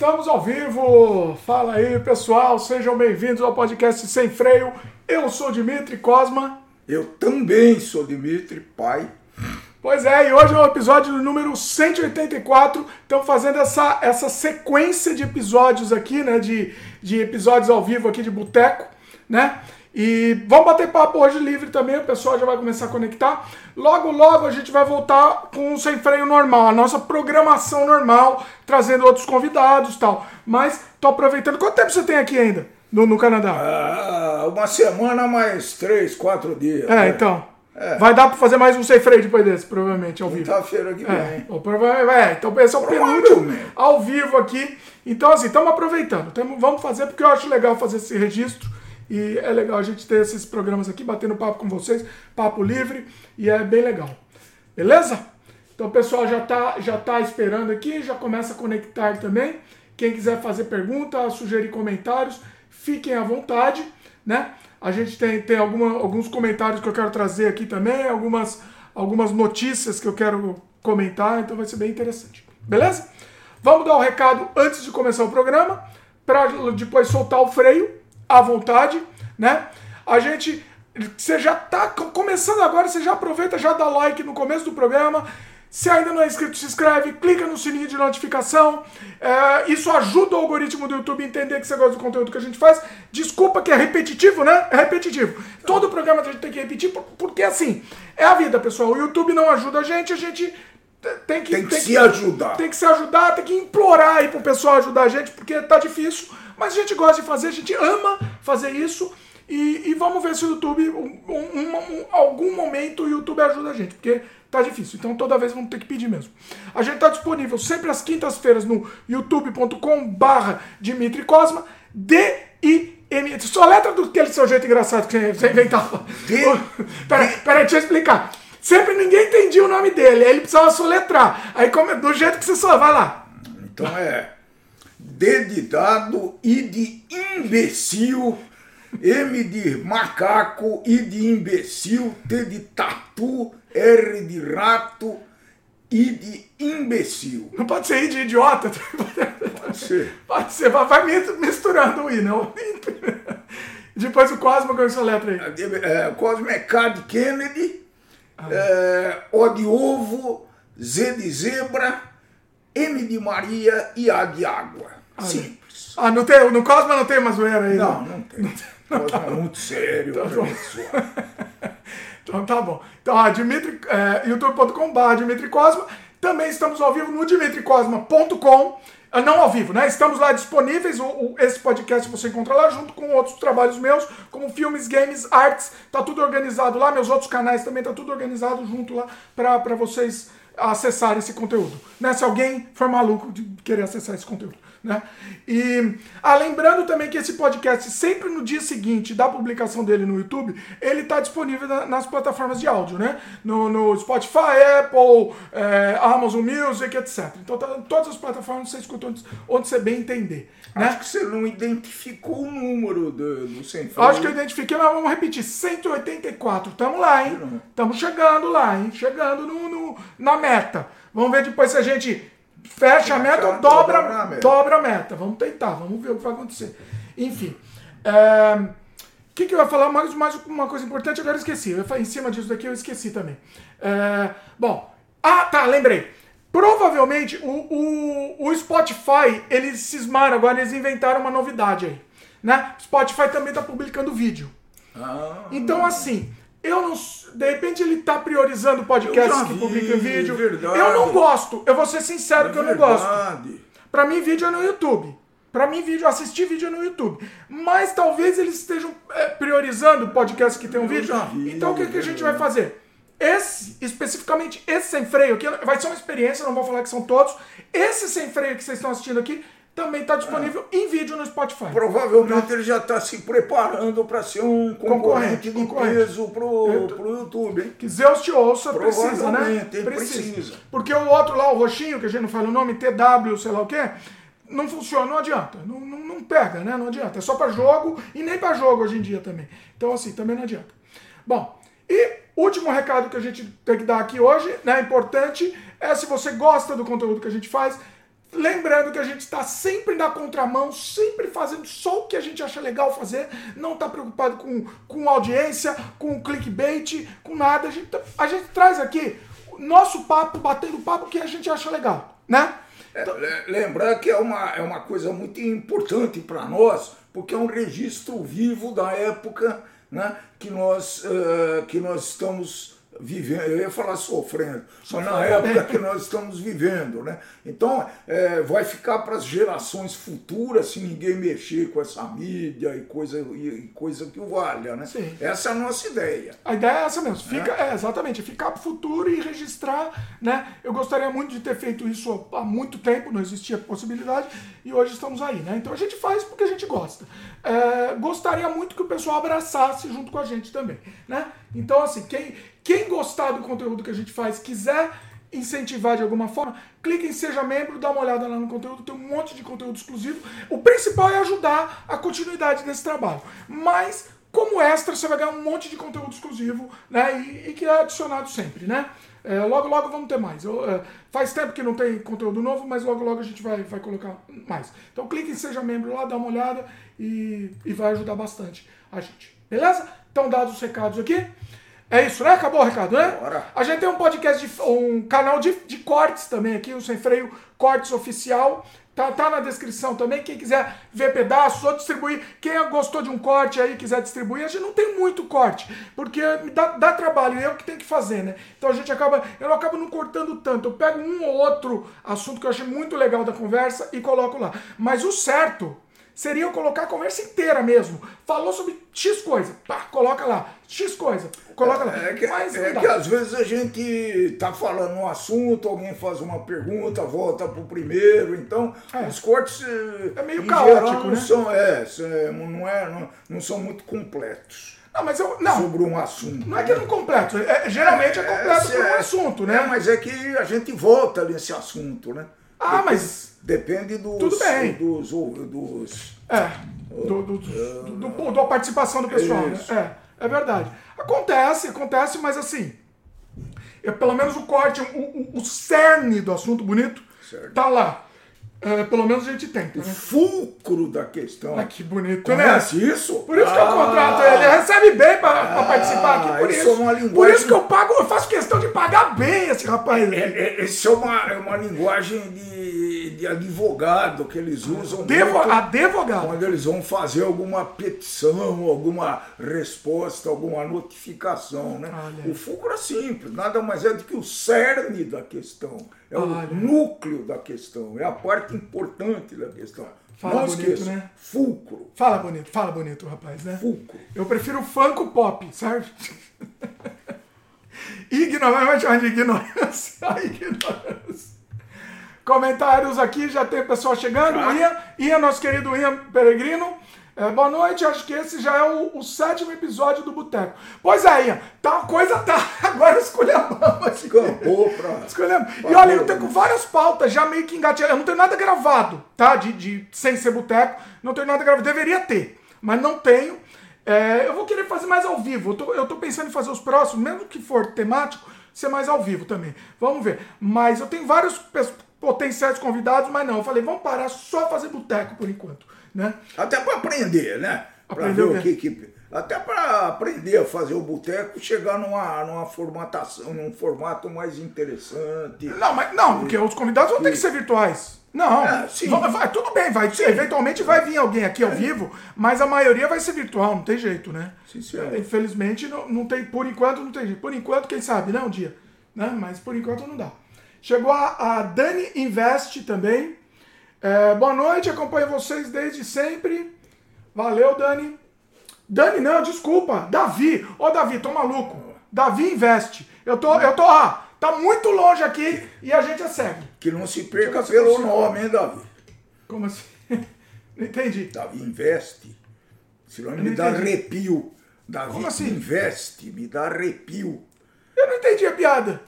Estamos ao vivo! Fala aí, pessoal, sejam bem-vindos ao podcast Sem Freio. Eu sou Dimitri Cosma. Eu também sou Dimitri, pai. Pois é, e hoje é o episódio número 184. Estamos fazendo essa, essa sequência de episódios aqui, né? De, de episódios ao vivo aqui de Boteco, né? E vamos bater papo hoje livre também, o pessoal já vai começar a conectar. Logo, logo a gente vai voltar com o sem freio normal, a nossa programação normal, trazendo outros convidados tal. Mas tô aproveitando. Quanto tempo você tem aqui ainda no, no Canadá? Ah, uma semana mais três, quatro dias. É, né? então. É. Vai dar para fazer mais um sem freio depois desse, provavelmente, ao vivo. Quinta-feira que vem. É, é, então esse é o penúltimo ao vivo aqui. Então, assim, estamos aproveitando. Tamo, vamos fazer porque eu acho legal fazer esse registro e é legal a gente ter esses programas aqui, batendo papo com vocês, papo livre, e é bem legal. Beleza? Então o pessoal já está já tá esperando aqui, já começa a conectar também. Quem quiser fazer pergunta, sugerir comentários, fiquem à vontade, né? A gente tem, tem alguma, alguns comentários que eu quero trazer aqui também, algumas, algumas notícias que eu quero comentar, então vai ser bem interessante. Beleza? Vamos dar o um recado antes de começar o programa, para depois soltar o freio à vontade, né? A gente, você já tá começando agora, você já aproveita, já dá like no começo do programa. Se ainda não é inscrito, se inscreve, clica no sininho de notificação. É, isso ajuda o algoritmo do YouTube a entender que você gosta do conteúdo que a gente faz. Desculpa que é repetitivo, né? É repetitivo. Todo programa a gente tem que repetir, porque assim, é a vida, pessoal. O YouTube não ajuda a gente, a gente tem que, tem que tem se que, ajudar. Tem que se ajudar, tem que implorar aí pro pessoal ajudar a gente, porque tá difícil. Mas a gente gosta de fazer, a gente ama fazer isso. E, e vamos ver se o YouTube, um, um, um, algum momento, o YouTube ajuda a gente, porque tá difícil. Então toda vez vamos ter que pedir mesmo. A gente tá disponível sempre às quintas-feiras no youtube.com/barra Dimitri Cosma, D-I-M. Só letra do aquele seu jeito engraçado que você inventava. Peraí, peraí, deixa eu explicar. Sempre ninguém entendia o nome dele, aí ele precisava soletrar. Aí, como, do jeito que você só vai lá. Então é. D de dado, I de imbecil, M de macaco, I de imbecil, T de tatu, R de rato, I de imbecil. Não pode ser I de idiota? Pode ser. Pode ser, vai misturando o I, não. Depois o Cosmo com essa letra aí. É, Cosmo é K de Kennedy, ah. é, O de ovo, Z de zebra, M de Maria e A de água. Simples. Ah, não tem, no Cosma não tem uma zoeira aí? Não, não tem. Não tem. Cosma tá é muito sério. Então, então tá bom. Então, ó, Dimitri, é, youtube.com.br Dimitri Cosma. Também estamos ao vivo no dimitricosma.com. Ah, não ao vivo, né? Estamos lá disponíveis. O, o, esse podcast você encontra lá junto com outros trabalhos meus, como filmes, games, artes. Tá tudo organizado lá. Meus outros canais também tá tudo organizado junto lá para vocês acessarem esse conteúdo. Né? Se alguém for maluco de querer acessar esse conteúdo. Né? E ah, lembrando também que esse podcast, sempre no dia seguinte da publicação dele no YouTube, ele está disponível na, nas plataformas de áudio, né? No, no Spotify, Apple, é, Amazon Music, etc. Então tá em todas as plataformas você escuta onde, onde você bem entender. Né? Acho que você não identificou o número do, do sem Acho que eu identifiquei, mas vamos repetir. 184. Estamos lá, hein? Estamos chegando lá, hein? Chegando no, no, na meta. Vamos ver depois se a gente fecha a meta ou dobra, dobra, a meta. dobra a meta. Vamos tentar, vamos ver o que vai acontecer. Enfim. É, o que, que eu ia falar? Mais, mais uma coisa importante, agora eu esqueci. Eu, em cima disso daqui eu esqueci também. É, bom, ah, tá, lembrei. Provavelmente o, o, o Spotify, eles cismaram agora, eles inventaram uma novidade aí. Né? Spotify também está publicando vídeo. Ah, então, assim, eu não. De repente ele tá priorizando podcasts que publicam vídeo. Verdade. Eu não gosto. Eu vou ser sincero é que eu não gosto. Pra mim, vídeo é no YouTube. Pra mim, vídeo, assistir vídeo é no YouTube. Mas talvez eles estejam é, priorizando podcasts que tem um vídeo. Vi, então o que, que a gente vai fazer? Esse, especificamente esse sem freio aqui, vai ser uma experiência, não vou falar que são todos. Esse sem freio que vocês estão assistindo aqui também está disponível em vídeo no Spotify. Provavelmente ele já está se preparando para ser um concorrente, concorrente de peso pro, pro YouTube. Hein? Que Zeus te ouça, precisa, né? Precisa. precisa. Porque o outro lá, o roxinho, que a gente não fala o nome, TW, sei lá o quê, não funciona, não adianta. Não, não, não pega, né? Não adianta. É só para jogo e nem para jogo hoje em dia também. Então, assim, também não adianta. Bom, e último recado que a gente tem que dar aqui hoje, né? Importante, é se você gosta do conteúdo que a gente faz, Lembrando que a gente está sempre na contramão, sempre fazendo só o que a gente acha legal fazer, não está preocupado com, com audiência, com clickbait, com nada. A gente, tá, a gente traz aqui nosso papo, batendo papo que a gente acha legal, né? É, lembrar que é uma, é uma coisa muito importante para nós, porque é um registro vivo da época né, que, nós, uh, que nós estamos vivendo, eu ia falar sofrendo, só na época que nós estamos vivendo, né? Então, é, vai ficar para as gerações futuras se ninguém mexer com essa mídia e coisa, e coisa que o valha, né? Sim. Essa é a nossa ideia. A ideia é essa mesmo, fica, é? É, exatamente, ficar para o futuro e registrar, né? Eu gostaria muito de ter feito isso há muito tempo, não existia possibilidade, e hoje estamos aí, né? Então a gente faz porque a gente gosta. É, gostaria muito que o pessoal abraçasse junto com a gente também, né? Então, assim, quem, quem gostar do conteúdo que a gente faz, quiser incentivar de alguma forma, clique em Seja Membro, dá uma olhada lá no conteúdo, tem um monte de conteúdo exclusivo. O principal é ajudar a continuidade desse trabalho. Mas, como extra, você vai ganhar um monte de conteúdo exclusivo, né? E, e que é adicionado sempre, né? É, logo, logo vamos ter mais. Eu, é, faz tempo que não tem conteúdo novo, mas logo, logo a gente vai, vai colocar mais. Então clique em Seja Membro lá, dá uma olhada e, e vai ajudar bastante a gente. Beleza? Então, dados os recados aqui. É isso, né? Acabou o recado, né? Bora. A gente tem um podcast, de, um canal de, de cortes também aqui, o Sem Freio Cortes Oficial. Tá, tá na descrição também. Quem quiser ver pedaços ou distribuir, quem gostou de um corte aí quiser distribuir, a gente não tem muito corte, porque dá, dá trabalho, eu que tenho que fazer, né? Então a gente acaba, eu acabo não cortando tanto. Eu pego um ou outro assunto que eu achei muito legal da conversa e coloco lá. Mas o certo seria eu colocar a conversa inteira mesmo. Falou sobre X coisa, pá, coloca lá. X coisa, coloca lá. É que, Mas é que às vezes a gente tá falando um assunto, alguém faz uma pergunta, volta pro primeiro, então é. os cortes é meio caótico, geral, não né? são, é, não, é, não, não são muito completos. Não, mas eu. Não. Sobre um assunto. Não é que é não completo. É, geralmente é, é completo é, por um assunto, né? É, mas é que a gente volta nesse assunto, né? Ah, Depende, mas. Depende dos. Tudo bem. Dos. dos é. Do, do, do, do, da participação do pessoal. Né? É, é verdade. Acontece, acontece, mas assim. É, pelo menos o corte, o, o, o cerne do assunto bonito, certo. tá lá. É, pelo menos a gente tenta. O né? fulcro da questão. Ah, que bonito, Conhece né? isso? Por isso ah, que eu contrato ele. Ele recebe bem pra, ah, participar aqui. Por isso, é uma linguagem... por isso que eu pago, eu faço questão de pagar bem esse rapaz. É, é, isso é uma, é uma linguagem de, de advogado que eles usam. Devo, muito, advogado. Quando eles vão fazer alguma petição, alguma resposta, alguma notificação. Né? O fulcro é simples, nada mais é do que o cerne da questão. É o núcleo da questão, é a parte importante da questão. Fala Não bonito, esqueça, né? Fulcro. Fala bonito, fala bonito, rapaz, né? Fulcro. Eu prefiro funko pop, serve? ignorância, vai chamar de ignorância. A ignorância. Comentários aqui, já tem pessoal chegando. Ah. Ian, Ian, nosso querido Ian Peregrino. É, boa noite, acho que esse já é o, o sétimo episódio do Boteco. Pois é, Ian, tá, a coisa tá. Agora escolhemos. Escapou pra. Escolhemos. E olha, eu tenho várias pautas já meio que engatilhadas. Eu não tenho nada gravado, tá? De, de, sem ser Boteco. Não tenho nada gravado. Deveria ter, mas não tenho. É, eu vou querer fazer mais ao vivo. Eu tô, eu tô pensando em fazer os próximos, mesmo que for temático, ser mais ao vivo também. Vamos ver. Mas eu tenho vários potenciais convidados, mas não. Eu falei, vamos parar só fazer boteco por enquanto. Né? Até para aprender, né? Para ver o que, que até para aprender a fazer o boteco, chegar numa, numa formatação, num formato mais interessante. Não, mas não, porque os convidados vão ter que ser virtuais. Não, é, vai, vai, tudo bem, vai, sim. eventualmente vai vir alguém aqui ao é. vivo, mas a maioria vai ser virtual, não tem jeito, né? Sim, sim. Infelizmente, não, não tem, por enquanto não tem jeito. Por enquanto, quem sabe, né, um dia. Né? Mas por enquanto não dá. Chegou a, a Dani Invest também. É, boa noite, acompanho vocês desde sempre. Valeu, Dani. Dani, não, desculpa. Davi. Ô, Davi, tô maluco. Davi Invest. Eu tô, eu tô, ah, tá muito longe aqui e a gente é cego. Que não se perca pelo nome, hein, Davi? Como assim? Não entendi. Davi Investe. Esse nome me dá arrepio. Davi Como assim? Investe, me dá arrepio. Eu não entendi a piada.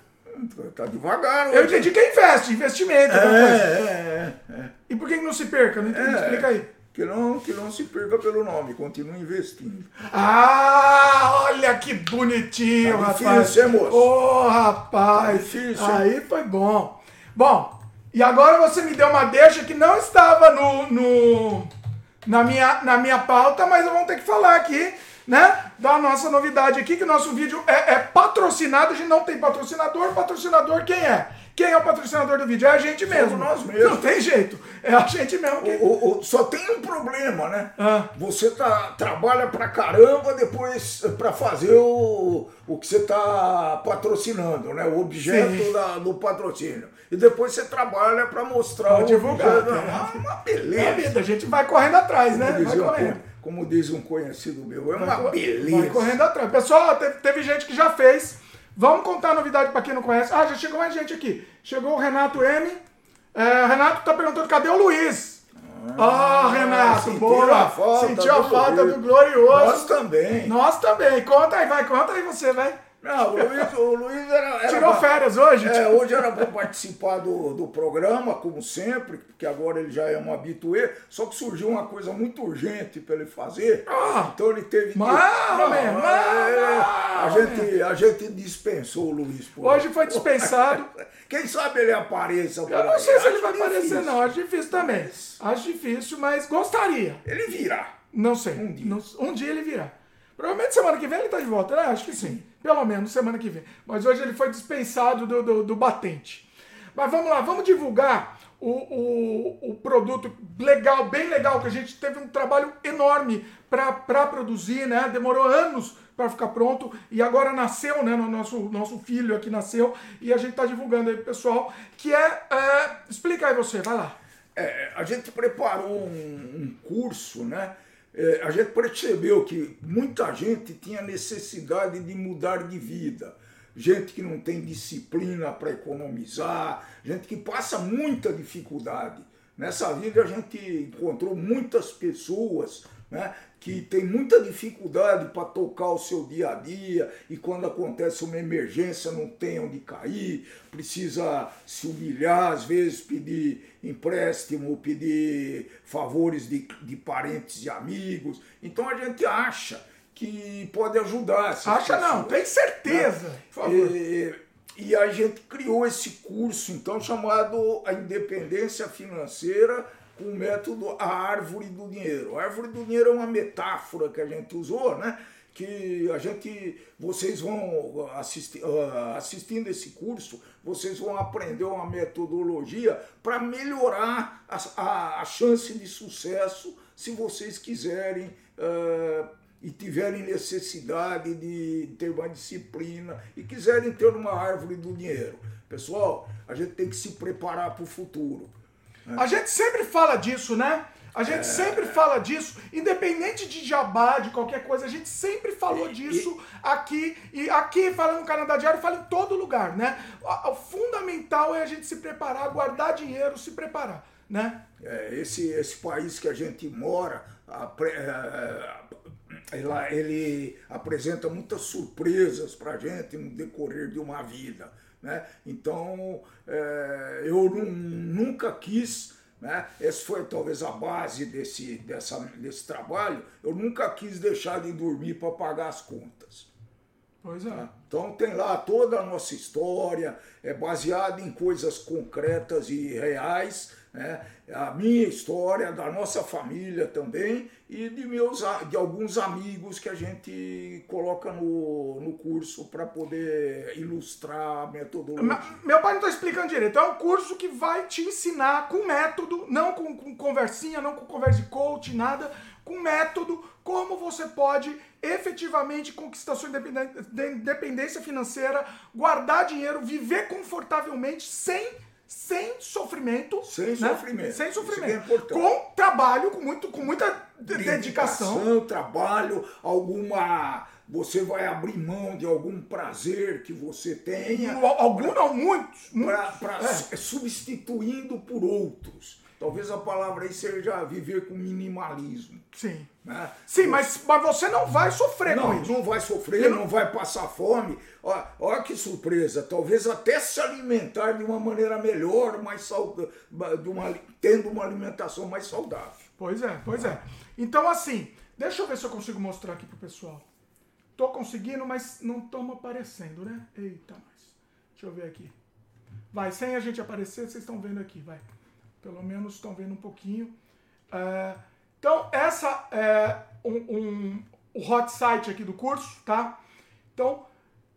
Tá devagar. Eu entendi que é investe, investimento. É, é, é, E por que não se perca? Não entendi. É, Explica aí. Que não, que não se perca pelo nome, continue investindo. Ah, olha que bonitinho, tá rapaz. Difícil, é, moço? Ô, oh, rapaz. Tá difícil. Aí foi bom. Bom, E agora você me deu uma deixa que não estava no, no, na, minha, na minha pauta, mas vamos ter que falar aqui, né? Da nossa novidade aqui, que o nosso vídeo é, é patrocinado, a gente não tem patrocinador, patrocinador quem é? Quem é o patrocinador do vídeo? É a gente mesmo. Somos nós mesmos. Não tem jeito. É a gente mesmo que. O, o, o, só tem um problema, né? Ah. Você tá, trabalha pra caramba depois pra fazer o, o que você tá patrocinando, né? O objeto da, do patrocínio. E depois você trabalha pra mostrar pra o divulgar. Objeto. É uma beleza. É a vida, a gente vai correndo atrás, né? Vai correndo. Como diz um conhecido meu, é uma vai, beleza. Vai correndo atrás. Pessoal, teve, teve gente que já fez. Vamos contar a novidade para quem não conhece. Ah, já chegou mais gente aqui. Chegou o Renato M. É, Renato tá perguntando cadê o Luiz? Ah, oh, Renato, boa. A falta Sentiu a falta do, do glorioso. Nós também. Nós também. Conta aí, vai, conta aí você, vai. Não, o Luiz, o Luiz era, era Tirou férias hoje? É, hoje era bom participar do, do programa, como sempre, porque agora ele já é um habituê, só que surgiu uma coisa muito urgente para ele fazer, ah, então ele teve que... Não, é, a, gente, a gente dispensou o Luiz. Hoje foi dispensado. Quem sabe ele apareça. Eu não sei se ele vai aparecer, não. Acho difícil também. Acho difícil, mas gostaria. Ele virá. Não sei. Um dia. Não, um dia ele virá. Provavelmente semana que vem ele está de volta, né? Acho que sim. Pelo menos semana que vem. Mas hoje ele foi dispensado do, do, do batente. Mas vamos lá, vamos divulgar o, o, o, produto legal, bem legal, que a gente teve um trabalho enorme para produzir, né? Demorou anos para ficar pronto e agora nasceu, né? No nosso, nosso filho aqui nasceu e a gente está divulgando aí, pessoal, que é, é, Explica aí você, vai lá. É, a gente preparou um, um curso, né? É, a gente percebeu que muita gente tinha necessidade de mudar de vida. Gente que não tem disciplina para economizar, gente que passa muita dificuldade. Nessa vida a gente encontrou muitas pessoas né, que tem muita dificuldade para tocar o seu dia a dia e quando acontece uma emergência não tem onde cair, precisa se humilhar, às vezes pedir empréstimo, pedir favores de, de parentes e amigos. Então a gente acha que pode ajudar. Acha pessoas, não, tem certeza. Né? Por favor. E, e a gente criou esse curso, então, chamado A Independência Financeira com o método a árvore do dinheiro. A árvore do dinheiro é uma metáfora que a gente usou, né? Que a gente, vocês vão assistir, uh, assistindo esse curso, vocês vão aprender uma metodologia para melhorar a, a, a, chance de sucesso se vocês quiserem uh, e tiverem necessidade de ter uma disciplina e quiserem ter uma árvore do dinheiro. Pessoal, a gente tem que se preparar para o futuro. A gente sempre fala disso, né? A gente é... sempre fala disso, independente de jabá, de qualquer coisa, a gente sempre falou e, disso e... aqui, e aqui falando no Canadá Diário, fala em todo lugar, né? O, fundamental é a gente se preparar, guardar dinheiro, se preparar, né? É, esse, esse país que a gente mora, a, é, ele apresenta muitas surpresas pra gente no decorrer de uma vida. Né? Então, é, eu nunca quis, né? essa foi talvez a base desse, dessa, desse trabalho, eu nunca quis deixar de dormir para pagar as contas. Pois é. Né? Então tem lá toda a nossa história, é baseada em coisas concretas e reais, né? a minha história, da nossa família também e de, meus, de alguns amigos que a gente coloca no, no curso para poder ilustrar a metodologia. Meu pai não está explicando direito, é um curso que vai te ensinar com método, não com, com conversinha, não com conversa de coach, nada, com método, como você pode efetivamente conquistar sua independência financeira, guardar dinheiro, viver confortavelmente sem sem sofrimento. Sem né? sofrimento. Sem sofrimento. É com trabalho, com, muito, com muita dedicação. dedicação. trabalho, alguma. Você vai abrir mão de algum prazer que você tenha. Algum não, muitos. Para é. substituindo por outros. Talvez a palavra aí seja viver com minimalismo. Sim. Né? Sim, mas, mas você não vai sofrer não, com isso. Não vai sofrer, não... não vai passar fome. Olha, olha que surpresa. Talvez até se alimentar de uma maneira melhor, mais saudável, de uma, tendo uma alimentação mais saudável. Pois é, pois é. Então, assim, deixa eu ver se eu consigo mostrar aqui pro pessoal. Tô conseguindo, mas não estamos aparecendo, né? Eita, mas. Deixa eu ver aqui. Vai, sem a gente aparecer, vocês estão vendo aqui, vai. Pelo menos estão vendo um pouquinho. É, então, essa é um, um, o hot site aqui do curso, tá? Então,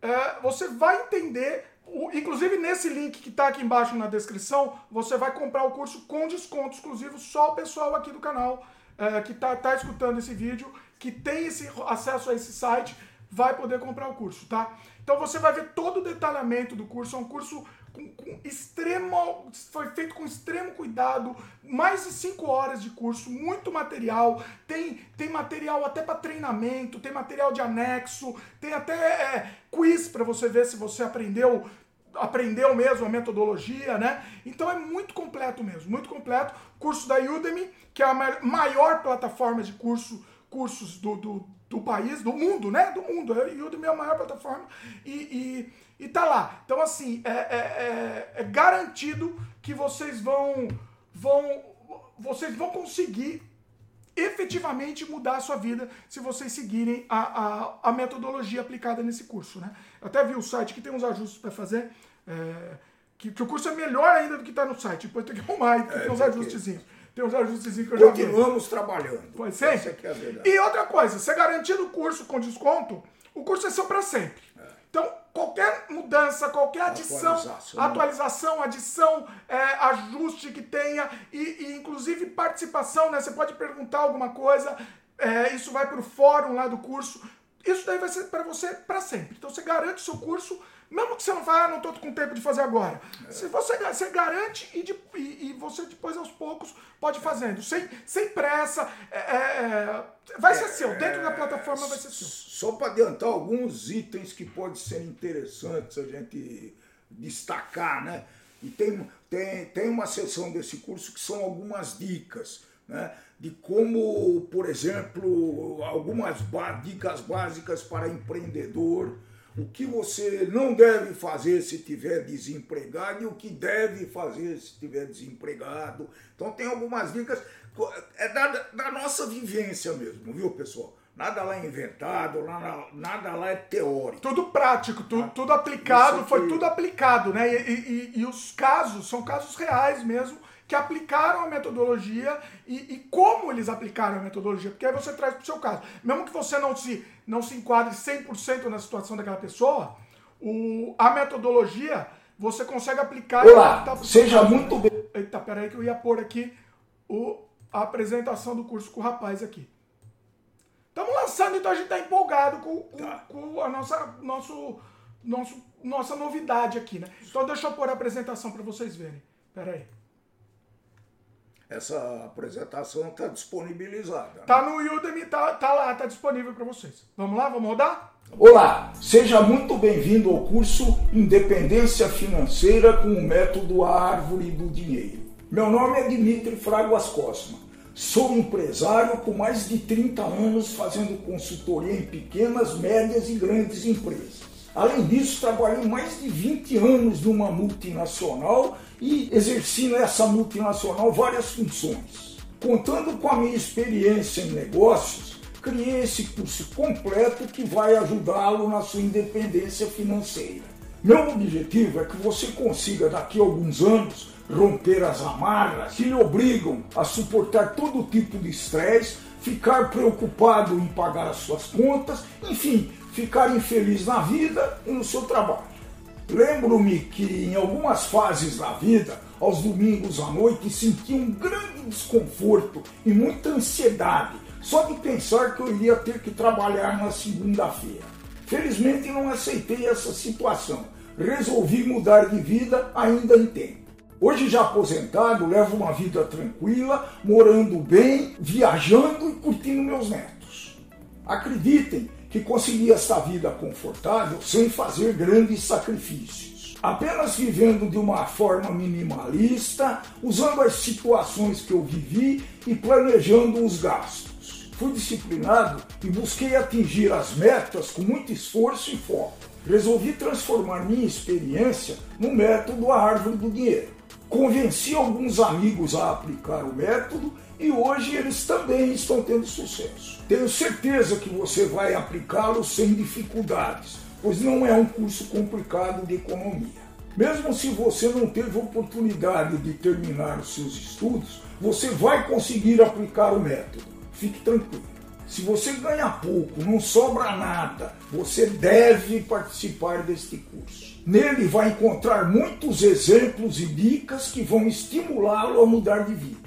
é, você vai entender, o, inclusive nesse link que está aqui embaixo na descrição, você vai comprar o curso com desconto exclusivo só o pessoal aqui do canal é, que está tá escutando esse vídeo, que tem esse acesso a esse site, vai poder comprar o curso, tá? Então você vai ver todo o detalhamento do curso, é um curso com, com extremo, foi feito com extremo cuidado, mais de 5 horas de curso, muito material, tem, tem material até para treinamento, tem material de anexo, tem até é, quiz para você ver se você aprendeu aprendeu mesmo a metodologia, né? Então é muito completo mesmo, muito completo. Curso da Udemy, que é a maior plataforma de curso, cursos do, do, do país, do mundo, né? Do mundo. A Udemy é a maior plataforma. E, e e tá lá. Então, assim, é, é, é, é garantido que vocês vão, vão, vocês vão conseguir efetivamente mudar a sua vida se vocês seguirem a, a, a metodologia aplicada nesse curso. Né? Eu até vi o site que tem uns ajustes para fazer, é, que, que, o curso é melhor ainda do que está no site. Depois tem que arrumar, porque é, tem uns ajustezinhos. Tem uns ajustezinhos que eu já Continuamos trabalhando. Pode ser? É. E outra coisa, se é garantido o curso com desconto, o curso é seu para sempre. Então, qualquer mudança, qualquer adição, atualização, atualização adição, é, ajuste que tenha, e, e, inclusive participação, né? Você pode perguntar alguma coisa, é, isso vai para o fórum lá do curso. Isso daí vai ser para você para sempre. Então você garante o seu curso mesmo que você não vá, ah, não estou com tempo de fazer agora. Se você, você garante e, de, e, e, você depois aos poucos pode fazendo. Sem, sem pressa. É, é, é vai ser seu. Dentro da plataforma vai ser seu. Só para adiantar alguns itens que podem ser interessantes a gente destacar, né? E tem, tem, tem uma seção desse curso que são algumas dicas, né? De como, por exemplo, algumas dicas básicas para empreendedor o que você não deve fazer se tiver desempregado e o que deve fazer se tiver desempregado. Então tem algumas dicas, é da, da nossa vivência mesmo, viu pessoal? Nada lá é inventado, nada lá é teórico. Tudo prático, tu, ah, tudo aplicado, foi tudo aplicado, né? E, e, e, os casos são casos reais mesmo, que aplicaram a metodologia e, e como eles aplicaram a metodologia, porque aí você traz para o seu caso. Mesmo que você não se, não se enquadre 100% na situação daquela pessoa, o, a metodologia você consegue aplicar... Olá, seja muito bem... Eita, peraí que eu ia pôr aqui o, a apresentação do curso com o rapaz aqui. Estamos lançando, então a gente está empolgado com, com, tá. com, a nossa, nosso, nosso, nossa novidade aqui, né? Então deixa eu pôr a apresentação para vocês verem. Peraí. aí. Essa apresentação está disponibilizada. Né? Tá no Udemy, tá, tá lá, tá disponível para vocês. Vamos lá, vamos rodar? Olá, seja muito bem-vindo ao curso Independência Financeira com o método Árvore do Dinheiro. Meu nome é Dimitri Fraguas Cosma. Sou empresário com mais de 30 anos fazendo consultoria em pequenas, médias e grandes empresas. Além disso, trabalhei mais de 20 anos numa multinacional e exerci nessa multinacional várias funções. Contando com a minha experiência em negócios, criei esse curso completo que vai ajudá-lo na sua independência financeira. Meu objetivo é que você consiga, daqui a alguns anos, romper as amarras que lhe obrigam a suportar todo tipo de estresse, ficar preocupado em pagar as suas contas, enfim, ficar infeliz na vida e no seu trabalho. Lembro-me que em algumas fases da vida, aos domingos à noite, sentia um grande desconforto e muita ansiedade só de pensar que eu iria ter que trabalhar na segunda-feira. Felizmente não aceitei essa situação. Resolvi mudar de vida ainda em tempo. Hoje já aposentado, levo uma vida tranquila, morando bem, viajando e curtindo meus netos. Acreditem, que conseguia esta vida confortável sem fazer grandes sacrifícios. Apenas vivendo de uma forma minimalista, usando as situações que eu vivi e planejando os gastos. Fui disciplinado e busquei atingir as metas com muito esforço e foco. Resolvi transformar minha experiência no método A Árvore do Dinheiro. Convenci alguns amigos a aplicar o método e hoje eles também estão tendo sucesso. Tenho certeza que você vai aplicá-lo sem dificuldades, pois não é um curso complicado de economia. Mesmo se você não teve oportunidade de terminar os seus estudos, você vai conseguir aplicar o método. Fique tranquilo. Se você ganha pouco, não sobra nada, você deve participar deste curso. Nele vai encontrar muitos exemplos e dicas que vão estimulá-lo a mudar de vida.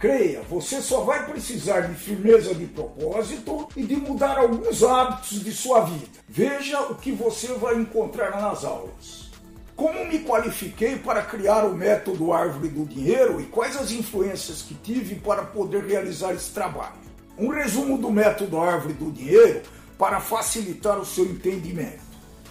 Creia, você só vai precisar de firmeza de propósito e de mudar alguns hábitos de sua vida. Veja o que você vai encontrar nas aulas. Como me qualifiquei para criar o método Árvore do Dinheiro e quais as influências que tive para poder realizar esse trabalho? Um resumo do método Árvore do Dinheiro para facilitar o seu entendimento.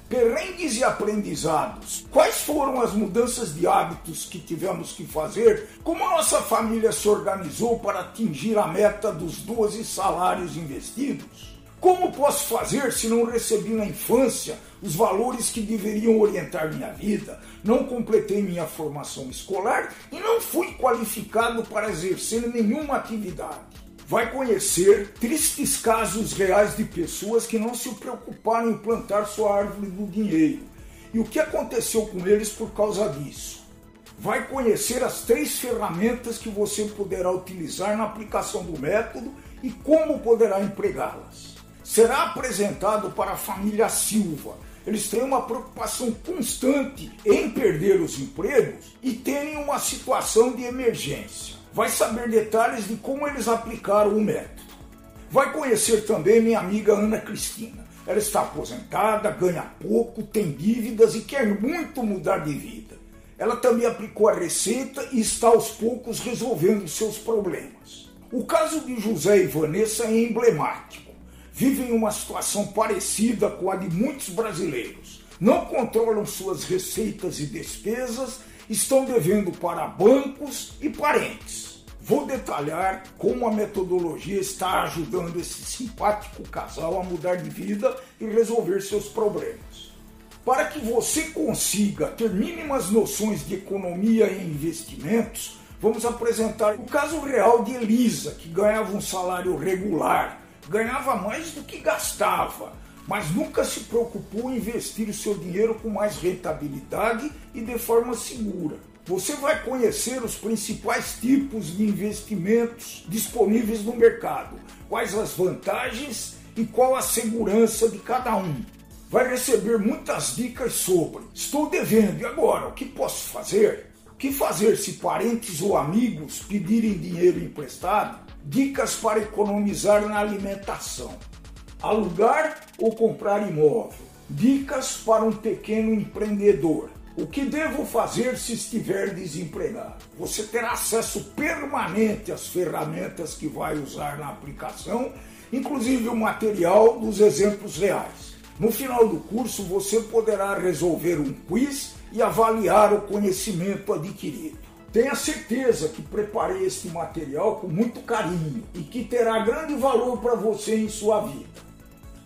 Perrengues e aprendizados. Quais foram as mudanças de hábitos que tivemos que fazer? Como a nossa família se organizou para atingir a meta dos 12 salários investidos? Como posso fazer se não recebi na infância os valores que deveriam orientar minha vida? Não completei minha formação escolar e não fui qualificado para exercer nenhuma atividade vai conhecer tristes casos reais de pessoas que não se preocuparam em plantar sua árvore do dinheiro e o que aconteceu com eles por causa disso. Vai conhecer as três ferramentas que você poderá utilizar na aplicação do método e como poderá empregá-las. Será apresentado para a família Silva. Eles têm uma preocupação constante em perder os empregos e terem uma situação de emergência vai saber detalhes de como eles aplicaram o método. Vai conhecer também minha amiga Ana Cristina. Ela está aposentada, ganha pouco, tem dívidas e quer muito mudar de vida. Ela também aplicou a receita e está aos poucos resolvendo seus problemas. O caso de José e Vanessa é emblemático. Vivem uma situação parecida com a de muitos brasileiros. Não controlam suas receitas e despesas estão devendo para bancos e parentes. Vou detalhar como a metodologia está ajudando esse simpático casal a mudar de vida e resolver seus problemas. Para que você consiga ter mínimas noções de economia e investimentos, vamos apresentar o caso real de Elisa, que ganhava um salário regular, ganhava mais do que gastava, mas nunca se preocupou em investir o seu dinheiro com mais rentabilidade e de forma segura. Você vai conhecer os principais tipos de investimentos disponíveis no mercado, quais as vantagens e qual a segurança de cada um. Vai receber muitas dicas sobre: estou devendo e agora o que posso fazer? O que fazer se parentes ou amigos pedirem dinheiro emprestado? Dicas para economizar na alimentação alugar ou comprar imóvel. Dicas para um pequeno empreendedor. O que devo fazer se estiver desempregado? Você terá acesso permanente às ferramentas que vai usar na aplicação, inclusive o material dos exemplos reais. No final do curso, você poderá resolver um quiz e avaliar o conhecimento adquirido. Tenha certeza que preparei este material com muito carinho e que terá grande valor para você em sua vida.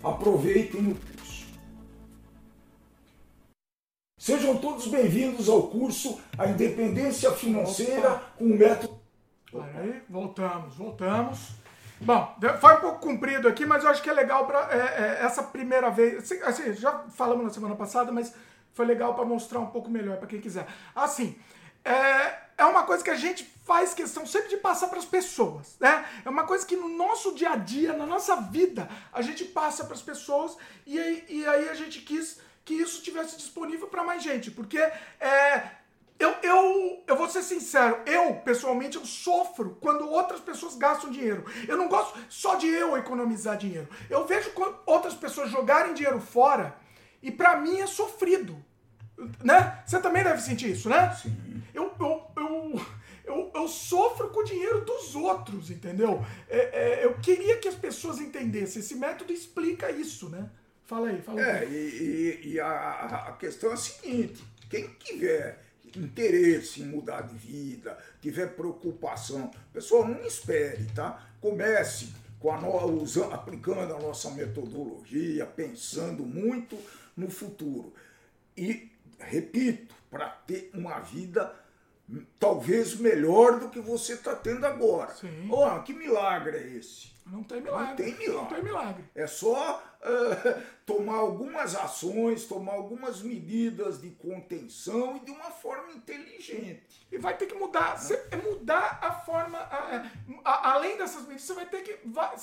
Aproveitem o curso. Sejam todos bem-vindos ao curso A Independência Financeira com o método. Aí, voltamos, voltamos. Bom, foi um pouco comprido aqui, mas eu acho que é legal para é, é, essa primeira vez. Assim, assim, já falamos na semana passada, mas foi legal para mostrar um pouco melhor para quem quiser. Assim, é, é uma coisa que a gente faz questão sempre de passar para as pessoas, né? É uma coisa que no nosso dia a dia, na nossa vida, a gente passa para as pessoas e aí, e aí a gente quis que isso tivesse disponível para mais gente, porque é, eu, eu, eu vou ser sincero, eu pessoalmente eu sofro quando outras pessoas gastam dinheiro. Eu não gosto só de eu economizar dinheiro. Eu vejo outras pessoas jogarem dinheiro fora e para mim é sofrido. Né? Você também deve sentir isso, né? Sim eu, eu, eu, eu, eu sofro com o dinheiro dos outros, entendeu? É, é, eu queria que as pessoas entendessem. Esse método explica isso, né? Fala aí, fala É, e, e, e a, a questão é a seguinte: quem tiver interesse em mudar de vida, tiver preocupação, pessoal, não espere, tá? Comece com a no, usando, aplicando a nossa metodologia, pensando muito no futuro. E, repito, para ter uma vida talvez melhor do que você está tendo agora. Sim. Oh, que milagre é esse? Não tem milagre. Não tem milagre. Não tem milagre. É só uh, tomar algumas ações, tomar algumas medidas de contenção e de uma forma inteligente. E vai ter que mudar. Você, é mudar a forma. A, a, além dessas medidas, você vai ter que. Vai,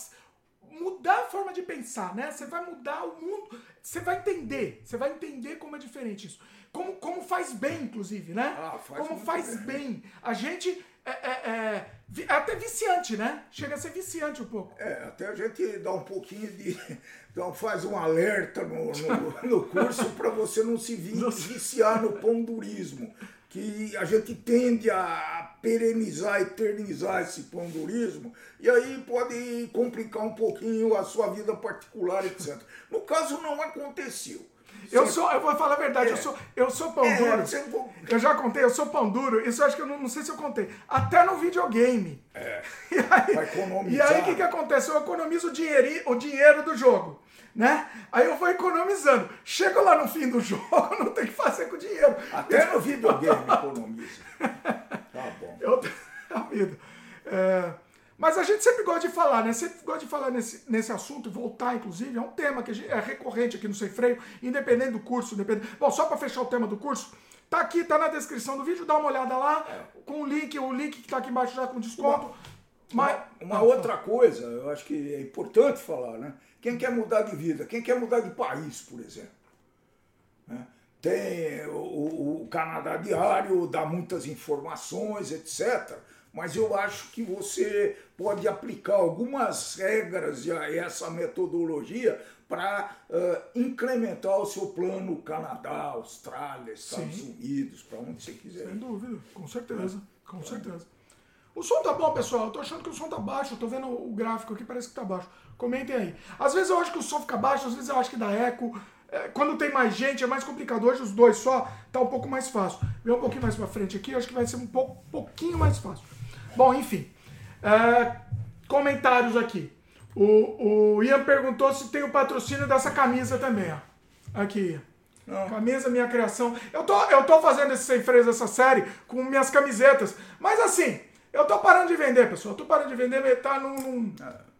mudar a forma de pensar, né? Você vai mudar o mundo. Você vai entender. Você vai entender como é diferente isso. Como, como faz bem, inclusive, né? Ah, faz como faz bem. bem. A gente é, é, é, é, até viciante, né? Chega a ser viciante um pouco. É, até a gente dá um pouquinho de. Então faz um alerta no, no, no curso para você não se viciar no pondurismo. Que a gente tende a perenizar, eternizar esse pondurismo, e aí pode complicar um pouquinho a sua vida particular, etc. No caso, não aconteceu. Eu sou, eu vou falar a verdade, é. eu sou, eu sou pão é, duro. Eu já contei, eu sou pão duro. Isso eu acho que eu não, não sei se eu contei. Até no videogame. É. E aí, e aí o que, que acontece? Eu economizo o dinheiro, o dinheiro do jogo. Né? Aí eu vou economizando. Chego lá no fim do jogo, não tem que fazer com o dinheiro. Até no videogame economiza. Tá bom. Eu, a vida. É, mas a gente sempre gosta de falar, né? Sempre gosta de falar nesse, nesse assunto, voltar, inclusive, é um tema que gente, é recorrente aqui no Sem Freio, independente do curso, independente. Bom, só para fechar o tema do curso, tá aqui, tá na descrição do vídeo, dá uma olhada lá, é. com o link, o link que tá aqui embaixo já com desconto. Uma, Mas, uma, uma outra coisa, eu acho que é importante falar, né? Quem quer mudar de vida, quem quer mudar de país, por exemplo. Né? Tem o, o Canadá Diário, dá muitas informações, etc mas eu acho que você pode aplicar algumas regras e essa metodologia para uh, incrementar o seu plano Canadá, Austrália, Estados Sim. Unidos, para onde você quiser. Sem dúvida, com certeza, é. com certeza. O som tá bom, pessoal. Eu tô achando que o som tá baixo. Eu tô vendo o gráfico aqui, parece que tá baixo. Comentem aí. Às vezes eu acho que o som fica baixo, às vezes eu acho que dá eco. É, quando tem mais gente é mais complicado. Hoje os dois só tá um pouco mais fácil. Vem um pouquinho mais para frente aqui, eu acho que vai ser um pouco, pouquinho mais fácil. Bom, enfim. É, comentários aqui. O, o Ian perguntou se tem o patrocínio dessa camisa também, ó. Aqui. Não. Camisa Minha Criação. Eu tô, eu tô fazendo esse sem freios, essa série, com minhas camisetas. Mas assim, eu tô parando de vender, pessoal. Eu tô parando de vender, tá num. num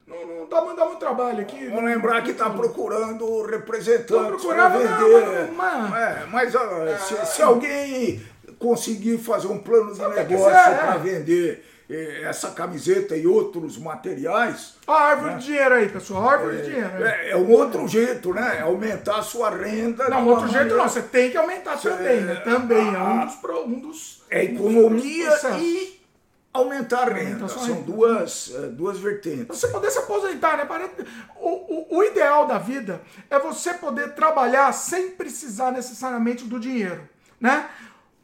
não, não dá, dá muito trabalho aqui. Vamos lembrar que está procurando representantes para vender. Não, mas, é, mas ó, se, é. se, alguém conseguir fazer um plano de negócio para é. vender essa camiseta e outros materiais. A árvore né? de dinheiro aí, pessoal. A árvore é, de dinheiro. É, é, um outro jeito, né? É aumentar a sua renda. Não, outro maneira... jeito não. Você tem que aumentar você, também, né? Também. é um dos. Um dos é economia e aumentar a renda. São duas, é, duas vertentes. Você poder se aposentar, né? O, o, o ideal da vida é você poder trabalhar sem precisar necessariamente do dinheiro, né?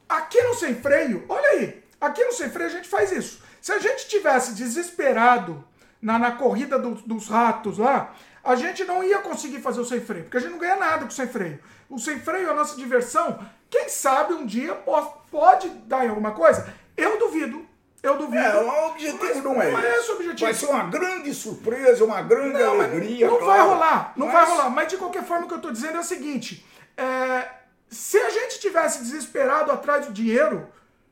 Aqui no Sem Freio, olha aí, aqui no Sem Freio a gente faz isso. Se a gente tivesse desesperado na, na corrida do, dos ratos lá, a gente não ia conseguir fazer o sem freio, porque a gente não ganha nada com o sem freio. O sem freio é a nossa diversão. Quem sabe um dia pode, pode dar em alguma coisa? Eu duvido. Eu duvido. É, o objetivo não é, não é esse. Objetivo. Vai ser uma grande surpresa, uma grande não, alegria. Não claro. vai rolar, não mas... vai rolar. Mas de qualquer forma, o que eu estou dizendo é o seguinte: é, se a gente tivesse desesperado atrás do dinheiro,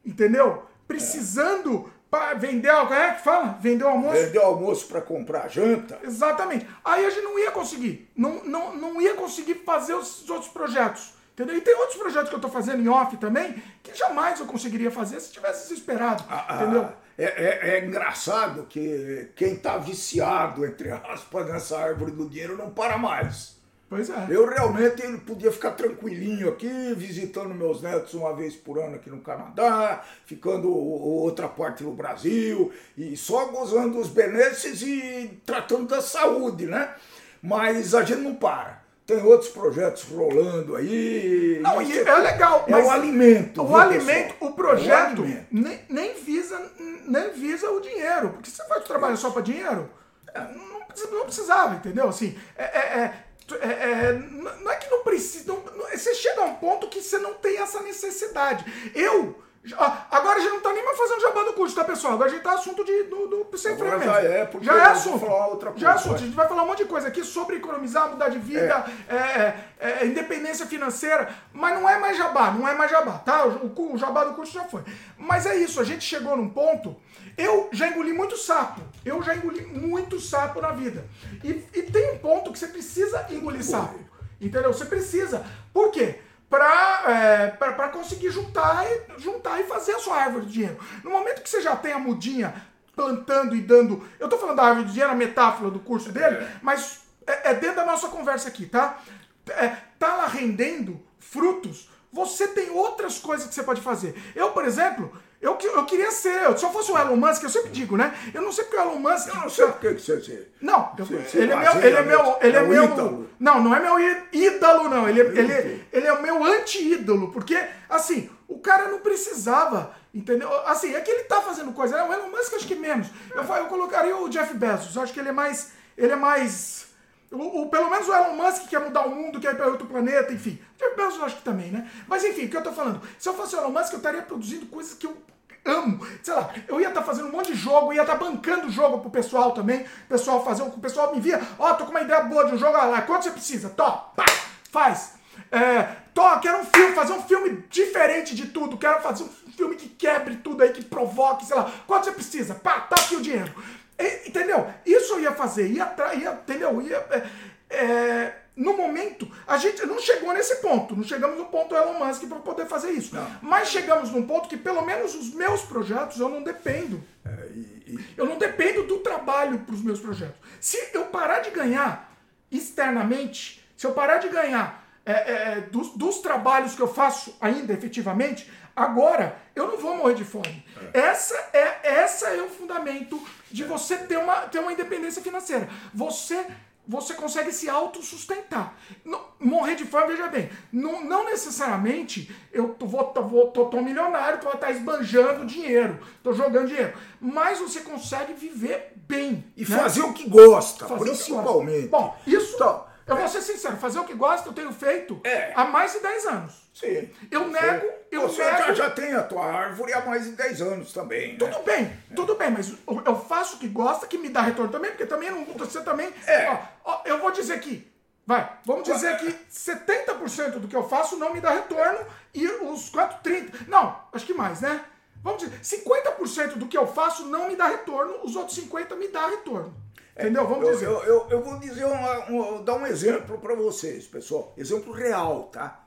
entendeu? Precisando vender algo, é que fala? Vender o almoço? Vender o almoço para comprar janta. Exatamente. Aí a gente não ia conseguir. Não, não, não ia conseguir fazer os outros projetos. Entendeu? E tem outros projetos que eu estou fazendo em off também, que jamais eu conseguiria fazer se tivesse desesperado. Ah, ah entendeu? É, é, é, engraçado que quem está viciado, entre aspas, nessa árvore do dinheiro não para mais. Pois é. Eu realmente ele podia ficar tranquilinho aqui, visitando meus netos uma vez por ano aqui no Canadá, ficando outra parte no Brasil, e só gozando os benefícios e tratando da saúde, né? Mas a gente não para. Tem outros projetos rolando aí. Não, e é legal. É o alimento. O alimento, pessoal? o projeto é o alimento. Nem, nem, visa, nem visa o dinheiro. Porque você faz o trabalho só para dinheiro, não, não precisava, entendeu? Assim, é, é, é é, é, não é que não precisa. Não, você chega a um ponto que você não tem essa necessidade. Eu. Agora já não tá nem mais fazendo jabá do curso. tá, pessoal? Agora a gente tá assunto de, do, do sem freio mesmo. já é, porque já é assunto. falar outra já é coisa, assunto. A gente vai falar um monte de coisa aqui sobre economizar, mudar de vida, é, é, é, independência financeira, mas não é mais jabá, não é mais jabá, tá? O, o, o jabá do curso já foi. Mas é isso, a gente chegou num ponto. Eu já engoli muito sapo. Eu já engoli muito sapo na vida. E, e tem um ponto que você precisa engolir sapo. Entendeu? Você precisa. Por quê? Pra, é, pra, pra conseguir juntar e, juntar e fazer a sua árvore de dinheiro. No momento que você já tem a mudinha plantando e dando. Eu tô falando da árvore de dinheiro, a metáfora do curso dele, mas é, é dentro da nossa conversa aqui, tá? É, tá lá rendendo frutos. Você tem outras coisas que você pode fazer. Eu, por exemplo, eu, eu queria ser. Se eu fosse o Elon Musk, eu sempre digo, né? Eu não sei porque o Elon Musk. Eu não sei por que você... você Não, eu- Você- ele, é meu, ele é meu. Ele é, É meu. ídolo. Não, não é meu ídolo, não. Ele, é- ele, ele é o meu anti-ídolo. Porque, assim, o cara não precisava. Entendeu? Assim, é que ele tá fazendo coisa. né? O Elon Musk, acho que menos. Eu, eu colocaria o Jeff Bezos. Eu acho que ele é mais. Ele é mais. O, o- pelo menos o Elon Musk quer mudar o mundo, quer ir para outro planeta, enfim. Jeff Bezos eu acho que também, né? Mas enfim, o que eu tô falando? Se eu fosse o Elon Musk, eu estaria produzindo coisas que eu amo. Sei lá, eu ia estar fazendo um monte de jogo, ia estar bancando o jogo pro pessoal também. O pessoal fazer, o pessoal me via, ó, tô com uma ideia boa de um jogo, olha lá, quanto você precisa? Tó, pá, faz. É, Tó, quero um filme, fazer um filme diferente de tudo, quero fazer um filme que quebre tudo aí, que provoque, sei lá, quanto você precisa? Pá, tá aqui o dinheiro. E- entendeu? Isso eu ia fazer, ia, ia entendeu? Ia, é, é, no momento, a gente não chegou nesse ponto, não chegamos no ponto Elon Musk para poder fazer isso. Mas chegamos num ponto que pelo menos os meus projetos eu não dependo. É, e- e- Eu não dependo do trabalho para os meus projetos. Se eu parar de ganhar externamente, se eu parar de ganhar é, é, dos, dos trabalhos que eu faço ainda efetivamente, agora eu não vou morrer de fome. Essa é essa é o fundamento de você ter uma, ter uma independência financeira. Você você consegue se autossustentar. Morrer de fome, veja bem, não, não necessariamente eu tô, vou, tô, vou, tô, tô milionário, tô, tá esbanjando dinheiro, tô jogando dinheiro. Mas você consegue viver bem. e né? fazer o que gosta, Fazer o que principalmente. gosta. Bom, isso, Então, eu vou ser sincero, fazer o que gosta eu tenho feito É. há mais de 10 anos. Sim. Eu nego, eu Você nego. já, já tem a tua árvore há mais de 10 anos também, né? Tudo bem, tudo bem, mas eu faço o que gosta, que me dá retorno também, porque também não você também. É. Ó, ó, eu vou dizer que. Vai, vamos dizer que 70% do que eu faço não me dá retorno e os quanto? 30%. Não, acho que mais, né? Vamos dizer, 50% do que eu faço não me dá retorno, os outros 50% me dá retorno. Entendeu? Vamos Eu, dizer. eu, eu, eu vou dizer uma, um- dar um exemplo para vocês, pessoal. Exemplo real, tá?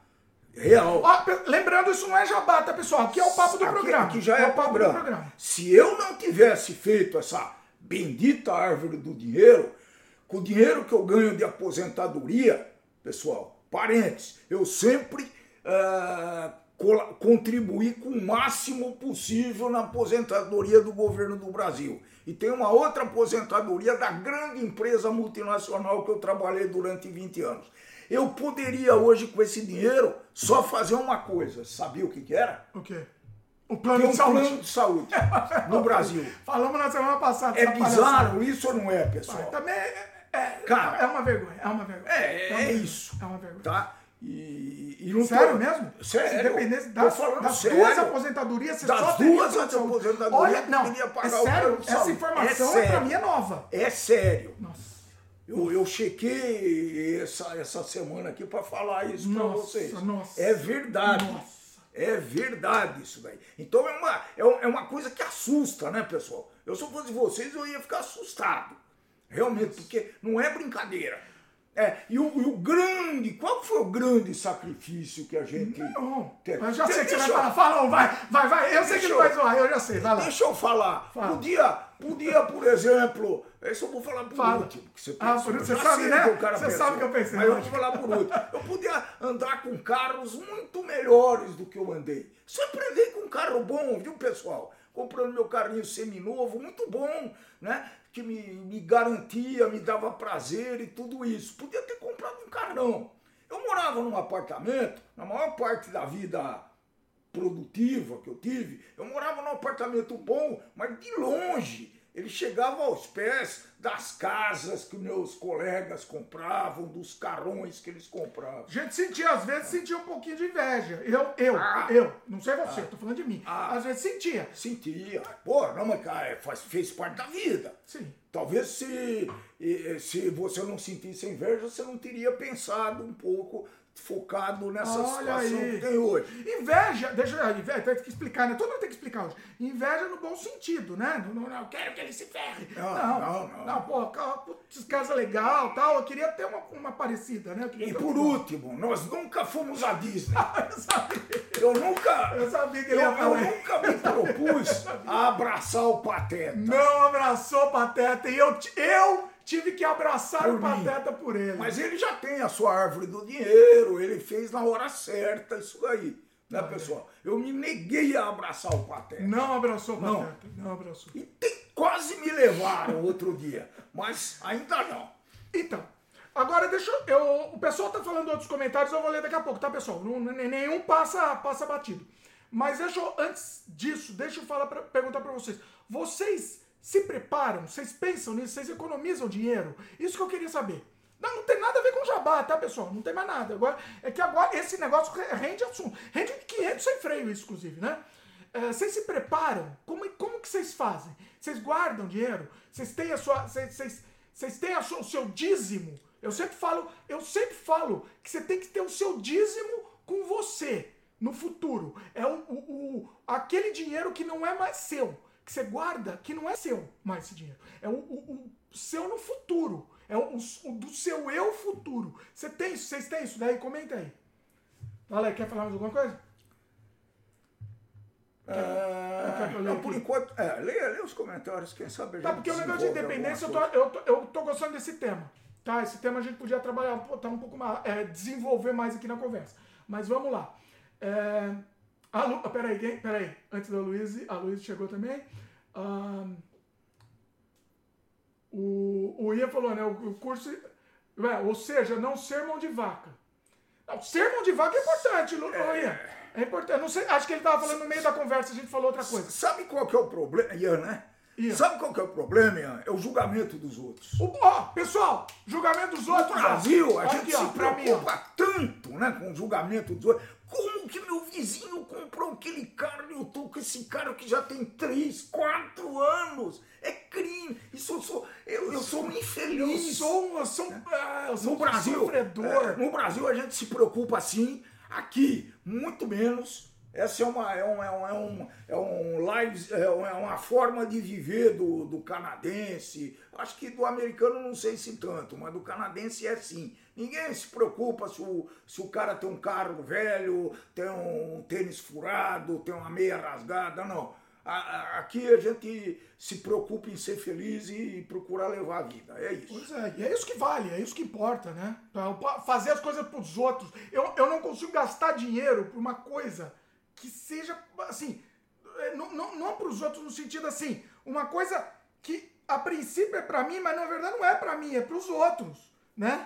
Real. Ó, lembrando, isso não é jabá, tá, pessoal? Aqui é o papo do Aqui- programa. Aqui já é, o papo programa. do programa. Se eu não tivesse feito essa bendita árvore do dinheiro, com o dinheiro que eu ganho de aposentadoria, pessoal, parentes, eu sempre cola- contribuí com o máximo possível na aposentadoria do governo do Brasil. E tem uma outra aposentadoria da grande empresa multinacional que eu trabalhei durante 20 anos. Eu poderia hoje, com esse dinheiro, só fazer uma coisa. Sabia o que, que era? O quê? O plano um de saúde. plano de saúde no Brasil. Falamos na semana passada. É bizarro isso ou não é, pessoal? Também é, é, Cara. é uma vergonha, é uma vergonha. É, é vergonha, isso. É uma vergonha. Tá? E, e não tô- Sério mesmo? Sério. Independência Tô das, das sério. duas aposentadorias, você Das só duas aposentadorias, Olha, não, é o sério, plano de essa informação É é pra sério. mim é nova. É sério. Nossa. Eu, eu chequei essa, essa semana aqui para falar isso para vocês. nossa. É verdade. Nossa. É verdade isso daí. Então é uma, é é uma coisa que assusta, né, pessoal? Eu se eu fosse vocês, eu ia ficar assustado. Realmente, porque não é brincadeira. É, e, o, e o grande, qual foi o grande sacrifício que a gente. Não, teve? eu já sei que você vai eu- falar. Fala, vai, vai, vai. Eu sei que Deixa não vai zoar, eu já sei. Vai lá. Deixa eu falar. Fala. Podia, podia, por exemplo. Isso eu vou falar por Fala. último. Que você Ah, por último, você sabe, né? o que o cara Você sabe o que eu pensei, Mas eu vou falar por último. Eu podia andar com carros muito melhores do que eu andei. Sempre andei com um carro bom, viu, pessoal? Comprando meu carrinho seminovo, muito bom, né? Que me, me garantia, me dava prazer e tudo isso. Podia ter comprado um carrão. Eu morava num apartamento, na maior parte da vida produtiva que eu tive, eu morava num apartamento bom, mas de longe. Ele chegava aos pés das casas que meus colegas compravam, dos carrões que eles compravam. A gente sentia, às vezes, sentia um pouquinho de inveja. Eu, eu, ah, eu, não sei você, ah, tô falando de mim. Ah, às vezes sentia. Sentia. Pô, não, mas cara, é, fez parte da vida. Sim. Talvez se, se você não sentisse inveja, você não teria pensado um pouco focado nessa Olha situação aí. que tem hoje. Inveja, deixa eu inveja, tem que explicar, né? Todo mundo tem que explicar hoje. Inveja no bom sentido, né? Não, não, não eu quero que ele se ferre. Não, não, não. Não, não pô, putz, casa legal tal. Eu queria ter uma, uma parecida, né? E por uma... último, nós nunca fomos a Disney. eu sabia. Eu nunca. Eu sabia que ele eu, eu nunca me propus a abraçar o Pateta. Não abraçou o Pateta. E eu, eu tive que abraçar por o Pateta por ele. Mas ele já tem a sua árvore do dinheiro, ele fez na hora certa isso daí. Né, pessoal? Eu me neguei a abraçar o Pateta. Não abraçou o Pateta. Não, não abraçou. E tem, quase me levaram outro dia, mas ainda não. Então, agora deixa eu. O pessoal tá falando outros comentários, eu vou ler daqui a pouco, tá, pessoal? Não, nenhum passa, passa batido. Mas deixa eu, antes disso, deixa eu falar pra, perguntar para vocês. Vocês se preparam? Vocês pensam nisso? Vocês economizam dinheiro? Isso que eu queria saber. Não, não tem nada a ver com jabá, tá, pessoal? Não tem mais nada. Agora, é que agora esse negócio rende assunto. Rende 500 sem freio, isso, inclusive, né? É, vocês se preparam? Como, como que vocês fazem? Vocês guardam dinheiro? Vocês têm a sua. Vocês, têm a sua, o seu dízimo? Eu sempre falo, eu sempre falo que você tem que ter o seu dízimo com você no futuro. É o, o aquele dinheiro que não é mais seu que você guarda que não é seu mais esse dinheiro. É o, o, o seu no futuro. É o, o, do seu eu futuro. Você tem isso? Vocês têm isso? Daí comenta aí. Aí, quer falar mais alguma coisa? É, não, por enquanto, é, leia, leia os comentários, quem sabe a tá, Tá, porque o negócio de independência, eu tô, eu, tô, eu tô gostando desse tema. Tá, esse tema a gente podia trabalhar, tá um pouco mais, é, desenvolver mais aqui na conversa. Mas vamos lá. É, a Lu, peraí, quem? Peraí. Antes da Luísa, a Luísa chegou também. Um, o, o Ian falou, né? O, curso. É, ou seja, não ser mão de vaca. Não, ser mão de vaca é importante, é, Ian. É importante. Não sei, acho que ele estava falando no meio da conversa, a gente falou outra coisa. Sabe qual que é o problema, Ian, né? Ian. Sabe qual que é o problema, Ian? É o julgamento dos outros. O, ó, pessoal, julgamento dos outros. No Brasil, a gente aqui, se preocupa mim, tanto né, com o julgamento dos outros. Como que meu vizinho comprou aquele carro e eu tô com esse carro que já tem 3, 4 anos? É crime. Isso eu sou, eu, eu sou um infeliz. Eu sou, eu sou, é, eu sou no Brasil, sofredor. É, no Brasil a gente se preocupa assim, aqui muito menos. Essa é uma, é um, é um, é um, é um live, é, é uma forma de viver do, do canadense. Acho que do americano não sei se tanto, mas do canadense é assim. Ninguém se preocupa se o, se o cara tem um carro velho, tem um tênis furado, tem uma meia rasgada, não. Aqui a gente se preocupa em ser feliz e procurar levar a vida. É isso. Pois é, e é isso que vale, é isso que importa, né? Fazer as coisas para os outros. Eu, eu não consigo gastar dinheiro por uma coisa que seja, assim, é, não, não, não para os outros no sentido assim, uma coisa que a princípio é para mim, mas na verdade não é para mim, é para os outros, né?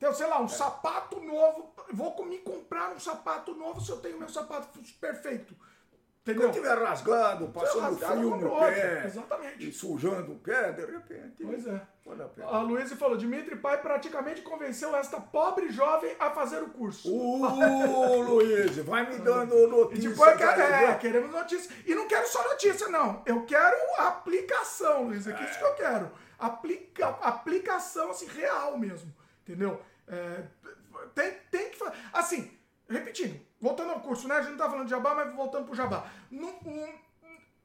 Então, sei lá, um é. sapato novo, vou me comprar um sapato novo se eu tenho meu sapato perfeito. Entendeu? Quando tiver rasgado, passando frio no pé, exatamente. e sujando o pé, de repente. Pois é. A, a Luísa falou: Dimitri Pai praticamente convenceu esta pobre jovem a fazer o curso. Uh, Luiz, vai me dando notícia. E depois, quer, é, queremos notícia. E não quero só notícia, não. Eu quero aplicação, Luiz. É, é. isso que eu quero. Aplica, aplicação assim, real mesmo. Entendeu? É, tem, tem que fazer. Assim, repetindo, voltando ao curso, né? A gente não tá falando de jabá, mas voltando pro jabá.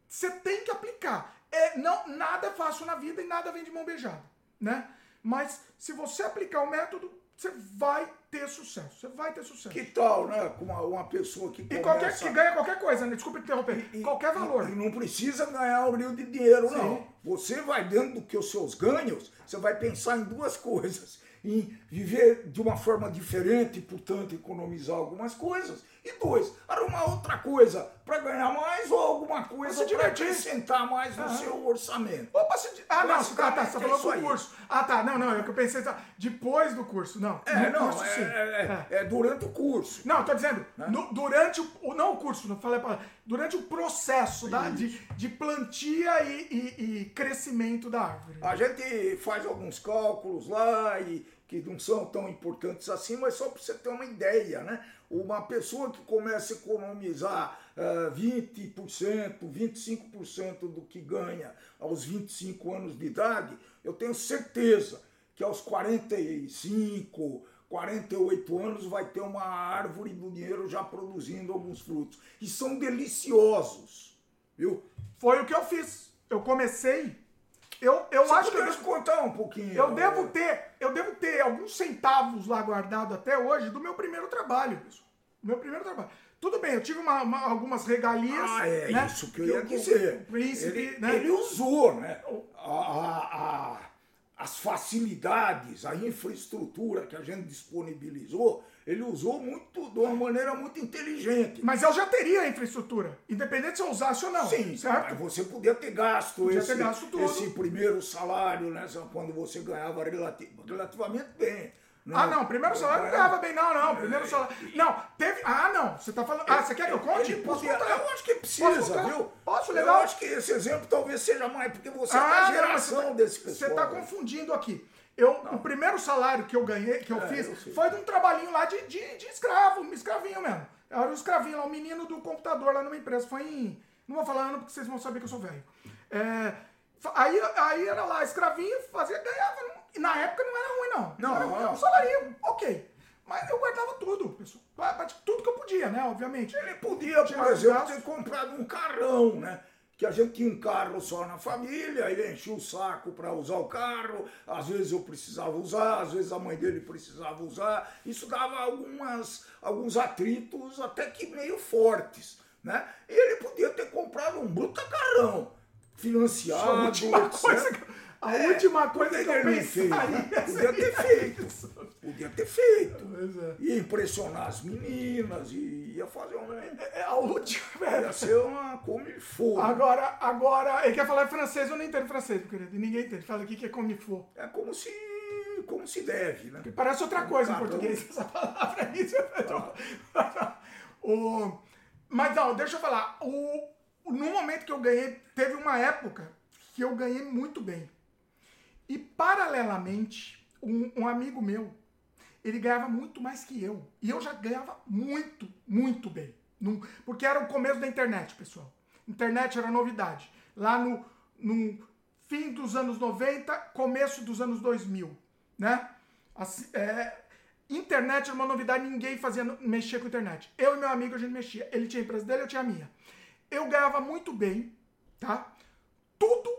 Você tem que aplicar. É, não, nada é fácil na vida e nada vem de mão beijada, né? Mas se você aplicar o método, você vai ter sucesso. Você vai ter sucesso. Que tal, né? Com uma, uma pessoa que começa... E qualquer, que ganha qualquer coisa, né? Desculpa interromper. E, qualquer valor. E não precisa ganhar um rio de dinheiro, Sim. não. Você vai dentro do que os seus ganhos, você vai pensar em duas coisas em viver de uma forma diferente, portanto, economizar algumas coisas, E dois, arrumar outra coisa para ganhar mais ou alguma coisa para acrescentar mais no seu orçamento. Opa, se... Ah, não, ah, tá, você falou do curso. Ah, tá, não, não, é que eu pensei depois do curso, não. É, não, curso, é, é, é, é, durante o curso. Não, tô dizendo, né? no, durante o, não o curso, não falei para durante o processo da, de, de plantia e, e, e crescimento da árvore. A gente faz alguns cálculos lá e que não são tão importantes assim, mas só para você ter uma ideia, né? Uma pessoa que começa a economizar uh, 20%, 25% do que ganha aos 25 anos de idade, eu tenho certeza que aos 45, 48 anos vai ter uma árvore do dinheiro já produzindo alguns frutos. E são deliciosos, viu? Foi o que eu fiz. Eu comecei eu, eu acho que. Eu contar um pouquinho. Eu devo ter, eu devo ter alguns centavos lá guardado até hoje do meu primeiro trabalho, pessoal. Meu primeiro trabalho. Tudo bem, eu tive uma, uma, algumas regalias. Ah, é né? isso que eu ia dizer. O príncipe, ele, né? ele usou, né? A, a, a as facilidades, a infraestrutura que a gente disponibilizou, ele usou muito de uma maneira muito inteligente. Mas eu já teria a infraestrutura, independente se eu usasse ou não. Sim, certo? você podia ter gasto, podia esse, ter gasto esse primeiro salário, né, quando você ganhava relativamente bem. Não. Ah, não, primeiro salário não ganhava bem, não, não. Primeiro salário. Não, teve. Ah, não. Você tá falando. Ah, você quer que eu conte? Ele podia, eu acho que precisa, viu? Posso, legal? Eu acho que esse exemplo talvez seja mais, porque você ah, é da geração não, desse pessoal. Você tá confundindo aqui. Eu, o primeiro salário que eu ganhei, que eu é, fiz, eu foi de um trabalhinho lá de, de, de escravo, um escravinho mesmo. Eu era um escravinho lá, um menino do computador lá numa empresa. Foi em. Não vou falar ano porque vocês vão saber que eu sou velho. É, aí, aí era lá, escravinho, fazia, ganhava e na época não era ruim, não. Não, era, não. um salário, ok. Mas eu guardava tudo, pessoal. Tudo que eu podia, né? Obviamente. Ele podia, por exemplo, ter comprado um carrão, né? Que a gente tinha um carro só na família, ele enchia o saco para usar o carro, às vezes eu precisava usar, às vezes a mãe dele precisava usar. Isso dava algumas, alguns atritos até que meio fortes. Né? E ele podia ter comprado um bruta carrão, financiado, etc. Coisa que a é, última coisa que eu pensei. Podia ter feito. Podia ter feito. É. Ia impressionar as meninas, ia fazer uma. É, é a última. Ia ser uma come for. Agora, agora, ele quer falar francês, eu não entendo francês, meu querido. Ninguém entende. Fala aqui que é come for. É como se. como se deve, né? parece outra como coisa caramba. em português, essa palavra aí. Ah. o, mas não, deixa eu falar. O, no momento que eu ganhei, teve uma época que eu ganhei muito bem. E paralelamente, um, um amigo meu, ele ganhava muito mais que eu. E eu já ganhava muito, muito bem. Porque era o começo da internet, pessoal. Internet era novidade. Lá no, no fim dos anos 90, começo dos anos 2000, né? Assim, é, internet era uma novidade, ninguém fazia mexer com internet. Eu e meu amigo a gente mexia. Ele tinha a empresa dele, eu tinha a minha. Eu ganhava muito bem, tá? Tudo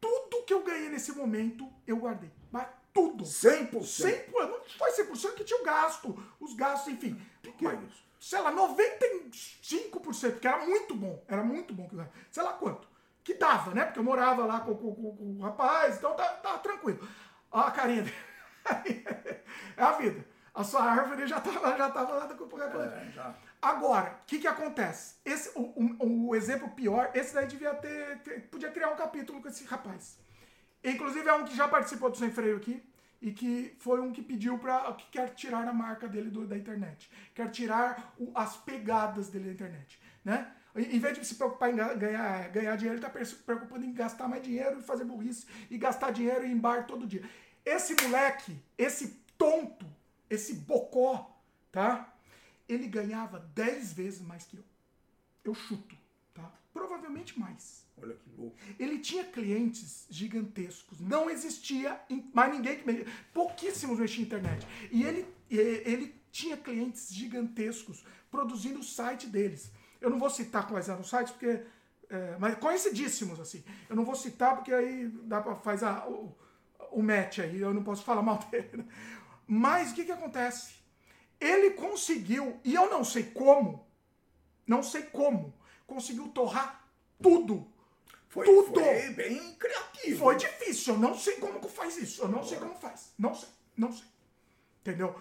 tudo que eu ganhei nesse momento, eu guardei. Mas tudo. 100%? 100%. Não foi 100% que tinha o gasto. Os gastos, enfim. Pequenos. Sei lá, 95%, porque era muito bom. Era muito bom. Sei lá quanto. Que dava, né? Porque eu morava lá com, com, com, com o rapaz, então tá, tá tranquilo. Ó a carinha É a vida. A sua árvore já tava, já tava lá é, já. Agora, o que, que acontece? Esse, o, o, o, exemplo pior, esse daí devia ter, ter, Podia criar um capítulo com esse rapaz. Inclusive é um que já participou do Sem Freio aqui e que foi um que pediu para que quer tirar a marca dele do, da internet, quer tirar o, as pegadas dele da internet, né? Em vez de se preocupar em ganhar, ganhar dinheiro, ele está preocupando em gastar mais dinheiro e fazer burrice e gastar dinheiro em bar todo dia. Esse moleque, esse tonto, esse bocó, tá? ele ganhava 10 vezes mais que eu. Eu chuto, tá? Provavelmente mais. Olha que louco. Ele tinha clientes gigantescos. Não existia mais ninguém que pouquíssimos mexiam na internet. E ele, ele tinha clientes gigantescos produzindo o site deles. Eu não vou citar quais eram os sites, porque. É, mas conhecidíssimos, assim. Eu não vou citar porque aí dá para fazer o, o match aí, eu não posso falar mal dele. Né? Mas o que, que acontece? Ele conseguiu, e eu não sei como, não sei como, conseguiu torrar tudo. Foi, tudo. Foi bem criativo. Foi difícil, eu não sei como que faz isso. Eu não sei como faz. Não sei, não sei. Entendeu?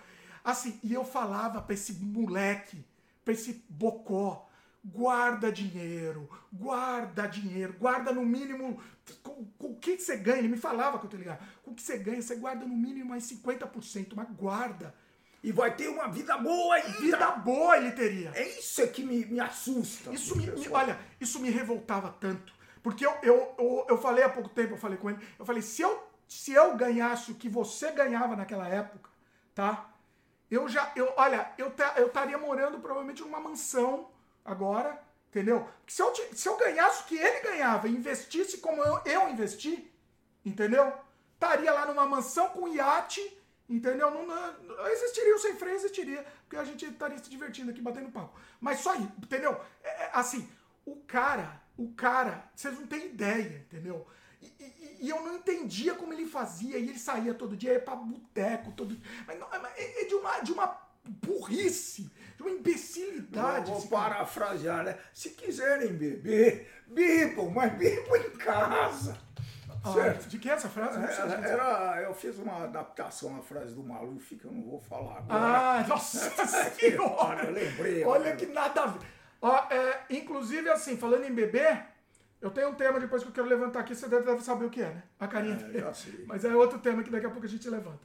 Assim, e eu falava pra esse moleque, pra esse bocó. Guarda dinheiro, guarda dinheiro, guarda no mínimo. Com, com o que você ganha? Ele me falava quando eu ligava. Com o que você ganha, você guarda no mínimo mais 50%, mas guarda. E vai ter uma vida boa ainda. Vida boa ele teria. É isso que me, me assusta. Isso me, me, olha, isso me revoltava tanto. Porque eu, eu, eu, eu, falei há pouco tempo, eu falei com ele, eu falei, se eu, se eu ganhasse o que você ganhava naquela época, tá? Eu já, eu, olha, eu estaria morando provavelmente numa mansão agora, entendeu? Se eu, se eu ganhasse o que ele ganhava e investisse como eu, eu investi, entendeu? Estaria lá numa mansão com iate, entendeu? Não, não, existiria o sem freio, existiria, porque a gente estaria se divertindo aqui, batendo papo. Mas só aí, entendeu? É, é, assim, o cara, o cara, vocês não têm ideia, entendeu? E, e, e, eu não entendia como ele fazia, e ele saía todo dia, ia pra boteco, todo Mas não, é, é de uma, de uma burrice, de uma imbecilidade. Eu vou parafrasear, né? Se quiserem beber, bebam, mas bebam em casa. Ah, certo? De que é essa frase? Era, era, eu fiz uma adaptação à frase do Maluf que eu não vou falar agora. Ah, nossa senhora! eu lembrei. Olha que nada a ver. Ó, é, inclusive, assim, falando em beber, eu tenho um tema depois que eu quero levantar aqui, você deve saber o que é, né? A carinha. É, já sei. Mas é outro tema que daqui a pouco a gente levanta.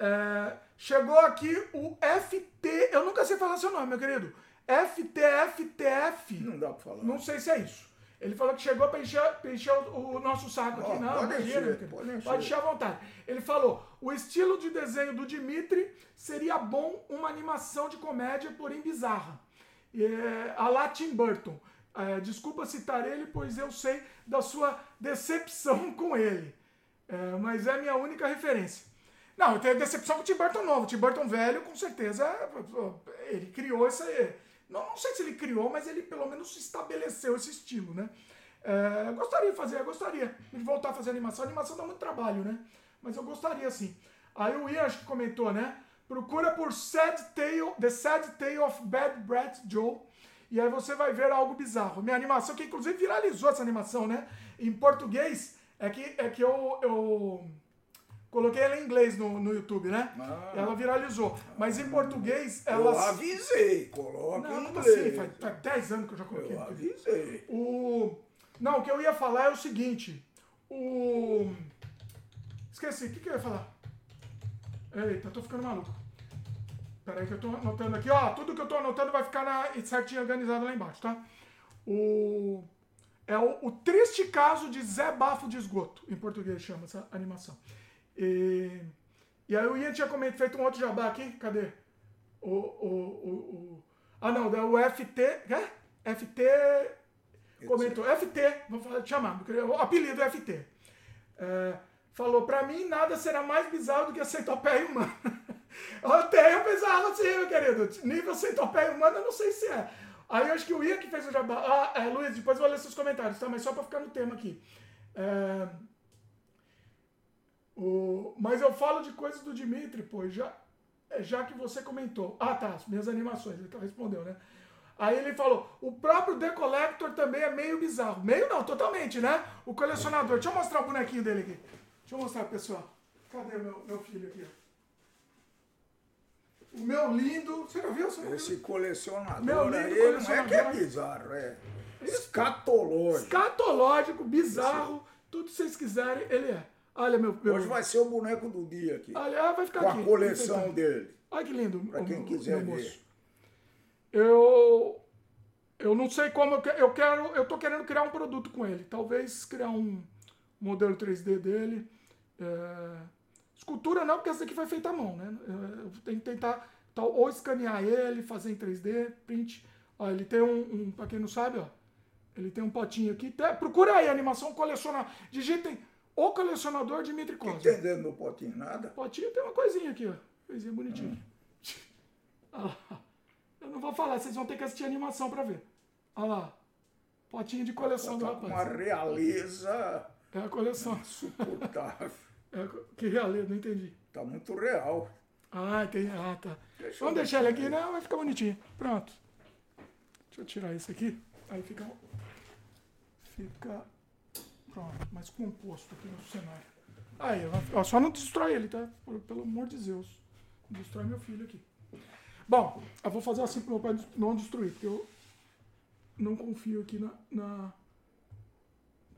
É, chegou aqui o FT. Eu nunca sei falar seu nome, meu querido. FTFTF. Não dá pra falar. Não sei se é isso. Ele falou que chegou para encher, pra encher o, o, nosso saco aqui. Oh, não, pode encher, pode, encher. pode encher à vontade. Ele falou: o estilo de desenho do Dimitri seria bom uma animação de comédia, porém bizarra. É, a Tim Burton. É, desculpa citar ele, pois eu sei da sua decepção com ele. É, mas é minha única referência. Não, eu tenho decepção com o Tim Burton novo. O Tim Burton velho, com certeza, ele criou essa. Não, não sei se ele criou, mas ele pelo menos estabeleceu esse estilo, né? É, gostaria de fazer, gostaria de voltar a fazer animação. A animação dá muito trabalho, né? Mas eu gostaria sim. Aí o Ian acho que comentou, né? Procura por Sad Tale, The Sad Tale of Bad Brat Joe. E aí você vai ver algo bizarro. Minha animação, que inclusive viralizou essa animação, né? Em português, é que, é que eu, eu Coloquei ela em inglês no, no YouTube, né? Ah. Ela viralizou. Mas em português, ela. Eu avisei, coloca não, em inglês. Assim, faz, faz 10 anos que eu já coloquei. Eu avisei. O... Não, o que eu ia falar é o seguinte. O. Esqueci, o que, que eu ia falar? Eita, tô ficando maluco. Peraí que eu tô anotando aqui. Ó, tudo que eu tô anotando vai ficar na... certinho organizado lá embaixo, tá? O... É o, o triste caso de Zé Bafo de Esgoto, em português chama essa animação. E, e aí o Ian tinha comentado, feito um outro jabá aqui, cadê? O, o, o, o ah não, o FT, é? FT comentou, FT, vou falar, chamar, o apelido é FT. É, falou, pra mim nada será mais bizarro do que a centopeia humana. Até eu pensava assim, meu querido, nível centopeia humana eu não sei se é. Aí eu acho que o Ian que fez o jabá. Ah, é, Luiz, depois eu vou ler seus comentários, tá? Mas só pra ficar no tema aqui. É, o, mas eu falo de coisas do Dimitri, pô, já, é, já que você comentou. Ah, tá, minhas animações, ele respondeu, né? Aí ele falou, o próprio The Collector também é meio bizarro. Meio não, totalmente, né? O colecionador. Deixa eu mostrar o bonequinho dele aqui. Deixa eu mostrar, pessoal. Cadê meu, meu filho aqui? O meu lindo. Você já viu? Você Esse colecionador meu lindo aí, colecionador. não é que é bizarro, é escatológico. Escatológico, bizarro, tudo que vocês quiserem, ele é. Olha, meu, meu. Hoje vai ser o boneco do dia aqui. Olha, ah, vai ficar com aqui. Com a coleção dele. Olha que lindo. Para quem quiser ver. Moço. Eu. Eu não sei como. Eu quero, eu quero. Eu tô querendo criar um produto com ele. Talvez criar um modelo 3D dele. É, escultura não, porque essa aqui foi feita à mão, né? Eu tenho que tentar tal, ou escanear ele, fazer em 3D, print. Ó, ele tem um, um para quem não sabe, ó. Ele tem um potinho aqui. Procura aí, animação colecionar. Digitem o colecionador Dimitri Cosma. Entendendo no potinho nada? Potinho tem uma coisinha aqui, ó. Coisinha bonitinha. Hum. Eu não vou falar, vocês vão ter que assistir a animação pra ver. Olha lá. Potinho de coleção tá do rapaz. Uma realeza. É a coleção. Insuportável. É, que realeza? Não entendi. Tá muito real. Ah, entendi. Ah, tá. Deixa Vamos deixar ele aqui, não? Vai ficar bonitinho. Pronto. Deixa eu tirar esse aqui. Aí fica. Fica Pronto, mais composto aqui no cenário. Aí, ó, só não destrói ele, tá? Pelo amor de Deus. Não destrói meu filho aqui. Bom, eu vou fazer assim para meu pai não destruir, porque eu não confio aqui na, na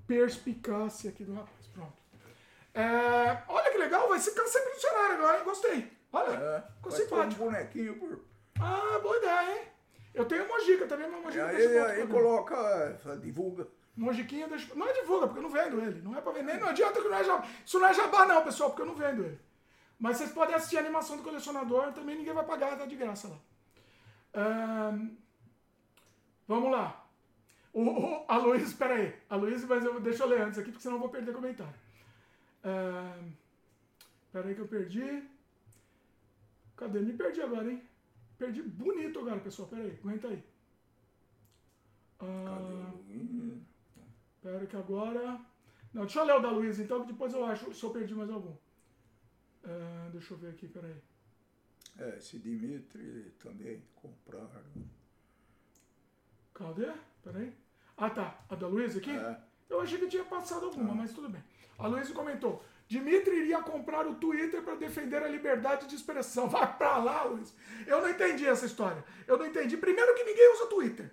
perspicácia aqui do rapaz. Pronto. É, olha que legal, vai ficar sempre no cenário agora, hein? Gostei. Olha, É, ficou simpático. um bonequinho por. Ah, boa ideia, hein? Eu tenho uma mojica também, mas E mojica aí, aí coloca, é, divulga. Mojiquinha deixa... Não é divulga, porque eu não vendo ele. Não é pra vender. Não adianta que não é jabá. Isso não é jabá, não, pessoal, porque eu não vendo ele. Mas vocês podem assistir a animação do colecionador, também ninguém vai pagar, tá de graça lá. Ahn, Vamos lá. O, o, a Luiz, espera aí. A Luiz, mas eu, deixa eu ler antes aqui, porque senão eu vou perder comentário. Ahn, Espera aí que eu perdi. Cadê? Me perdi agora, hein? Perdi bonito agora, pessoal. Pera aí, aguenta aí. Ah, Pera que agora. Não, deixa eu ler o da Luiz então, que depois eu acho se eu perdi mais algum. Ah, deixa eu ver aqui, peraí. É, esse Dimitri também compraram. Cadê? Peraí. Ah tá, a da Luiz aqui? É. Eu achei que tinha passado alguma, mas tudo bem. A Luiz comentou: Dimitri iria comprar o Twitter para defender a liberdade de expressão. Vai pra lá, Luiz. Eu não entendi essa história. Eu não entendi. Primeiro que ninguém usa Twitter.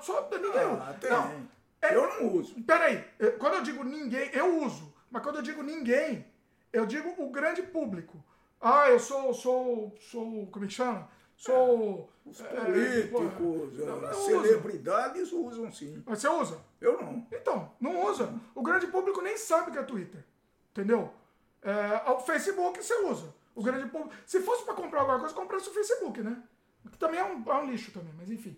Só ninguém Ah, usa. Não. É- Eu não uso. Peraí, eu- quando eu digo ninguém, eu uso. Mas quando eu digo ninguém, eu digo o grande público. Ah, eu sou, sou, sou, como é que chama? Sou... Os é, políticos, não, as eu uso. celebridades usam sim. Mas você usa? Eu não. Então, não usa. O grande público nem sabe que é Twitter. Entendeu? É, o Facebook você usa. O grande público... Se fosse para comprar alguma coisa, comprasse o Facebook, né? Que também é um, é um lixo também, mas enfim.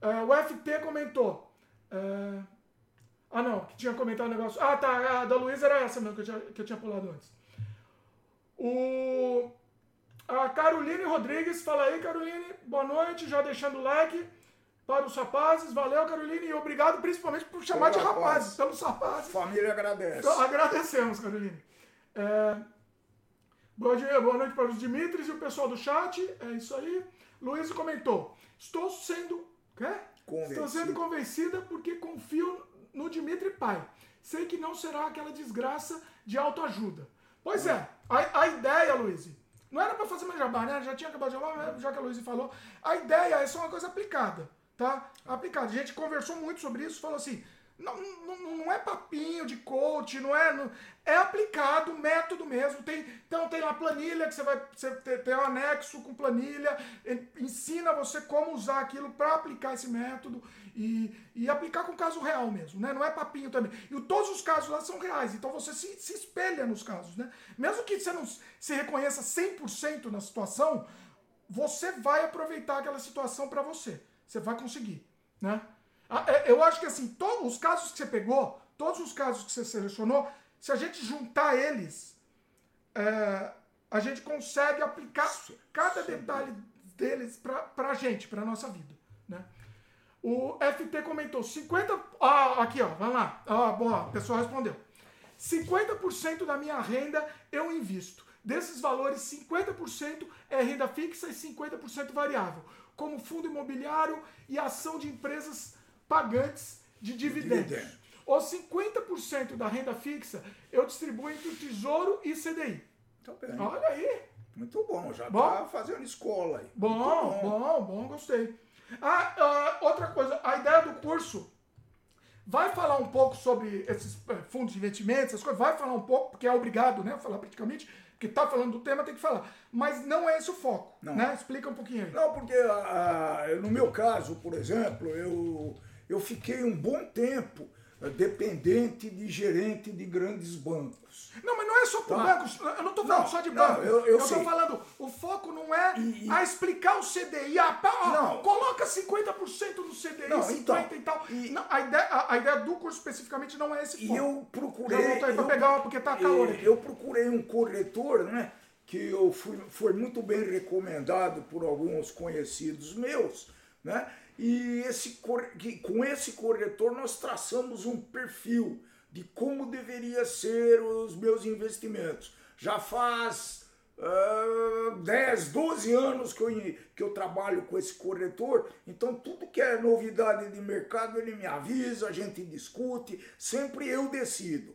É, o FT comentou... é, Ah, não, que tinha comentado um negócio. Ah, tá, a da Luísa era essa mesmo que eu tinha, que eu tinha pulado antes. O. A Caroline Rodrigues, fala aí, Caroline, boa noite, já deixando o like para os rapazes. Valeu, Caroline, e obrigado principalmente por chamar de rapaz. rapazes, pelos rapazes. Família agradece. Então, agradecemos, Caroline. É, Bom dia, boa noite para os Dimitris e o pessoal do chat. É isso aí. Luiz comentou: Estou sendo. Quê? Estou sendo convencida porque confio no Dimitri pai. Sei que não será aquela desgraça de autoajuda. Pois é, a, a ideia, Luiz, não era para fazer mais jabá, né? Já tinha acabado de mas já que a Luiz falou. A ideia é só uma coisa aplicada, tá? Aplicada. A gente conversou muito sobre isso, falou assim. Não, não, não é papinho de coach, não é. não- é aplicado, método mesmo. Tem, então tem lá planilha que você vai você tem, um anexo com planilha, en- ensina você como usar aquilo para aplicar esse método e, e aplicar com caso real mesmo, né? Não é papinho também. E todos os casos lá são reais, então você se, se espelha nos casos, né? Mesmo que você não se reconheça 100% na situação, você vai aproveitar aquela situação para você. Você vai conseguir, né? Ah, é, Eu acho que assim, todos os casos que você pegou, todos os casos que você selecionou, se a gente juntar eles, é, a gente consegue aplicar cada detalhe deles pra, pra gente, pra nossa vida, né? O FT comentou 50. Ah, aqui ó, vai lá. Ah, boa, o pessoal respondeu. 50% da minha renda eu invisto. Desses valores, 50% é renda fixa e 50% variável, como fundo imobiliário e ação de empresas pagantes de dividendos. Os 50% da renda fixa eu distribuo entre o Tesouro e CDI. Tá bem. Olha aí. Muito bom, já Bom. tá fazendo escola aí. Bom, Muito bom, bom, gostei. Ah, ah, outra coisa, a ideia do curso vai falar um pouco sobre esses eh, fundos de investimentos, essas coisas, vai falar um pouco, porque é obrigado, né, falar praticamente, porque tá falando do tema, tem que falar. Mas não é esse o foco, Não. né? Explica um pouquinho aí. Não, porque ah, no meu caso, por exemplo, eu, eu fiquei um bom tempo ah, dependente de gerente de grandes bancos. Não, mas não é só por Tá. bancos, eu não tô falando Não, só de não, bancos. eu- eu sei. falando, o foco não é E- e- a explicar o CDI, ah, pá, ó, Não. coloca 50% no CDI, Não, 50 então, e tal. e- Não, a, ideia, a, a ideia do curso especificamente não é esse E foco. eu procurei. Eu- pegar uma, porque tá calor eh, aqui. Eu procurei um corretor, né? Que eu fui, foi muito bem recomendado por alguns conhecidos meus, né? E esse, com esse corretor nós traçamos um perfil de como deveria ser os meus investimentos. Já faz ah, 10, 12 anos que eu, que eu trabalho com esse corretor, então tudo que é novidade de mercado ele me avisa, a gente discute, sempre eu decido.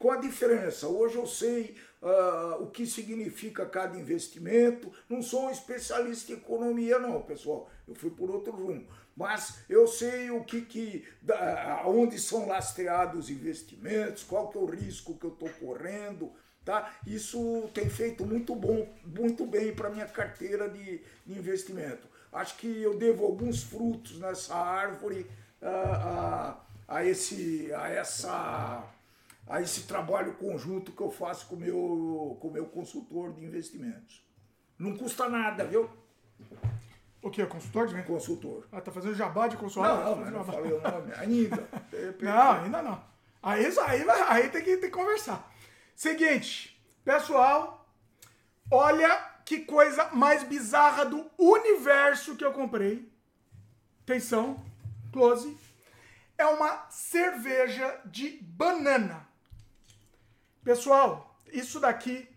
com a diferença. Hoje eu sei uh, o que significa cada investimento. Não sou um especialista em economia, não, pessoal. Eu fui por outro rumo. Mas eu sei o que, que onde são lastreados os investimentos, qual que é o risco que eu estou correndo. Tá? Isso tem feito muito bom, muito bem para minha carteira de, de, investimento. Acho que eu devo alguns frutos nessa árvore a, a, a esse, a essa a esse trabalho conjunto que eu faço com meu, com o meu consultor de investimentos. Não custa nada, viu? O que? Consultor de Consultor. Ah, tá fazendo jabá de consultor? Não, não, não falei o nome ainda. não, ainda não. Aí, aí, aí tem, que, tem que conversar. Seguinte, pessoal, olha que coisa mais bizarra do universo que eu comprei. Atenção, close. É uma cerveja de banana. Pessoal, isso daqui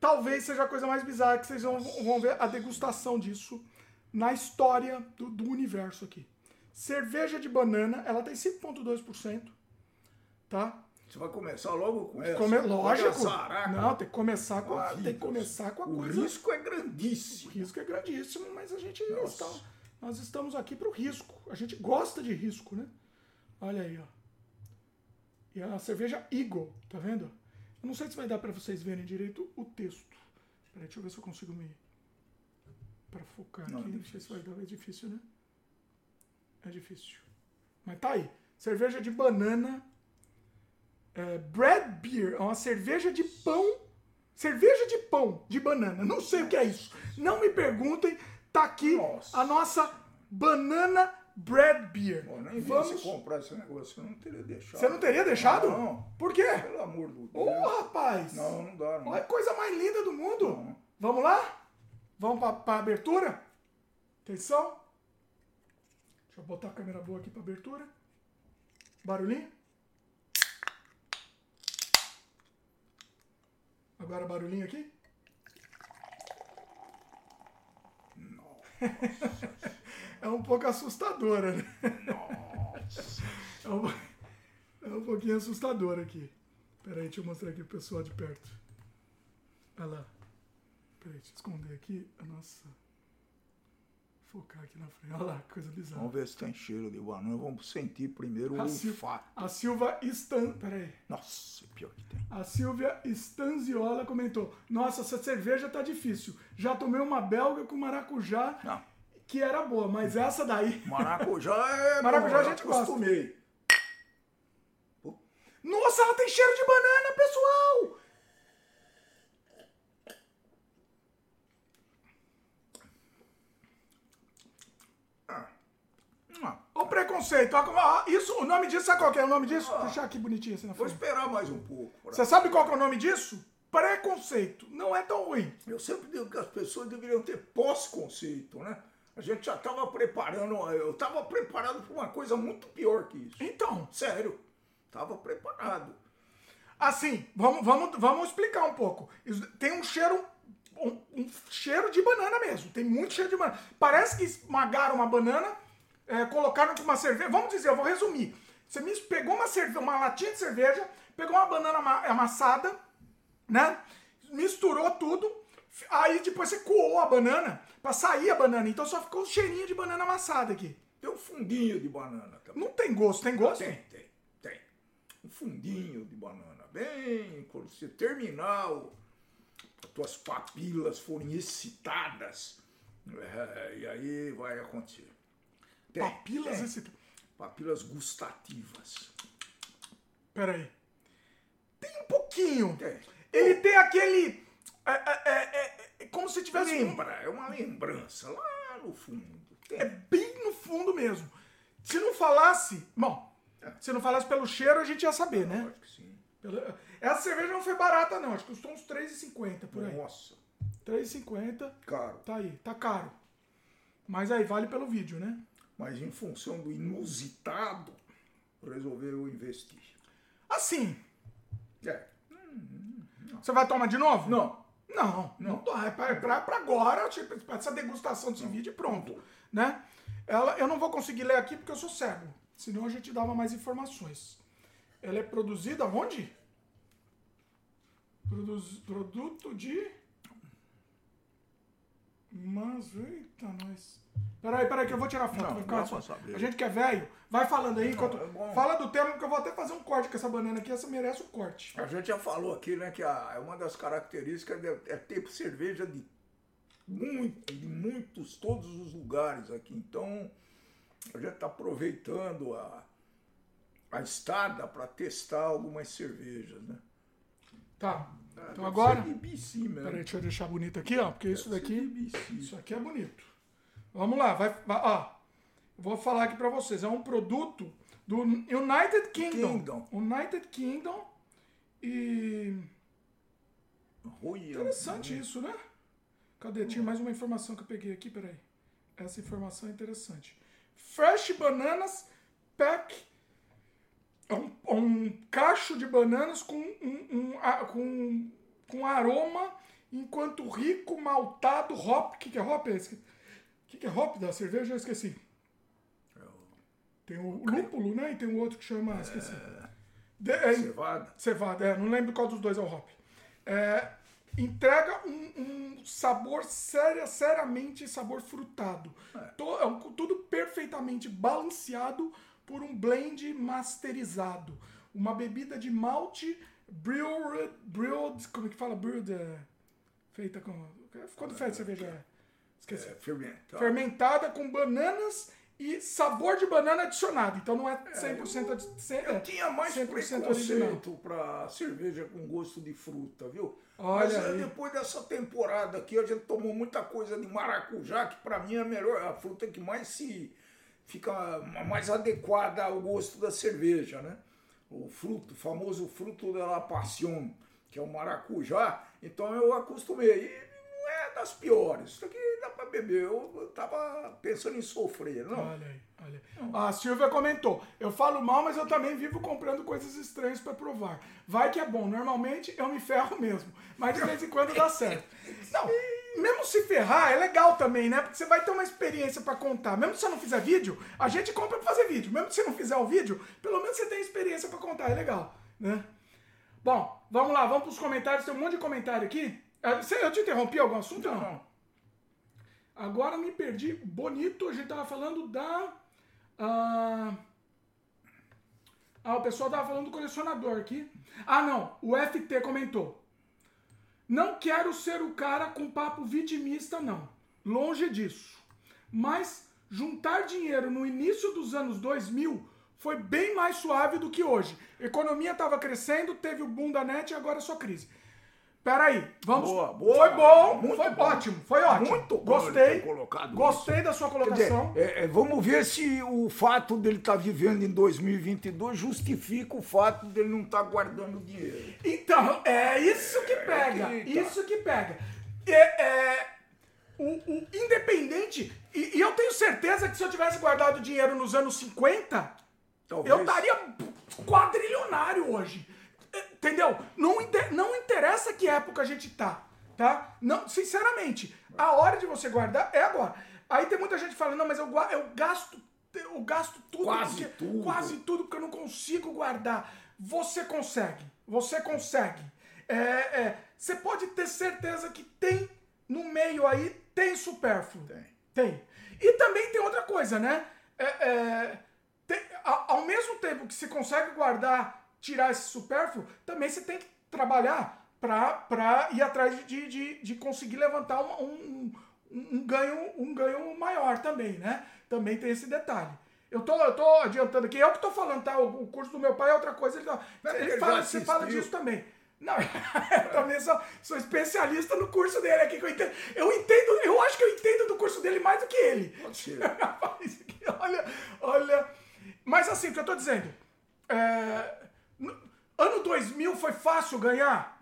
talvez seja a coisa mais bizarra que vocês vão, vão ver a degustação disso na história do, do universo aqui. Cerveja de banana, ela tem 5,2%. Tá? Você vai começar logo com essa? Come, lógico. Não, tem que começar com, a, tem que começar com a o coisa. O risco é grandíssimo. O risco é grandíssimo, mas a gente está, nós estamos aqui para o risco. A gente gosta de risco, né? Olha aí, ó. E a cerveja Eagle, tá vendo? Eu não sei se vai dar para vocês verem direito o texto. Peraí, deixa eu ver se eu consigo me. Para focar não, aqui. É se vai dar. É difícil, né? É difícil. Mas tá aí. Cerveja de banana. É, bread beer. É uma cerveja de pão. Cerveja de pão de banana. Não sei o que é isso. Não me perguntem. Tá aqui nossa. a nossa banana Bread Beer. Pô, nem Vamos... comprar esse negócio, eu não teria deixado. Você não teria deixado? Não. Por quê? Pelo amor do Deus. Ô, oh, rapaz! Não, não dá, não. Olha a coisa mais linda do mundo. Não. Vamos lá? Vamos para a abertura? Atenção. Deixa eu botar a câmera boa aqui para abertura. Barulhinho. Agora barulhinho aqui. É um pouco assustadora, né? Nossa! É um, é um pouquinho assustador aqui. Pera aí, deixa eu mostrar aqui o pessoal de perto. Olha lá. Pera aí, deixa eu esconder aqui a nossa. Focar aqui na frente. Olha lá, coisa bizarra. Vamos ver se tem cheiro de banana. Vamos sentir primeiro a o Sil olfato. A Silva Stan... Pera aí. Nossa, pior que tem. A Silvia Stanziola comentou: Nossa, essa cerveja tá difícil. Já tomei uma belga com maracujá. Não que era boa, mas essa daí. Maracujá é. Maracujá a gente gosta. Nossa, ela tem cheiro de banana, pessoal! Ah. O preconceito. Isso, o nome disso, sabe qual que é o nome disso? Ah. Deixar aqui bonitinho assim na frente. Vou esperar mais um pouco. Você sabe qual que é o nome disso? Preconceito. Não é tão ruim. Eu sempre digo que as pessoas deveriam ter pós-conceito, né? A gente já estava preparando, eu estava preparado para uma coisa muito pior que isso. Então. Sério, estava preparado. Assim, vamos, vamos, vamos explicar um pouco. Tem um cheiro, um, um cheiro de banana mesmo. Tem muito cheiro de banana. Parece que esmagaram uma banana, é, colocaram com uma cerveja. Vamos dizer, eu vou resumir. Você me pegou uma, cerve uma latinha de cerveja, pegou uma banana amassada, né? Misturou tudo Aí depois você coou a banana pra sair a banana. Então só ficou um cheirinho de banana amassada aqui. Tem um fundinho de banana também. Não tem gosto, tem gosto? tem, tem, tem. Um fundinho de banana. Bem, quando você terminar, as tuas papilas forem excitadas, é, e aí vai acontecer. Tem, papilas excitadas? Papilas gustativas. Peraí. Tem um pouquinho. Tem. Ele tem aquele é, é, é, é, como se tivesse. Lembra, é uma lembrança lá no fundo. Tem. É bem no fundo mesmo. Se não falasse. Bom, é. se não falasse pelo cheiro, a gente ia saber, né? Acho que sim. Pela, essa cerveja não foi barata, não. Acho que custou uns R$3,50 por aí. Nossa. R$3,50. Caro. Tá aí, tá caro. Mas aí vale pelo vídeo, né? Mas em função do inusitado, resolveu investir. Assim. É. Você vai tomar de novo? Não. Não, não, não é para pra, agora, tipo, pra essa degustação desse vídeo e pronto. Né? Ela, eu não vou conseguir ler aqui porque eu sou cego. Senão a gente dava mais informações. Ela é produzida onde? Produz, produto de. Mas, eita, nós. Peraí, peraí, que eu vou tirar foto. Não, vai ficar saber. A gente que é velho, vai falando aí enquanto. é. Fala do tema, que eu vou até fazer um corte com essa banana aqui. Essa merece um corte. A gente já falou aqui, né, que a, é uma das características é ter cerveja de muito, de muitos, todos os lugares aqui. Então, a gente está aproveitando a, a estada para testar algumas cervejas, né? Tá. Então Deve agora. Peraí, deixa eu deixar bonito aqui, ó. Porque isso daqui. Isso aqui é bonito. Vamos lá, vai, vai ó. Vou falar aqui pra vocês. É um produto do United Kingdom. Kingdom. United Kingdom. E. Olha, Interessante isso, né? Cadê? Tinha mais uma informação que eu peguei aqui, peraí. Essa informação é interessante. Fresh Bananas Pack. É um, um cacho de bananas com um, um- a- com, com aroma enquanto rico, maltado, hop. O que, que é hop? esse? O que, que é hop da cerveja? Eu esqueci. Tem o lúpulo, né? E tem o outro que chama. Esqueci. De- é, Cevada. Cevada, é, não lembro qual dos dois é o hop. É, entrega um, um sabor séria, seriamente sabor frutado. To- é um- tudo perfeitamente balanceado por um blend masterizado. Uma bebida de malte brewed, brewed como é que fala? Brewed, é, feita com... Quando faz cerveja? É? Esqueci É, fermentado. fermentada com bananas e sabor de banana adicionado. Então não é 100% adi- cem- Eu tinha mais 100% preconceito pra cerveja com gosto de fruta, viu? Olha Mas é, aí. depois dessa temporada aqui, a gente tomou muita coisa de maracujá, que pra mim é a melhor, a fruta que mais se fica mais adequada ao gosto da cerveja, né? O fruto, o famoso fruto de la passion, que é o maracujá. Então eu acostumei. Das piores. Isso aqui dá pra beber. Eu, tava pensando em sofrer, não? Olha aí, olha aí. A Silvia comentou: eu falo mal, mas eu também vivo comprando coisas estranhas pra provar. Vai que é bom. Normalmente eu me ferro mesmo, mas de vez em quando dá certo. Não, mesmo se ferrar é legal também, né? Porque você vai ter uma experiência pra contar. Mesmo se você não fizer vídeo, a gente compra pra fazer vídeo. Mesmo se você não fizer o vídeo, pelo menos você tem experiência pra contar. É legal, né? Bom, vamos lá, vamos pros comentários. Tem um monte de comentário aqui. Ah, Eu te interrompi algum assunto ou não? Não. Agora me perdi. Bonito, a gente tava falando da. Ah, ah, o pessoal tava falando do colecionador aqui. Ah, não. O FT comentou. Não quero ser o cara com papo vitimista, não. Longe disso. Mas juntar dinheiro no início dos anos 2000 foi bem mais suave do que hoje. A economia estava crescendo, teve o boom da net e agora é só crise. Peraí, vamos. Boa, boa. Foi bom, Muito foi bom. ótimo, foi ótimo. Muito Gostei. colocado Gostei da sua Quer dizer, colocação. é, é, vamos ver se o fato dele estar vivendo em 2022 justifica o fato dele não estar guardando dinheiro. Então, é isso que pega. tá. Isso que pega. É, é, o, o independente. E, e eu tenho certeza que se eu tivesse guardado dinheiro nos anos 50, Talvez. eu estaria quadrilionário hoje. Entendeu? Não, não interessa que época a gente tá. Tá? Não, sinceramente, a hora de você guardar é agora. Aí tem muita gente que fala, não, mas eu, eu gasto. Eu gasto tudo. Quase porque- tudo. Quase tudo porque eu não consigo guardar. Você consegue. Você consegue. É, é, você pode ter certeza que tem no meio aí, tem supérfluo. Tem. Tem. E também tem outra coisa, né? É, é, tem- ao mesmo tempo que você consegue guardar, tirar esse supérfluo, também você tem que trabalhar para ir atrás de, de, de conseguir levantar um, um, um ganho, um ganho maior também, né? Também tem esse detalhe. Eu tô, eu tô adiantando aqui, eu que tô falando, tá? O, o curso do meu pai é outra coisa. Ele, Mas ele ele fala, você fala disso também. Não, eu também sou, sou especialista no curso dele aqui. Que eu, entendo, eu entendo, eu acho que eu entendo do curso dele mais do que ele. Olha, olha. Mas assim, o que eu tô dizendo. é, ano 2000 foi fácil ganhar?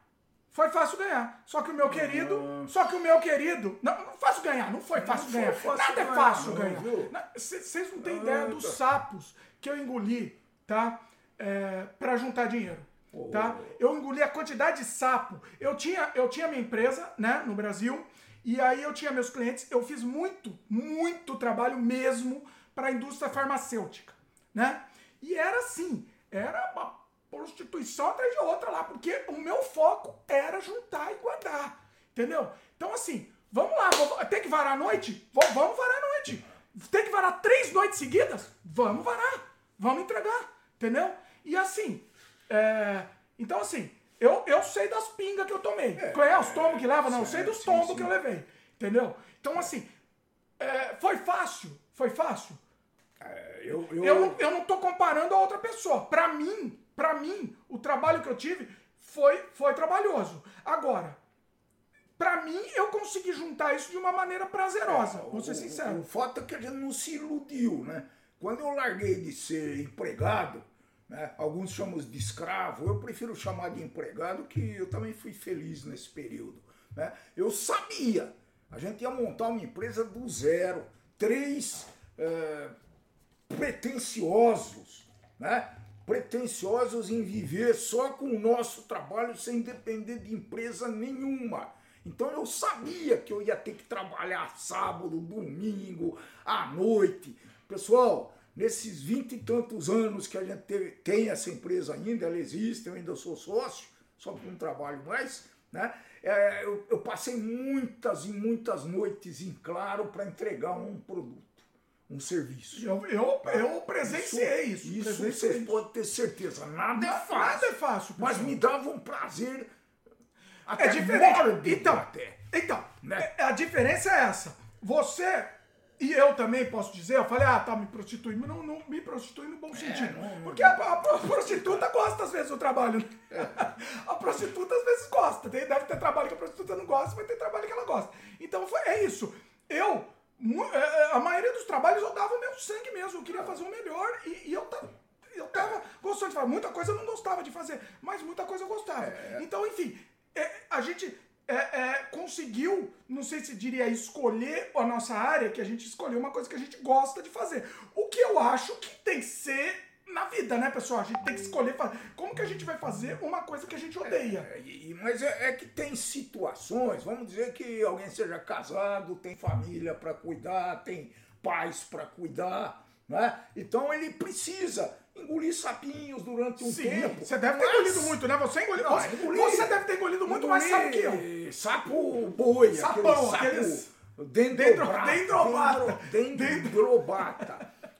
Foi fácil ganhar. Só que o meu querido. Só que o meu querido. Não, não fácil ganhar, não foi fácil foi ganhar. fácil Nada é ganhar, fácil não, ganhar. Vocês não têm ideia dos sapos que eu engoli, tá? É, para juntar dinheiro. Tá? Eu engoli a quantidade de sapo. Eu tinha, eu tinha minha empresa, né, no Brasil, e aí eu tinha meus clientes. Eu fiz muito, muito trabalho mesmo para a indústria farmacêutica, né? E era assim, era uma prostituição atrás de outra lá, porque o meu foco era juntar e guardar. Entendeu? Então, assim, vamos lá, vou, tem que varar a noite? Vamos varar a noite. Tem que varar três noites seguidas? Vamos varar. Vamos entregar. Entendeu? E assim, é, então assim, eu, eu sei das pingas que eu tomei. É, é os tombos que leva? Não, eu sei dos tombos que eu levei. Entendeu? Então, assim, é, foi fácil? Foi fácil? É, eu, eu... Eu, eu não tô comparando a outra pessoa. Pra mim, pra mim, o trabalho que eu tive foi, foi trabalhoso. Agora, pra mim, eu consegui juntar isso de uma maneira prazerosa, é, vou ser sincero. O, o fato é que a gente não se iludiu, né? Quando eu larguei de ser empregado, né, alguns chamam de escravo, eu prefiro chamar de empregado, que eu também fui feliz nesse período. Né? Eu sabia, a gente ia montar uma empresa do zero, três é, pretensiosos, né? Pretensiosos em viver só com o nosso trabalho sem depender de empresa nenhuma. Então eu sabia que eu ia ter que trabalhar sábado, domingo, à noite. Pessoal, nesses vinte e tantos anos que a gente teve, tem essa empresa ainda, ela existe, eu ainda sou sócio, só que não trabalho mais, né? É, eu, eu passei muitas e muitas noites em claro para entregar um produto um serviço. Eu, eu, eu presenciei isso. Isso, isso vocês podem ter certeza. Nada é fácil. Nada é fácil. Mas me dava um prazer até é diferente. Então, até. então né? a diferença é essa. Você e eu também posso dizer, eu falei, ah, tá me prostituindo, não, não me prostituindo no bom é, sentido. Não, Porque a, a, a, prostituta gosta às vezes do trabalho. É. a prostituta às vezes gosta. Deve ter trabalho que a prostituta não gosta, mas tem trabalho que ela gosta. Então foi, é isso. Eu, é, a maioria dos trabalhos eu dava o meu sangue mesmo. Eu queria fazer o melhor e, e eu tava. Eu tava gostando de fazer. Muita coisa eu não gostava de fazer, mas muita coisa eu gostava. É. Então, enfim, é, a gente é, é, conseguiu, não sei se diria escolher a nossa área, que a gente escolheu uma coisa que a gente gosta de fazer. O que eu acho que tem que ser na vida, né, pessoal? A gente tem que escolher. Como que a gente vai fazer uma coisa que a gente odeia? É, mas é, é, que tem situações, vamos dizer que alguém seja casado, tem família para cuidar, tem pais para cuidar, né? Então ele precisa engolir sapinhos durante um Sim, tempo. Você deve ter mas... engolido muito, né? Você engoliu. Não, você, engoli, você deve ter engolido muito mais sapo que eu. Sapo boi, Sapão, sapo aqueles... dendrobata. Dendrobata.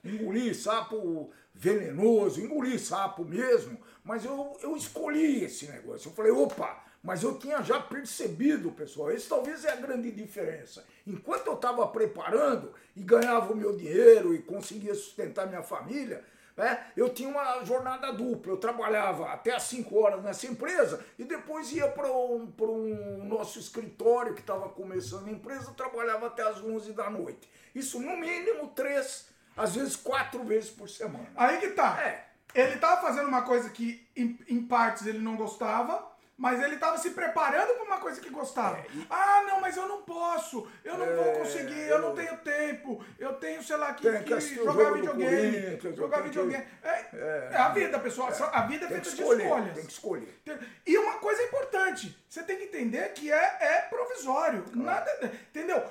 engoli sapo venenoso, engoli sapo mesmo, mas eu, eu escolhi esse negócio. Eu falei, opa, mas eu tinha já percebido, pessoal, esse talvez é a grande diferença. Enquanto eu estava preparando e ganhava o meu dinheiro e conseguia sustentar minha família, né? Eu tinha uma jornada dupla, eu trabalhava até às 5 horas nessa empresa e depois ia para um, um nosso escritório que estava começando a empresa, trabalhava até às 11 da noite. Isso no mínimo três, às vezes quatro vezes por semana. Aí que tá. É. Ele estava fazendo uma coisa que em, em partes ele não gostava, mas ele estava se preparando para uma coisa que gostava. É, e... Ah, não, mas eu não posso, eu não é, vou conseguir, eu não tenho tempo, eu tenho, sei lá, que, que, que jogar videogame. jogar videogame. Que... É, é, é, a vida, pessoal. É. A vida é feita de escolhas. Tem que escolher. E uma coisa importante, você tem que entender que é, é provisório. Nada, entendeu?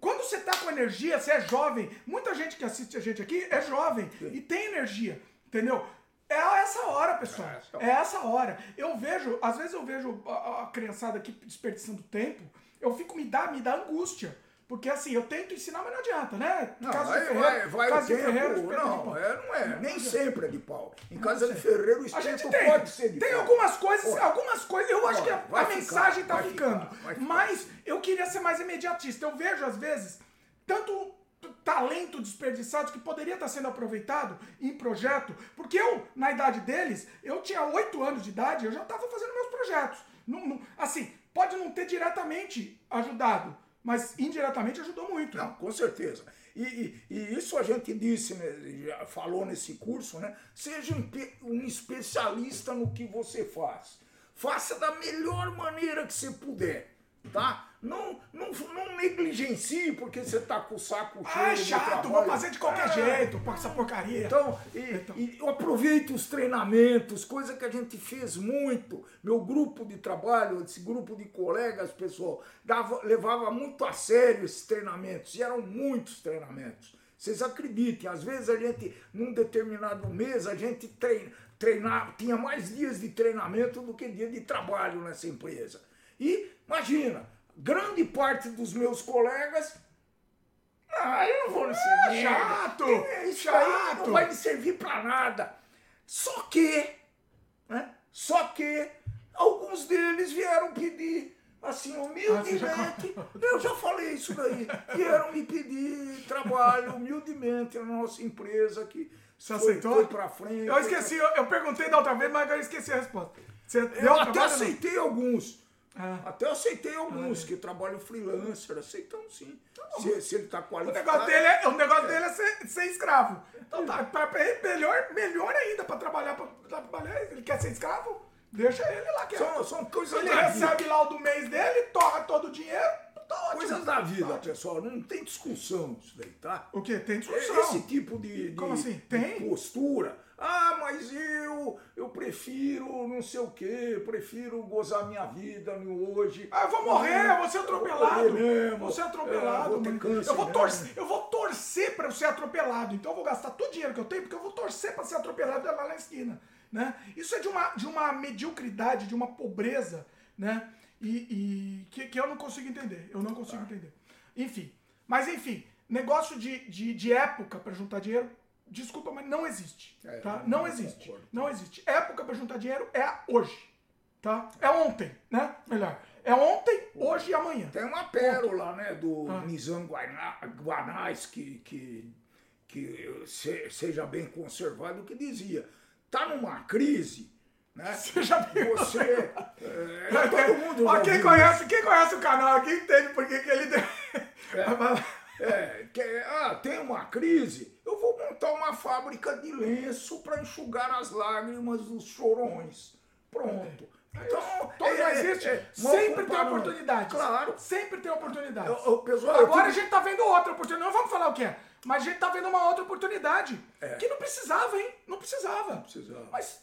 Quando você está com energia, você é jovem. Muita gente que assiste a gente aqui é jovem Sim. e tem energia. Entendeu? É essa hora, pessoal. É essa hora. Eu vejo, às vezes eu vejo a, a criançada aqui desperdiçando tempo, eu fico, me dá, me dá angústia. Porque assim, eu tento ensinar, mas não adianta, né? Não, casa vai, de Ferreiro, vai, vai casa o tempo, Ferreiro, não, é, não é, não, nem não sempre é de pau. Em casa de Ferreiro o instinto pode ser de tem pau. Tem algumas coisas, algumas coisas, eu acho que a, a ficar, mensagem tá ficando. Ficar, mas eu queria ser mais imediatista. Eu vejo, às vezes, tanto talento desperdiçado que poderia estar sendo aproveitado em projeto, porque eu, na idade deles, eu tinha oito anos de idade, eu já estava fazendo meus projetos. Não, não, assim, pode não ter diretamente ajudado, mas indiretamente ajudou muito. Não, com certeza. E, e, e isso a gente disse, né, falou nesse curso, né? Seja um, um especialista no que você faz. Faça da melhor maneira que você puder tá? Não, não, não negligencie porque você tá com o saco cheio. Ah, é chato, vou fazer de qualquer é. jeito, com essa porcaria. Então, e, então. e aproveite os treinamentos, coisa que a gente fez muito. Meu grupo de trabalho, esse grupo de colegas, pessoal, dava, levava muito a sério esses treinamentos, e eram muitos treinamentos. Vocês acreditem, às vezes a gente, num determinado mês, a gente treina, treinar, tinha mais dias de treinamento do que dia de trabalho nessa empresa. E imagina, grande parte dos meus colegas. Ah, eu não vou nesse é, chato! É, isso chato. aí não vai me servir para nada. Só que, né? Só que alguns deles vieram pedir assim, humildemente. Ah, eu já falei isso daí. Vieram me pedir trabalho humildemente na nossa empresa que você foi, aceitou? Foi pra frente. Eu esqueci, eu, eu, perguntei da outra vez, mas agora eu esqueci a resposta. Você eu até aceitei alguns. Ah. Até aceitei alguns ah, que trabalham freelancer, aceitam sim. Tá se, se, ele está qualificado. O negócio dele é, o negócio dele é ser, ser escravo. Então tá, pra, melhor, melhor ainda para trabalhar, pra, trabalhar. Ele quer ser escravo? Deixa ele lá. Que são, são coisas Ele recebe vida. lá o do mês dele, torra todo o dinheiro. Tá Coisas da vida, pessoal. Não tem discussão isso daí, tá? O quê? Tem discussão. Esse tipo de, de, Como assim? Tem? De postura. Ah, mas eu, eu prefiro não sei o quê, prefiro gozar minha vida no hoje. Ah, eu vou morrer, eu vou ser atropelado. Mesmo. Vou ser atropelado. É, vou câncer eu, vou torcer, eu vou torcer pra eu ser atropelado. Então eu vou gastar todo o dinheiro que eu tenho, porque eu vou torcer pra ser atropelado lá na esquina. Né? Isso é de uma, de uma mediocridade, de uma pobreza, né? E, e que, que, eu não consigo entender. Eu não consigo tá. entender. Enfim. Mas enfim, negócio de, de, de época para juntar dinheiro, desculpa, mas não existe. É, tá? Não, não existe. Concordo. Não existe. Época para juntar dinheiro é hoje. Tá? É ontem, né? Melhor. É ontem, hoje e amanhã. Tem uma pérola, né, do ah. Nizam Guanais que, que, que seja bem conservado, que dizia: tá numa crise né? Seja bem Você. É, é, todo mundo. Ó, quem, conhece, quem conhece o canal aqui entende por que, que ele. É, é, que, ah, tem uma crise, eu vou montar uma fábrica de lenço para enxugar as lágrimas dos chorões. Pronto. Então, então é, existe. É, sempre tem oportunidade. Claro. Sempre tem oportunidade. Eu, pessoal, Agora a gente tá vendo outra oportunidade. Não vamos falar o que é. Mas a gente tá vendo uma outra oportunidade. É. Que não precisava, hein? Não precisava. Não precisava. Mas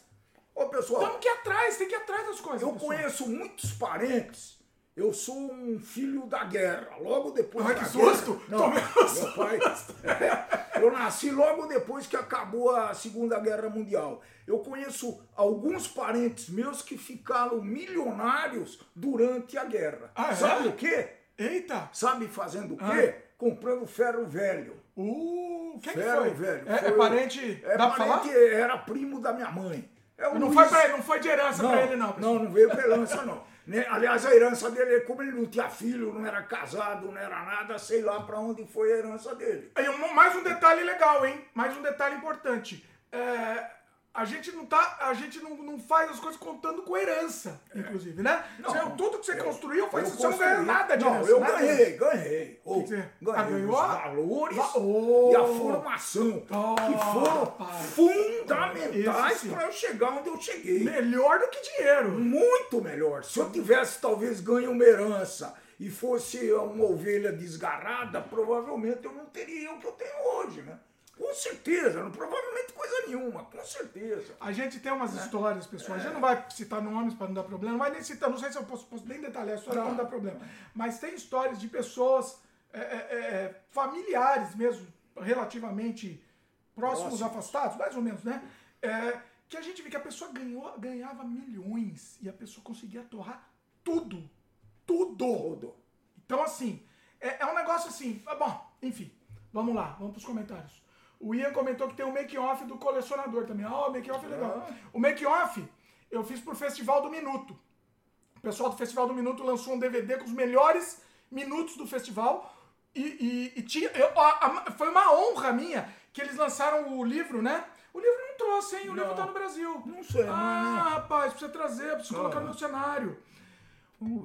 Ô, pessoal. Temos que ir atrás, tem que ir atrás das coisas. Eu pessoal. conheço muitos parentes. Eu sou um filho da guerra. Logo depois Ai, da que susto! Guerra, não, meu pai. É, eu nasci logo depois que acabou a Segunda Guerra Mundial. Eu conheço alguns parentes meus que ficaram milionários durante a guerra. Ah, é? Sabe o quê? Eita! Sabe fazendo o quê? Ah. Comprando ferro velho. Uh, quem ferro que foi? velho. É, foi é parente. É dá parente, era primo da minha mãe. É não, foi pra, não foi de herança não, pra ele, não. Pessoal. Não, não veio pra herança, não. Né, aliás, a herança dele, como ele não tinha filho, não era casado, não era nada, sei lá pra onde foi a herança dele. E mais um detalhe legal, hein? Mais um detalhe importante. É, a gente não tá, a gente não, não faz as coisas contando com herança, é. inclusive, né? Não, você, tudo que você eu, construiu foi você não ganhou nada de não, herança. eu nada. ganhei, ganhei. Oh, ganhei ah, ganhou? os valores oh. e a formação oh, que foram fundamentais para eu chegar onde eu cheguei. Melhor do que dinheiro. Muito melhor. Se eu tivesse talvez ganho uma herança e fosse uma ovelha desgarrada, provavelmente eu não teria o que eu tenho hoje, né? Com certeza, não, provavelmente coisa nenhuma, com certeza. A gente tem umas é. histórias, pessoal. É. A gente não vai citar nomes para não dar problema, não vai nem citar, não sei se eu posso, posso nem detalhar a história para não dar problema. Mas tem histórias de pessoas é, é, é, é familiares mesmo, relativamente próximos, afastados, mais ou menos, né? que a gente vê que a pessoa ganhou, ganhava milhões e a pessoa conseguia torrar tudo. Tudo. Tudo. Então, assim, é, um negócio assim. Bom, enfim, vamos lá, vamos para os comentários. O Ian comentou que tem um make-off do colecionador também. Ah, o make-off é legal. Ah. O make-off eu fiz pro Festival do Minuto. O pessoal do Festival do Minuto lançou um DVD com os melhores minutos do festival. E, e, e tinha. Eu, a, a, foi uma honra minha que eles lançaram o livro, né? O livro não trouxe, hein? O não. livro tá no Brasil. Não sei. Ah, não, rapaz, precisa trazer, precisa ah. colocar no cenário.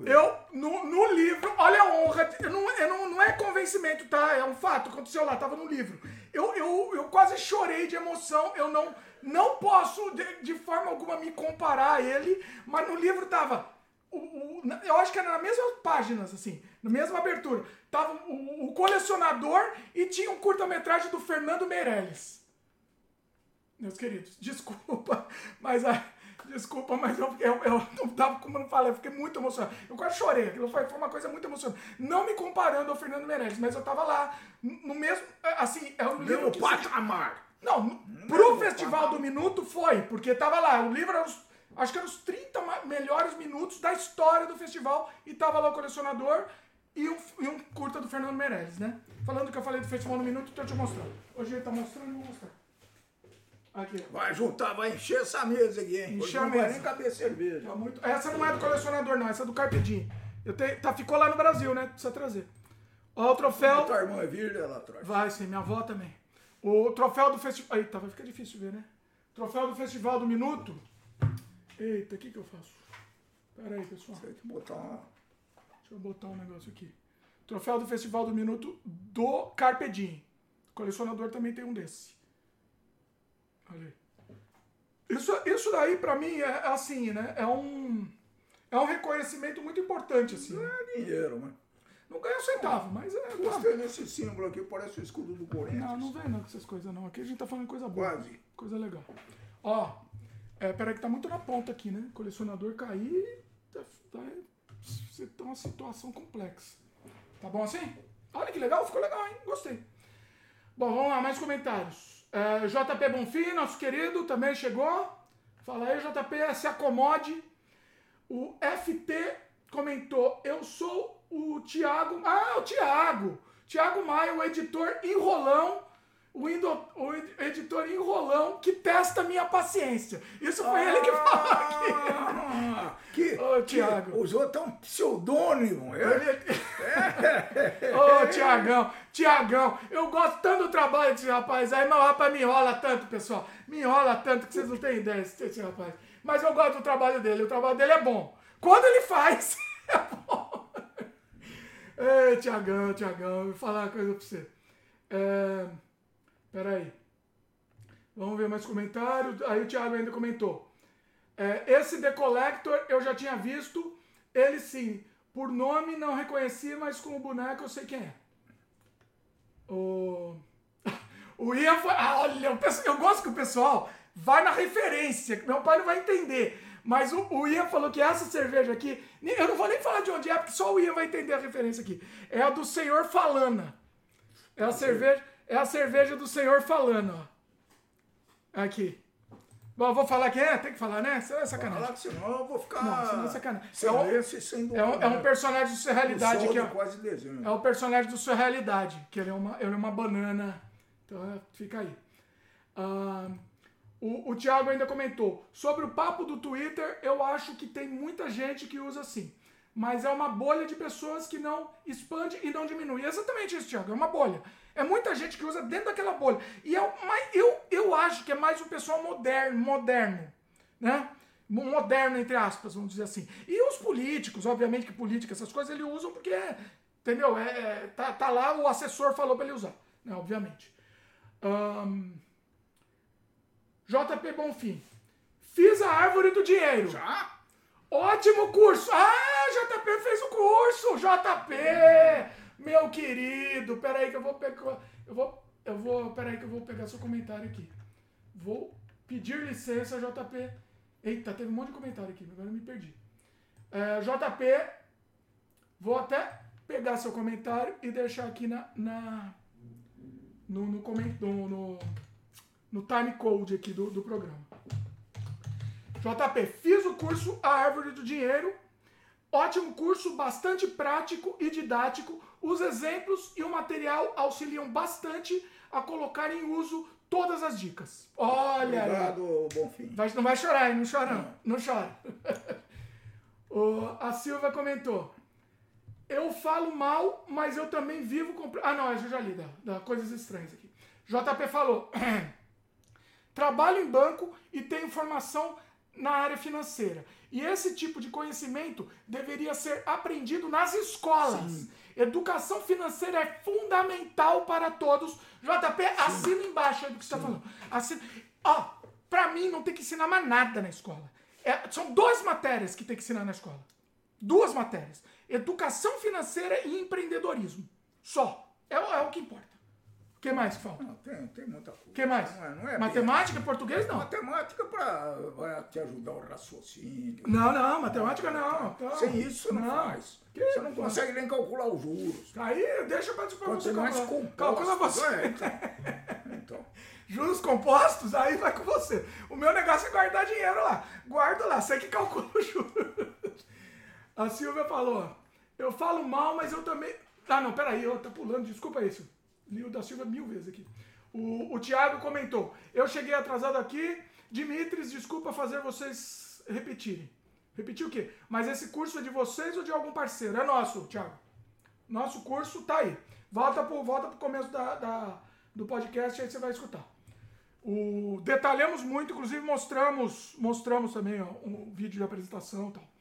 Eu, no, no livro, olha a honra, eu não, eu não, não é convencimento, tá? É um fato, aconteceu lá, tava no livro. Eu, eu, eu quase chorei de emoção, eu não, não posso de, de forma alguma me comparar a ele, mas no livro tava. O, o, eu acho que era nas mesmas páginas, assim, na mesma abertura. Tava o, o colecionador e tinha um curta-metragem do Fernando Meirelles. Meus queridos, desculpa, mas a. Desculpa, mas eu, eu, eu não tava, como eu não falei, eu fiquei muito emocionado. Eu quase chorei, aquilo foi, foi uma coisa muito emocionante. Não me comparando ao Fernando Meirelles, mas eu tava lá, no mesmo, assim, um livro que... patamar. Não, pro Festival do Minuto foi, porque tava lá, o livro era os, acho que eram os 30 melhores minutos da história do festival e tava lá o colecionador e um, e um curta do Fernando Meirelles, né? Falando que eu falei do Festival do Minuto, então eu te mostrar. Hoje ele tá mostrando, eu vou mostrar. Aqui. Vai juntar, vai encher essa mesa aqui, hein? Encher a mesa. Vai nem caber cerveja. Tá muito... Essa não é do colecionador, não, essa é do Carpedinho. Eu tenho... tá, ficou lá no Brasil, né? Precisa trazer. Ó, o troféu. Tua irmã é virgem, ela traz. Vai sim, minha avó também. O troféu do festival. Eita, vai ficar difícil ver, né? Troféu do Festival do Minuto. Eita, o que, que eu faço? Pera aí, pessoal. Tem que botar uma. Deixa eu botar um negócio aqui. Troféu do Festival do Minuto do Carpe Diem. O colecionador também tem um desse. Olha aí. Isso, isso daí, pra mim, é assim, né? É um, é um reconhecimento muito importante, assim. Não é dinheiro, mas. Não ganha um centavo, mas é. Gostei desse símbolo aqui, parece o escudo do Corinthians. Não, não vem não com essas coisas não. Aqui a gente tá falando coisa boa. Quase. Coisa legal. Ó, é, peraí que tá muito na ponta aqui, né? Colecionador cair, tá, tá, tá uma situação complexa. Tá bom assim? Olha que legal, ficou legal, hein? Gostei. Bom, vamos lá, mais comentários. É, JP Bonfim, nosso querido, também chegou. Fala aí, JP, se acomode. O FT comentou, eu sou o Tiago. Ah, o Tiago! Tiago Maia, o editor enrolão. O, indo, o editor enrolão que testa minha paciência. Isso foi ah, ele que falou aqui. Que, Ô, Tiago. Usou até um pseudônimo. É? Ele... É. Ô, Tiagão, Tiagão, eu gosto tanto do trabalho desse rapaz aí, mas o rapaz me enrola tanto, pessoal. Me enrola tanto que vocês não têm ideia desse rapaz. Mas eu gosto do trabalho dele, o trabalho dele é bom. Quando ele faz, é bom. Ei, Tiagão, Tiagão, vou falar uma coisa pra você. É... Peraí. Vamos ver mais comentários. Aí o Thiago ainda comentou. É, esse The Collector eu já tinha visto. Ele sim. Por nome não reconheci, mas com o boneco eu sei quem é. O, o Ian foi. Ah, olha, eu gosto que o pessoal vai na referência, que meu pai não vai entender. Mas o, o Ian falou que essa cerveja aqui, eu não vou nem falar de onde é, porque só o Ian vai entender a referência aqui. É a do Senhor Falana. É a cerveja, é a cerveja do Senhor Falana, ó. Aqui. Bom, vou falar quem é? Tem que falar, né? Isso é sacanagem. Falar, senão eu vou ficar. Não, senão é sacanagem. É um, é, um, é um personagem do Surrealidade aqui, ó. Quase desenho. É o personagem do Surrealidade, que ele é uma, ele é uma banana. Então é, fica aí. Ah. O, o Thiago ainda comentou. Sobre o papo do Twitter, eu acho que tem muita gente que usa assim. Mas é uma bolha de pessoas que não expande e não diminui. Exatamente isso, Thiago. É uma bolha. É muita gente que usa dentro daquela bolha. E é eu, eu acho que é mais o pessoal moderno, moderno. Né? Moderno, entre aspas, vamos dizer assim. E os políticos, obviamente que política, essas coisas, eles usam porque, entendeu? É, é tá, tá lá, o assessor falou para ele usar. Né? Obviamente. Um, JP Bonfim. Fiz a árvore do dinheiro. Já? Ótimo curso. Ah, JP fez o curso. JP, meu querido. Peraí que eu vou pegar. Eu vou. Eu vou. Peraí que eu vou pegar seu comentário aqui. Vou pedir licença, JP. Eita, teve um monte de comentário aqui, agora eu me perdi. É, JP, vou até pegar seu comentário e deixar aqui na. na no, no, no, no no time code aqui do, do programa. JP, fiz o curso A Árvore do Dinheiro. Ótimo curso, bastante prático e didático. Os exemplos e o material auxiliam bastante a colocar em uso todas as dicas. Olha Obrigado. Bonfim. Vai, não vai chorar, hein? Não chora, não. Não chora. o, a Silva comentou. Eu falo mal, mas eu também vivo com... Ah, não, eu já li da, da Coisas Estranhas aqui. JP falou... trabalho em banco e tenho formação na área financeira. E esse tipo de conhecimento deveria ser aprendido nas escolas. Sim. Educação financeira é fundamental para todos. JP, Sim. assina embaixo aí do que você está falando. Assina. Ó, para mim não tem que ensinar mais nada na escola. É, são duas matérias que tem que ensinar na escola. Duas matérias. Educação financeira e empreendedorismo. Só. É, é o que importa. O que mais que falta? Não, tem, tem muita coisa. O que mais? Não é, não é matemática, bem... português não. Matemática pra, vai te ajudar o raciocínio. Não, não, matemática não. Então, Sem isso você não, não. faz. Que você não consegue nem calcular os juros. Aí deixa pra, pra você mais calcular. Calcula você. É, então. então. juros compostos, aí vai com você. O meu negócio é guardar dinheiro lá. Guardo lá, sei que calcula o juros. A Silvia falou, eu falo mal, mas eu também... Ah, não, peraí, eu tá pulando, desculpa isso. O da Silvia mil vezes aqui. O, o Thiago comentou, eu cheguei atrasado aqui, Dimitris, desculpa fazer vocês repetirem. Repetir o quê? Mas esse curso é de vocês ou de algum parceiro? É nosso, Thiago. Nosso curso tá aí. Volta pro, volta pro começo da, da do podcast, aí você vai escutar. O, detalhamos muito, inclusive mostramos, mostramos também ó, um vídeo de apresentação e tal.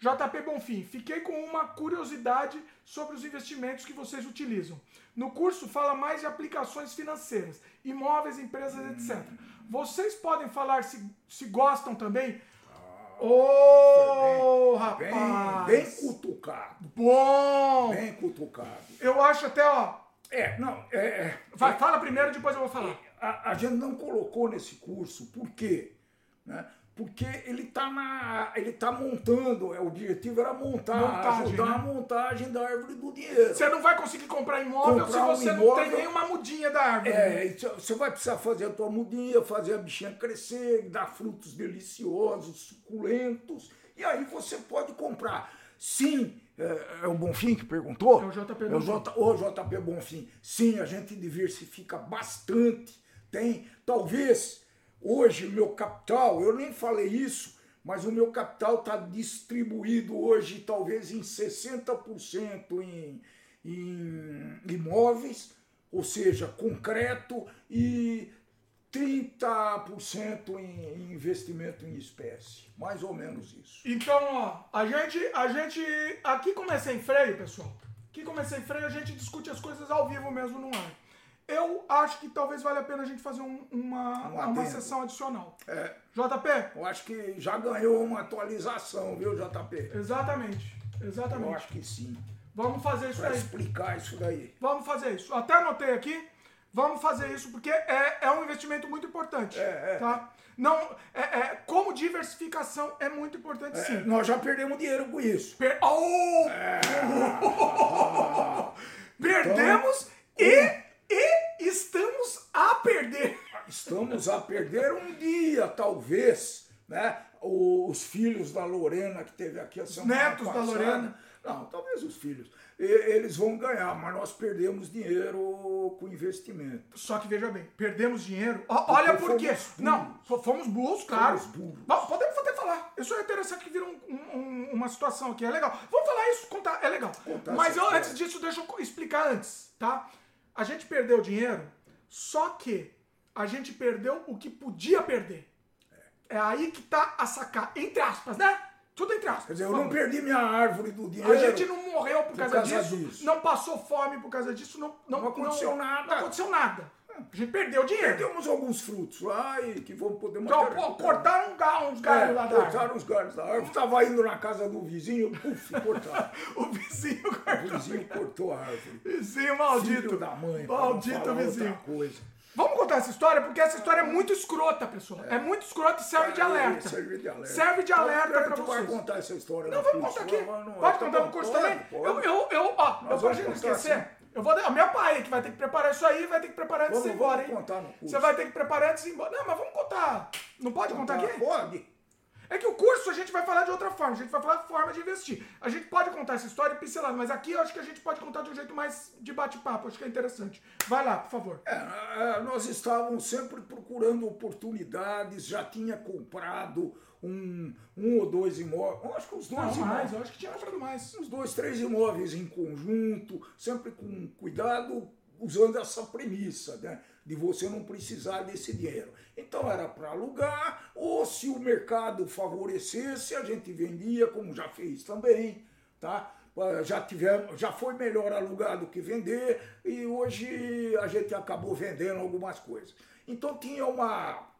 JP Bonfim, fiquei com uma curiosidade sobre os investimentos que vocês utilizam. No curso fala mais de aplicações financeiras, imóveis, empresas, etc. Vocês podem falar se, se gostam também? Ô, oh, rapaz! Bem, bem cutucado. Bom! Bem cutucado. Eu acho até, ó. É, não, é. é Vai, fala primeiro, depois eu vou falar. A, a gente não colocou nesse curso, por quê? Né? Porque ele está na ele tá montando é, o objetivo era montar montagem, ajudar né? a montagem da árvore do dinheiro. Você não vai conseguir comprar imóvel comprar se você um imóvel, não tem nenhuma mudinha da árvore. É né? você vai precisar fazer a tua mudinha fazer a bichinha crescer dar frutos deliciosos suculentos e aí você pode comprar. Sim é, é o Bonfim que perguntou? É o JP é o, J, o JP Bonfim. Sim a gente diversifica bastante tem. Talvez Hoje, o meu capital, eu nem falei isso, mas o meu capital está distribuído hoje talvez em 60% em, em imóveis, ou seja, concreto, e 30% em investimento em espécie. Mais ou menos isso. Então, ó, a gente, a gente. Aqui comecei em freio, pessoal. Aqui comecei em freio, a gente discute as coisas ao vivo mesmo no ar. Eu acho que talvez valha a pena a gente fazer um, uma, um uma sessão adicional. É. JP? Eu acho que já ganhou uma atualização, viu, JP? Exatamente. Exatamente. Eu acho que sim. Vamos fazer isso pra aí. explicar isso daí. Vamos fazer isso. Até anotei aqui. Vamos fazer isso porque é, é um investimento muito importante. É, é. Tá? Não, é, é, como diversificação é muito importante é, sim. Nós já perdemos dinheiro com isso. Per oh! Perdemos então, e e estamos a perder. Estamos a perder um dia, talvez, né? Os filhos da Lorena que teve aqui a semana Netos passada, da Lorena. Não, talvez os filhos. Eles vão ganhar, mas nós perdemos dinheiro com investimento. Só que veja bem, perdemos dinheiro. Olha por quê. Não, fomos burros, claro. Fomos burros. Podemos até falar. Isso é interessante que vira um, um, uma situação aqui. É legal. Vamos falar isso, contar. É legal. Contar mas eu, antes disso, deixa eu explicar antes, tá? A gente perdeu dinheiro, só que a gente perdeu o que podia perder. É aí que tá a sacar, entre aspas, né? Tudo entre aspas. Quer dizer, eu não perdi minha árvore do dinheiro. A gente não morreu por, por causa, causa disso, disso, não passou fome por causa disso, não, não, não aconteceu não, nada. Não aconteceu nada. A gente perdeu dinheiro. Perdemos alguns frutos lá e que vamos poder então, pô, cortaram um galho, uns galhos é, lá da Cortaram uns galhos da árvore. Estava indo na casa do vizinho, puf, cortaram. o vizinho cortou. O vizinho cortou a árvore. Vizinho maldito. Filho da mãe. Maldito vizinho. Coisa. Vamos contar essa história, porque essa história é muito escrota, pessoal. É, é muito escrota e serve, é, de alerta. serve de alerta. Serve de alerta pra vocês. vai contar essa história Não, vamos contar aqui. Não, não, pode contar no curso também? Eu, eu, eu, ó, eu, não esquecer, assim. Eu vou. O meu pai que vai ter que preparar isso aí, vai ter que preparar antes de ir embora, hein? Contar no curso. Você vai ter que preparar antes de ir embora. Não, mas vamos contar. Não pode contar, contar aqui? Pode. É que o curso a gente vai falar de outra forma, a gente vai falar de forma de investir. A gente pode contar essa história pincelada, mas aqui eu acho que a gente pode contar de um jeito mais de bate-papo, acho que é interessante. Vai lá, por favor. É, é nós estávamos sempre procurando oportunidades, já tinha comprado um, um ou dois imóveis, acho que os dois Não, imóveis. mais, eu acho que tinha comprado mais. Uns dois, três imóveis em conjunto, sempre com cuidado, usando essa premissa, né? De você não precisar desse dinheiro. Então era para alugar, ou se o mercado favorecesse, a gente vendia, como já fez também, tá? Já, tivemos, já foi melhor alugar do que vender, e hoje a gente acabou vendendo algumas coisas. Então tinha uma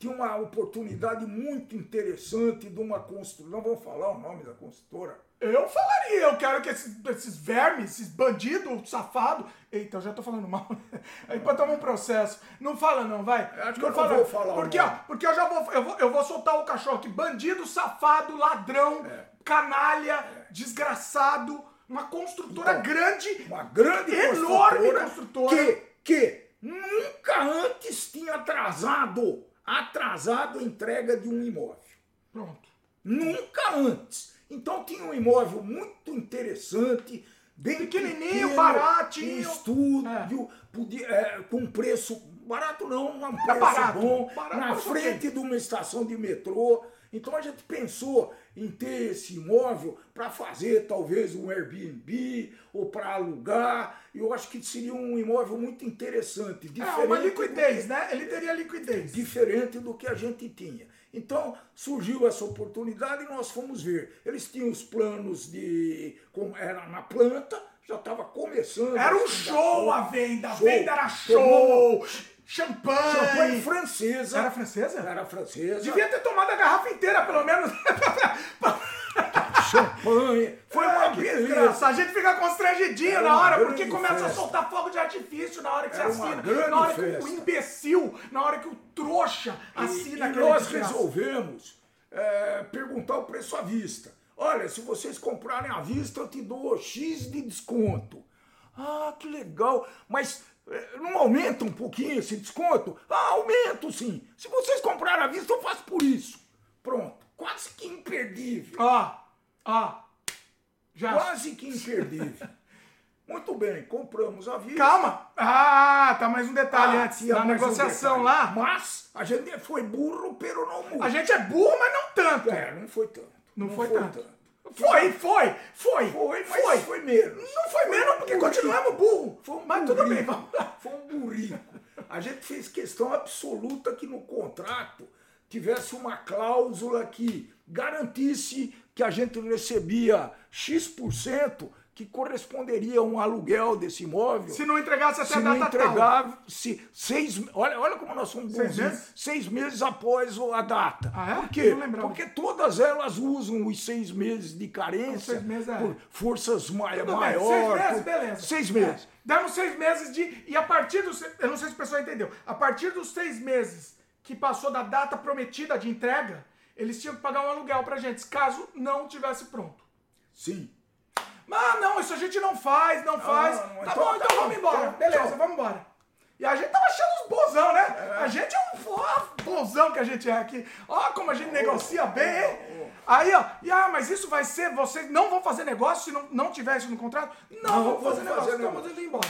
tinha uma oportunidade muito interessante de uma construção. Não vou falar o nome da construtora. Eu falaria, eu quero que esses, esses vermes, esses bandidos, safados. Eita, eu já tô falando mal. Aí pode tomar um processo. Não fala, não, vai. Acho que não eu fala, vou falar. Porque, ó, porque eu já vou eu, vou. eu vou soltar o cachorro aqui. Bandido, safado, ladrão, é. canalha, é. desgraçado. Uma construtora então, grande. Uma grande enorme construtora. Que, que nunca antes tinha atrasado, atrasado a entrega de um imóvel. Pronto. Nunca antes. Então tinha um imóvel muito interessante, bem Pequenininho, pequeno, baratinho. estúdio, podia, é, com preço barato não, um É preço barato, bom, barato, na frente de uma estação de metrô. Então a gente pensou em ter esse imóvel para fazer talvez um Airbnb ou para alugar. Eu acho que seria um imóvel muito interessante, É, diferente uma do liquidez, né? Ele teria liquidez. diferente do que a gente tinha. Então surgiu essa oportunidade e nós fomos ver. Eles tinham os planos de. como era na planta, já estava começando. Era um show a venda, a venda era Tomamos show, champanhe. Champanhe francesa. Era francesa? Era francesa. Devia ter tomado a garrafa inteira, pelo menos. Champanhe. Foi uma É, desgraça. A gente fica constrangidinho Era na hora, porque começa a festa. soltar fogo de artifício na hora que você Era uma assina. Na hora que o festa. imbecil, na hora que o trouxa assina e aquele nós desgraça. resolvemos é, perguntar o preço à vista. Olha, se vocês comprarem à vista, eu te dou X de desconto. Ah, que legal. Mas não aumenta um pouquinho esse desconto? Ah, aumento sim. Se vocês comprarem à vista, eu faço por isso. Pronto. Quase que imperdível. Ó, ó. Já. Quase que imperdível. Muito bem, compramos à vista. Calma. Ah, tá mais um detalhe Ah, antes. Na um negociação detalhe. lá, Mas a gente foi burro, pero não muito. a gente é burro, mas não tanto. É, não foi tanto. Não, foi, tanto. tanto. Foi, foi, foi. Foi, mas foi. foi menos. Não foi menos, porque continuamos burro. Foi um Mas tudo bem, burrico. vamos lá. Foi um burrico. A gente fez questão absoluta que no contrato tivesse uma cláusula que garantisse que a gente recebia X% que corresponderia a um aluguel desse imóvel. Se não entregasse até se a não data tal. entregasse seis, olha, olha como nós somos Seis bonzinhos. meses? seis meses após a data. Ah, é? Por quê? Porque todas elas usam os seis meses de carência Seis meses, é. por forças ma Tudo bem, maiores. seis meses, por- beleza. Seis meses. É, damos seis meses de. E a partir dos. Eu não sei se o pessoal entendeu. A partir dos seis meses que passou da data prometida de entrega, eles tinham que pagar um aluguel pra gente, caso não tivesse pronto. Sim. Mas não, isso a gente não faz, não faz. não, tá então bom, tá então bom, vamos embora. então, Beleza, tchau. vamos embora. E a gente tava achando os bozão, né? A gente é um ó, bozão que a gente é aqui. Ó, como a gente negocia bem, hein? Aí, ó, e ah, mas isso vai ser, vocês não vão fazer negócio se não, não tiver isso no contrato? Não, Não, vamos fazer negócio, fazer vamos indo embora.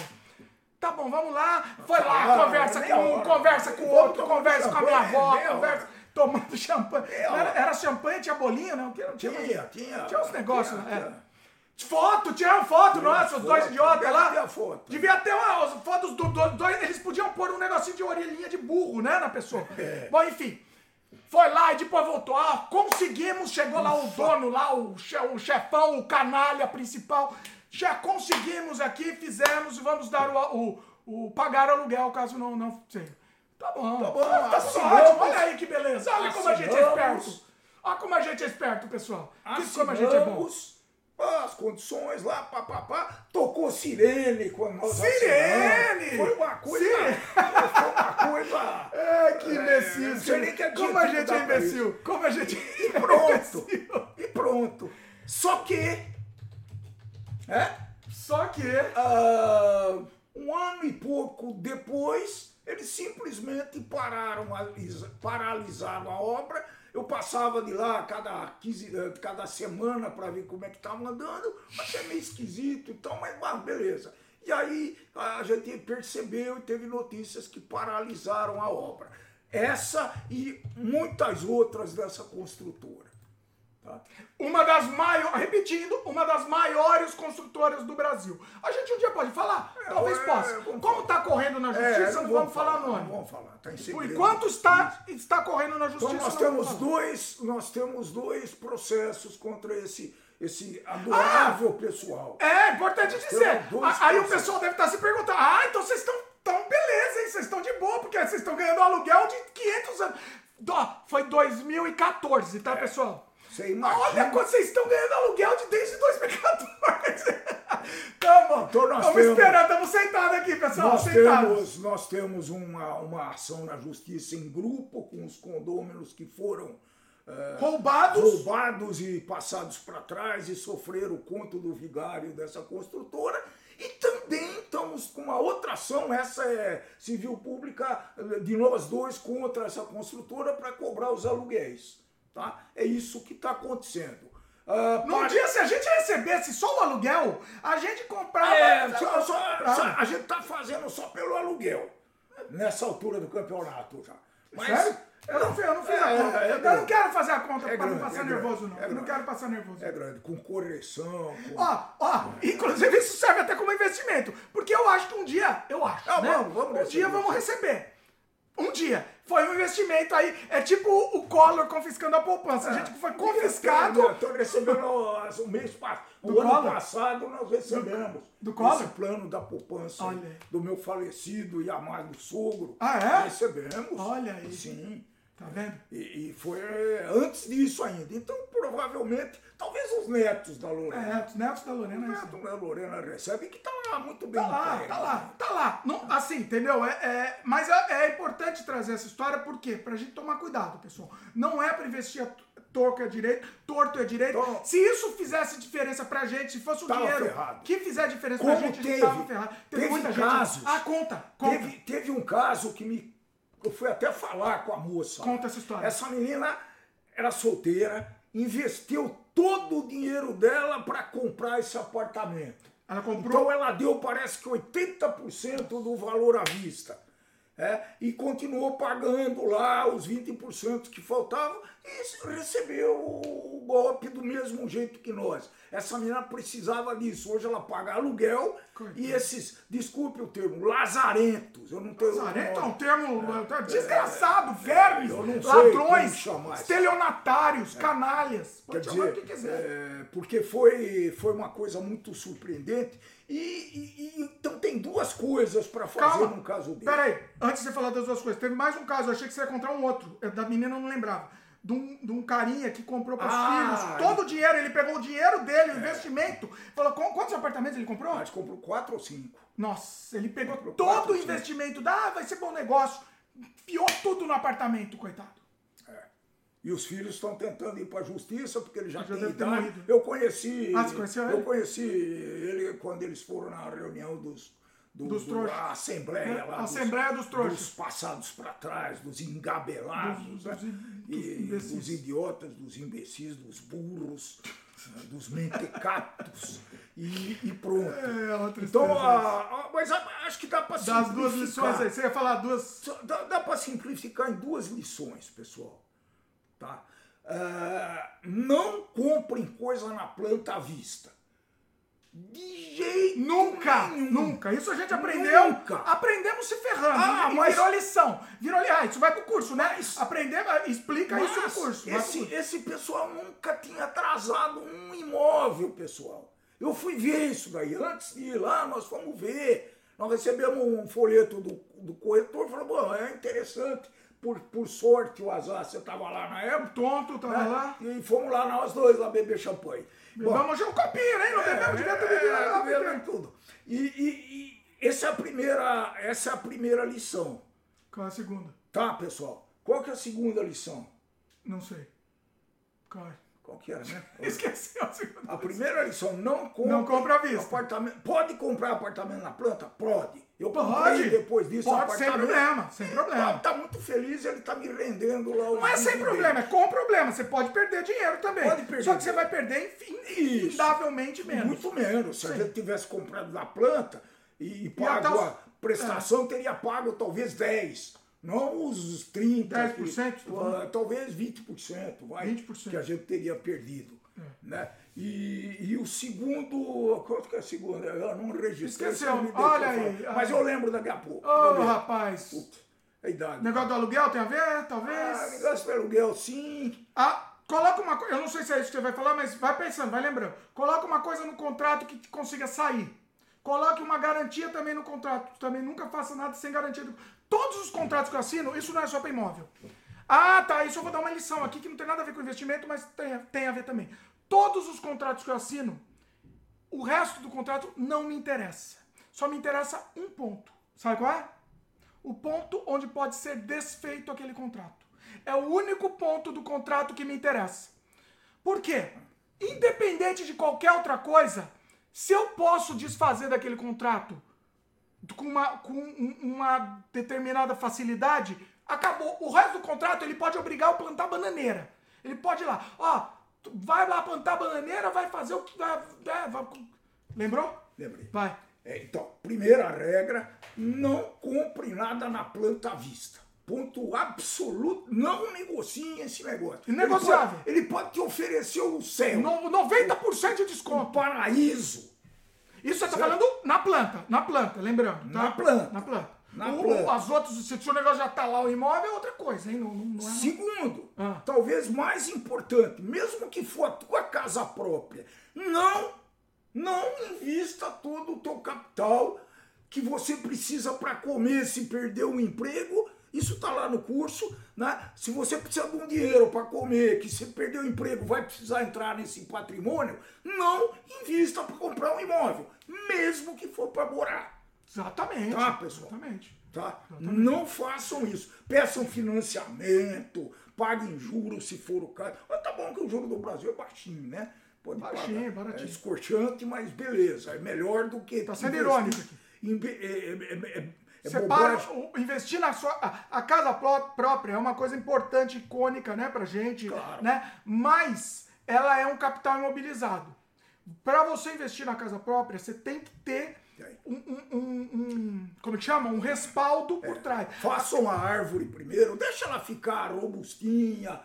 Tá bom, vamos lá. Foi lá, Ah, conversa com um, conversa com o outro, conversa com a minha avó, conversa, tomando champanhe. Era, era champanhe, tinha bolinho, não? Tinha, Tinha, tinha. tinha uns negócios, Tinha, é. Foto, tiraram foto, nossa, os dois idiotas lá. ter a foto. Devia ter uma, as fotos dos do, dois, eles podiam pôr um negocinho de orelhinha de burro, né, na pessoa. É. Bom, enfim. Foi lá e depois voltou. Ah, conseguimos, chegou lá o dono, lá, o, o chefão, o canalha principal. Já conseguimos aqui, fizemos e vamos dar o, o, o pagar o aluguel caso não, não sei. Tá bom, Tá bom, tá tudo assinamos. ótimo. Olha aí que beleza, olha como a gente é Assinamos. esperto. Olha como a gente é esperto, pessoal. Que como a gente é bom. As condições lá, papapá. Tocou sirene quando nós Sirene! Foi uma coisa. Sirene! Foi uma coisa. Ai, que imbecil. não sei nem que como a gente é imbecil. Como a gente é E pronto. E pronto. Só que. É? Só que... Ah, um ano e pouco depois, eles simplesmente pararam, alisa- paralisaram a obra. Eu passava de lá cada, 15, eh, cada semana para ver como é que estava andando, mas é meio esquisito, então, mas ah, beleza. E aí a gente percebeu e teve notícias que paralisaram a obra. Essa e muitas outras dessa construtora. Tá? Uma das maiores, repetindo, uma das maiores construtoras do Brasil. A gente um dia pode falar? Talvez é, possa. Como está correndo na justiça, não vamos falar o Não nome. vamos falar, tá em Por enquanto está, está correndo na justiça. Então nós não temos falar. dois, nós temos dois processos contra esse, esse adorável pessoal. É, importante dizer. Aí o pessoal deve estar se perguntando: ah, então vocês estão tão beleza, hein? Vocês estão de boa, porque vocês estão ganhando aluguel de 500 anos. Dó, foi 2014, tá, pessoal? Você imagina. Olha quanto vocês estão ganhando aluguel de desde 2014. Tamo, Então nós tamo temos- esperando, estamos sentados aqui, pessoal. Nós sentados. temos, nós temos uma, uma ação na justiça em grupo com os condôminos que foram eh, Roubados. roubados e passados para trás e sofreram o conto do vigário dessa construtora. E também estamos com uma outra ação, essa é civil pública, de nós dois contra essa construtora para cobrar os aluguéis. Tá? É isso que está acontecendo. Uh, Num para... dia, se a gente recebesse só o aluguel, a gente comprava. É, só, só, a gente está fazendo só pelo aluguel. Nessa altura do campeonato já. Mas, Sério? Eu não, eu não fiz é, a conta. É, é, eu não quero fazer a conta é para não passar é nervoso, não. eu não quero passar nervoso. É grande, com correção. Com... Ó, ó, inclusive isso serve até como investimento. Porque eu acho que um dia, eu acho. Ah, né? vamos, vamos um dia vamos receber. Um dia. Foi um investimento aí. É tipo o Collor confiscando a poupança. A gente foi confiscado. Estou recebendo o mês passado. O ano passado nós recebemos. Do, do? Esse plano da poupança Olha. do meu falecido e amado sogro. Ah, é? Recebemos. Olha aí. Sim. Tá vendo? E, e, foi antes disso ainda. Então, provavelmente, talvez os netos da Lorena. É, os netos da Lorena. Os netos da Lorena recebem, que tá lá muito bem. Tá lá, tá lá, tá lá. Não, assim, entendeu? É, é mas é, é, importante trazer essa história, por quê? Pra gente tomar cuidado, pessoal. Não é pra investir a torto é direito, torto é direito. Então, se isso fizesse diferença pra gente, se fosse o dinheiro ferrado. que fizer diferença Como pra gente, teve, a gente tava ferrado. Teve, teve muita casos, gente. Ah, conta, conta. Teve, teve um caso que me eu fui até falar com a moça. Conta essa história. Essa menina era solteira, investiu todo o dinheiro dela para comprar esse apartamento. Ela comprou? Então ela deu, parece que 80% do valor à vista. É, e continuou pagando lá os 20% que faltavam e recebeu o golpe do mesmo jeito que nós. Essa menina precisava disso. Hoje ela paga aluguel e esses, desculpe o termo, lazarentos. Eu não tenho. Lazarento é um termo é, desgraçado, é, vermes, ladrões, estelionatários, é. canalhas. Pode Quer dizer, o que quiser. É, porque foi, foi uma coisa muito surpreendente. E, e, e então tem duas coisas para fazer Calma. num caso dele. Peraí, antes de você falar das duas coisas, teve mais um caso, eu achei que você ia contar um outro. Da menina eu não lembrava de um, de um carinha que comprou para os ah, filhos todo o dinheiro, ele pegou o dinheiro dele, o é. investimento. Falou, quantos apartamentos ele comprou? Acho que comprou quatro ou cinco. Nossa, ele pegou comprou todo o investimento, da, ah, vai ser bom negócio. Fiou tudo no apartamento, coitado. É. E os filhos estão tentando ir para a justiça porque ele já, já tem idade. Eu conheci, ah, você conheceu ele? eu conheci ele quando eles foram na reunião dos do, dos trouxas. Da Assembleia lá. Assembleia dos, dos trouxas. Dos passados para trás, dos engabelados, dos, né? e, dos idiotas, dos imbecis, dos burros, dos mentecatos e, e pronto. É, então, a, a, mas a, acho que dá para simplificar. Das duas lições aí, você ia falar duas. Dá, dá para simplificar em duas lições, pessoal. Tá? Uh, não comprem coisa na planta à vista. De jeito Nunca, nenhum. nunca. Isso a gente aprendeu. Nunca. Aprendemos se ferrando. Ah, e mas... virou lição. Virou ah, isso vai pro curso, né? Mas... Aprender, explica mas isso no curso. Esse, esse pessoal nunca tinha atrasado um imóvel, pessoal. Eu fui ver isso daí. Antes de ir lá, nós fomos ver. Nós recebemos um folheto do, do corretor falou, bom, é interessante. Por, por sorte, o azar, você estava lá na época. Tonto, estava né? lá. E fomos lá nós dois lá beber champanhe. Vamos jogar um copinho, né? Não bebemos, bebido. É, bebemos tudo. E, e, e essa, é a primeira, essa é a primeira lição. Qual é a segunda? Tá, pessoal. Qual que é a segunda lição? Não sei. Qual é? Qual que era, né? Esqueci a segunda A primeira lição, não compre... Não compra à vista. Apartamento. Pode comprar apartamento na planta? Pode. Eu comprei depois disso Pode, sem problema, sem problema. Tá, muito feliz, ele tá me rendendo lá Não é sem problema, dele. é com problema. Você pode perder dinheiro também. Pode perder. Só que você vai perder, infindavelmente menos. Muito menos. Se Sim. a gente tivesse comprado na planta e, e pago a prestação, é. teria pago talvez 10. Não os 30%, 10%, uh, talvez 20%, vai, 20%, que a gente teria perdido. É. Né? E, e o segundo, quanto que é o segundo? Eu não registrei. Esqueceu, olha aí. Mas eu lembro daqui a pouco. Ô, oh, rapaz. Puta, a idade. Negócio do aluguel tem a ver, talvez? Ah, negócio do aluguel, sim. Ah, coloca uma coisa, eu não sei se é isso que você vai falar, mas vai pensando, vai lembrando. Coloca uma coisa no contrato que consiga sair. Coloque uma garantia também no contrato. Também nunca faça nada sem garantia. Todos os contratos que eu assino, isso não é só para imóvel. Ah, tá. Isso eu vou dar uma lição aqui que não tem nada a ver com investimento, mas tem, tem a ver também. Todos os contratos que eu assino, o resto do contrato não me interessa. Só me interessa um ponto. Sabe qual é? O ponto onde pode ser desfeito aquele contrato. É o único ponto do contrato que me interessa. Por quê? Independente de qualquer outra coisa, se eu posso desfazer daquele contrato com uma, com uma determinada facilidade, acabou. O resto do contrato ele pode obrigar a plantar bananeira. Ele pode ir lá, ó, vai lá plantar bananeira, vai fazer o que. Vai, vai, Lembrou? Lembrei. Vai. É, então, primeira regra, não compre nada na planta à vista. Ponto absoluto, não negocie esse negócio. Negociável. Ele pode, ele pode te oferecer o céu. No, 90% de desconto. Um paraíso. Isso você está falando na planta, na planta, lembrando. Tá? Na planta. Na planta. Na o, planta. As outras, se o negócio já está lá, o imóvel é outra coisa, hein? Não, não, não é Segundo, Ah. talvez mais importante, mesmo que for a tua casa própria, não, não invista todo o teu capital que você precisa para comer se perder um emprego. Isso está lá no curso, né? Se você precisa de um dinheiro para comer, que se perder o emprego vai precisar entrar nesse patrimônio, não invista para comprar um imóvel, mesmo que for para morar. Exatamente. Tá, pessoal? Exatamente. Tá? Não façam isso. Peçam financiamento, paguem juros se for o caso. Mas tá bom que o juro do Brasil é baixinho, né? Pode Baixinho, pagar. baratinho. É escorchante, mas beleza. É melhor do que. Tá sendo irônico aqui. be- É, é- é- é bobagem. o- investir na sua. A, a casa pró- própria é uma coisa importante, icônica, né, pra gente. Claro. Né? Mas ela é um capital imobilizado. Para você investir na casa própria, você tem que ter um, um- um- um- como que chama? Um respaldo por trás. Façam a árvore primeiro, deixa ela ficar robustinha,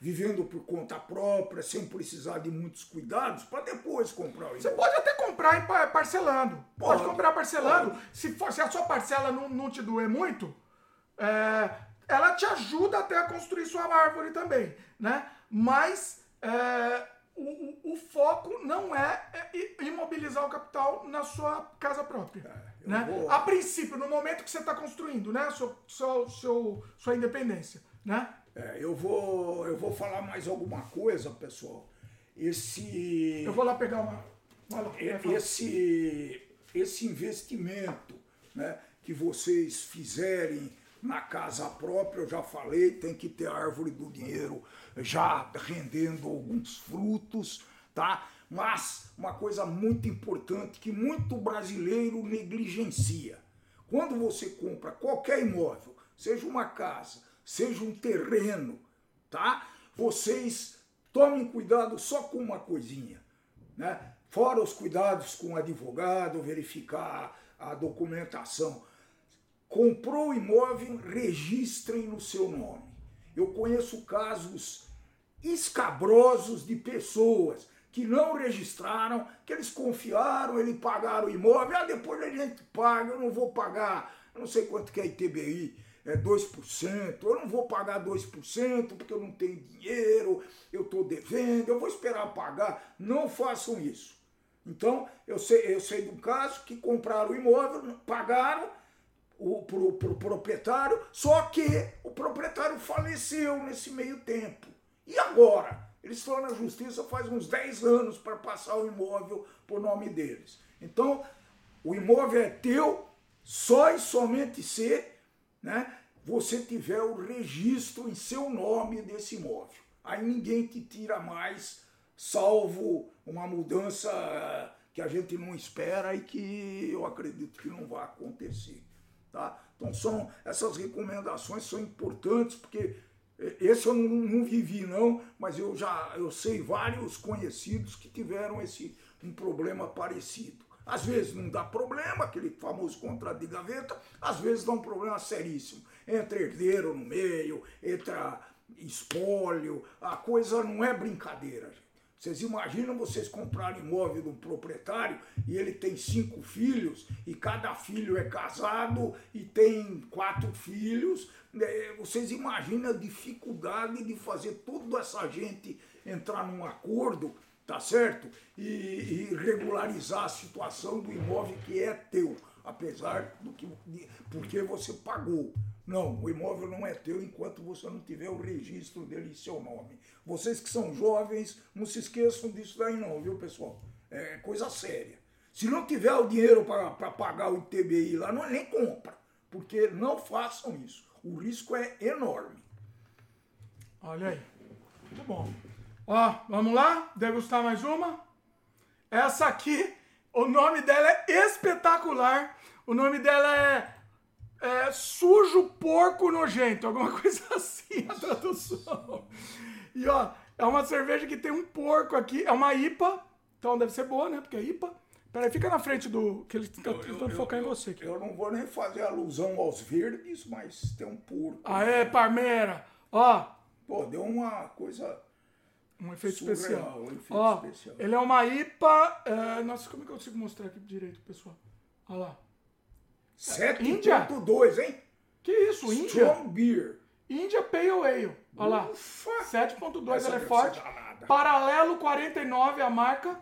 vivendo por conta própria, sem precisar de muitos cuidados, para depois comprar o Você imóvel. pode até comprar parcelando. Pode, Pode. comprar parcelando. Pode. Se, for, se a sua parcela não, não te doer muito, é, ela te ajuda até a construir sua árvore também, né? Mas é, o, o- foco não é, é imobilizar o capital na sua casa própria. É, né? vou- A princípio, no momento que você está construindo, né? Seu, seu, seu- sua independência, né? É, eu, vou, eu vou falar mais alguma coisa, pessoal. Esse. Eu vou lá pegar uma. Lá, falar. esse, esse investimento né, que vocês fizerem na casa própria, eu já falei, tem que ter a árvore do dinheiro já rendendo alguns frutos, tá? Mas uma coisa muito importante que muito brasileiro negligencia. Quando você compra qualquer imóvel, seja uma casa, seja um terreno, tá? Vocês tomem cuidado só com uma coisinha, né? Fora os cuidados com o advogado, verificar a documentação. Comprou o imóvel, registrem no seu nome. Eu conheço casos escabrosos de pessoas que não registraram, que eles confiaram, eles pagaram o imóvel, ah, depois a gente paga, eu não vou pagar, não sei quanto que é ITBI, é 2%, eu não vou pagar 2% porque eu não tenho dinheiro, eu estou devendo, eu vou esperar pagar. Não façam isso. Então, eu sei, eu sei de um caso que compraram o imóvel, pagaram o, pro, pro proprietário, só que o proprietário faleceu nesse meio tempo. E agora? Eles estão na justiça faz uns 10 anos para passar o imóvel por nome deles. Então, o imóvel é teu só e somente se né, você tiver o registro em seu nome desse imóvel. Aí ninguém te tira mais, salvo uma mudança eh, que a gente não espera e que eu acredito que não vai acontecer. Tá? Então são essas recomendações são importantes porque esse eu não, não vivi não, mas eu já eu sei vários conhecidos que tiveram esse um problema parecido. Às vezes não dá problema, aquele famoso contrato de gaveta, às vezes dá um problema seríssimo. Entra herdeiro no meio, entra espólio, a coisa não é brincadeira. Vocês imaginam vocês comprarem imóvel de um proprietário e ele tem cinco filhos e cada filho é casado e tem quatro filhos. né? Vocês imaginam a dificuldade de fazer toda essa gente entrar num acordo, tá certo? E, e regularizar a situação do imóvel que é teu, apesar do que porque você pagou. Não, o imóvel não é teu enquanto você não tiver o registro dele em seu nome. Vocês que são jovens, não se esqueçam disso daí não, viu pessoal? É coisa séria. Se não tiver o dinheiro para pagar o ITBI lá, não, nem compra. Porque não façam isso. O risco é enorme. Olha aí. Muito bom. Ó, vamos lá? Degustar mais uma? Essa aqui, o nome dela é espetacular. O nome dela é, é Sujo Porco Nojento, alguma coisa assim a tradução. E ó, é uma cerveja que tem um porco aqui, é uma IPA, então deve ser boa, né? Porque é IPA. Peraí, fica na frente do. que ele tá tentando focar em você aqui. Eu não vou nem fazer alusão aos verdes, mas tem um porco. Aê, Parmeira! Ó, Pô, deu uma coisa. Um efeito Surreal, especial. um efeito Ó, especial. ele é uma IPA. é, Nossa, como é que eu consigo mostrar aqui direito, pessoal? Olha lá. 7.2, hein? Que isso, Índia? Strong Beer. Índia Pale Ale. Olha lá. Ufa. 7.2, Essa ela é forte. Paralelo 49 a marca.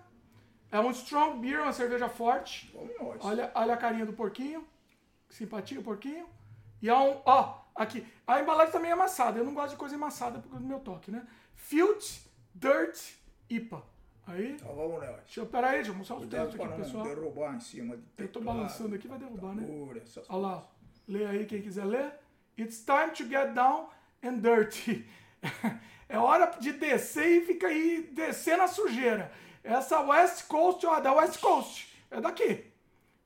É um strong beer, uma cerveja forte. Olha, olha a carinha do porquinho. Que simpatia o porquinho. E é um. Ó, aqui. A embalagem também é amassada. Eu não gosto de coisa amassada por causa do meu toque, né? Filth Dirt IPA. Aí. Então vamos nós. Deixa eu, pera aí, deixa eu mostrar os textos aqui, pessoal. derrubar em cima de Eu tô teclado, balançando aqui, vai derrubar, né? Olha lá. Lê aí quem quiser ler. It's time to get down and dirty. É hora de descer e fica aí descendo a sujeira. Essa West Coast, ó, da West Coast. É daqui.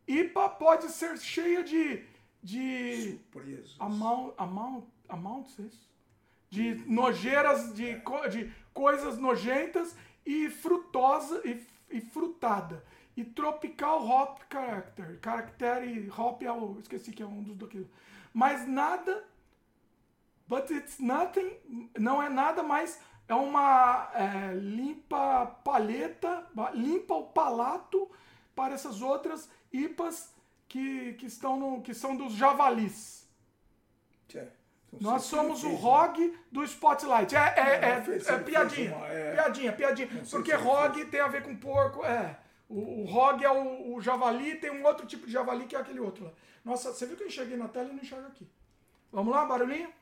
IPA pode ser cheia de. de. Surpresas. Amount, amount, amounts, é isso? De nojeiras, de, co- de coisas nojentas e frutosa e, e frutada. E tropical hop character. Caractere hop é o. Esqueci que é um dos daquilo. Mas nada. But it's nothing. Não é nada mais. É uma é, limpa palheta, ba- limpa o palato para essas outras IPAs que, que, estão no, que são dos javalis. Então Nós somos o fez ROG do Spotlight. É, é, é, é piadinha, é. piadinha, piadinha. sei Porque ROG tem a ver com porco. É. O, o ROG é o, o javali, tem um outro tipo de javali que é aquele outro lá. Nossa, você viu que eu enxerguei na tela e não enxergo aqui. Vamos lá, barulhinho?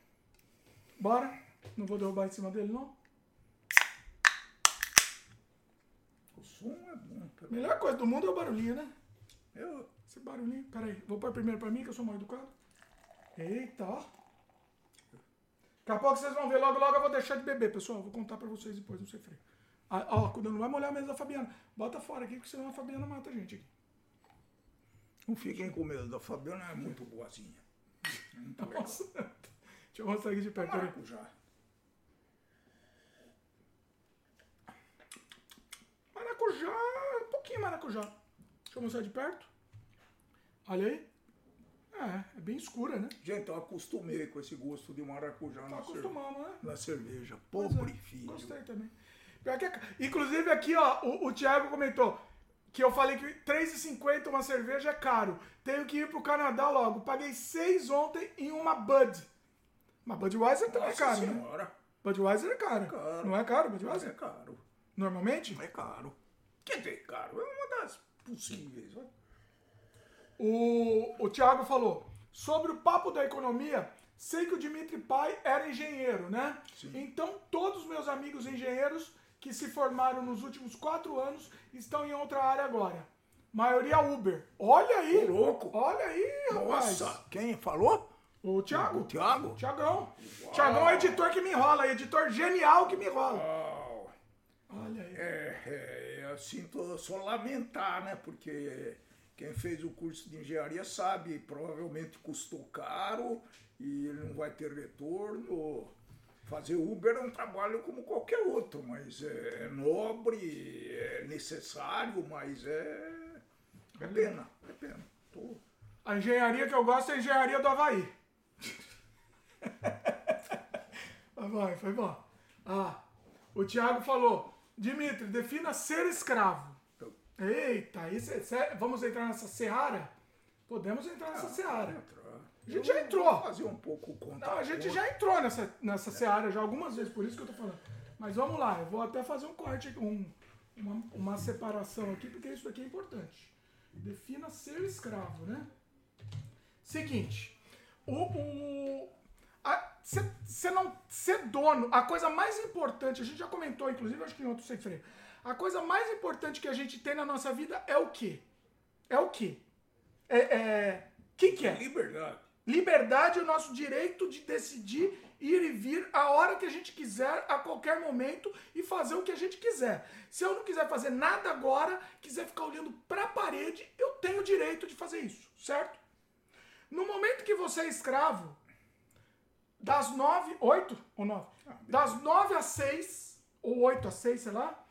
Bora. Não vou derrubar em cima dele, não. O som é bom. pelo- Melhor coisa do mundo é o barulhinho, né? Eu, Esse barulhinho. Pera aí, vou pôr primeiro pra mim, que eu sou mal educado. Eita, ó. Daqui a pouco vocês vão ver, logo, logo eu vou deixar de beber, pessoal. Eu Vou contar pra vocês depois, não sei freio. Ah, ó, cuidado, não vai molhar a mesa da Fabiana. Bota fora aqui, porque senão a Fabiana mata a gente aqui. não fiquem com medo, da Fabiana é muito boazinha. Muito legal. Nossa. Deixa eu mostrar aqui de perto. Maracujá. Maracujá, um pouquinho maracujá. Deixa eu mostrar de perto. Olha aí. É, é bem escura, né? Gente, eu acostumei com esse gosto de maracujá Tá na, cerve- acostumando, né? na cerveja. É, Pobre filho. Gostei também. É Inclusive aqui, ó, o, o Thiago comentou que eu falei que R$3,50 uma cerveja é caro. Tenho que ir pro Canadá logo. Paguei 6 ontem em uma Bud. Uma Budweiser também é Nossa caro, né? senhora. Budweiser é caro. caro. Não é caro, É Budweiser? caro. Normalmente? É caro. Quer dizer, caro. É uma das possíveis. ó. O, o Thiago falou, sobre o papo da economia, sei que o Dimitri Pai era engenheiro, né? Então, todos os meus amigos engenheiros que se formaram nos últimos quatro anos estão em outra área agora. Maioria Uber. Olha aí! Ô, louco. Olha aí, rapaz! Nossa, quem falou? O Thiago. O Thiago? Tiagão. Tiagão é editor que me enrola, editor genial que me enrola. Uau. Olha aí. É, é, eu sinto só lamentar, né? Porque quem fez o curso de engenharia sabe, provavelmente custou caro e ele não vai ter retorno. Fazer Uber é um trabalho como qualquer outro, mas é nobre, é necessário, mas é, é pena, é pena. Tô- A engenharia que eu gosto é a engenharia do Havaí. Foi bom, foi bom. Ah, o Thiago falou, Dimitri, defina ser escravo. Eita, isso é, sé- vamos entrar nessa seara? Podemos entrar nessa seara. A gente já Eu entrou. vou Fazer um pouco o Não, a gente já entrou nessa, nessa seara já algumas vezes, por isso que eu tô falando. Mas vamos lá, eu vou até fazer um corte, aqui, um, uma, uma separação aqui, porque isso daqui é importante. Defina ser escravo, né? Seguinte, o. Você não ser dono, a coisa mais importante, a gente já comentou, inclusive, acho que em outro sem freio. A coisa mais importante que a gente tem na nossa vida é o quê? É o quê? É. é que que é? Liberdade. Liberdade é o nosso direito de decidir ir e vir a hora que a gente quiser, a qualquer momento e fazer o que a gente quiser. Se eu não quiser fazer nada agora, quiser ficar olhando para a parede, eu tenho o direito de fazer isso, certo? No momento que você é escravo, das nove, oito ou nove? Ah, das nove às seis, ou oito às seis, sei lá,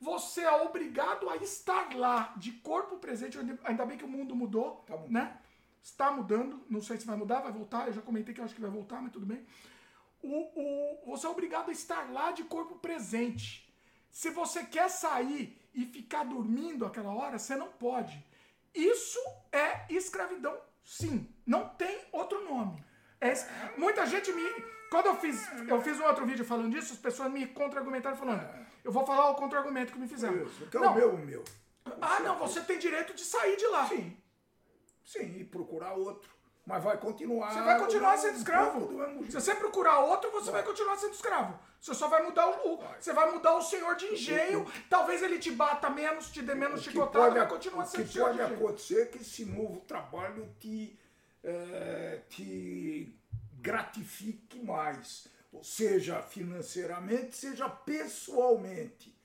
você é obrigado a estar lá, de corpo presente. Ainda bem que o mundo mudou, tá né? Está mudando, não sei se vai mudar, vai voltar. Eu já comentei que eu acho que vai voltar, mas tudo bem. O, o, você é obrigado a estar lá de corpo presente. Se você quer sair e ficar dormindo aquela hora, você não pode. Isso é escravidão, sim. Não tem outro nome. É, muita gente me. Quando eu fiz, eu fiz um outro vídeo falando disso, as pessoas me contra-argumentaram falando. Eu vou falar o contra-argumento que me fizeram. Isso, que é não. o meu, o meu. Ah, não, você tem direito de sair de lá. Sim. Sim, e procurar outro. Mas vai continuar. Você vai continuar sendo escravo. Se você procurar outro, você vai. vai continuar sendo escravo. Você só vai mudar o. Vai. Você vai mudar o senhor de engenho. Talvez ele te bata menos, te dê menos chicotada, vai continuar sendo escravo. O que pode acontecer é que esse novo trabalho te, é, te gratifique mais. Seja financeiramente, seja pessoalmente.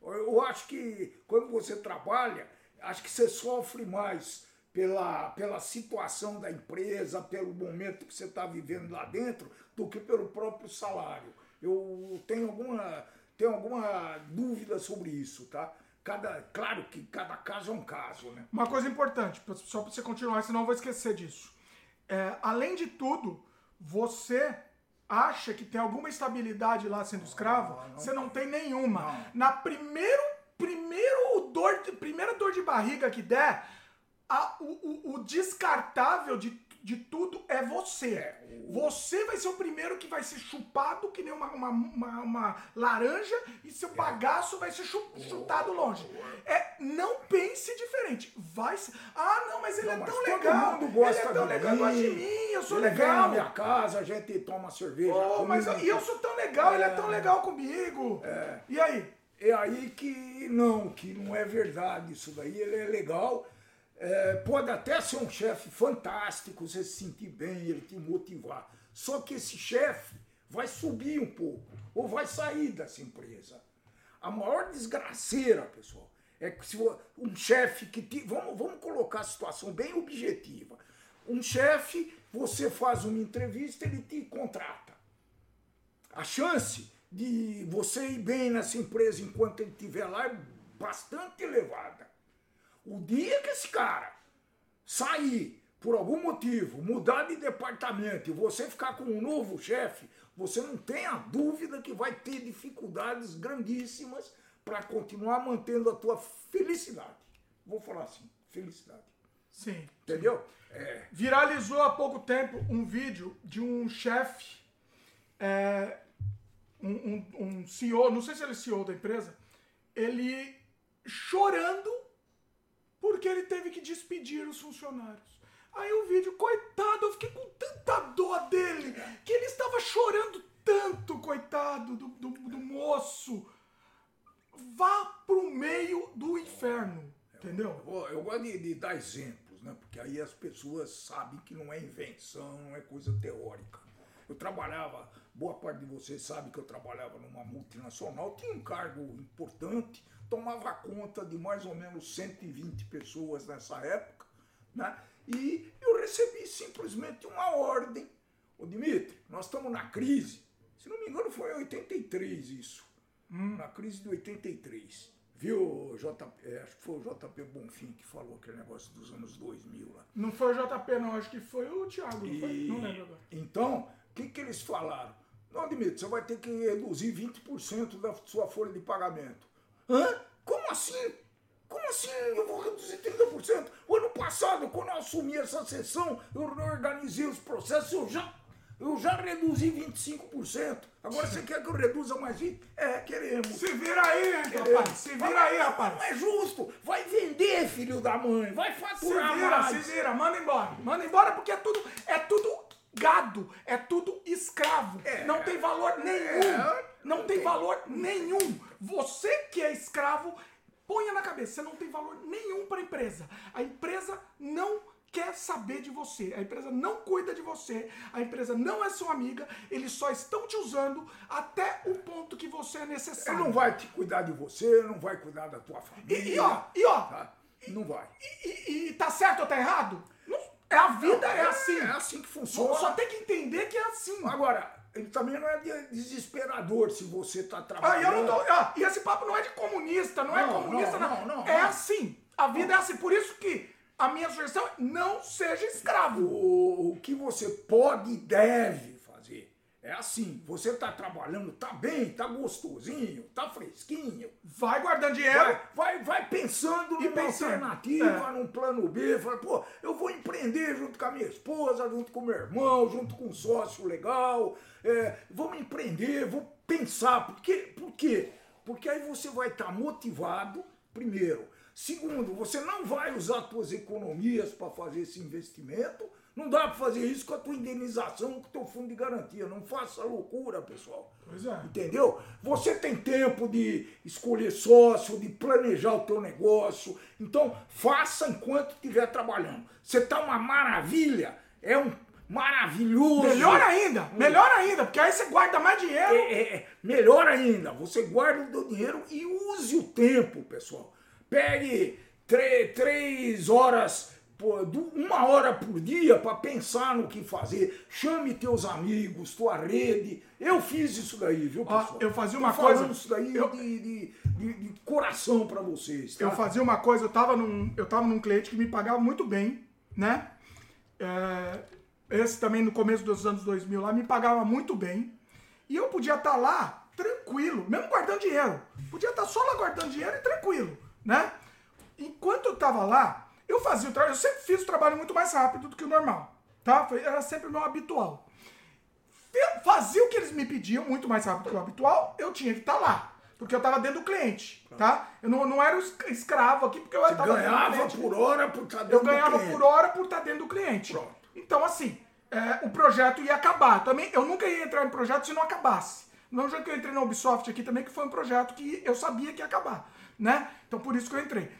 Eu acho que quando você trabalha, acho que você sofre mais pela, pela situação da empresa, pelo momento que você está vivendo lá dentro, do que pelo próprio salário. Eu tenho alguma, tenho alguma dúvida sobre isso, tá? Cada, claro que cada caso é um caso, né? Uma coisa importante, só para você continuar, senão eu vou esquecer disso. É, além de tudo, você acha que tem alguma estabilidade lá sendo escravo? Não, não você não tem nenhuma. Não. Na primeiro, primeiro dor, primeira dor de barriga que der, a, o, o, o, descartável de, de tudo é você. É, você vai ser o primeiro que vai ser chupado que nem uma, uma, uma, uma laranja e seu é. bagaço vai ser chutado longe. É, não pense diferente. Vai ser. Ah, não, mas ele não, é tão legal. Todo mundo gosta ele é tão legal, gosta de mim, eu sou ele legal. Vem na minha casa, a gente toma cerveja. Oh, mas eu, e eu sou tão legal, é. ele é tão legal comigo. É. E aí? É aí que não, que não é verdade isso daí. Ele é legal é, pode até ser um chefe fantástico, você se sentir bem, ele te motivar. Só que esse chefe vai subir um pouco, ou vai sair dessa empresa. A maior desgraceira, pessoal, é que se um chefe que te, vamos, vamos colocar a situação bem objetiva. Um chefe, você faz uma entrevista, ele te contrata. A chance de você ir bem nessa empresa enquanto ele estiver lá é bastante elevada. O dia que esse cara sair por algum motivo, mudar de departamento e você ficar com um novo chefe, você não tem a dúvida que vai ter dificuldades grandíssimas para continuar mantendo a tua felicidade. Vou falar assim, felicidade. Sim. Entendeu? É. Viralizou há pouco tempo um vídeo de um chefe, é, um, um, um CEO, não sei se ele é CEO da empresa, ele chorando porque ele teve que despedir os funcionários. Aí o vídeo, coitado, eu fiquei com tanta dó dele, que ele estava chorando tanto, coitado do, do, do moço. Vá pro meio do inferno, entendeu? Eu, eu gosto de, de, dar exemplos, né? Porque aí as pessoas sabem que não é invenção, não é coisa teórica. Eu trabalhava, boa parte de vocês sabe que eu trabalhava numa multinacional, tinha um cargo importante, tomava conta de mais ou menos 120 pessoas nessa época, né? E eu recebi simplesmente uma ordem. Ô Dimitri, nós estamos na crise. Se não me engano, foi em 83 isso. Hum. Na crise de 83. Viu, JP, é, acho que foi o JP Bonfim que falou aquele negócio dos anos 2000 lá. Não foi o JP, não, acho que foi o Thiago, não, e... não lembro agora. Então, o que, que eles falaram? Não, Dimitri, você vai ter que reduzir 20% da sua folha de pagamento. Hã? Como assim? Como assim eu vou reduzir 30%? O ano passado, quando eu assumi essa sessão, eu organizei os processos, eu já, eu já reduzi 25%. Agora você quer que eu reduza mais 20%? É, queremos. Se vira aí, rapaz. Se vira aí, rapaz. Não é justo. Vai vender, filho da mãe. Vai faturar se vira, mais. Se vira, manda embora. Manda embora porque é tudo, é tudo gado, é tudo escravo. É, não tem valor nenhum. É, não, tem, valor nenhum. Você que é escravo, ponha na cabeça, você não tem valor nenhum para a empresa. A empresa não quer saber de você. A empresa não cuida de você, a empresa não é sua amiga, eles só estão te usando até o ponto que você é necessário. Ele não vai te cuidar de você, não vai cuidar da tua família. E, e ó, e ó, tá? não vai. E, e, e, tá certo ou tá errado? Não É a vida, é, assim. É assim que funciona. Só tem que entender que é assim. Agora, ele também não é desesperador se você está Ah, trabalhando. e, eu não tô, ah, e esse papo não é de comunista, não, é Não, comunista, não, não. não, não, é assim. A vida é assim. Por isso que a minha sugestão é não seja escravo. O, o que você pode e deve é assim. Você está trabalhando, tá bem, tá gostosinho, tá fresquinho. Vai guardando dinheiro. Vai, vai, vai pensando E numa pensando. alternativa, É. num plano B. Fala, pô, eu vou empreender junto com a minha esposa, junto com o meu irmão, junto com um sócio legal. É, vamos empreender, vou pensar. Por quê? Por quê? Porque aí você vai estar motivado, primeiro. Segundo, você não vai usar suas economias para fazer esse investimento. Não dá para fazer isso com a tua indenização, com o teu fundo de garantia. Não faça loucura, pessoal. Pois é. Entendeu? Você tem tempo de escolher sócio, de planejar o teu negócio. Então, faça enquanto estiver trabalhando. Você está uma maravilha, é um maravilhoso. Melhor ainda, melhor ainda, porque aí você guarda mais dinheiro. É, é, é, melhor ainda, você guarda o teu dinheiro e use o tempo, pessoal. Pegue três horas, uma hora por dia para pensar no que fazer. Chame teus amigos, tua rede. Eu fiz isso daí, viu, pessoal? eu fazia Tô uma falando coisa- isso daí eu- de, de- de- de coração para vocês. Tá? Eu fazia uma coisa, eu tava num, eu tava num cliente que me pagava muito bem, né? É, esse também no começo dos anos 2000 lá me pagava muito bem. E eu podia estar lá tranquilo, mesmo guardando dinheiro. Podia estar só lá guardando dinheiro e tranquilo, né? Enquanto eu tava lá, eu fazia o trabalho, eu sempre fiz o trabalho muito mais rápido do que o normal, tá? Foi- Era sempre o meu habitual. Eu fazia o que eles me pediam, muito mais rápido que o habitual, eu tinha que estar lá. Porque eu estava dentro do cliente, tá? Eu não, não era escravo aqui, porque eu Você do ganhava por hora por estar dentro Eu ganhava por hora por estar dentro do cliente. Pronto. Então, assim, é, o projeto ia acabar. Também, eu nunca ia entrar em projeto se não acabasse. Não já que eu entrei na Ubisoft aqui também, que foi um projeto que eu sabia que ia acabar, né? Então, por isso que eu entrei.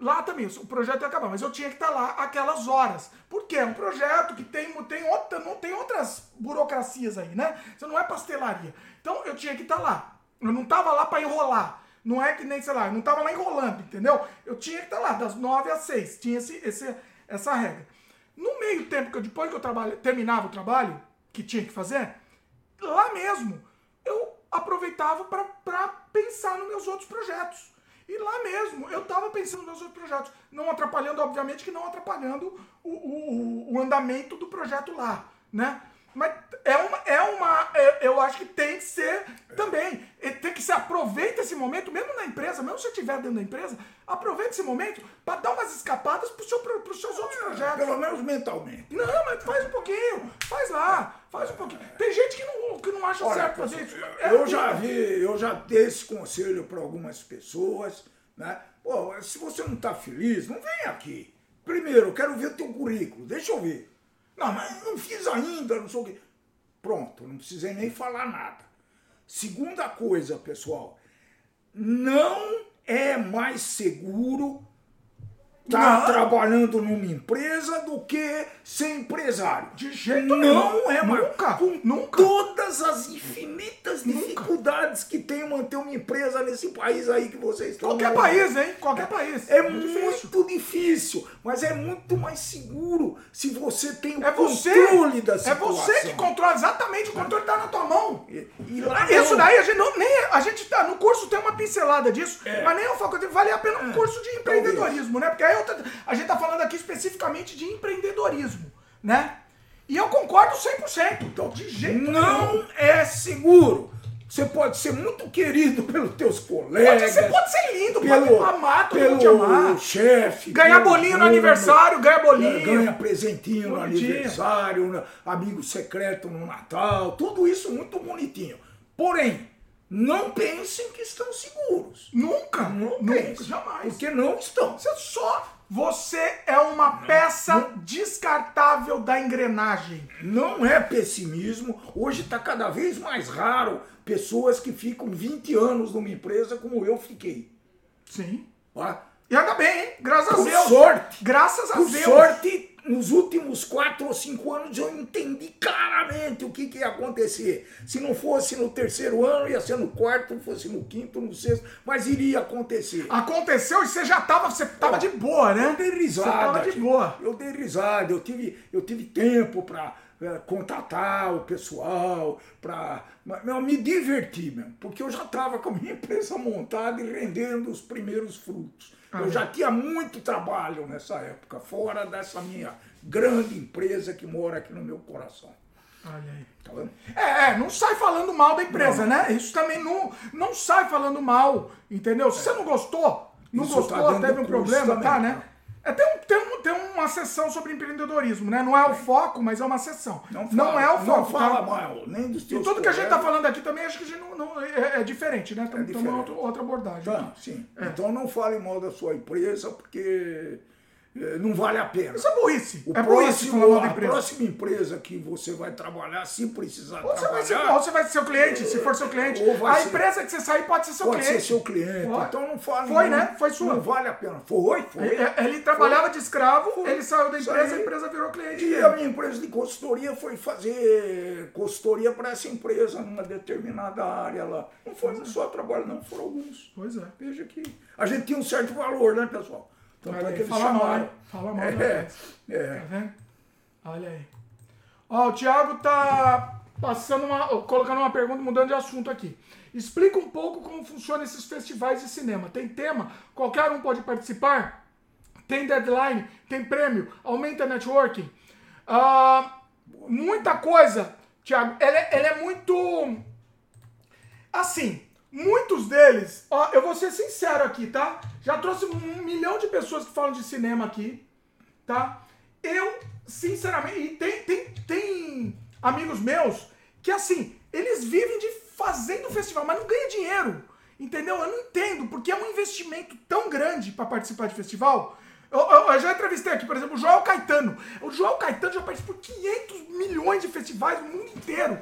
Lá também, o projeto ia acabar, mas eu tinha que estar lá aquelas horas. Porque é um projeto que tem, tem, outra, não tem outras burocracias aí, né? Você não é pastelaria. Então, eu tinha que estar lá. Eu não estava lá para enrolar. Não é que nem, sei lá, eu não estava lá enrolando, entendeu? Eu tinha que estar lá, das nove às seis. Tinha esse, esse, essa regra. No meio tempo, que eu, depois que eu trabalho, terminava o trabalho, que tinha que fazer, lá mesmo, eu aproveitava para pensar nos meus outros projetos. E lá mesmo, eu estava pensando nos outros projetos. Não atrapalhando, obviamente, que não atrapalhando o, o, o andamento do projeto lá, né? Mas é uma, é uma. é- Eu acho que tem que ser também. E Tem que ser. Aproveita esse momento, mesmo na empresa, mesmo se você estiver dentro da empresa, aproveita esse momento para dar umas escapadas para seu, os seus outros projetos. Pelo menos mentalmente. Não, mas faz um pouquinho. Faz lá. Faz um pouquinho. Tem gente que não, que não acha Olha, certo fazer isso. É eu já vi, eu já dei esse conselho para algumas pessoas, né? Pô, se você não está feliz, não vem aqui. Primeiro, eu quero ver teu currículo, deixa eu ver. Não, mas não fiz ainda, não sei o quê. Pronto, não precisei nem falar nada. Segunda coisa, pessoal, não é mais seguro estar Não. trabalhando numa empresa do que ser empresário. De jeito não nenhum. é. Nunca, Com nunca. todas as infinitas dificuldades que tem manter uma empresa nesse país aí que vocês estão. Qualquer morando. país, hein? Qualquer país. É difícil. muito difícil, mas é muito mais seguro se você tem o É você. controle da É situação. você que controla exatamente. O controle tá na tua mão. E, e lá Isso não. daí a gente não, nem a gente tá no curso tem uma pincelada disso, É. mas nem eu falo que vale a pena um curso de empreendedorismo, né? Porque aí eu tô- a gente tá falando aqui especificamente de empreendedorismo, né? E eu concordo 100%. Então, de jeito nenhum. Não é seguro. Você pode ser muito querido pelos teus colegas. Pode ser, pode ser lindo, pelo, pode amar, todo pelo te amar. chefe. Ganhar bolinho no aniversário, ganha bolinho. Ganha presentinho no aniversário, no- amigo secreto no Natal, tudo isso muito bonitinho. Porém, não pensem que estão seguros. Nunca, Não nunca, pensem, jamais. Porque não estão. Você só. Você é uma peça descartável da engrenagem. Não é pessimismo. Hoje está cada vez mais raro pessoas que ficam 20 anos numa empresa como eu fiquei. Sim. Tá? E anda bem, hein? Graças a Por Deus. sorte. Graças a Por Deus. sorte, nos últimos quatro ou cinco anos eu entendi claramente o que, que ia acontecer. Se não fosse no terceiro ano, ia ser no quarto, fosse no quinto, no sexto, mas iria acontecer. Aconteceu e você já tava, você tava de boa, né? Eu dei risada. Você tava de boa. Eu dei risada, eu tive, eu tive tempo para é, contatar o pessoal, para me divertir mesmo, porque eu já estava com a minha empresa montada e rendendo os primeiros frutos. Ah, eu já tinha muito trabalho nessa época, fora dessa minha grande empresa que mora aqui no meu coração. Olha aí. Tá vendo? É, é, não sai falando mal da empresa, não. né? Isso também não, não sai falando mal, entendeu? Se você não gostou, não Isso tá gostou, tá teve um problema, também, tá, né? É, tem, um, tem, um, tem uma sessão sobre empreendedorismo, né? Não é o foco, mas é uma sessão. Não, fala, não é o foco. Não fala tá? mal, nem dos teus E tudo que a gente está falando aqui também, acho que a gente não, não é, é, diferente, né? Estamos é outra, abordagem. Tá, sim. É. Então não fale mal da sua empresa, porque não vale a pena. Isso é burrice. O é próximo, burrice a empresa. próxima empresa que você vai trabalhar, se precisar ou trabalhar... Vai ser, ou você vai ser seu cliente, se for seu cliente. A ser, empresa que você sair pode ser seu pode cliente. Pode ser seu cliente. Então não fale... Foi, né? Foi sua. Não vale a pena. Foi, foi. Ele, ele trabalhava foi. de escravo, foi. ele saiu da empresa, a empresa virou cliente E dele. a minha empresa de consultoria foi fazer consultoria para essa empresa numa determinada área lá. Não foi um só trabalho, não. Foram alguns. Pois é. Veja que a gente tinha um certo valor, né, pessoal? Tanto é que eles fala chamaram. Mal, fala mal é, é. Tá vendo? Olha aí. Ó, o Thiago tá passando uma. colocando uma pergunta, mudando de assunto aqui. Explica um pouco como funcionam esses festivais de cinema. Tem tema? Qualquer um pode participar? Tem deadline? Tem prêmio? Aumenta networking? Uh, muita coisa, Thiago. Ele, é, ele é muito. Assim, Muitos deles, ó, eu vou ser sincero aqui, tá? Já trouxe um milhão de pessoas que falam de cinema aqui, tá? Eu, sinceramente, e tem, tem, tem amigos meus que, assim, eles vivem de fazendo festival, mas não ganham dinheiro, entendeu? Eu não entendo, porque é um investimento tão grande para participar de festival. Eu, eu, eu, já entrevistei aqui, por exemplo, o Joel Caetano. O Joel Caetano já participou de 500 milhões de festivais no mundo inteiro.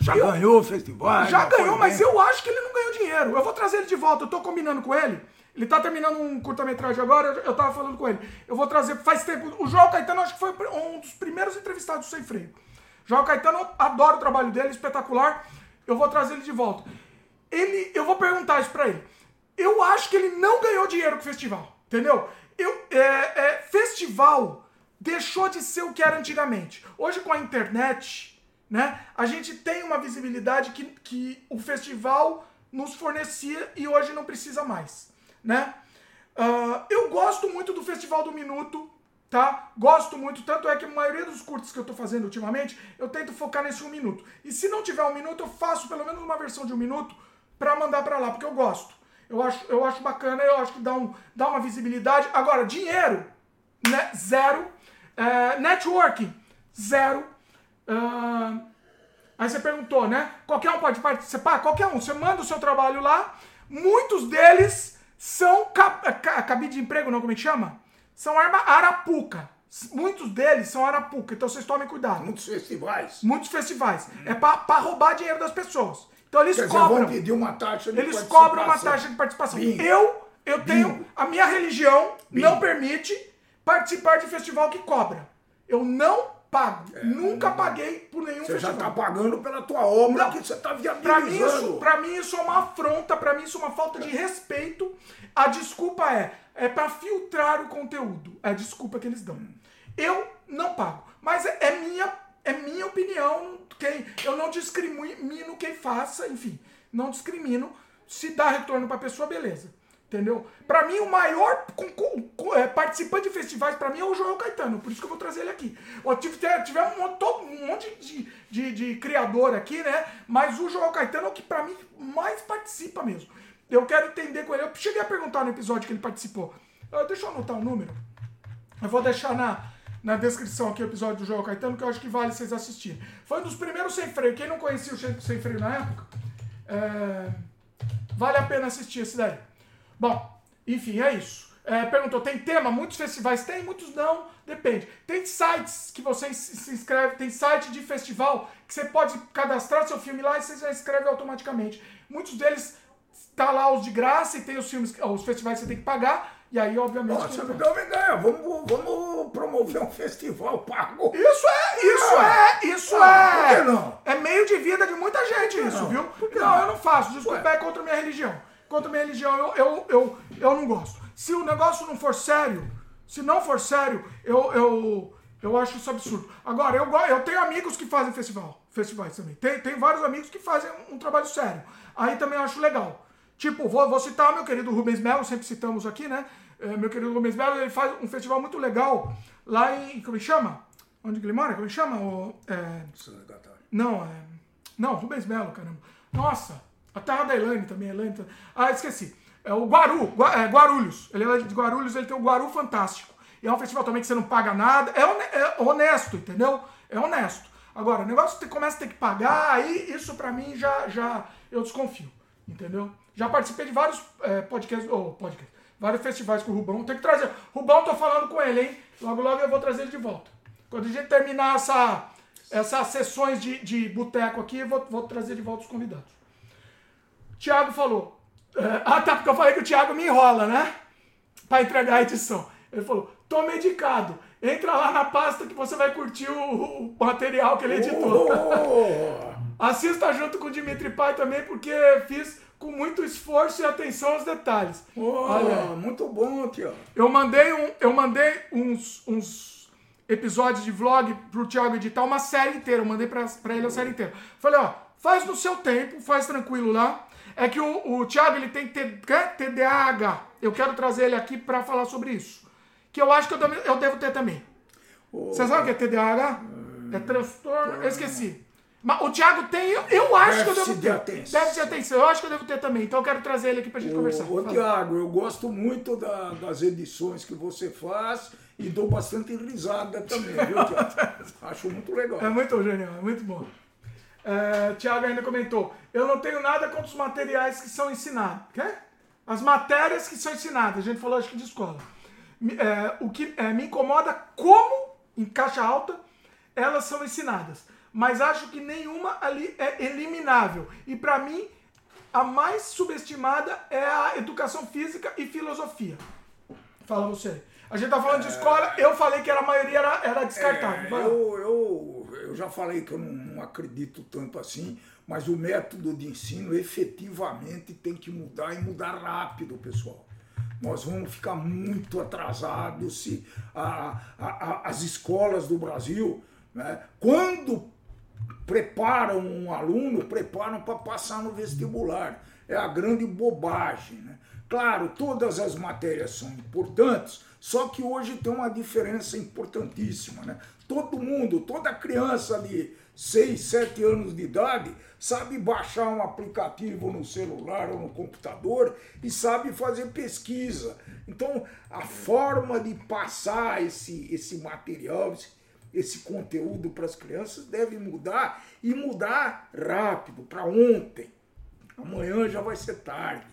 Já eu, ganhou o festival. Já ganhou, mas eu acho que ele não ganhou dinheiro. Eu vou trazer ele de volta, eu tô combinando com ele. Ele tá terminando um curta-metragem agora, eu, tava falando com ele. Eu vou trazer, faz tempo. O João Caetano acho que foi um dos primeiros entrevistados do Sem Freio. João Caetano, adoro o trabalho dele, espetacular. Eu vou trazer ele de volta. Ele, eu vou perguntar isso pra ele. Eu acho que ele não ganhou dinheiro com o festival, entendeu? Eu, é, é, festival deixou de ser o que era antigamente. Hoje com a internet, né? A gente tem uma visibilidade que, que o festival nos fornecia e hoje não precisa mais, né? Uh, eu gosto muito do Festival do Minuto, tá? Gosto muito, tanto é que a maioria dos curtos que eu tô fazendo ultimamente, eu tento focar nesse um minuto. E se não tiver um minuto, eu faço pelo menos uma versão de um minuto para mandar para lá, porque eu gosto. Eu acho, eu acho bacana, eu acho que dá, um, dá uma visibilidade. Agora, dinheiro, né? Zero. Uh, networking, zero. Uh, aí você perguntou, né? Qualquer um pode participar? Qualquer um. Você manda o seu trabalho lá. Muitos deles são cabide de emprego, não? Como é que chama? São arma arapuca. Muitos deles são arapuca, então vocês tomem cuidado. Muitos festivais. Muitos festivais. Hum. É para roubar dinheiro das pessoas. Então eles Quer cobram. Dizer, pedir uma taxa de Eles cobram uma taxa de participação. Bingo. Eu, eu tenho. Bingo. A minha religião Bingo. não permite participar de festival que cobra. Eu não pago. É, Nunca paguei por nenhum você festival. Você já está pagando pela tua obra não, que você está viabilizando. Para mim, isso, pra mim isso é uma afronta, para mim isso é uma falta de respeito. A desculpa é, é para filtrar o conteúdo. É a desculpa que eles dão. Eu não pago. Mas é, é minha, é minha opinião. Quem, eu não discrimino quem faça, enfim. Não discrimino. Se dá retorno para a pessoa, beleza. Entendeu? Para mim, o maior com, com, com, é, participante de festivais, para mim, é o Joel Caetano. Por isso que eu vou trazer ele aqui. Eu tive, tive um, todo, um monte de, de, de, criador aqui, né? Mas o Joel Caetano é o que, para mim, mais participa mesmo. Eu quero entender com ele. Eu cheguei a perguntar no episódio que ele participou. Uh, deixa eu anotar o número. Eu vou deixar na, na descrição aqui o episódio do Joel Caetano, que eu acho que vale vocês assistirem. Foi um dos primeiros sem freio. Quem não conhecia o sem freio na época, é, vale a pena assistir esse daí. Bom, enfim, é isso. É, perguntou, tem tema? Muitos festivais tem, muitos não, depende. Tem sites que você se inscreve, tem site de festival que você pode cadastrar seu filme lá e você já inscreve automaticamente. Muitos deles tá lá os de graça e tem os filmes, os festivais que você tem que pagar. E aí, obviamente. Nossa, me dá uma ideia. Vamos, vamos promover um festival pago. Isso é, isso é, isso Ah, por é. que não? É meio de vida de muita gente isso, não? viu? Por Não, não? eu não faço. Desculpa, Ué. é contra a minha religião. Contra a minha religião, eu, eu, eu, eu não gosto. Se o negócio não for sério, se não for sério, eu, eu, eu acho isso absurdo. Agora, eu, eu tenho amigos que fazem festival, festivais também. Tem, tem vários amigos que fazem um, um trabalho sério. Aí também eu acho legal. Tipo, vou, vou citar meu querido Rubens Melo, sempre citamos aqui, né? É, meu querido Rubens Melo, ele faz um festival muito legal lá em. Como ele chama? Onde ele mora? Como ele chama? O, é, não, é. Não, Rubens Melo, caramba. Nossa, a terra da Elaine também, Elaine. tá- Ah, esqueci. É o Guaru, Gua- é, Guarulhos. Ele é de Guarulhos, ele tem o Guaru Fantástico. E é um festival também que você não paga nada. É, é honesto, entendeu? É honesto. Agora, o negócio que começa a ter que pagar, aí isso pra mim já, já eu desconfio, entendeu? Já participei de vários é, podcasts, ou podcast, vários festivais com o Rubão. Tem que trazer. Rubão, tô falando com ele, hein? Logo, logo eu vou trazer ele de volta. Quando a gente terminar essa, essas sessões de, de boteco aqui, eu vou, vou trazer de volta os convidados. Tiago falou. é, ah, tá, porque eu falei que o Tiago me enrola, né? Pra entregar a edição. Ele falou: tô medicado. Entra lá na pasta que você vai curtir o, o material que ele editou. Oh, Assista junto com o Dimitri Pai também, porque fiz com muito esforço e atenção aos detalhes. oh, muito bom, tio. Eu mandei, um, eu mandei uns, uns episódios de vlog pro Thiago editar, uma série inteira. Eu mandei pra, pra ele a série inteira. Falei, ó, faz no seu tempo, faz tranquilo lá. É que o, o Thiago, ele tem? TDAH. Eu quero trazer ele aqui pra falar sobre isso. Que eu acho que eu, devo- eu devo ter também. Você sabe o que é TDAH? É transtorno... Eu esqueci. Mas o Thiago tem, eu, acho que eu devo de ter. atenção. Déficit de atenção. Eu acho que eu devo ter também. Então eu quero trazer ele aqui pra gente conversar. Ô, Fala. Tiago, eu gosto muito da- das edições que você faz e dou bastante risada também, viu, Tiago? Acho muito legal. É muito genial, é muito bom. É, Tiago ainda comentou: Eu não tenho nada contra os materiais que são ensinados. Quê? As matérias que são ensinadas. A gente falou, acho que de escola. É, o que é, me incomoda como, em caixa alta, elas são ensinadas. Mas acho que nenhuma ali é eliminável. E para mim, a mais subestimada é a educação física e filosofia. Fala você. A gente tá falando de escola, eu falei que era, a maioria era, era descartável. É, eu, eu, eu já falei que eu não, não acredito tanto assim, mas o método de ensino efetivamente tem que mudar e mudar rápido, pessoal. Nós vamos ficar muito atrasados se a- a- a- as escolas do Brasil, né, quando preparam um aluno, preparam para passar no vestibular. É a grande bobagem. Né? Claro, todas as matérias são importantes, só que hoje tem uma diferença importantíssima. Né? Todo mundo, toda criança de 6, 7 anos de idade sabe baixar um aplicativo no celular ou no computador e sabe fazer pesquisa. Então, a forma de passar esse, esse material, esse, esse conteúdo para as crianças deve mudar e mudar rápido, para ontem. Amanhã já vai ser tarde.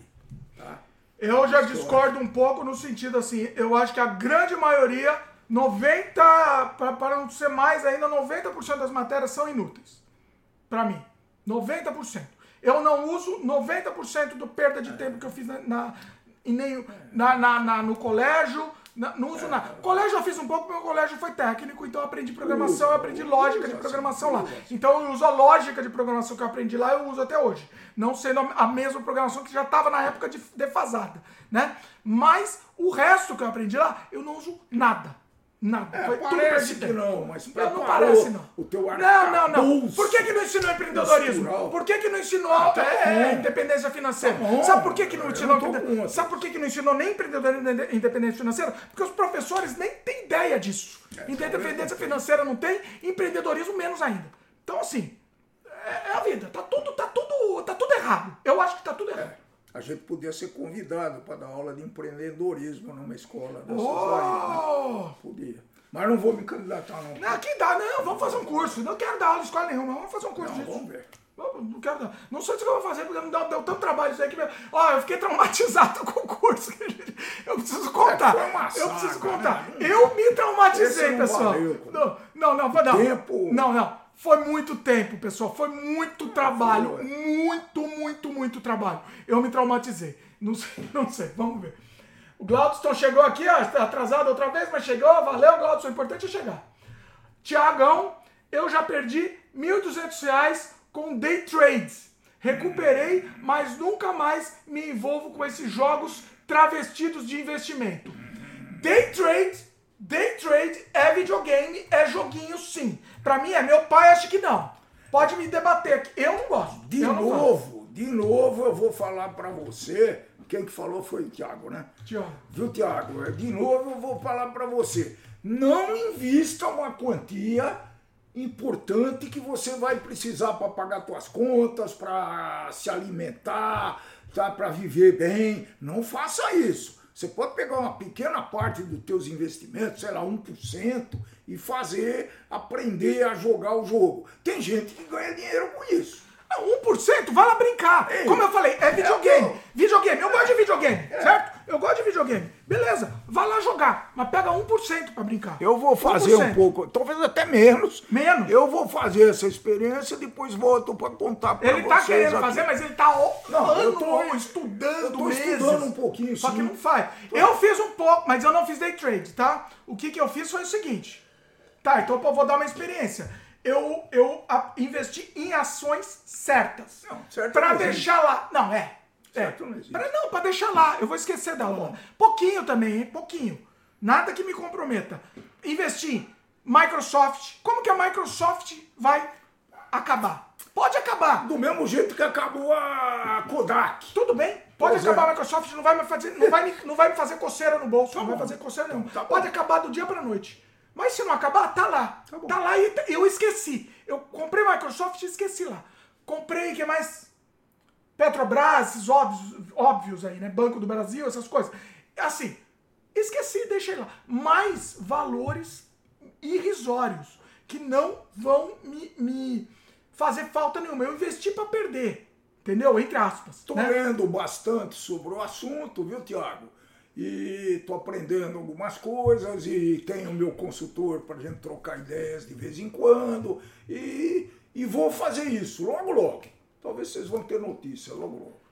Tá? Eu já discordo um pouco no sentido assim, eu acho que a grande maioria, 90, pra- para não ser mais ainda, 90% das matérias são inúteis. Pra mim. 90%. Eu não uso 90% do perda de tempo que eu fiz na, na, nenhum, na, na- na- no colégio. na- não uso nada. Colégio eu fiz um pouco, porque meu colégio foi técnico, então eu aprendi programação, eu aprendi lógica de programação lá. Então eu uso a lógica de programação que eu aprendi lá, eu uso até hoje. Não sendo a mesma programação que já estava na época de defasada, né? Mas o resto que eu aprendi lá, eu não uso nada. Nada. É, Foi parece que não, mas Não, preparou não parece, não. o teu Não, não, não. arcabouço Por que, que não ensinou empreendedorismo? cultural. Por que, que não ensinou tá é, é, independência financeira? Tá. Sabe por que, que não ensinou não. Sabe por que, que não ensinou nem empreendedorismo nem independência financeira? Porque os professores nem têm ideia disso. É, Independência financeira não tem, empreendedorismo menos ainda. Então, assim, é, é a vida. Tá tudo, tá tudo, tá tudo errado. Eu acho que tá tudo errado. A gente podia ser convidado para dar aula de empreendedorismo numa escola dessas aí. Né? Oh! Podia. Mas não vou me candidatar, não. Não, que dá, não. Vamos fazer um curso. Não quero dar aula em escola nenhuma. Vamos fazer um curso Não, disso. vamos ver. Não, não quero dar. Não sei o que eu vou fazer, porque me deu, deu tanto trabalho isso aí que. meu- Ó, eu fiquei traumatizado com o curso. Eu preciso contar. É, uma eu preciso saga, contar. né? Eu me traumatizei, pessoal. valeu, não, não, não, foi não. Tempo. Não, não. Foi muito tempo, pessoal. Foi muito trabalho. Muito, muito, muito trabalho. Eu me traumatizei. Não sei, não sei. Vamos ver. O Glaudston chegou aqui, ó, atrasado outra vez, mas chegou, valeu, Glaudston, o importante é chegar. Tiagão, eu já perdi R$ 1.200 com day trades. Recuperei, mas nunca mais me envolvo com esses jogos travestidos de investimento. Day trade, day trade é videogame, é joguinho sim. Pra mim é, meu pai acha que não. Pode me debater, eu não gosto. De eu novo, gosto. de novo eu vou falar pra você, quem que falou foi o Thiago, né? Tiago. Viu, Thiago? De novo eu vou falar pra você. Não invista uma quantia importante que você vai precisar para pagar suas contas, para se alimentar, tá? para viver bem. Não faça isso. Você pode pegar uma pequena parte dos teus investimentos, sei lá, 1%, e fazer, aprender a jogar o jogo. Tem gente que ganha dinheiro com isso. 1%, vai lá brincar. Ei, Como eu falei, é videogame. É, videogame, eu gosto de videogame, é. certo? Eu gosto de videogame. Beleza, vai lá jogar, mas pega 1% pra brincar. Eu vou fazer 1%. um pouco, talvez até menos. Menos. Eu vou fazer essa experiência, depois volto pra contar pra ele vocês. Ele tá querendo aqui. fazer, mas ele tá não, eu tô, estudando eu tô meses. estudando um pouquinho, Só sim. que não faz. Eu fiz um pouco, mas eu não fiz day trade, tá? O que que eu fiz foi o seguinte. Tá, então eu vou dar uma experiência eu, eu a, investi em ações certas. Não, certo Pra não deixar lá. Não, é. Certo é. não existe. Pra, não, pra deixar lá. Eu vou esquecer dela. Tá pouquinho também, hein? Pouquinho. Nada que me comprometa. Investir Microsoft. Como que a Microsoft vai acabar? Pode acabar. Do mesmo jeito que acabou a Kodak. Tudo bem. Pode pois acabar é. a Microsoft, não vai me fazer, não vai me, não vai me fazer coceira no bolso, tá não bom. vai fazer coceira nenhuma. Tá Pode acabar do dia pra noite. Mas se não acabar, tá lá. Tá, tá lá e eu esqueci. Eu comprei Microsoft e esqueci lá. Comprei, que mais? Petrobras, esses óbvios, óbvios aí, né? Banco do Brasil, essas coisas. Assim, esqueci, deixei lá. Mais valores irrisórios que não vão me, me fazer falta nenhuma. Eu investi para perder. Entendeu? Entre aspas. Tô né? lendo bastante sobre o assunto, viu, Tiago? E estou aprendendo algumas coisas e tenho meu consultor para a gente trocar ideias de vez em quando e, e vou fazer isso logo logo. Talvez vocês vão ter notícia logo logo.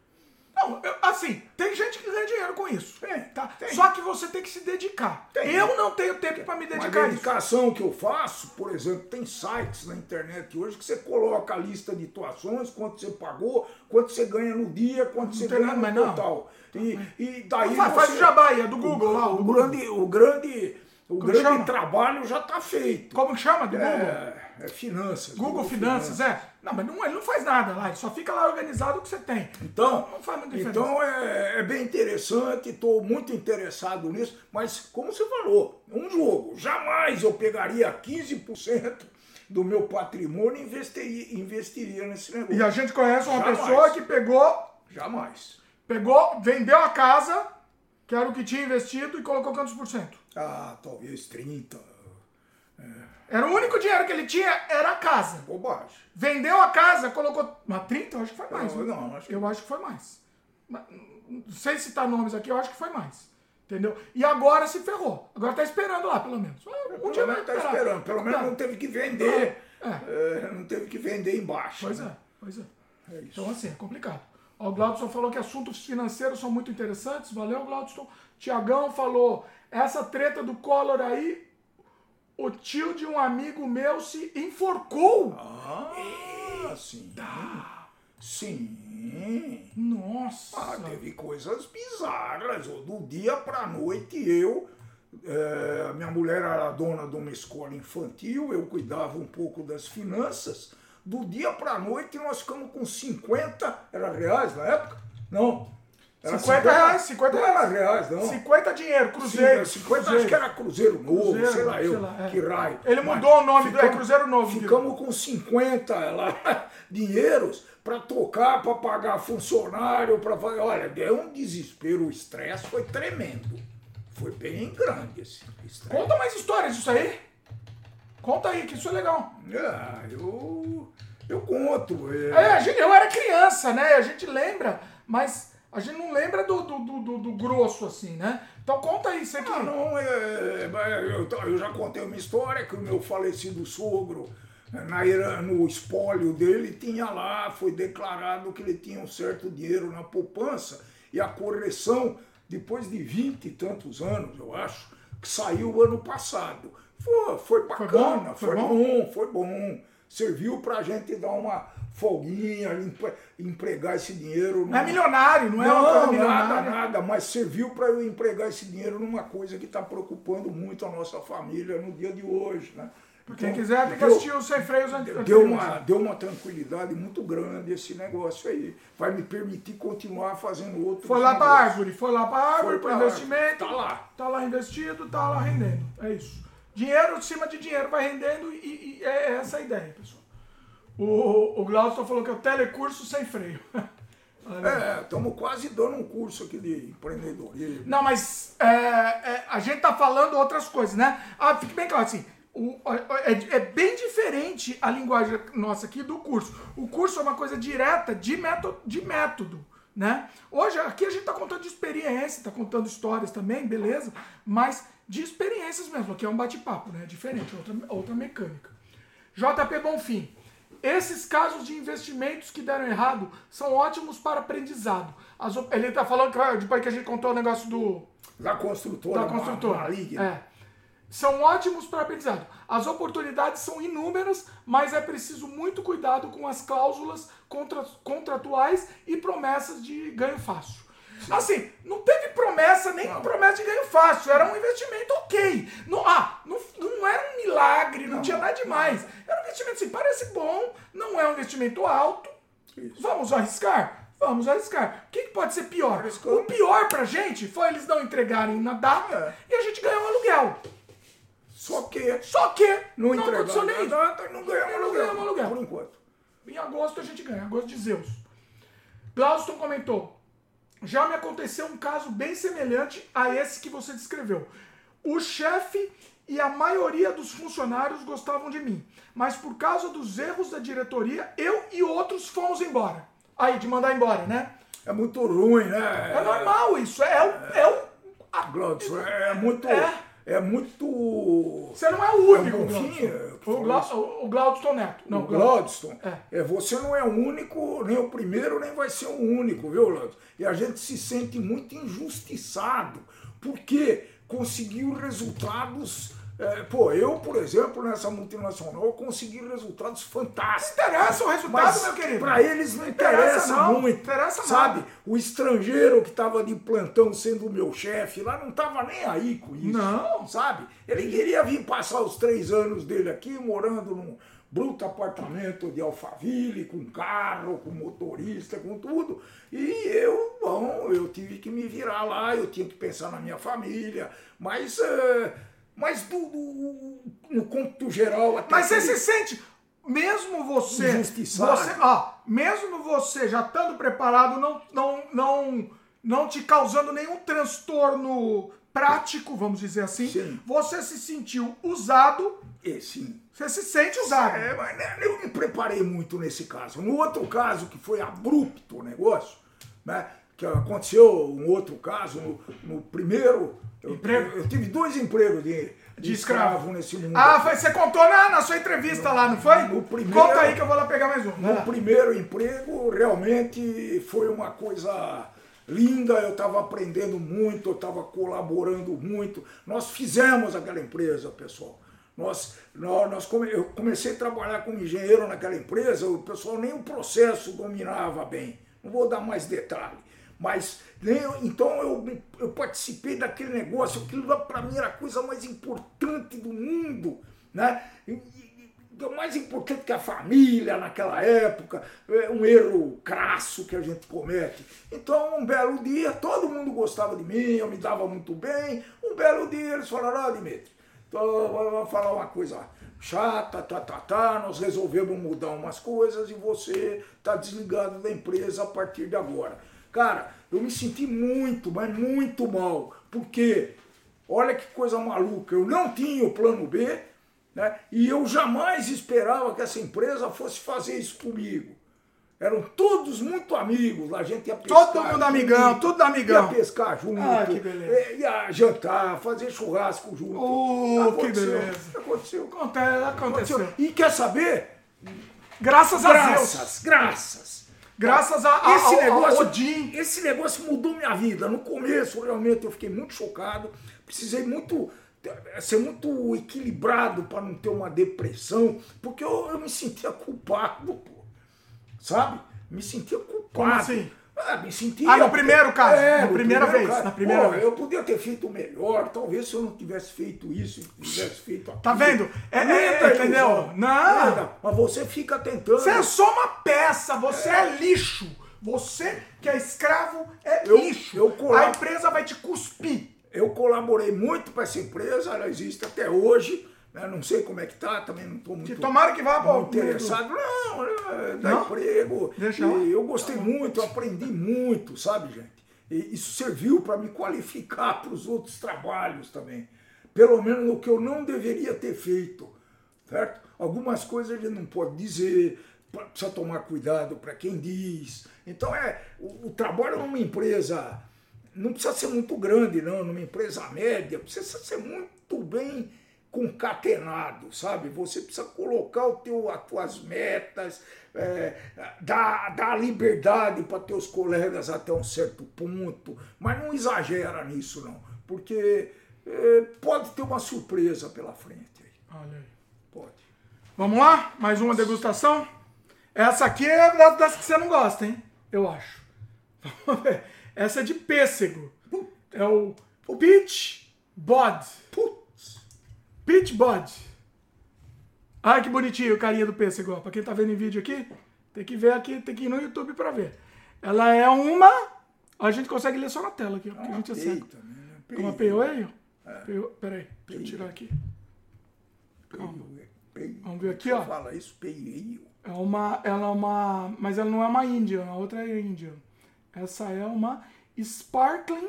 Não, assim, tem gente que ganha dinheiro com isso. Tem, tá? Tem. Só que você tem que se dedicar. Tem. Eu não tenho tempo para me dedicar a dedicação isso. que eu faço, por exemplo, tem sites na internet hoje que você coloca a lista de tuações, quanto você pagou, quanto você ganha no dia, quanto não você ganha no total. E, e daí faz, você, faz o jabá do Google o, lá. O, grande, o grande, o grande chama? trabalho já está feito. Como que chama do é, Google? É finanças. Google, Google finanças, finanças, é. Não, mas não, ele não faz nada lá, ele só fica lá organizado o que você tem. Então, não faz muita diferença. Então é, é bem interessante, estou muito interessado nisso, mas como você falou, um jogo, jamais eu pegaria 15% do meu patrimônio e investiria, investiria nesse negócio. E a gente conhece uma jamais. pessoa que pegou. Jamais. Pegou, vendeu a casa, que era o que tinha investido, e colocou quantos por cento? Ah, talvez 30. É. Era o único dinheiro que ele tinha, era a casa. Bobagem. Vendeu a casa, colocou. Mas 30, eu acho que foi mais. Não, não acho que... Eu acho que foi mais. Não sei citar nomes aqui, eu acho que foi mais. Entendeu? E agora se ferrou. Agora tá esperando lá, pelo menos. Um dia vai tá esperando. Pelo menos não teve que vender. É. É, não teve que vender embaixo. Pois né? é, pois é. é então, assim, é complicado. o Glaudson falou que assuntos financeiros são muito interessantes. Valeu, Glaudson. Tiagão falou: essa treta do Collor aí, o tio de um amigo meu se enforcou. Ah, sim. Tá. Sim. Nossa. Ah, teve coisas bizarras. Do dia pra noite eu. É, minha mulher era dona de uma escola infantil, eu cuidava um pouco das finanças. Do dia pra noite nós ficamos com 50, era reais na época? Não, era 50, 50 reais, 50 não era reais, não. 50 dinheiro, Cruzeiro. Sim, 50 cruzeiro. acho que era Cruzeiro Novo, cruzeiro, sei lá eu, lá, é. que raio. Ele mudou Mas o nome ficamos, do é Cruzeiro Novo. Ficamos com 50 lá, dinheiros para tocar, para pagar funcionário, para fazer. Olha, deu um desespero, o estresse foi tremendo. Foi bem grande esse estresse. Conta mais histórias disso aí. Conta aí, que isso é legal. Ah, eu. Eu conto. É... É, eu era criança, né? A gente lembra, mas a gente não lembra do, do, do, do grosso, assim, né? Então conta aí, você que. Ah, não, é, é, eu, eu já contei uma história que o meu falecido sogro, na, no espólio dele, tinha lá, foi declarado que ele tinha um certo dinheiro na poupança e a correção depois de vinte e tantos anos, eu acho, que saiu ano passado. Foi, foi bacana, foi, bom? Foi, bom? foi bom. Serviu para a gente dar uma folguinha, empregar esse dinheiro. Não é milionário, não é não, uma coisa milionária. Nada, nada, mas serviu para eu empregar esse dinheiro numa coisa que está preocupando muito a nossa família no dia de hoje, né? Quem então, quiser tem que assistir os sem freios anteriores. Deu uma, deu uma tranquilidade muito grande esse negócio aí. Vai me permitir continuar fazendo outro. Foi lá para a árvore, foi lá para a árvore, para investimento. Tá lá. Tá lá investido, tá lá rendendo. É isso. Dinheiro em cima de dinheiro vai rendendo e, e é essa a ideia, pessoal. O, o Glaucio falou que é o telecurso sem freio. É, estamos quase dando um curso aqui de empreendedorismo. Não, mas é, é, a gente tá falando outras coisas, né? Ah, fique bem claro assim. O, é, é, bem diferente a linguagem nossa aqui do curso. O curso é uma coisa direta de método, de método né? Hoje, aqui a gente está contando de experiência, está contando histórias também, beleza? Mas de experiências mesmo, aqui é um bate-papo, né? Diferente, outra, outra mecânica. JP Bonfim. Esses casos de investimentos que deram errado são ótimos para aprendizado. As, ele está falando que depois que a gente contou o negócio do. Da construtora. Da construtora. É. São ótimos para aprendizado. As oportunidades são inúmeras, mas é preciso muito cuidado com as cláusulas contra, contratuais e promessas de ganho fácil. Assim, não teve promessa, nem não. promessa de ganho fácil. Era um investimento ok. Não, ah, não, não era um milagre, não, não tinha nada demais. Era um investimento assim, parece bom, não é um investimento alto. Isso. Vamos arriscar? Vamos arriscar. O que, que pode ser pior? Arriscou. O pior pra gente foi eles não entregarem na data é. e a gente ganhou um aluguel. Só que. Só que. Não, não aconteceu nem data, não ganhamos aluguel. aluguel. Por enquanto. Em agosto a gente ganha, agosto de Zeus. Glauston comentou: já me aconteceu um caso bem semelhante a esse que você descreveu. O chefe e a maioria dos funcionários gostavam de mim, mas por causa dos erros da diretoria, eu e outros fomos embora. Aí, de mandar embora, né? É muito ruim, né? É normal isso. É, o. É, o a, é muito. É é muito. Você não é o único, é um o, Gla o Glaudston Neto. Não, o Glaudston. É. é. Você não é o único, nem o primeiro, nem vai ser o único, viu, Glaudston? E a gente se sente muito injustiçado, porque conseguiu resultados é, pô, eu, por exemplo, nessa multinacional, consegui resultados fantásticos. Não interessa o resultado, Mas meu querido. Para eles não interessa, interessa não, muito. Interessa sabe? O estrangeiro que estava de plantão sendo o meu chefe lá não estava nem aí com isso. Não. Sabe? Ele queria vir passar os três anos dele aqui morando num bruto apartamento de Alphaville, com carro, com motorista, com tudo. E eu, bom, eu tive que me virar lá, eu tinha que pensar na minha família. Mas. Uh, mas do, do, no conto geral até. Mas você se sente, mesmo você. você mesmo você já estando preparado, não, não, não, não te causando nenhum transtorno prático, vamos dizer assim, sim. você se sentiu usado. E, sim. Você se sente usado. É, mas né, eu me preparei muito nesse caso. No outro caso, que foi abrupto o negócio, né? Que aconteceu um outro caso, no, no primeiro eu, eu tive dois empregos de, de, escravo. escravo nesse mundo. Ah, foi, você contou na, na sua entrevista no, lá, não foi? No primeiro, Conta aí que eu vou lá pegar mais um. No primeiro emprego, realmente foi uma coisa linda, eu estava aprendendo muito, eu estava colaborando muito. Nós fizemos aquela empresa, pessoal. Nós, nós, nós come, eu comecei a trabalhar como engenheiro naquela empresa, o pessoal nem o processo dominava bem. Não vou dar mais detalhe. Mas então eu, eu participei daquele negócio, aquilo para mim era a coisa mais importante do mundo, né? E, mais importante que a família naquela época, é um erro crasso que a gente comete. Então, um belo dia, todo mundo gostava de mim, eu me dava muito bem. Um belo dia eles falaram: Ah, Dimitri, vou falar uma coisa chata, tá, tá, tá, nós resolvemos mudar umas coisas e você está desligado da empresa a partir de agora. Cara, eu me senti muito, mas muito mal, porque olha que coisa maluca, eu não tinha o plano B, né? E eu jamais esperava que essa empresa fosse fazer isso comigo. Eram todos muito amigos, a gente ia pescar. Todo mundo amigão, tudo amigão. Ia pescar junto, ah, que beleza. É, ia jantar, fazer churrasco junto. Oh, aconteceu, que beleza. Aconteceu. Aconteceu. aconteceu. E quer saber? Graças, graças a Deus. Graças, graças. Graças a, a, esse negócio, Odin. esse negócio mudou minha vida. No começo, realmente, eu fiquei muito chocado. Precisei muito ser muito equilibrado para não ter uma depressão, porque eu, eu me sentia culpado, pô. Sabe? Me sentia culpado. Como assim? Ah, me sentia. Ah, no primeiro caso, na no primeira vez, caso. na primeira Pô, vez. Eu podia ter feito melhor, talvez se eu não tivesse feito isso, tivesse feito aquilo. Tá vendo? É- é- Aguenta, entendeu? Não. Aguenta, Mas você fica tentando. Você é só uma peça, você é, lixo. Você que é escravo é Eu- lixo. eu colo- A empresa vai te cuspir. Eu colaborei muito para essa empresa, ela existe até hoje. Né? Não sei como é que tá, também não estou muito Que tomara que vá para interessado. Não, é, dá Não? emprego. Deixa E lá. eu gostei muito, eu aprendi muito, sabe, gente? E isso serviu para me qualificar para os outros trabalhos também. Pelo menos no que eu não deveria ter feito, certo? Algumas coisas ele não pode dizer, precisa tomar cuidado para quem diz. Então é o, o trabalho numa empresa não precisa ser muito grande, não, numa empresa média, precisa ser muito bem concatenado, sabe? Você precisa colocar o teu, as tuas metas, é, dar, dar liberdade para teus colegas até um certo ponto, mas não exagera nisso, não, porque é, pode ter uma surpresa pela frente. Olha aí. Pode. Vamos lá? Mais uma degustação? Essa aqui é das, que você não gosta, hein? Eu acho. Vamos ver. Essa é de pêssego. É o Peach Bod. Putz, Peach Bod. Ai, que bonitinho carinha do pêssego. ó. Pra quem tá vendo em vídeo aqui, tem que ver aqui, tem que ir no YouTube pra ver. Ela é uma... A gente consegue ler só na tela aqui, ó, porque a gente é cego. né? É uma Pale Ale? Pale- Peraí, deixa eu tirar aqui. Peio. Vamos ver aqui, ó. Fala isso, peio. É uma, ela é uma, mas ela não é uma Indian, a outra é Indian. Essa é uma Sparkling.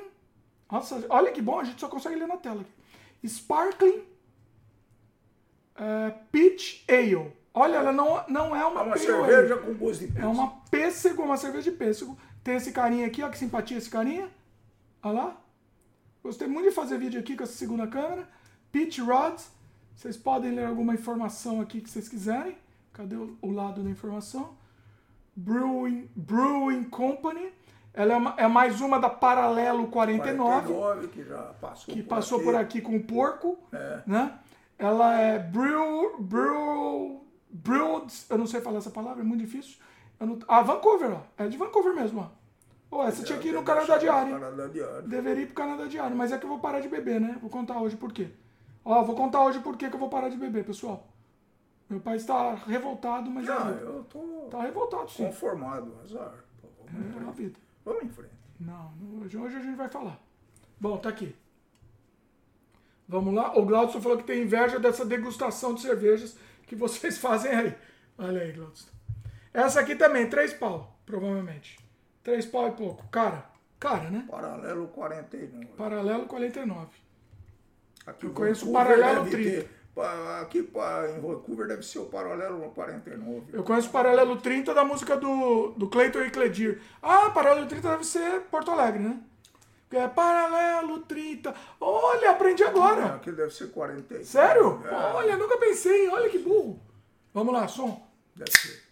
Nossa, olha que bom, a gente só consegue ler na tela. aqui. Sparkling é, Peach Ale. Olha, ela não, não é uma, É uma cerveja ale. com gosto de É pêssego. uma pêssego, uma cerveja de pêssego. Tem esse carinha aqui, ó, que simpatia esse carinha. Olha lá. Gostei muito de fazer vídeo aqui com essa segunda câmera. Peach Rods. Vocês podem ler alguma informação aqui que vocês quiserem. Cadê o, o lado da informação? Brewing, Brewing Company. Ela é, uma- é mais uma da Paralelo 49 49, que já passou que por passou aqui. por aqui com o porco, É. né? Ela é brew, brew, brewed, eu não sei falar essa palavra, é muito difícil. Eu não, ah, Vancouver, ó. É de Vancouver mesmo, ó. Ô, essa tinha que ir no Canadá Diário. Canadá Diário. Deveria ir pro Canadá Diário, mas é que eu vou parar de beber, né? Vou contar hoje por quê. Ó, vou contar hoje por quê que eu vou parar de beber, pessoal. Meu pai está revoltado, mas Ah, é, eu tô tá revoltado sim. conformado, azar. Pô, vamos, em É frente. a vida. vamos em frente. Não, não, hoje, hoje a gente vai falar. Bom, tá aqui. Vamos lá. O Glaudson falou que tem inveja dessa degustação de cervejas que vocês fazem aí. Olha aí, Glaudson. Essa aqui também, três pau, provavelmente. Três pau e pouco. Cara, cara, né? Paralelo 49. Paralelo 49. Aqui Eu conheço o paralelo deve 30. ter- pa- aqui em Vancouver deve ser o paralelo 49. Eu conheço o Paralelo 30 da música do, do Cleiton e Cledir. Ah, Paralelo 30 deve ser Porto Alegre, né? É Paralelo 30. Olha, aprendi agora. Aqui deve ser 49. Sério? É, Olha, nunca pensei. Olha que burro. Vamos lá, som. Deve ser.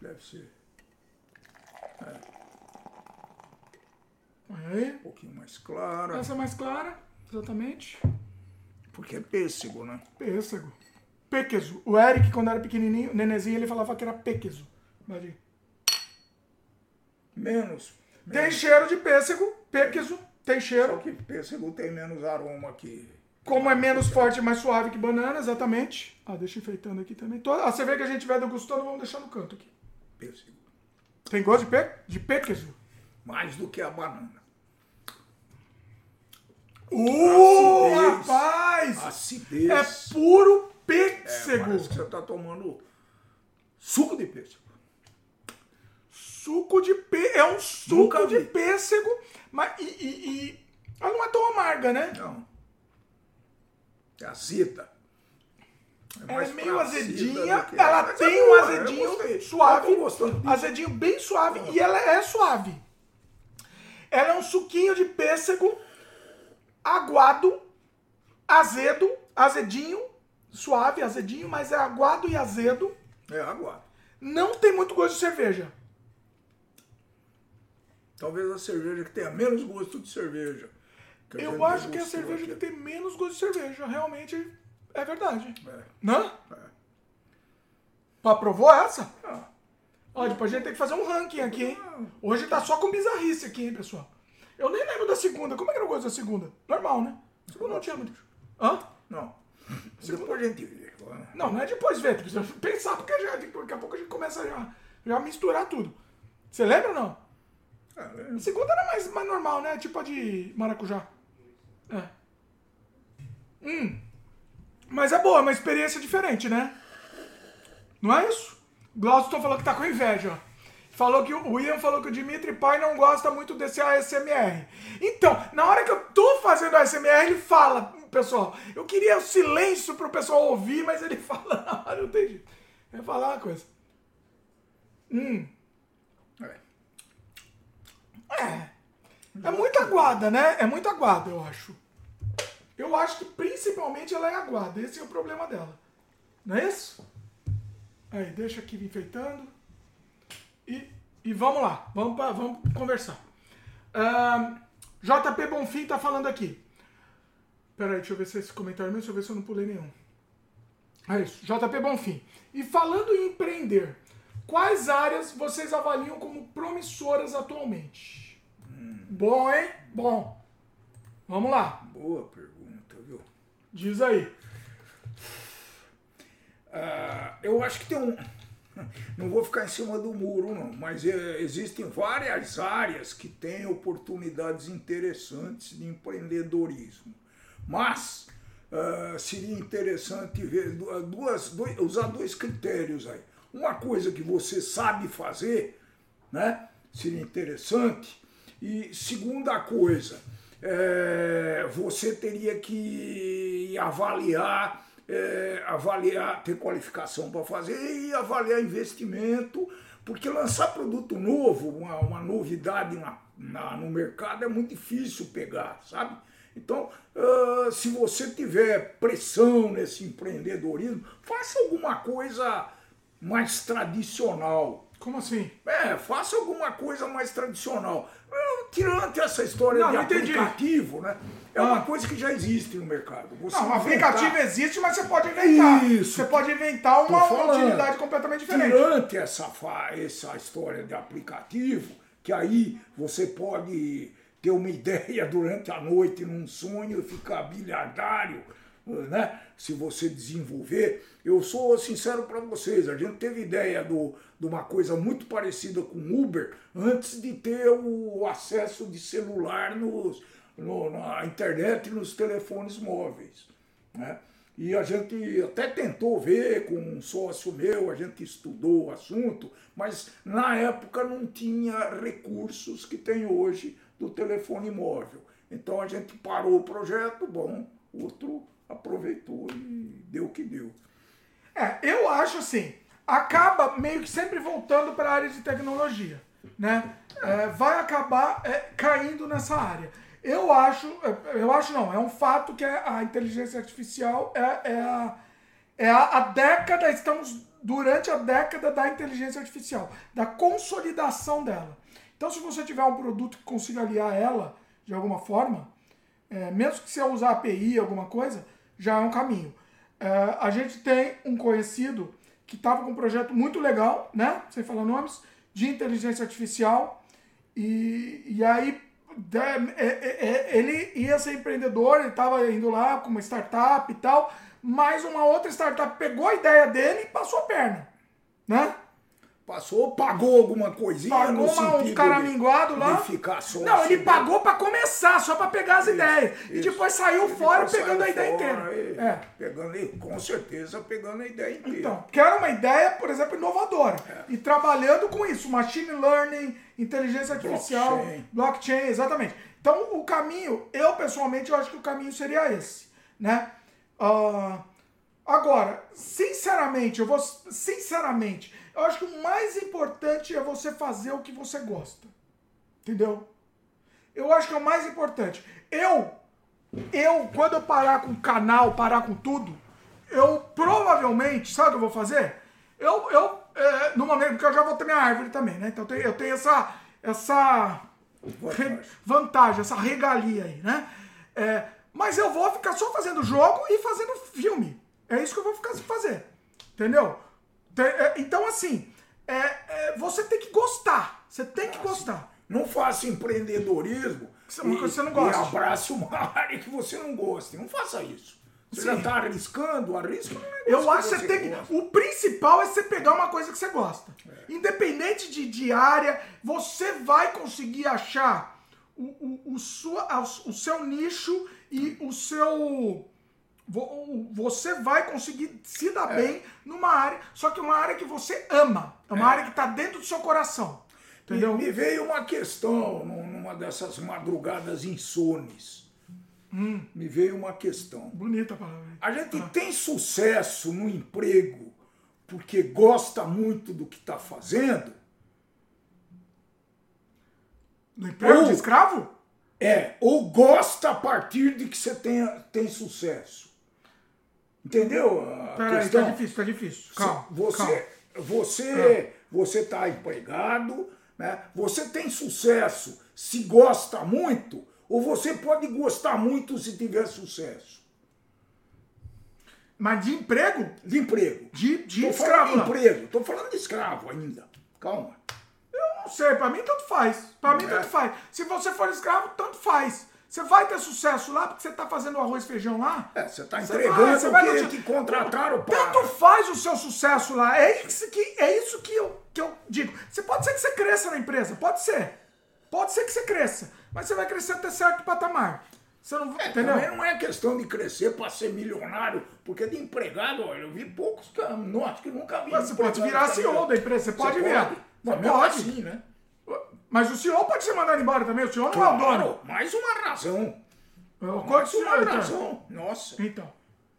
Deve ser Olha aí. um pouquinho mais clara. Essa é mais clara, exatamente. Porque é pêssego, né? Pêssego. Pequeso. O Eric, quando era pequenininho, nenezinho, ele falava que era pequeso. Imagina. Menos. Tem cheiro de pêssego, pequeso, tem Só cheiro. que pêssego tem menos aroma que. Como é menos forte e mais suave que banana, exatamente. Ah, deixa enfeitando aqui também. To- A cerveja que a gente tiver degustando, vamos deixar no canto aqui. Pêssego. Tem gosto de, pe... de pequeso? Mais do que a banana. Uh, Acidez. rapaz! Acidez. É puro É, pêssego. parece que você está tomando suco de pêssego. Suco de pêssego. É um suco de pêssego. Mas e, e- e- ela não é tão amarga, né? Não. É azeda. Mais é meio azedinha. Ela Mas é tem um boa, eu azedinho suave. Azedinho bem suave. E ela é suave. Ela é um suquinho de pêssego aguado, azedo, azedinho, suave, azedinho, mas é aguado e azedo. É aguado. Não tem muito gosto de cerveja. Talvez a cerveja que tenha menos gosto de cerveja. Eu acho que é a cerveja aqui. que tem menos gosto de cerveja. Realmente é verdade. É. Não? É. Aprovou essa? Ah. Ó, depois a gente tem que fazer um ranking aqui, hein? Hoje tá só com bizarrice aqui, hein, pessoal? Eu nem lembro da segunda. Como é que era o gosto da segunda? Normal, né? Segunda não tinha muito. Hã? Não. Segunda... Depois a gente vê. Não, não é depois ver. Precisa pensar, porque já, daqui a pouco a gente começa a já, já misturar tudo. Você lembra ou não? A segunda era mais, mais normal, né? Tipo a de maracujá. É. Hum. Mas é boa, é uma experiência diferente, né? Não é isso? Glaucio falou que tá com inveja. Falou que o Ian falou que o Dimitri Pai não gosta muito desse ASMR. Então, na hora que eu tô fazendo ASMR, ele fala, pessoal, eu queria o silêncio pro pessoal ouvir, mas ele fala na hora, não tem jeito. Vai falar uma coisa. Hum. É. É. É muito aguada, né? É muito aguada, eu acho. Eu acho que principalmente ela é aguada. Esse é o problema dela. Não é isso? Aí, deixa aqui enfeitando. E, e vamos lá, vamos, pra, vamos conversar. Uh, JP Bonfim tá falando aqui. Peraí, deixa eu ver se esse comentário é meu, deixa eu ver se eu não pulei nenhum. É isso, JP Bonfim. E falando em empreender, quais áreas vocês avaliam como promissoras atualmente? Bom, hein? Bom. Vamos lá. Boa pergunta, viu? Diz aí. Uh, eu acho que tem um. Não vou ficar em cima do muro, não, mas é, existem várias áreas que têm oportunidades interessantes de empreendedorismo. Mas uh, seria interessante ver duas, dois, usar dois critérios aí. Uma coisa que você sabe fazer, né? Seria interessante. E segunda coisa, é, você teria que avaliar é, avaliar, ter qualificação para fazer e avaliar investimento, porque lançar produto novo, uma, uma novidade na, na, no mercado é muito difícil pegar, sabe? Então, uh, se você tiver pressão nesse empreendedorismo, faça alguma coisa mais tradicional. Como assim? É, faça alguma coisa mais tradicional. Tirando essa história não, de não aplicativo, né? É ah. uma coisa que já existe no mercado. Você não, o aplicativo existe, mas você pode inventar. Isso. Você pode inventar uma, uma utilidade completamente diferente. Durante essa, essa história de aplicativo, que aí você pode ter uma ideia durante a noite num sonho e ficar bilhardário, né? Se você desenvolver. Eu sou sincero para vocês, a gente teve ideia do, de uma coisa muito parecida com Uber antes de ter o acesso de celular nos no, na internet e nos telefones móveis. Né? E a gente até tentou ver com um sócio meu, a gente estudou o assunto, mas na época não tinha recursos que tem hoje do telefone móvel. Então a gente parou o projeto, bom, outro aproveitou e deu o que deu. É, eu acho assim, acaba meio que sempre voltando para a área de tecnologia, né? É, vai acabar é, caindo nessa área. Eu acho, eu acho não, é um fato que a inteligência artificial é, é, a, é a, a década, estamos durante a década da inteligência artificial, da consolidação dela. Então, se você tiver um produto que consiga aliar ela de alguma forma, é, mesmo que você usar API, alguma coisa, já é um caminho. É, a gente tem um conhecido que estava com um projeto muito legal, né? Sem falar nomes, de inteligência artificial. E, e aí é, é, é, ele ia ser empreendedor, ele estava indo lá com uma startup e tal, mas uma outra startup pegou a ideia dele e passou a perna, né? Passou, pagou alguma coisinha pagou uma, um caraminguado lá. De ficar só Não, ele pagou para começar, só para pegar as isso, ideias. Isso. E depois saiu ele fora pegando saiu a ideia inteira. E, é. Pegando, com certeza pegando a ideia inteira. Então, que era uma ideia, por exemplo, inovadora. É. E trabalhando com isso, machine learning, inteligência artificial, blockchain. blockchain, exatamente. Então, o caminho, eu pessoalmente, eu acho que o caminho seria esse, né? Uh, agora, sinceramente, eu vou, sinceramente, eu acho que o mais importante é você fazer o que você gosta, entendeu? Eu acho que é o mais importante. Eu, eu, quando eu parar com o canal, parar com tudo, eu provavelmente, sabe o que eu vou fazer? eu, eu é, no momento, porque eu já vou ter minha árvore também, né? Então eu tenho, eu tenho essa, essa re- vantagem, essa regalia aí, né? É, mas eu vou ficar só fazendo jogo e fazendo filme. É isso que eu vou ficar fazer. Entendeu? É, Então, assim, é, é, você tem que gostar. Você tem que gostar. Não faça empreendedorismo é uma e, coisa que você não e gosta. abrace uma área que você não goste. Não faça isso. Você Sim. já está arriscando, arrisca negócio Eu acho que você tem que. gosta. O principal é você pegar uma coisa que você gosta. Independente de, de área, você vai conseguir achar o, o, o, sua, o seu nicho e o seu. Você vai conseguir se dar bem numa área, só que uma área que você ama. É uma área que está dentro do seu coração. Entendeu? Me, me veio uma questão num- numa dessas madrugadas insones. Hum. Me veio uma questão. Bonita a palavra. A gente tem sucesso no emprego porque gosta muito do que está fazendo? No emprego Ou- de escravo? É, ou gosta a partir de que você tenha, tem sucesso. Entendeu Peraí, questão? tá difícil, tá difícil. Calma. Você, calma. você, você está empregado, né? Você tem sucesso se gosta muito, ou você pode gostar muito se tiver sucesso. Mas de emprego? De emprego. De, de Tô escravo. falando de emprego. Tô falando de escravo ainda. Calma. Eu não sei, pra mim tanto faz. Pra mim É. tanto faz. Se você for escravo, tanto faz. Você vai ter sucesso lá porque você tá fazendo arroz e feijão lá. É, você está Você entregando vai, você vai o que te contrataram para. Tanto faz o seu sucesso lá. É isso que, é isso que, eu, que eu digo. Você pode ser que você cresça na empresa, pode ser. Pode ser que você cresça. Mas você vai crescer até certo patamar. Você não É, entendeu? Também não é questão de crescer para ser milionário, porque de empregado, olha, eu vi poucos que não acho que nunca vi. Mas você pode virar também. CEO da empresa, você pode virar. Pode. Você Mas pode. assim, né? Mas o CEO pode ser mandado embora também. O CEO não é o dono. Claro, mais uma razão. Eu Mais conto uma então. razão. Nossa, Então.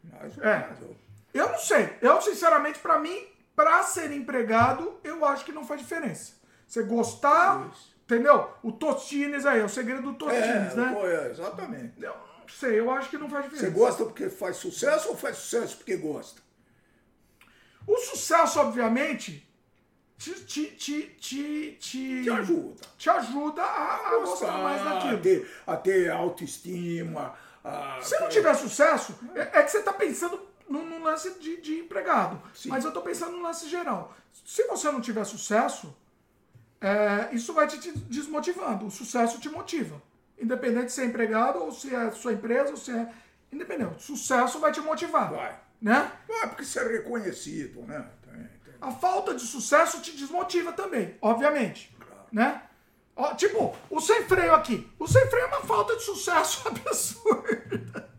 mais uma É. razão. Eu não sei. Eu, sinceramente, pra mim, pra ser empregado, eu acho que não faz diferença. Você gostar, Isso. entendeu? O Tostines aí, é o segredo do Tostines, É, né? é, exatamente. Eu não sei, eu acho que não faz Você diferença. gosta porque faz sucesso ou faz sucesso porque gosta? O sucesso, obviamente, te, te, te, te, te, Te ajuda. te ajuda a, a gostar mais a daquilo. ter, a ter autoestima. A, Se não tiver sucesso, é, é que você está pensando num, num lance de, de empregado. Sim. Mas eu estou pensando no lance geral. Se você não tiver sucesso, é, isso vai te, desmotivando. O sucesso te motiva. Independente se é empregado, ou se é sua empresa, ou se é. Independente. O sucesso vai te motivar. Vai. Né? Ah, porque você é reconhecido, né? A falta de sucesso te desmotiva também, obviamente. Né? Ó, tipo, o sem freio aqui. O sem freio é uma falta de sucesso absurda.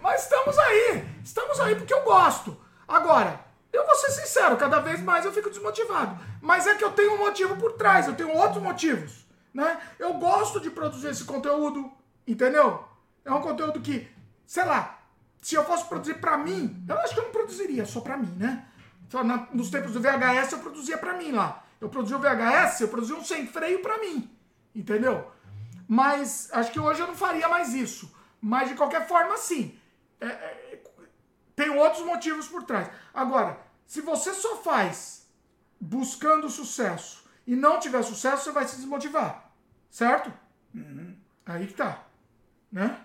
Mas estamos aí. Estamos aí porque eu gosto. Agora, eu vou ser sincero, cada vez mais eu fico desmotivado. Mas é que eu tenho um motivo por trás, eu tenho outros motivos. Né? Eu gosto de produzir esse conteúdo, entendeu? É um conteúdo que, sei lá, se eu fosse produzir pra mim, eu acho que eu não produziria só pra mim, né? Só na- nos tempos do VHS eu produzia pra mim lá. Eu produzia o VHS, eu produzia um sem freio pra mim, entendeu? Mas acho que hoje eu não faria mais isso. Mas de qualquer forma, sim. É, é, tem outros motivos por trás. Agora, se você só faz buscando sucesso e não tiver sucesso, você vai se desmotivar. Certo? Aí que tá. Né?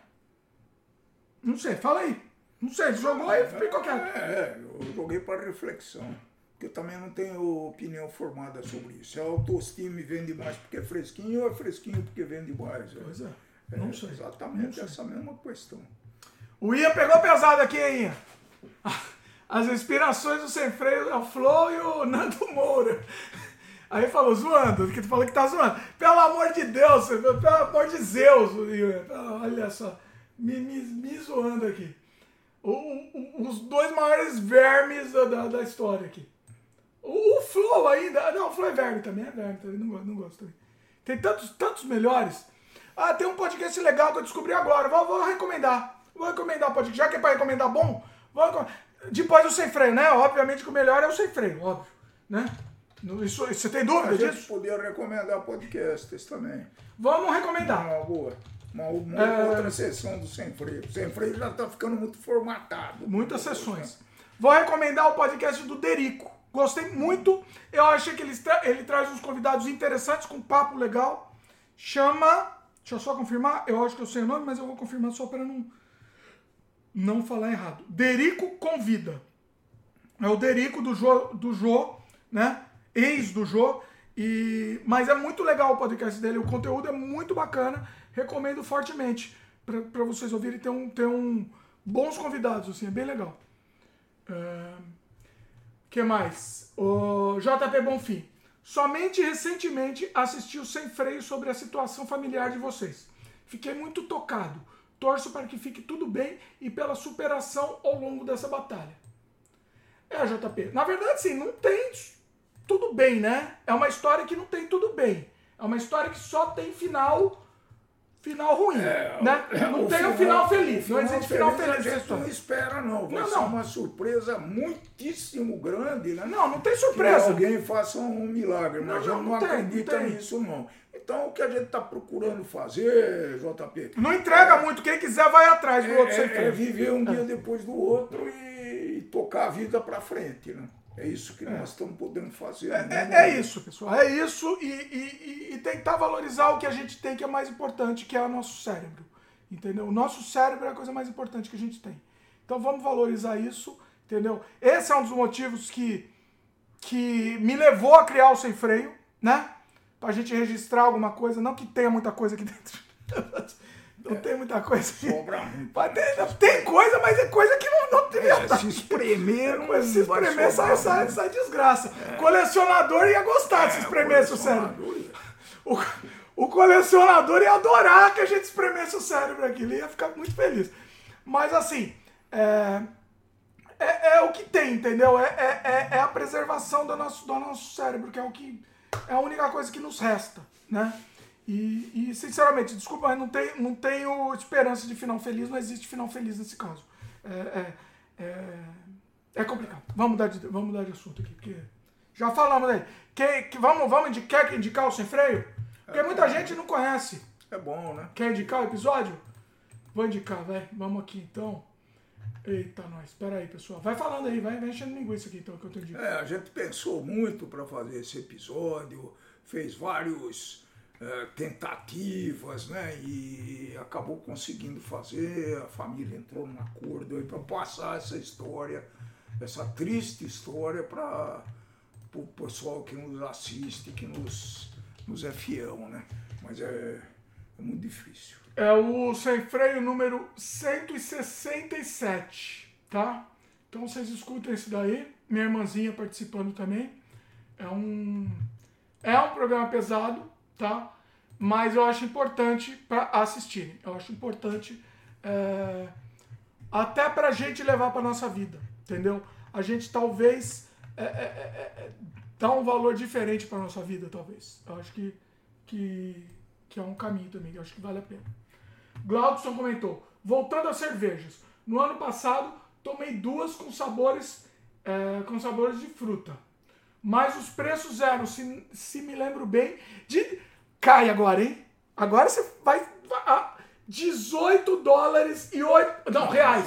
Não sei, fala aí. Não sei, jogou aí, ficou quieto. É, eu joguei para reflexão. Porque eu também não tenho opinião formada sobre isso. A autoestima vende mais porque é fresquinho ou é fresquinho porque vende mais? Pois é, não sei. Exatamente essa mesma questão. O Ian pegou pesado aqui, hein, Ian? As inspirações do Sem Freio é o Flow e o Nando Moura. Aí falou, zoando, que tu falou que tá zoando. Pelo amor de Deus, pelo amor de Zeus, Ian. Olha só, me, me, me zoando aqui. O- o- os dois maiores vermes da, da, história aqui. O, o Flow ainda. Não, o Flow é verme também, é verme também. Não, gosto- não gosto também. Tem tantos, tantos melhores. Ah, tem um podcast legal que eu descobri agora. Vou, vou recomendar. Vou recomendar o podcast. Já que é pra recomendar bom, vou recomendar. Depois o sem freio, né? Obviamente que o melhor é o sem freio, óbvio. Né? Isso, você tem A dúvida gente disso? podia recomendar podcasts também. Vamos recomendar. Uma boa. Uma, uma É. outra sessão do Sem Freio. O Sem Freio já está ficando muito formatado. Muitas sessões. Vou recomendar o podcast do Derico. Gostei muito. Eu achei que ele, ele traz uns convidados interessantes, com papo legal. Chama. Deixa eu só confirmar. Eu acho que eu sei o nome, mas eu vou confirmar só para não, não falar errado. Derico Convida. É o Derico do Jô, do Jô né? Ex do Jô. E, mas é muito legal o podcast dele. O conteúdo é muito bacana. Recomendo fortemente para vocês ouvirem. Tem um, tem um bons convidados, assim, é bem legal. Uh, que mais? O JP Bonfim. Somente recentemente assisti o Sem Freio sobre a situação familiar de vocês. Fiquei muito tocado. Torço para que fique tudo bem e pela superação ao longo dessa batalha. É, JP. Na verdade, sim, não tem tudo bem, né? É uma história que não tem tudo bem. É uma história que só tem final final ruim, é, né? Não tem final, um final feliz, final não existe final feliz. A gente não espera, não. Vai não, não. uma surpresa muitíssimo grande, né? Não, não tem surpresa. Que alguém faça um milagre, mas não, a gente não, não acredita tem, nisso, não. Então, o que a gente está procurando fazer, JP... Não entrega é, muito, quem quiser vai atrás do é, outro. É, é viver um dia depois do outro e, e tocar a vida para frente, né? É isso que é. nós estamos podendo fazer. É, é, é, isso, pessoal. É isso e, e, e, tentar valorizar o que a gente tem que é mais importante, que é o nosso cérebro. Entendeu? O nosso cérebro é a coisa mais importante que a gente tem. Então vamos valorizar isso, entendeu? Esse é um dos motivos que, que me levou a criar o Sem Freio, né? Pra gente registrar alguma coisa. Não que tenha muita coisa aqui dentro. Não é, tem muita coisa. Sobra muito. Tem, tem coisa, mas é coisa que não, não devia é, Se espremer, é, se espremer sai, sai, sai desgraça. É. Colecionador ia gostar de se é, espremesse o cérebro. O, o colecionador ia adorar que a gente espremesse o cérebro aqui. Ele ia ficar muito feliz. Mas assim, é, é, é o que tem, entendeu? É, é, é, a preservação do nosso, do nosso cérebro, que é o que. É a única coisa que nos resta, né? E, e, sinceramente, desculpa, mas não, tem, não tenho esperança de final feliz, não existe final feliz nesse caso. É, é, é, é complicado. Vamos mudar, de, vamos mudar de assunto aqui, porque já falamos aí. Que, que, vamos, vamos indicar, quer indicar o Sem Freio? Porque muita é. gente não conhece. É bom, né? Quer indicar o episódio? Vou indicar, vai. Vamos aqui então. Eita, nós. Espera aí, pessoal. Vai falando aí, vai, vai enchendo linguiça aqui então que eu tô indicando. É, a gente pensou muito para fazer esse episódio, fez vários é, tentativas, né? E acabou conseguindo fazer, a família entrou num acordo aí para passar essa história, essa triste história para o pessoal que nos assiste, que nos, nos é fiel, né? Mas é, é muito difícil. É o Sem Freio número 167, tá? Então vocês escutem esse daí. Minha irmãzinha participando também. É um, é um programa pesado, tá? Mas eu acho importante para assistirem. Eu acho importante é, até para a gente levar para nossa vida, entendeu? A gente talvez é, é, é, é dá um valor diferente para nossa vida, talvez. Eu acho que, que, que é um caminho também, eu acho que vale a pena. Glaudson comentou, voltando às cervejas. No ano passado, tomei duas com sabores, é, com sabores de fruta. Mas os preços eram, se, se me lembro bem, de cai agora, hein? Agora você vai. Ah, 18 dólares e 8. Não, reais.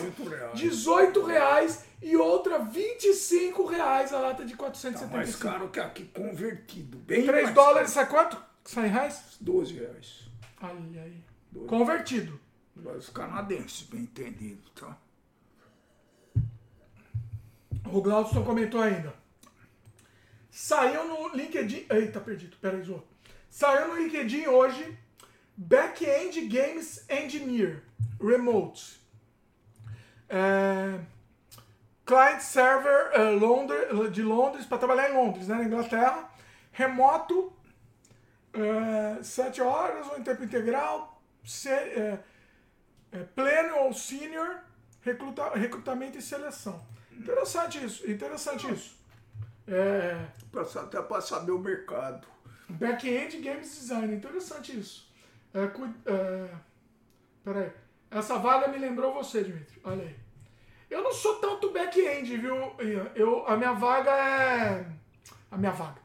18 reais e outra 25 reais a lata de 475. Tá mais caro que aqui convertido. Bem 3 dólares sai quanto? Sai reais? 12 reais. Aí, aí. 12. Convertido. Os canadenses, bem entendido, tá? O Glaudston comentou ainda. Saiu no LinkedIn. Eita, perdido. Peraí, Zô. Saiu no LinkedIn hoje Back-end Games Engineer Remote. É, client server é, Londres, de Londres, para trabalhar em Londres, né, na Inglaterra. Remoto, é, 7 horas ou em tempo integral, se, é, é, pleno ou senior, recruta, recrutamento e seleção. Interessante isso, interessante isso. É, até para saber o mercado. Back-end Games Design, interessante isso. É, cu, é, peraí. Essa vaga me lembrou você, Dimitri. Olha aí. Eu não sou tanto back-end, viu? Eu, a minha vaga é. A minha vaga.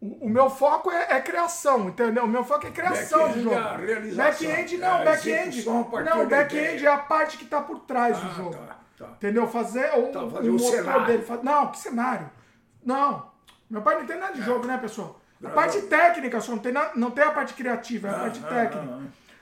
O, o meu foco é, é, criação, entendeu? O meu foco é criação de jogo. É back-end não, é back-end. Não, back-end é a parte que está por trás ah, do jogo. Tá, tá. Entendeu? Fazer o, tá, fazer o, o motor cenário. dele. Não, que cenário? Não. Meu pai não entende nada de jogo, né, pessoal? A parte técnica só não tem, na, não tem a parte criativa, é a parte técnica.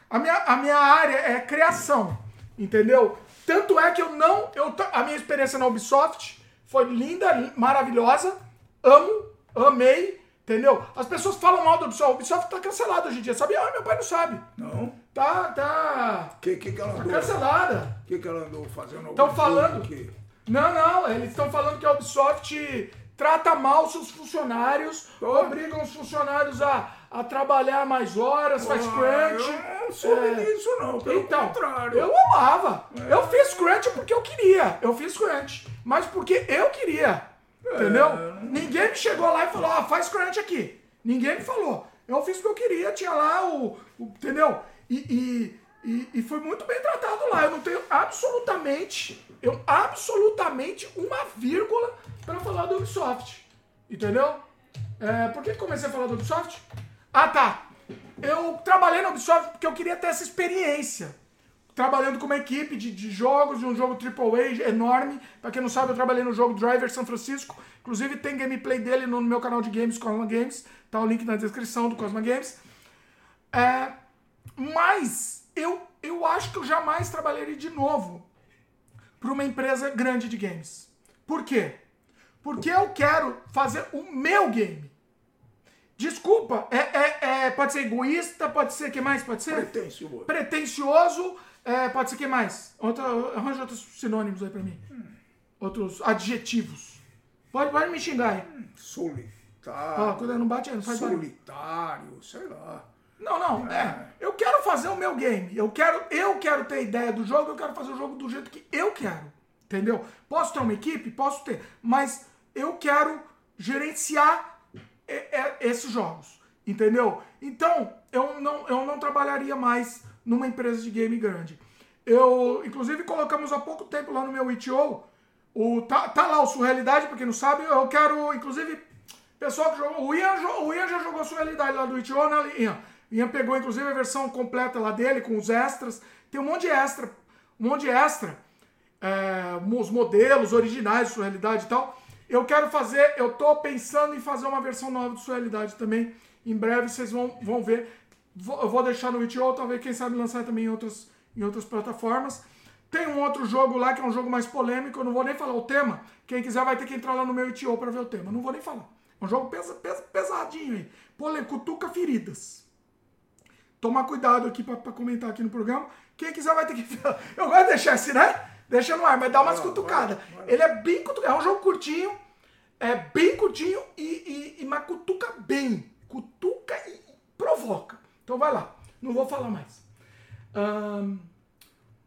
A minha, a minha área é criação, entendeu? Tanto é que eu não. Eu, a minha experiência na Ubisoft foi linda, maravilhosa. Amo, amei, entendeu? As pessoas falam mal do Ubisoft. O Ubisoft tá cancelado hoje em dia, sabe? Ah, meu pai não sabe. Não. Tá, tá. Que, que, que ela Tá andou? cancelada. O que, que ela andou fazendo? Estão falando. que- Não, não, eles estão falando que a Ubisoft trata mal seus funcionários, obrigam os funcionários a, a trabalhar mais horas, faz Ah, crunch. Eu não sou É. disso, não. Pelo Então, contrário. eu amava. Eu fiz crunch porque eu queria. Eu fiz crunch. Mas porque eu queria. Entendeu? Ninguém me chegou lá e falou, ah, faz crunch aqui. Ninguém me falou. Eu fiz o que eu queria, tinha lá o. o- entendeu? E, e, e, e foi muito bem tratado lá. Eu não tenho absolutamente. Eu absolutamente uma vírgula para falar do Ubisoft. Entendeu? É, por que comecei a falar do Ubisoft? Ah, tá. Eu trabalhei na Ubisoft porque eu queria ter essa experiência. Trabalhando com uma equipe de, de jogos, de um jogo AAA enorme. Pra quem não sabe, eu trabalhei no jogo Driver São Francisco. Inclusive tem gameplay dele no meu canal de games, Cosma Games. Tá o link na descrição do Cosma Games. É, mas eu, eu acho que eu jamais trabalharia de novo para uma empresa grande de games. Por quê? Porque eu quero fazer o meu game. Desculpa, é, é, é- pode ser egoísta, pode ser que mais? Pode ser Pretencioso. pretencioso, é, pode ser que mais? Outra, arranja outros sinônimos aí pra mim. Outros adjetivos. Pode, pode me xingar aí. Solitário. Ó, quando não bate não faz barulho. solitário, sei lá. Não, não, é. Eu quero fazer o meu game. Eu quero, eu quero ter ideia do jogo, eu quero fazer o jogo do jeito que eu quero. Entendeu? Posso ter uma equipe? Posso ter. Mas eu quero gerenciar é, é, esses jogos. Entendeu? Então, eu não, eu não trabalharia mais numa empresa de game grande. Eu, inclusive, colocamos há pouco tempo lá no meu ITO. O, tá, tá lá o Surrealidade, pra quem não sabe. Eu quero, inclusive, Pessoal que jogou. O Ian, o Ian já jogou sua realidade lá do Itio, né, Ian? Ian pegou, inclusive, a versão completa lá dele, com os extras. Tem um monte de extra. Um monte de extra. É, os modelos originais de sua realidade e tal. Eu quero fazer. Eu tô pensando em fazer uma versão nova de sua realidade também. Em breve vocês vão, vão ver. Vou- eu vou deixar no Itio, talvez, quem sabe, lançar também em outras, em outras plataformas. Tem um outro jogo lá que é um jogo mais polêmico, eu não vou nem falar o tema. Quem quiser vai ter que entrar lá no meu ITO pra ver o tema. Não vou nem falar. É um jogo pesa, pesa- pesadinho aí. Polê, cutuca feridas. Tomar cuidado aqui pra comentar aqui no programa. Quem quiser vai ter que. Eu gosto de deixar assim, né? Deixa no ar, mas dá umas lá, cutucadas. vai vai. Ele é bem cutucado. É um jogo curtinho. É bem curtinho e, e, e mas cutuca bem. Cutuca e provoca. Então vai lá. Não vou falar mais. Ahn,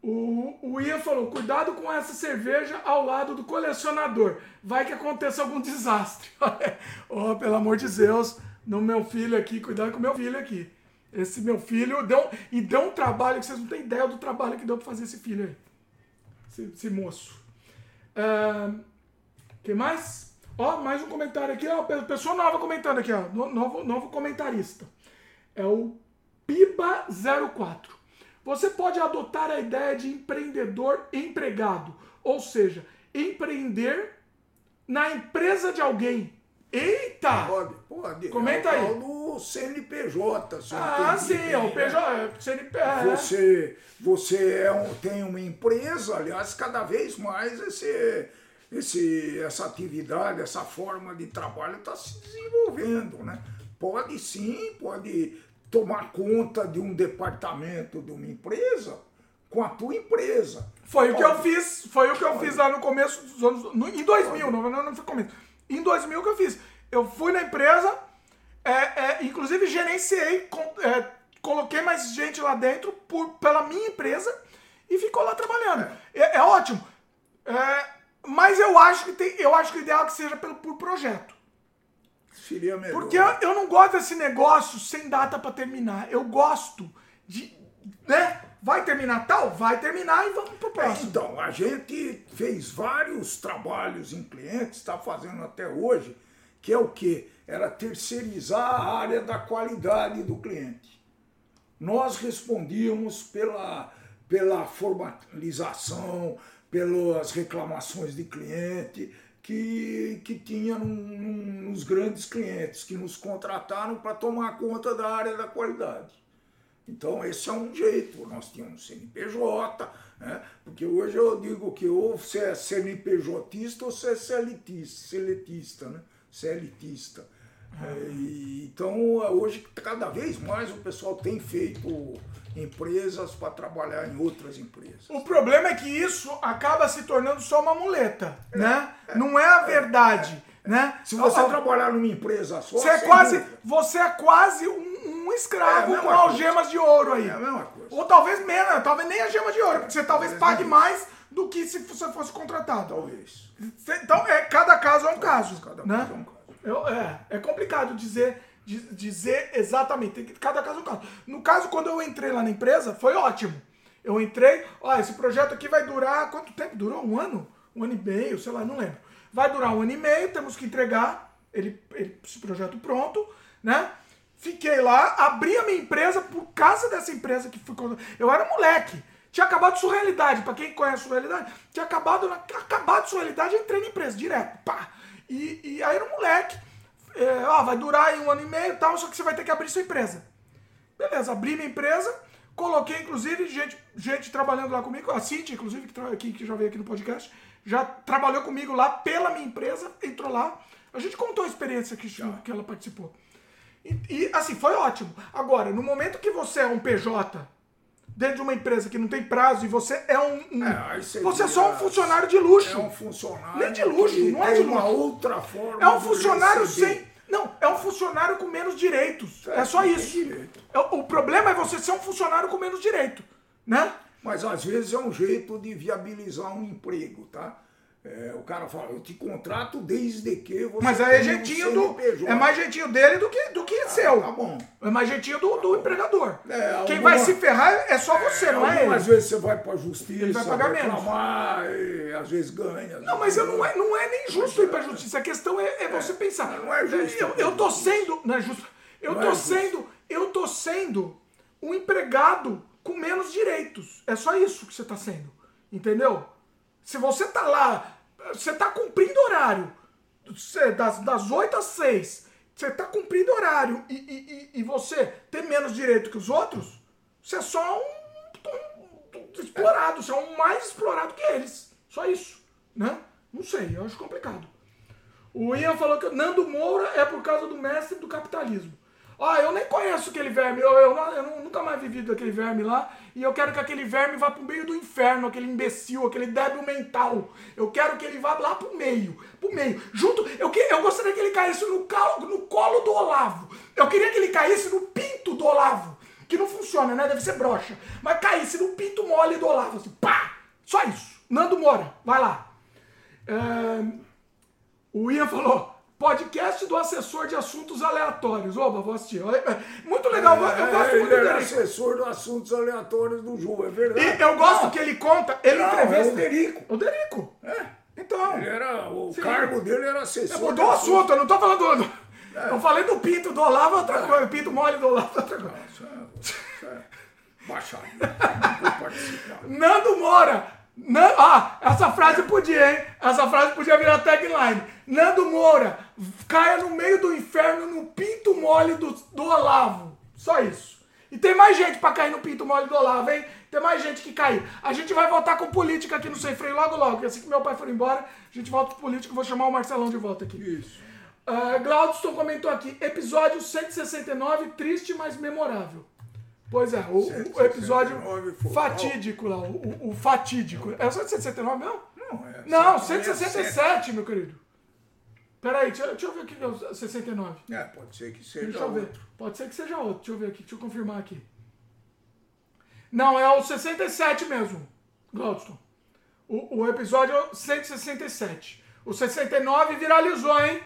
o, o Ian falou: cuidado com essa cerveja ao lado do colecionador. Vai que aconteça algum desastre. oh, pelo amor de Deus, no meu filho aqui, cuidado com o meu filho aqui. Esse meu filho deu, e deu um trabalho que vocês não têm ideia do trabalho que deu pra fazer esse filho aí. Esse, esse moço. Ahn, quem mais? Ó, mais um comentário aqui, ó. pe- Pessoa nova comentando aqui, ó. No- Novo, novo comentarista. É o Piba04. Você pode adotar a ideia de empreendedor empregado, ou seja, empreender na empresa de alguém. Eita! Pode, pode. Comenta é o aí. tal do CNPJ. se eu Ah, sim, é o? PJ. CNP, é. Você, você é um- tem uma empresa, aliás, cada vez mais esse, esse, essa atividade, essa forma de trabalho está se desenvolvendo. Né? Pode sim, pode tomar conta de um departamento de uma empresa com a tua empresa. Foi o que eu Pode. fiz, foi o que eu fiz lá no começo dos anos. no- em 2000, não, não, não foi começo. Em 2000 que eu fiz. Eu fui na empresa, é, é, inclusive gerenciei, com- é, coloquei mais gente lá dentro por, pela minha empresa e ficou lá trabalhando. É, é ótimo. É, mas eu acho que tem, eu acho que o ideal é que seja pelo, por projeto. Seria melhor. Porque eu, eu não gosto desse negócio sem data pra terminar. Eu gosto de. Né? Vai terminar tal? Vai terminar e vamos pro próximo. Então, a gente fez vários trabalhos em clientes, está fazendo até hoje, que é o quê? Era terceirizar a área da qualidade do cliente. Nós respondíamos pela, pela formalização, pelas reclamações de cliente, que, que tinha num, num, nos grandes clientes que nos contrataram para tomar conta da área da qualidade. Então, esse é um jeito. Nós tínhamos CNPJ, né? porque hoje eu digo que ou você é CNPJista ou você é seletista, seletista né? Celitista. É, então, hoje, cada vez mais o pessoal tem feito empresas para trabalhar em outras empresas. O problema é que isso acaba se tornando só uma muleta, é, né? É, Não é a verdade, é, né? Se você trabalhar numa empresa só, você é quase, você é quase um, um escravo com algemas de ouro aí. É a mesma coisa. Ou talvez menos, talvez nem a gema de ouro, porque você talvez pague mais do que se você fosse contratado. Talvez. Então, é, cada caso é um caso. Cada né? caso é um caso. Eu, é, é complicado dizer, dizer exatamente. Cada caso é um caso. No caso, quando eu entrei lá na empresa, foi ótimo. Eu entrei, ó, esse projeto aqui vai durar quanto tempo? Durou um ano? Um ano e meio, sei lá, não lembro. Vai durar um ano e meio, temos que entregar ele, ele, esse projeto pronto, né? Fiquei lá, abri a minha empresa por causa dessa empresa que ficou. Eu era moleque. Tinha acabado sua realidade. Para quem conhece sua realidade, tinha acabado, acabado sua realidade, entrei na empresa direto. Pá. E, e aí era um moleque. É, ó, vai durar aí um ano e meio e tal, só que você vai ter que abrir sua empresa. Beleza, abri minha empresa, coloquei inclusive gente, gente trabalhando lá comigo, a Cintia, inclusive, que, que já veio aqui no podcast, já trabalhou comigo lá pela minha empresa, entrou lá. A gente contou a experiência que, que ela participou. E, e, assim, foi ótimo. Agora, no momento que você é um PJ dentro de uma empresa que não tem prazo e você é um. um é, você é só um funcionário de luxo. É um funcionário. Nem de luxo, não é de luxo. uma outra forma. É um funcionário sem. Não, é um funcionário com menos direitos. É, é só isso. É, o problema é você ser um funcionário com menos direito, né? Mas às vezes é um jeito de viabilizar um emprego, tá? É, o cara fala, eu te contrato desde que você. Mas aí é jeitinho do. É mais jeitinho dele do que, do que ah, seu. Tá bom. É mais jeitinho do, do empregador. É, Quem vai se ferrar é só você, é, não é ele. Às vezes você vai pra justiça, ele vai pagar reclamar, menos. E, às vezes ganha. Não, mas eu não, é, não é nem justo ir pra justiça. A questão é, é você pensar. Não é justo. Eu, eu tô sendo. Não é justo. Eu não tô é sendo. Eu tô sendo um empregado com menos direitos. É só isso que você tá sendo. Entendeu? Se você tá lá você está cumprindo horário das, das 8 às 6. Você está cumprindo horário e, e, e, você tem menos direito que os outros, você é só um, um, um explorado, você é um mais explorado que eles. Só isso. Né? Não sei, eu acho complicado. O Ian falou que Nando Moura é por causa do mestre do capitalismo. Ah, eu nem conheço aquele verme, eu, eu, eu, nunca mais vivi daquele verme lá, e eu quero que aquele verme vá pro meio do inferno, aquele imbecil, aquele débil mental. Eu quero que ele vá lá pro meio, pro meio. Junto, eu, que, eu gostaria que ele caísse no, calo, no colo do Olavo. Eu queria que ele caísse no pinto do Olavo. Que não funciona, né? Deve ser broxa. Mas caísse no pinto mole do Olavo, assim, pá! Só isso. Nando Moura, vai lá. É, o Ian falou, Podcast do assessor de assuntos aleatórios. Oba, vou assistir. Muito legal. É, eu gosto muito dele. assessor de assuntos aleatórios do Ju, é verdade. E eu gosto que ele conta. Ele não, entrevista. É o Derico. O Derico. É. Então. Ele era, o sim. cargo dele era assessor. É, mudou o assunto, eu não tô falando do. É. Eu falei do pinto do Olavo, outra é. coisa. Pinto mole do Olavo, outra coisa. Não, é, é baixado. Não. Nando Mora. Nan... Ah, essa frase podia, hein? Essa frase podia virar tagline. Nando Moura, caia no meio do inferno no pinto mole do, do Olavo. Só isso. E tem mais gente para cair no pinto mole do Olavo, hein? Tem mais gente que cair. A gente vai voltar com política aqui no Sem Freio logo logo. Porque assim que meu pai for embora, a gente volta com política. Vou chamar o Marcelão de volta aqui. Isso. Uh, Glaudston comentou aqui, episódio 169, triste, mas memorável. Pois é, o, o episódio fatídico lá, o, o, fatídico. É o 169 mesmo? Não, é. Não, 167, meu querido. Peraí, deixa, deixa eu ver aqui que é o 69. É, pode ser que seja deixa eu outro. Ver. Pode ser que seja outro. Deixa eu ver aqui, deixa eu confirmar aqui. Não, é o 67 mesmo, Glaudston. O, o episódio é 167. O 69 viralizou, hein?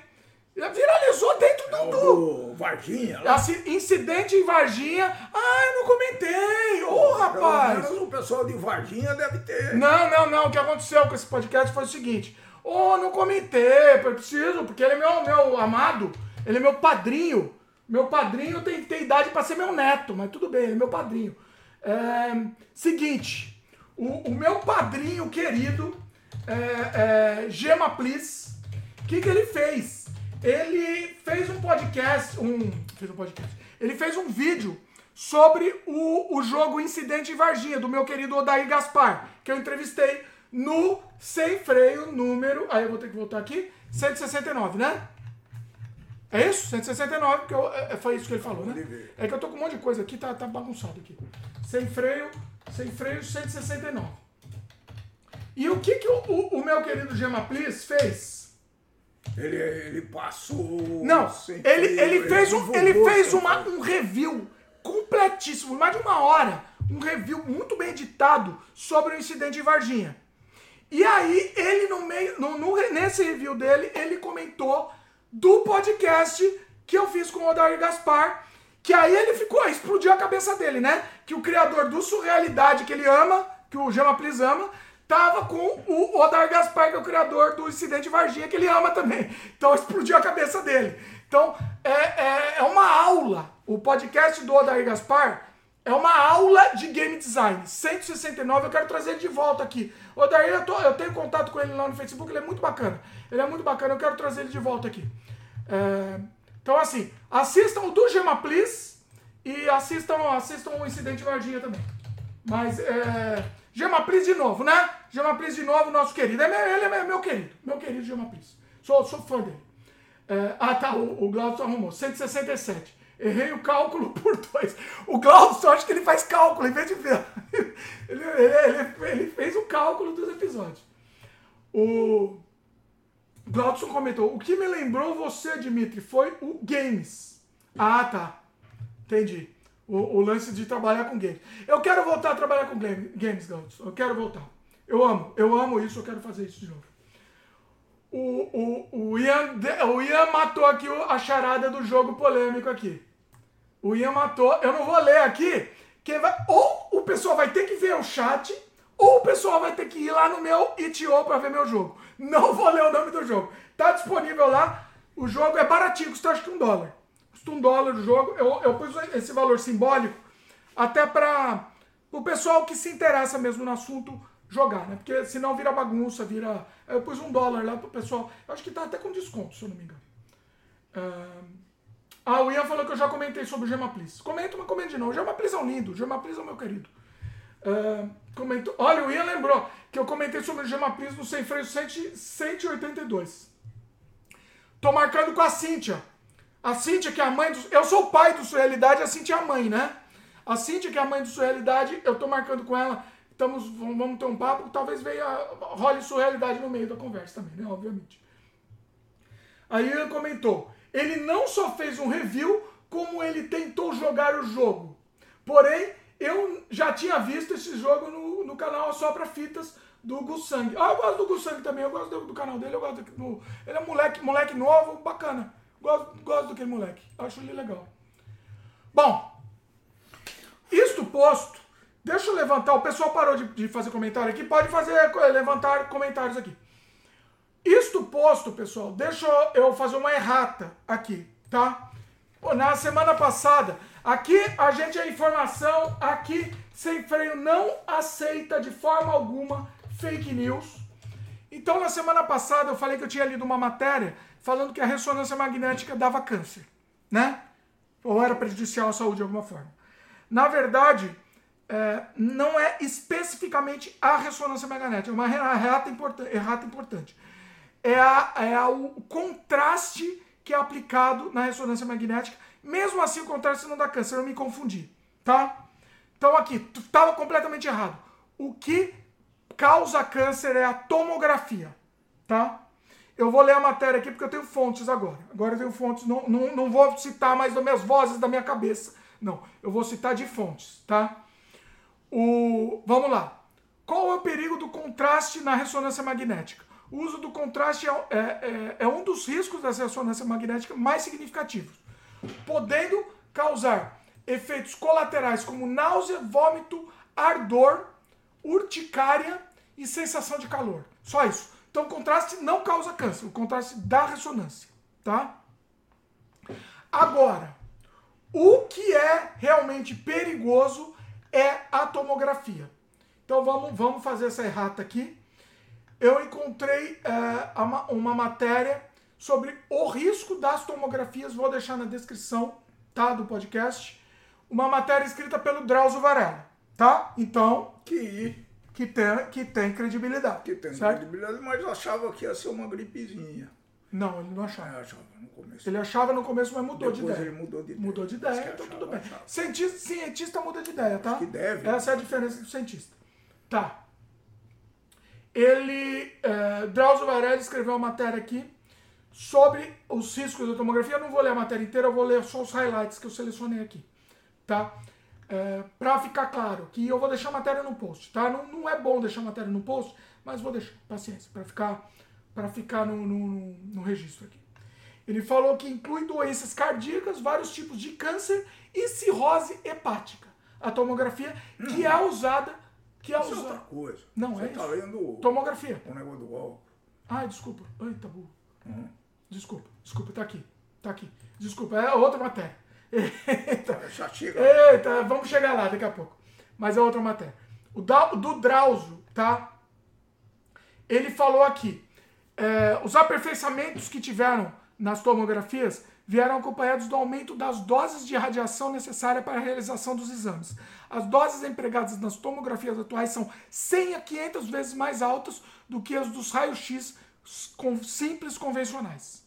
Viralizou dentro é do, do. Varginha lá. Assim, incidente em Varginha. Ah, eu não comentei. Ô, oh, rapaz. o pessoal de Varginha deve ter. Não, não, não. O que aconteceu com esse podcast foi o seguinte. Ô, oh, não comentei, preciso, porque ele é meu, meu amado. Ele é meu padrinho. Meu padrinho tem, tem idade para ser meu neto, mas tudo bem, ele é meu padrinho. É, seguinte, o, o meu padrinho querido, é, é, Gema Please que, que ele fez? Ele fez um podcast, um, fez um podcast, ele fez um vídeo sobre o, o jogo Incidente em Varginha, do meu querido Odair Gaspar, que eu entrevistei no Sem Freio número, aí eu vou ter que voltar aqui, 169, né? É isso? 169, porque eu, é, foi isso que ele falou, né? É que eu tô com um monte de coisa aqui, tá, tá bagunçado aqui. Sem freio, sem freio, 169. E o que, que o, o, o meu querido Gema Please fez? Ele, ele passou. Não, ele, ele fez, um, ele fez uma, um review completíssimo, mais de uma hora. Um review muito bem editado sobre o incidente em Varginha. E aí, ele no meio, no, no, nesse review dele, ele comentou do podcast que eu fiz com o Odair Gaspar, que aí ele ficou, explodiu a cabeça dele, né? Que o criador do Surrealidade que ele ama, que o Jama Plis ama, tava com o Odair Gaspar, que é o criador do Incidente Varginha, que ele ama também. Então explodiu a cabeça dele. Então é, é, é uma aula. O podcast do Odair Gaspar é uma aula de game design. 169, eu quero trazer ele de volta aqui. Odair, eu, tô, eu tenho contato com ele lá no Facebook, ele é muito bacana. Ele é muito bacana, eu quero trazer ele de volta aqui. É, então, assim, assistam o do Gema Please e assistam, assistam o Incidente Varginha também. Mas, é, Gema Please de novo, né? Gema Please de novo, nosso querido. É meu, ele é meu querido, meu querido Gema Please. Sou, sou fã dele. É, ah, tá, o, o Glaucio arrumou. 167. Errei o cálculo por dois. O Glaucio, acho que ele faz cálculo em vez de ver. Ele, ele, ele, fez o cálculo dos episódios. O Glaudson comentou: O que me lembrou você, Dimitri, foi o games. Ah, tá. Entendi. O, o lance de trabalhar com games. Eu quero voltar a trabalhar com games, Glaudson. Eu quero voltar. Eu amo. Eu amo isso. Eu quero fazer isso de novo. O, o, o, Ian, o Ian matou aqui a charada do jogo polêmico aqui. O Ian matou. Eu não vou ler aqui. Quem vai, ou o pessoal vai ter que ver o chat, ou o pessoal vai ter que ir lá no meu itio para ver meu jogo. Não vou ler o nome do jogo. Tá disponível lá. O jogo é baratinho, custa acho que um dólar. Custa um dólar o jogo. Eu, eu pus esse valor simbólico até para o pessoal que se interessa mesmo no assunto jogar, né? Porque senão vira bagunça, vira. Eu pus um dólar lá pro pessoal. Eu acho que tá até com desconto, se eu não me engano. Uh... Ah, o Ian falou que eu já comentei sobre o Gemaplis. Comenta, mas comente de novo. O Gemaplis é um lindo. O Gemaplis é o meu querido. Uh. Olha, o Ian lembrou que eu comentei sobre o Gemaplis no Sem Freio 182. Tô marcando com a Cíntia. A Cíntia, que é a mãe do. Eu sou o pai do Surrealidade, a Cíntia é a mãe, né? A Cíntia, que é a mãe do Surrealidade, eu tô marcando com ela. Estamos, vamos ter um papo. Talvez venha. Role Surrealidade no meio da conversa também, né? Obviamente. Aí ele comentou. Ele não só fez um review, como ele tentou jogar o jogo. Porém, eu já tinha visto esse jogo no, no canal Só Pra Fitas do Gusang. Ah, eu gosto do Gusang também, eu gosto do, do canal dele, eu gosto do, Ele é moleque, moleque novo, bacana. Gosto, gosto daquele moleque, acho ele legal. Bom, isto posto, deixa eu levantar, o pessoal parou de, de fazer comentário aqui, pode fazer, levantar comentários aqui. Isto posto, pessoal, deixa eu fazer uma errata aqui, tá? Na semana passada, aqui a gente, a informação, aqui, sem freio, não aceita de forma alguma fake news. Então, na semana passada, eu falei que eu tinha lido uma matéria falando que a ressonância magnética dava câncer, né? Ou era prejudicial à saúde de alguma forma. Na verdade, é, não é especificamente a ressonância magnética, é uma errata, errata importante é, a, é a, o contraste que é aplicado na ressonância magnética. Mesmo assim, o contraste não dá câncer, eu me confundi, tá? Então aqui, estava completamente errado. O que causa câncer é a tomografia, tá? Eu vou ler a matéria aqui porque eu tenho fontes agora. Agora eu tenho fontes, não, não, não vou citar mais das minhas vozes da minha cabeça. Não, eu vou citar de fontes, tá? O, vamos lá. Qual é o perigo do contraste na ressonância magnética? O uso do contraste é, é, é, é um dos riscos da ressonância magnética mais significativos, podendo causar efeitos colaterais como náusea, vômito, ardor, urticária e sensação de calor. Só isso. Então, o contraste não causa câncer, o contraste dá ressonância, tá? Agora, o que é realmente perigoso é a tomografia. Então, vamos, vamos fazer essa errata aqui eu encontrei é, uma matéria sobre o risco das tomografias. Vou deixar na descrição tá, do podcast uma matéria escrita pelo Drauzio Varela. Tá? Então, Que, que tem, que tem credibilidade. que tem certo? credibilidade, mas achava que ia ser uma gripezinha. Não, ele não achava. eu achava no começo. Ele achava no começo, mas mudou Depois de ele ideia. mudou de ideia. Mudou de ideia, então achava, tudo bem. Cientista, cientista muda de ideia, tá? que deve. Essa é a diferença do cientista. Tá. Ele, é, Drauzio Varela escreveu uma matéria aqui sobre os riscos da tomografia. Eu não vou ler a matéria inteira, eu vou ler só os highlights que eu selecionei aqui. Tá? É, para ficar claro, que eu vou deixar a matéria no post, tá? Não, não é bom deixar a matéria no post, mas vou deixar, paciência, para ficar, pra ficar no, no, no- no registro aqui. Ele falou que inclui doenças cardíacas, vários tipos de câncer e cirrose hepática. A tomografia que é usada, que é Isso é outra coisa. Não, Você é tá isso. lendo Tomografia. o negócio do álcool. Ai, desculpa. Ai, tá burro. Uhum. Desculpa, desculpa, tá aqui. Tá aqui. Desculpa, é outra matéria. Eita. Já chega. Eita, vamos chegar lá daqui a pouco. Mas é outra matéria. O da- do Drauzio, tá? Ele falou aqui, é, os aperfeiçoamentos que tiveram nas tomografias vieram acompanhados do aumento das doses de radiação necessária para a realização dos exames. As doses empregadas nas tomografias atuais são 100 a 500 vezes mais altas do que as dos raios-x simples convencionais.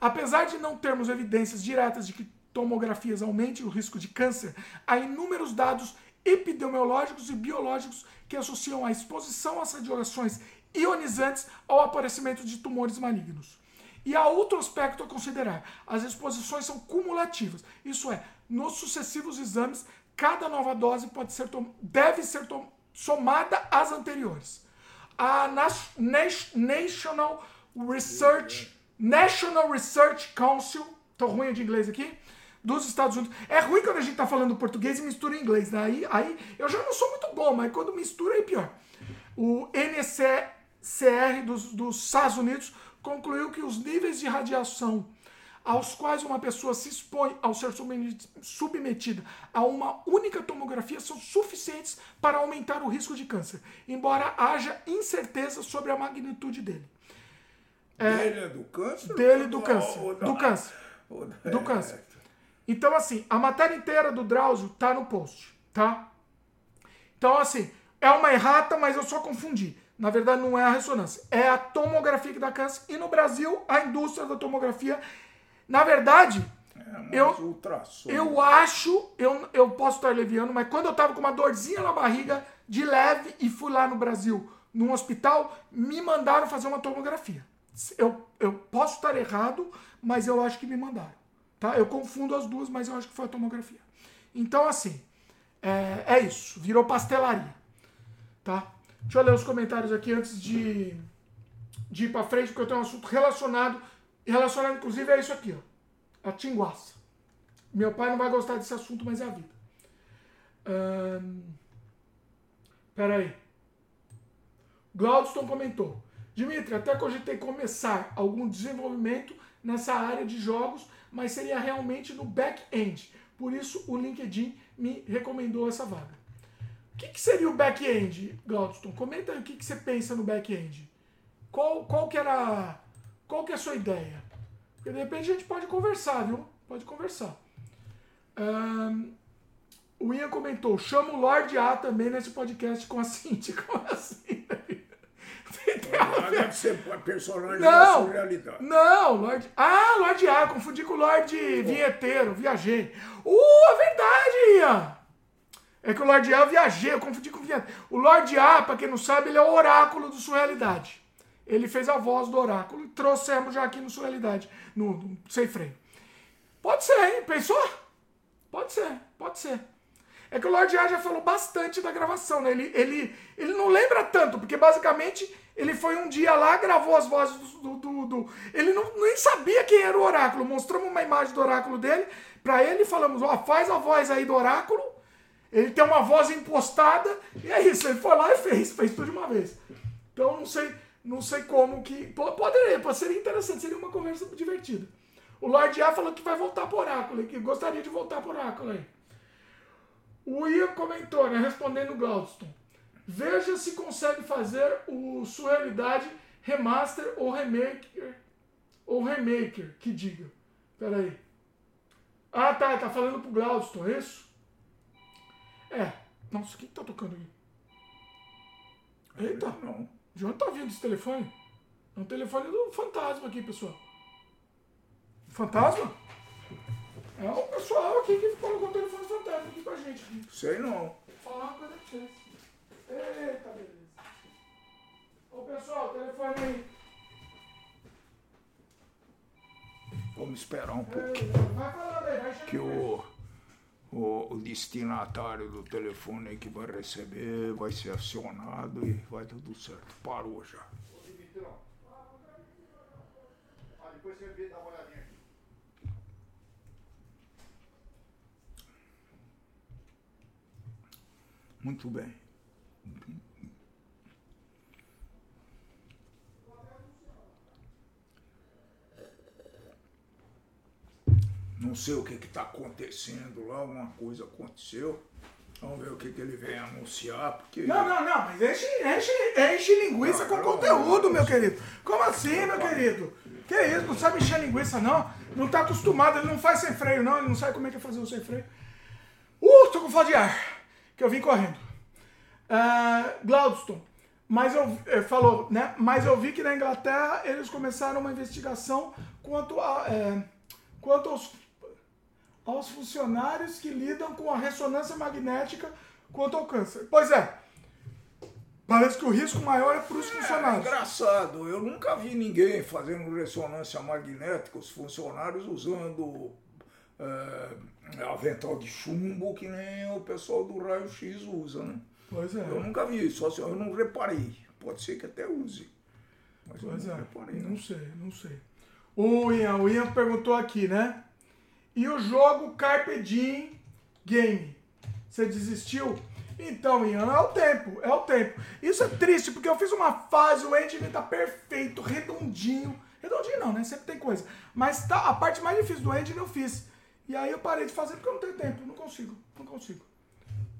Apesar de não termos evidências diretas de que tomografias aumentem o risco de câncer, há inúmeros dados epidemiológicos e biológicos que associam a exposição às radiações ionizantes ao aparecimento de tumores malignos. E há outro aspecto a considerar: as exposições são cumulativas, isso é, nos sucessivos exames, cada nova dose pode ser deve ser somada às anteriores. A Nas- National Research National Research Council, tô ruim de inglês aqui, dos Estados Unidos. É ruim quando a gente tá falando português e mistura inglês, né? Aí, aí eu já não sou muito bom, mas quando mistura é pior. O NCCR dos, dos Estados Unidos concluiu que os níveis de radiação aos quais uma pessoa se expõe ao ser submeti- submetida a uma única tomografia são suficientes para aumentar o risco de câncer, embora haja incerteza sobre a magnitude dele. Dele é do câncer? Dele do câncer. ou Do câncer. ou Do é, câncer. Então, assim, a matéria inteira do Drauzio tá no post, tá? Então, assim, é uma errata, mas eu só confundi. Na verdade, não é a ressonância. É a tomografia que dá câncer. E no Brasil, a indústria da tomografia. Na verdade, É, Eu- eu acho, eu, eu posso estar leviando, mas quando eu tava com uma dorzinha na barriga, de leve, e fui lá no Brasil, num hospital, me mandaram fazer uma tomografia. Eu, eu posso estar errado, mas eu acho que me mandaram. Tá? Eu confundo as duas, mas eu acho que foi a tomografia. Então, assim, é, é isso. Virou pastelaria. Tá? Deixa eu ler os comentários aqui antes de, de ir pra frente, porque eu tenho um assunto relacionado, relacionado inclusive a isso aqui, ó. A tinguaça. Meu pai não vai gostar desse assunto, mas é a vida. Ahn, Pera aí. Glaudston comentou. Dimitri, até cogitei começar algum desenvolvimento nessa área de jogos, mas seria realmente no back-end. Por isso o LinkedIn me recomendou essa vaga. O que, que seria o back-end, Glaudston? Comenta aí o que, que você pensa no back-end. Qual, qual que era. Qual que é a sua ideia? Porque de repente a gente pode conversar, viu? Pode conversar. Ahn, o Ian comentou: chama o Lorde A também nesse podcast com a Cintia. Como assim? Ah, Deve ser personagem Não. da surrealidade. Não, Lorde. Ah, Lorde A, confundi com o Lorde Vinheteiro, viajei. Uh, é verdade, Ian! É que o Lorde A eu viajei, eu confundi com o Vinheteiro. O Lorde A, pra quem não sabe, ele é o oráculo do Surrealidade. Ele fez a voz do oráculo e trouxemos já aqui no Surrealidade, no, no Sem Freio. Pode ser, hein? Pensou? Pode ser, pode ser. É que o Lorde A já falou bastante da gravação, né? Ele, ele, ele não lembra tanto, porque basicamente ele foi um dia lá, gravou as vozes do. do, do- ele não, nem sabia quem era o oráculo. Mostramos uma imagem do oráculo dele pra ele e falamos: ó, faz a voz aí do oráculo. Ele tem uma voz impostada, e é isso. Ele foi lá e fez, fez tudo de uma vez. Então não sei, não sei como que. po- Poderia, pode ser interessante, seria uma conversa divertida. O Lorde A falou que vai voltar pro oráculo, que gostaria de voltar pro oráculo aí. O Ian comentou, né, respondendo o Glaudston. Veja se consegue fazer o Surrealidade Remaster ou Remake ou Remaker, que diga. Pera aí. Ah, tá, tá falando pro Glaudston, é isso? É. Nossa, o que tá tocando aí? Eita. Não. De onde tá vindo esse telefone? É um telefone do fantasma aqui, pessoal. Fantasma? É o pessoal aqui que colocou o telefone fantasma aqui com a gente. Sei não. Vou falar uma coisa pra vocês. Eita, beleza. Ô pessoal, telefone aí. Vamos esperar um pouco. Ei, Vai falando aí, vai Que o, o, o destinatário do telefone que vai receber vai ser acionado e vai tudo certo. Parou já. depois você uma olhadinha aqui. Muito bem. Não sei o que está acontecendo lá, alguma coisa aconteceu. Vamos ver o que, que ele vem anunciar, porque. Não, não, não, mas enche, enche, enche linguiça com conteúdo, meu querido. Como assim, meu querido? Que isso, não sabe encher linguiça, não? Não tá acostumado, ele não faz sem freio, não, ele não sabe como é que é fazer o sem freio. Uh, tô com falta de ar, que eu vim correndo. Ah, Glaudston, mas eu, eh, falou, né? Mas eu vi que na Inglaterra eles começaram uma investigação quanto, a, eh, quanto aos aos funcionários que lidam com a ressonância magnética quanto ao câncer. Pois é, parece que o risco maior é para os É funcionários. engraçado, eu nunca vi ninguém fazendo ressonância magnética, os funcionários usando é, avental de chumbo, que nem o pessoal do raio-x usa, né? Pois é, Eu nunca vi, só se eu não reparei. Pode ser que até use. Mas pois eu é, não reparei. não Não. sei, não sei. O Ian, o Ian perguntou aqui, né? E o jogo Carpe Diem Game? Você desistiu? Então, Ian, é o tempo, é o tempo. Isso é triste, porque eu fiz uma fase, o engine tá perfeito, redondinho. Redondinho não, né? Sempre tem coisa. Mas tá, a parte mais difícil do engine eu fiz. E aí eu parei de fazer porque eu não tenho tempo, não consigo, não consigo.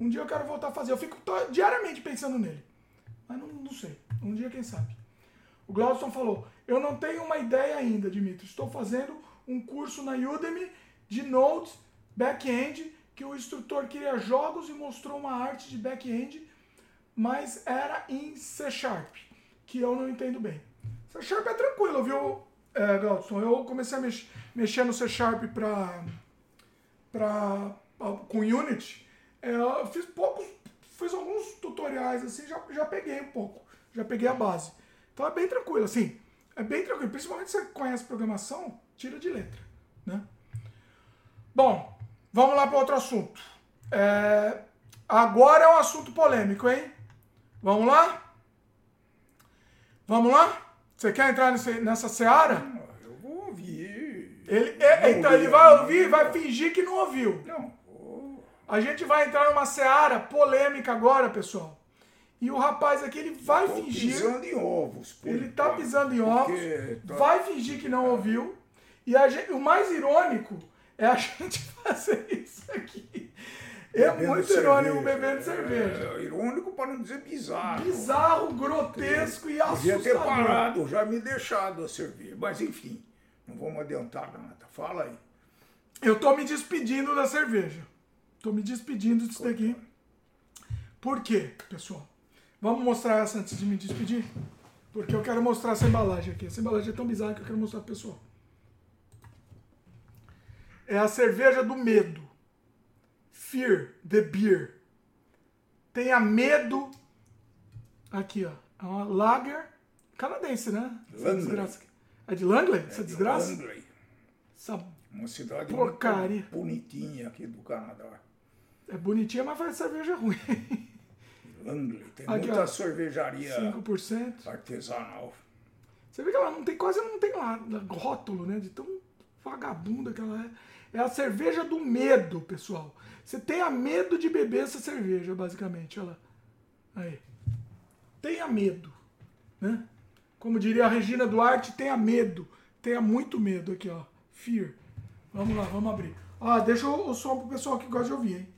Um dia eu quero voltar a fazer. Eu fico diariamente pensando nele. Mas não, não sei. Um dia, quem sabe. O Glaudston falou: Eu não tenho uma ideia ainda, Dimitri. Estou fazendo um curso na Udemy de Node Back-end que o instrutor queria jogos e mostrou uma arte de back-end, mas era em C Sharp, que eu não entendo bem. C Sharp é tranquilo, viu, é, Glaudston? Eu comecei a mex- mexer no C Sharp pra, pra- com Unity, é, eu fiz poucos, fiz alguns tutoriais assim, já, já peguei um pouco, já peguei a base. Então é bem tranquilo, assim, é bem tranquilo. Principalmente se você conhece programação, tira de letra, né? Bom, vamos lá para outro assunto. É, agora é um assunto polêmico, hein? Vamos lá? Vamos lá? Você quer entrar nesse, nessa seara? Eu vou ouvir. Ele, é, então ele vai ouvir e vai fingir que não ouviu. Não, A gente vai entrar numa seara polêmica agora, pessoal. E o rapaz aqui, ele vai tô fingir. pisando em ovos. Ele tá pisando em ovos, tá- vai fingir que não ouviu. E a gente- o mais irônico é a gente fazer isso aqui. É bebendo muito irônico cerveja. bebendo cerveja. É, irônico para não dizer bizarro. Bizarro, grotesco e Podia ter assustador. parado, já me deixado a servir. Mas enfim, não vamos adiantar nada. Fala aí. Eu tô me despedindo da cerveja. Tô me despedindo disso daqui. Por quê, pessoal? Vamos mostrar essa antes de me despedir? Porque eu quero mostrar essa embalagem aqui. Essa embalagem é tão bizarra que eu quero mostrar pro pessoal. É a cerveja do medo. Fear the Beer. Tenha medo. Aqui, ó. É uma lager canadense, né? Essa Langley. desgraça. É de Langley? Essa desgraça? Langley, Essa uma cidade Porcaria. bonitinha aqui do Canadá. é bonitinha, mas faz cerveja ruim. Langley, tem Aqui, muita ó. cervejaria 5%. artesanal. Você vê que ela não tem, quase não tem lá rótulo, né? De tão vagabunda que ela é. É a cerveja do medo, pessoal. Você tenha medo de beber essa cerveja, basicamente. Olha lá. Aí. Tenha medo. Né? Como diria a Regina Duarte, tenha medo. Tenha muito medo aqui, ó. Fear. Vamos lá, vamos abrir. Ah, deixa o, som pro pessoal que gosta de ouvir, hein?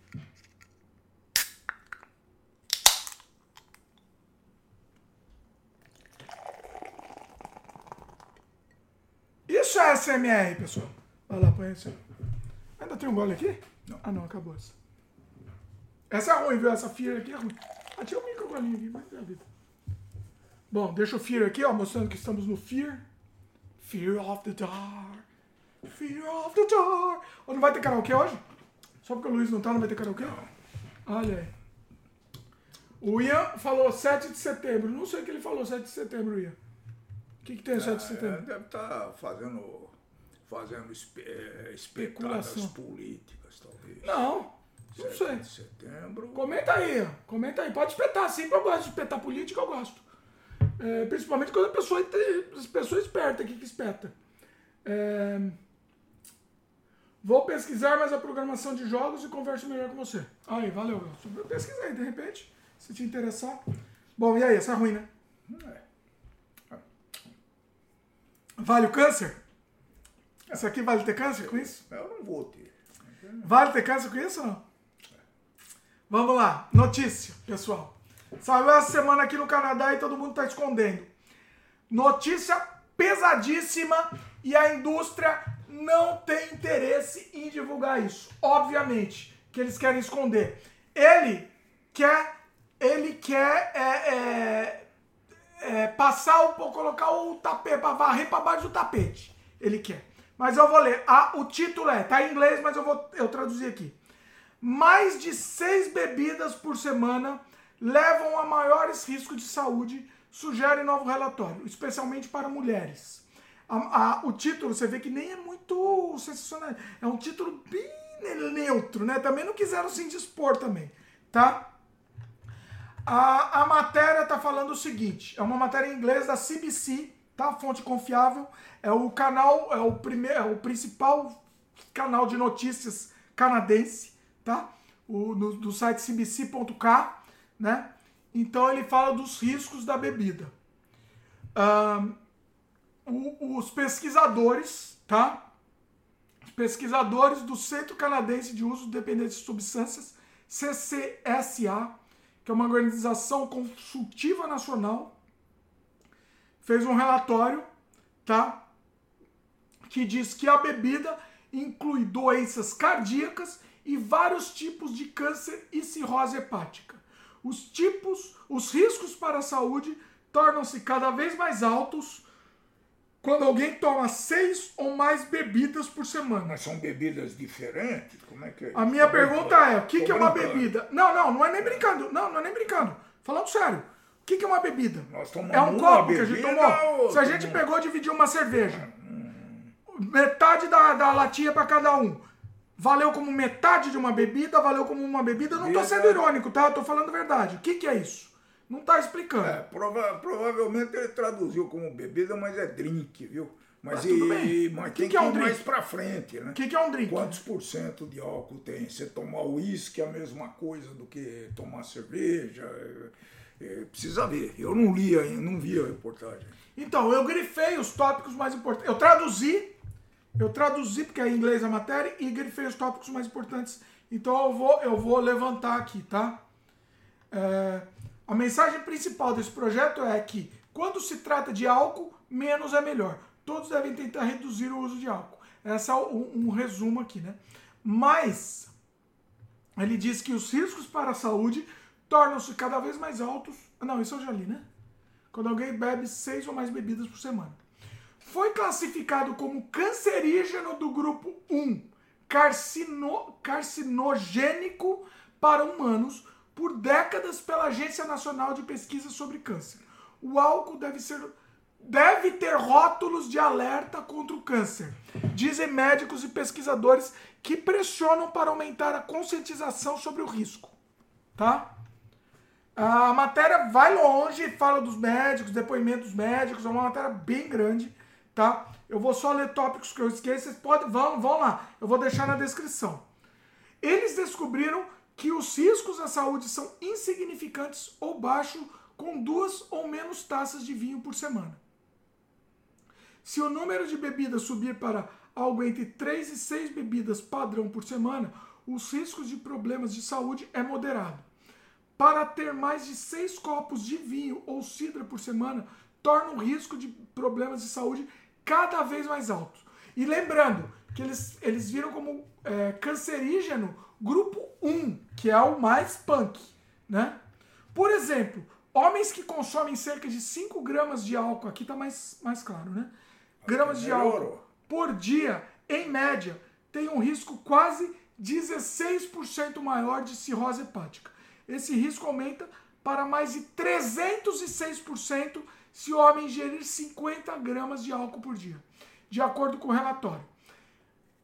SMR, pessoal. Vai lá, põe esse. Ainda tem um gole aqui? Não. Ah, não, acabou essa. Essa é ruim, viu? Essa Fear aqui é ruim. Ah, tinha um micro golinho aqui, mas é a vida. Bom, deixa o Fear aqui, ó, mostrando que estamos no Fear. Fear of the Dark. Fear of the Dark. Ó, não vai ter karaokê hoje? Só porque o Luiz não tá, não vai ter karaokê? Olha aí. O Ian falou 7 de setembro. Não sei o que ele falou 7 de setembro, Ian. O que, que tem 7 de É, setembro? deve estar fazendo, fazendo espe, eh, Especulação. políticas, talvez. Não, não 7 sei. de setembro. Comenta aí, comenta aí. Pode espetar, sim, eu gosto de espetar política, eu gosto. É, principalmente quando a pessoa, tem- as pessoas esperta aqui que espeta. É, Vou pesquisar mais a programação de jogos e converso melhor com você. Aí, valeu. Eu pesquisei, de repente, se te interessar. Bom, e aí, essa é ruim, né? É. Vale o câncer? Isso aqui vale ter câncer com isso? Eu não vou ter. Vale ter câncer com isso ou não? Vamos lá, notícia, pessoal. Saiu essa semana aqui no Canadá e todo mundo está escondendo. Notícia pesadíssima e a indústria não tem interesse em divulgar isso. Obviamente que eles querem esconder. Ele quer, ele quer é, é, é, passar pouco, colocar o tapete, para varrer para baixo do tapete. Ele quer. Mas eu vou ler. Ah, o título é, tá em inglês, mas eu vou eu traduzir aqui. Mais de seis bebidas por semana levam a maiores riscos de saúde, sugere novo relatório, especialmente para mulheres. A- a- o título, você vê que nem é muito sensacional. É um título bem neutro, né? Também não quiseram se indispor também, tá? A, a matéria tá falando o seguinte: é uma matéria em inglês da CBC, tá? Fonte confiável. É o canal, é o primeiro, é o principal canal de notícias canadense, tá? O, no- do site cbc.k, né? Então ele fala dos riscos da bebida. O- os pesquisadores, tá? Os pesquisadores do Centro Canadense de Uso Dependente de Substâncias, CCSA, que é uma organização consultiva nacional, fez um relatório, tá? Que diz que a bebida inclui doenças cardíacas e vários tipos de câncer e cirrose hepática. Os tipos, os riscos para a saúde tornam-se cada vez mais altos quando alguém toma seis ou mais bebidas por semana. Mas são bebidas diferentes? Como é que é? A minha Tô pergunta brincando. é, o que, Tô que é uma brincando. bebida? Não, não, não é nem brincando. Não, não é nem brincando. Falando sério. O que, que é uma bebida? Nós tomamos É um copo que a gente tomou. ou Se a gente pegou e dividiu uma cerveja, metade da, da latinha para cada um. Valeu como metade de uma bebida, valeu como uma bebida. Não tô sendo irônico, tá? Eu tô falando a verdade. O que, que é isso? Não tá explicando. É, prova- provavelmente ele traduziu como bebida, mas é drink, viu? Mas, Mas e- mas que tem que que é um ir drink? mais pra frente, né? O que, que é um drink? Quantos por cento de álcool tem? Você tomar uísque é a mesma coisa do que tomar cerveja? É, precisa ver. Eu não li ainda, não vi a reportagem. Então, eu grifei os tópicos mais importantes. Eu traduzi, eu traduzi, porque é em inglês a matéria, e grifei os tópicos mais importantes. Então eu vou, eu vou levantar aqui, tá? É, a mensagem principal desse projeto é que quando se trata de álcool, menos é melhor. Todos devem tentar reduzir o uso de álcool. Esse é um, um resumo aqui, né? Mas ele diz que os riscos para a saúde tornam-se cada vez mais altos. Não, isso eu já li, né? Quando alguém bebe seis ou mais bebidas por semana. Foi classificado como cancerígeno do grupo 1, carcino, carcinogênico para humanos, por décadas pela Agência Nacional de Pesquisa sobre Câncer. O álcool deve ser deve ter rótulos de alerta contra o câncer. Dizem médicos e pesquisadores que pressionam para aumentar a conscientização sobre o risco, tá? A matéria vai longe, fala dos médicos, depoimentos médicos, é uma matéria bem grande, tá? Eu vou só ler tópicos que eu esqueço, vocês podem, vão, vão lá, eu vou deixar na descrição. Eles descobriram que os riscos à saúde são insignificantes ou baixos com duas ou menos taças de vinho por semana. Se o número de bebidas subir para algo entre 3 e 6 bebidas padrão por semana, os riscos de problemas de saúde é moderado. Para ter mais de 6 copos de vinho ou cidra por semana, torna o risco de problemas de saúde cada vez mais alto. E lembrando que eles, eles viram como é, cancerígeno grupo 1, que é o mais punk, né? Por exemplo, homens que consomem cerca de 5 gramas de álcool, aqui tá mais, mais claro, né? Gramas de álcool por dia, em média, tem um risco quase 16% maior de cirrose hepática. Esse risco aumenta para mais de 306% se o homem ingerir 50 gramas de álcool por dia, de acordo com o relatório.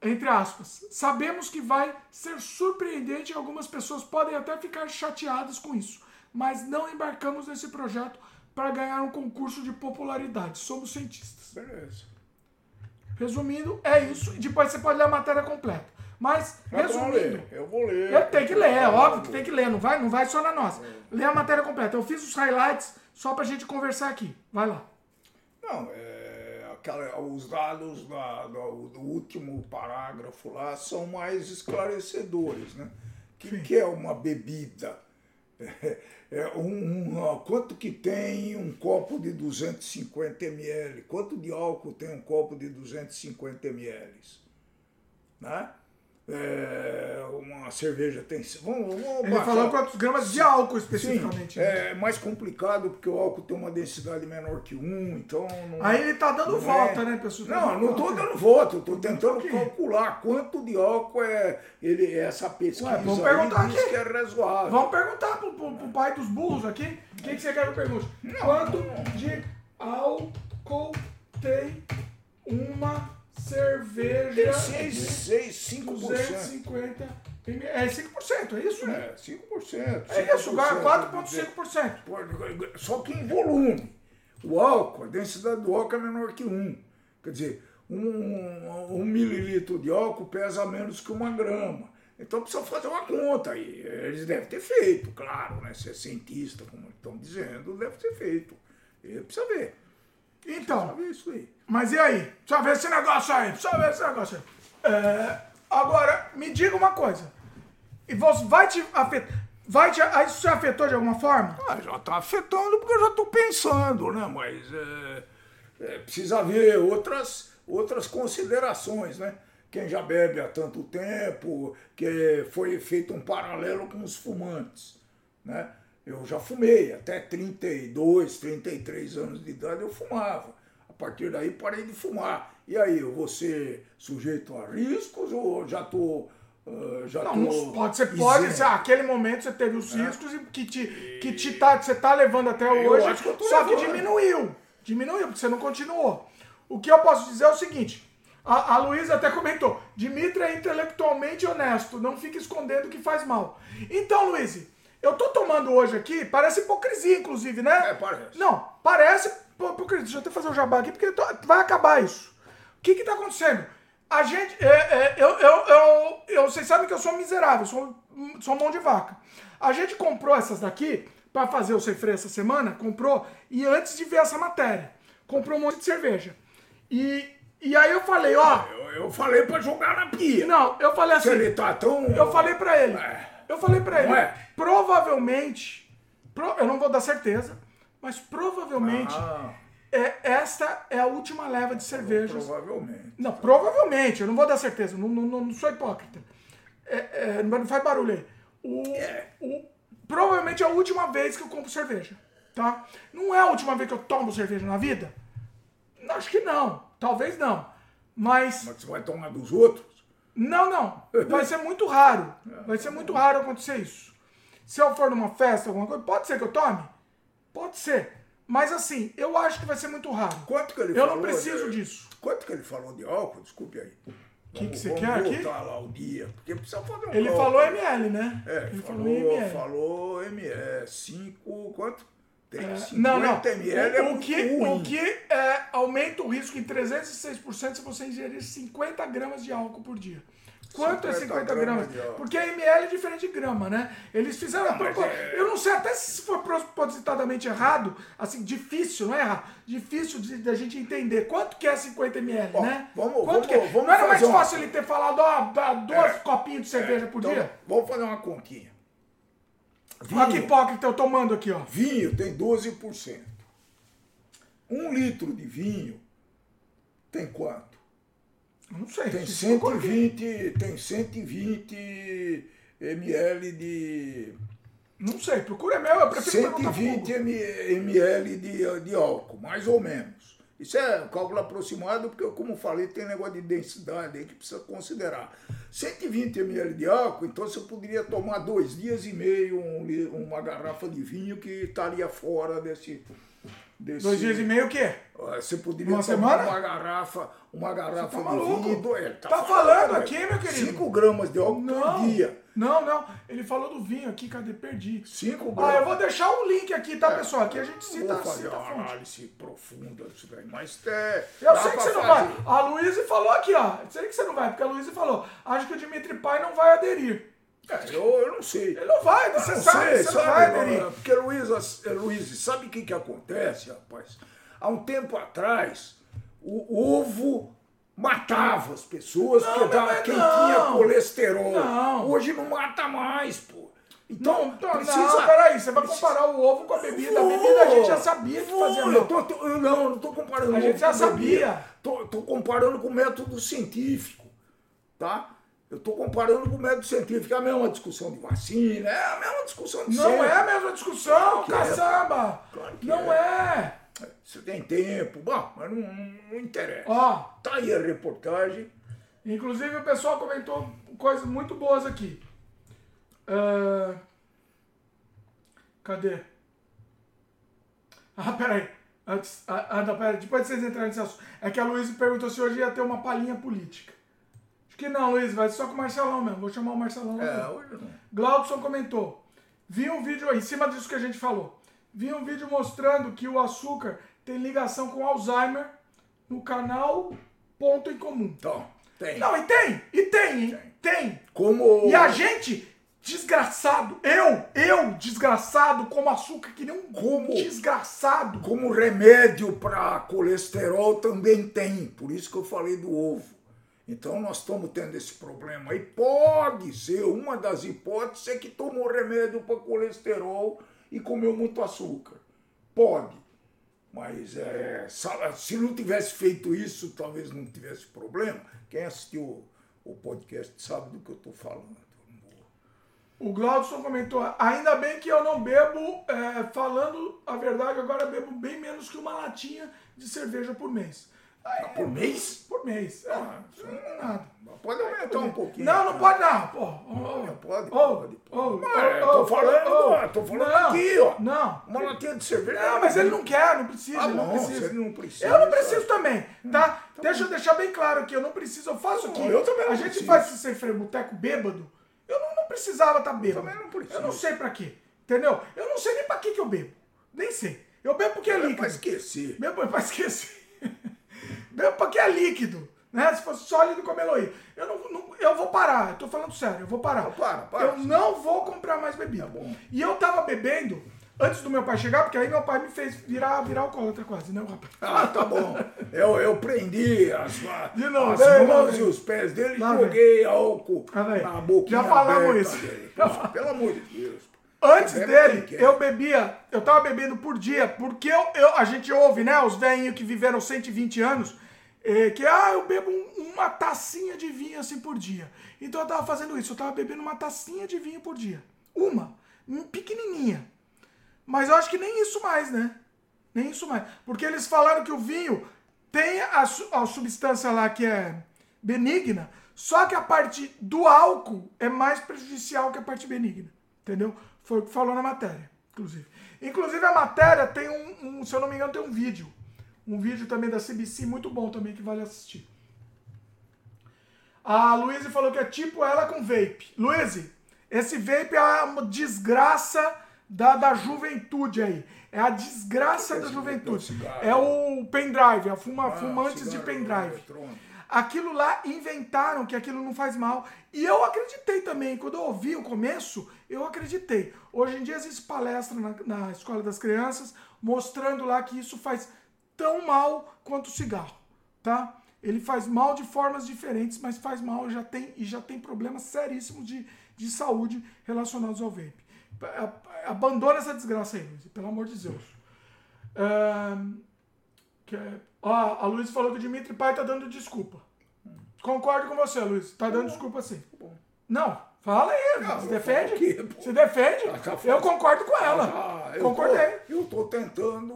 Entre aspas, sabemos que vai ser surpreendente e algumas pessoas podem até ficar chateadas com isso, mas não embarcamos nesse projeto para ganhar um concurso de popularidade. Somos cientistas. Beleza. Resumindo, é isso. E depois você pode ler a matéria completa. Mas, bom, resumindo, Lê. Eu vou ler. eu tenho que ler, é óbvio que tem que ler, não vai, não vai só na nossa. Lê a matéria completa. Eu fiz os highlights só pra gente conversar aqui. Vai lá. Não, é, aquela, os dados da- do, do último parágrafo lá são mais esclarecedores, né? O que, que é uma bebida? É, é um, um- quanto que tem um copo de 250 ml? Quanto de álcool tem um copo de 250 ml? Né? É, uma cerveja tem. Vamos, vamos Ele baixar. falou quantos gramas de álcool Sim, especificamente. né? é mais complicado porque o álcool tem uma densidade menor que um, então. Não, Aí ele tá dando não volta, é- né, pessoal? Não, não estou dando volta, eu estou tentando calcular quanto de álcool é ele, essa pesquisa Ué, vamos perguntar aqui. que é razoável. Vamos perguntar pro, pro- pro pai dos burros aqui. Quem que você quer que eu pergunte? Quanto de álcool tem uma cerveja Tem 6, de 6, 5%. 250 ml? É 5%, é isso, né? É, 5%. É isso, 5%, 4,5%. Só que em volume. O álcool, a densidade do álcool é menor que 1. Quer dizer, um, um mililitro de álcool pesa menos que uma grama. Então precisa fazer uma conta aí. Eles devem ter feito, claro, né? Se é cientista, como estão dizendo, deve ter feito. E precisa ver. Então. Mas e aí? Precisa ver esse negócio aí, precisa ver esse negócio aí. É, agora, me diga uma coisa. E você vai te afetar. Vai te, isso te afetou de alguma forma? Ah, já está afetando porque eu já estou pensando, né? Mas é, é, precisa ver outras, outras considerações, né? Quem já bebe há tanto tempo, que foi feito um paralelo com os fumantes, né? Eu já fumei, até 32, 33 anos de idade eu fumava. A partir daí parei de fumar. E aí, eu vou ser sujeito a riscos ou já estou... já Não, tô não pode, você pode, se aquele momento você teve os riscos e que te, que te tá, que você tá levando até hoje, acho que eu só que levando. diminuiu. Diminuiu, porque você não continuou. O que eu posso dizer é o seguinte: a, a Luísa até comentou, Dimitri é intelectualmente honesto, não fica escondendo que faz mal. Então, Luiz, eu tô tomando hoje aqui, parece hipocrisia, inclusive, né? É, parece. Não, parece hipocrisia. Deixa eu até fazer o jabá aqui, porque tô- vai acabar isso. O que que tá acontecendo? A gente, é, é, eu, eu, eu, eu, vocês sabem que eu sou miserável, sou, sou mão de vaca. A gente comprou essas daqui para fazer o sem freio essa semana, comprou, e antes de ver essa matéria, comprou um monte de cerveja. E, e aí eu falei, ó, Eu, eu falei para jogar na pia. não, eu falei Se assim, ele tá tão. eu falei pra ele, É. eu falei pra ele, é? provavelmente, pro- eu não vou dar certeza, mas provavelmente Ah, é, esta é a última leva de cervejas provavelmente. não, provavelmente, eu não vou dar certeza, não, não, não- não sou hipócrita. É, é, não faz barulho aí. O, o- provavelmente é a última vez que eu compro cerveja, tá? Não é a última vez que eu tomo cerveja na vida? Acho que não, talvez não. Mas, Mas você vai tomar dos outros? Não, não, vai ser muito raro. Vai ser muito raro acontecer isso. Se eu for numa festa, alguma coisa, pode ser que eu tome? Pode ser. Mas assim, eu acho que vai ser muito raro. Quanto que ele Eu falou? não preciso de- disso. Quanto que ele falou de álcool? Desculpe aí. Que que você vamos quer aqui? voltar lá o dia, porque precisa fazer um Ele cálculo. falou ML, né? É, ele falou, falou ML. falou ML. 5, quanto? Tem 50 Não, não. ml o, é o que, ruim. o que é, aumenta o risco em 306% se você ingerir 50 gramas de álcool por dia. Quanto é 50 50 gramas? gramas. Porque a ml é diferente de grama, né? Eles fizeram. a mas propo- é- Eu não sei até se for propositadamente errado, assim, difícil, não é errado? Difícil de, da gente entender quanto que é 50 ml, Ó, né? vamos- Quanto vamos- que é? vamos não era mais fazer uma- fácil ele ter falado, ó, dois É. copinhos de cerveja por Então, dia? Vamos fazer uma Olha que hipócrita eu tomando aqui, ó. vinho tem 12%. Um litro de vinho tem quanto? Não sei. Tem se for aqui. 120, tem 120 ml de. Não sei, procura meu, eu prefiro perguntar 120 fogo. m- ml de, de álcool, mais ou menos. Isso é um cálculo aproximado, porque, como falei, tem negócio de densidade aí que precisa considerar. 120 ml de álcool, então você poderia tomar dois dias e meio um uma garrafa de vinho que estaria fora desse. desse Dois dias e meio o quê? Você poderia Uma tomar semana? uma garrafa, uma garrafa tá de maluco? vinho. do- ele Tá falando aqui, meu querido? 5 gramas de álcool Não, por dia. Não, não. Ele falou do vinho aqui, cadê? Perdi. 5 Ah, eu vou deixar o link aqui, tá, pessoal? Aqui a gente Não cita, vou fazer cita uma fonte. análise profunda disso daí, mas é. Eu sei que você não fazer. vai. A Luísa falou aqui, ó. Eu sei que você não vai, porque a Luísa falou. Acho que o Dimitri Pai não vai aderir. É, eu, eu não sei. Ele não vai, você não sabe, sei, você não vai sabe, aderir. mano, porque Luísa, eh, Luísa, sabe o que, que acontece, rapaz? Há um tempo atrás, o ovo matava as pessoas, Não, porque dava quem não. tinha colesterol. Não. Hoje não mata mais, pô. Então, Não, não, precisa... não, peraí, você vai comparar o ovo com a bebida. A bebida a gente já sabia que Vou, fazia eu tô- tô- eu não, eu não estou comparando. A gente já sabia. Tô, tô comparando com o método científico, tá? Eu estou comparando com o método científico. É a mesma discussão de vacina, é a mesma discussão de Não sempre. é a mesma discussão, que é. caçamba. Claro que Não é. Você tem tempo, bom, mas não, não- interessa. Ó, Tá aí a reportagem. inclusive o pessoal comentou coisas muito boas aqui. Ah, cadê? Ah, peraí. Antes, ah, ah, não, peraí. Depois de vocês entrarem nesse assunto. É que a Luísa perguntou se hoje ia ter uma palhinha política. Acho que não, Luiz, vai só com o Marcelão mesmo. Vou chamar o Marcelão. É, hoje não. Glaudson comentou. Vi um vídeo, em cima disso que a gente falou, vi um vídeo mostrando que o açúcar tem ligação com Alzheimer no canal Ponto em Comum. Então, tem. Não, e tem, e tem, hein? tem. Como. E a gente, desgraçado, eu, eu, desgraçado, como açúcar que nem um Como? desgraçado. Como remédio para colesterol também tem. Por isso que eu falei do ovo. Então nós estamos tendo esse problema. E pode ser, uma das hipóteses é que tomou remédio para colesterol e comeu muito açúcar. Pode. Mas é, se não tivesse feito isso, talvez não tivesse problema. Quem assistiu o podcast sabe do que eu estou falando. O Glaudson comentou, ainda bem que eu não bebo, é, falando a verdade, agora bebo bem menos que uma latinha de cerveja por mês. Aí, Por mês? Por mês. É, não é nada. Pode aumentar um pouquinho. Não, não pode não, pô. Ô, Não, pode, ô, pode, ô, Mas eu ô, tô falando, ó, tô falando não, aqui, ó. Não. Uma latinha de cerveja. Não, mas ele não quer, não precisa, Ah, não bom, precisa. não precisa, Eu não preciso é- também, tá? Deixa eu deixar bem claro aqui, eu não preciso, eu faço aqui. eu também não A gente preciso. faz esse sem freio boteco bêbado, eu não, não precisava estar bêbado. também não preciso. Eu não sei pra quê, entendeu? Eu não sei nem pra que que eu bebo, nem sei. Eu bebo porque é É líquido. pra esquecer. Bebo pra esquecer. Bebo porque é líquido. Né? Se fosse sólido como Eloy. Eu, não, não- eu vou parar, eu tô falando sério, eu vou parar. Não, para, para. Eu não vou comprar mais bebida. Tá bom. E eu tava bebendo antes do meu pai chegar, porque aí meu pai me fez virar, virar alcoólatra quase, né, rapaz? Ah, tá bom. Eu, eu prendi as, De novo, as mãos e os pés dele e joguei álcool vem. na boquinha Já falamos aberta isso. dele. Ah, pelo amor de Deus. Antes Bebe dele, eu bebia, eu tava bebendo por dia, porque eu, eu- a gente ouve, né, os velhinhos que viveram 120 anos, eh, que, ah, eu bebo um- uma tacinha de vinho assim por dia. Então eu tava fazendo isso, eu tava bebendo uma tacinha de vinho por dia. Uma, um, pequenininha. Mas eu acho que nem isso mais, né? Nem isso mais. Porque eles falaram que o vinho tem a, a substância lá que é benigna, só que a parte do álcool é mais prejudicial que a parte benigna. Entendeu? Foi o que falou na matéria, inclusive. Inclusive a matéria tem um, um- se eu não me engano, tem um vídeo. Um vídeo também da CBC muito bom também que vale assistir. A Luísa falou que é tipo ela com vape. Luísa, esse vape é uma desgraça da, da juventude aí. É a desgraça é da esse juventude. É? É o pendrive, a fuma, Ah, fumantes de pendrive. Aquilo lá inventaram que aquilo não faz mal. E eu acreditei também. Quando eu ouvi o começo, eu acreditei. Hoje em dia existe palestra na, na escola das crianças mostrando lá que isso faz tão mal quanto o cigarro, tá? Ele faz mal de formas diferentes, mas faz mal e já tem, e já tem problemas seríssimos de, de saúde relacionados ao vape. Abandona essa desgraça aí, Luiz, pelo amor de Deus. Que é- Ó, a Luiz falou que o Dimitri Pai tá dando desculpa. Concordo com você, Luiz. Tá dando desculpa sim. Não, fala aí. Não, se defende. pô? Se defende. Tá eu concordo com ela. Ah, eu Concordei. Tô, eu estou tentando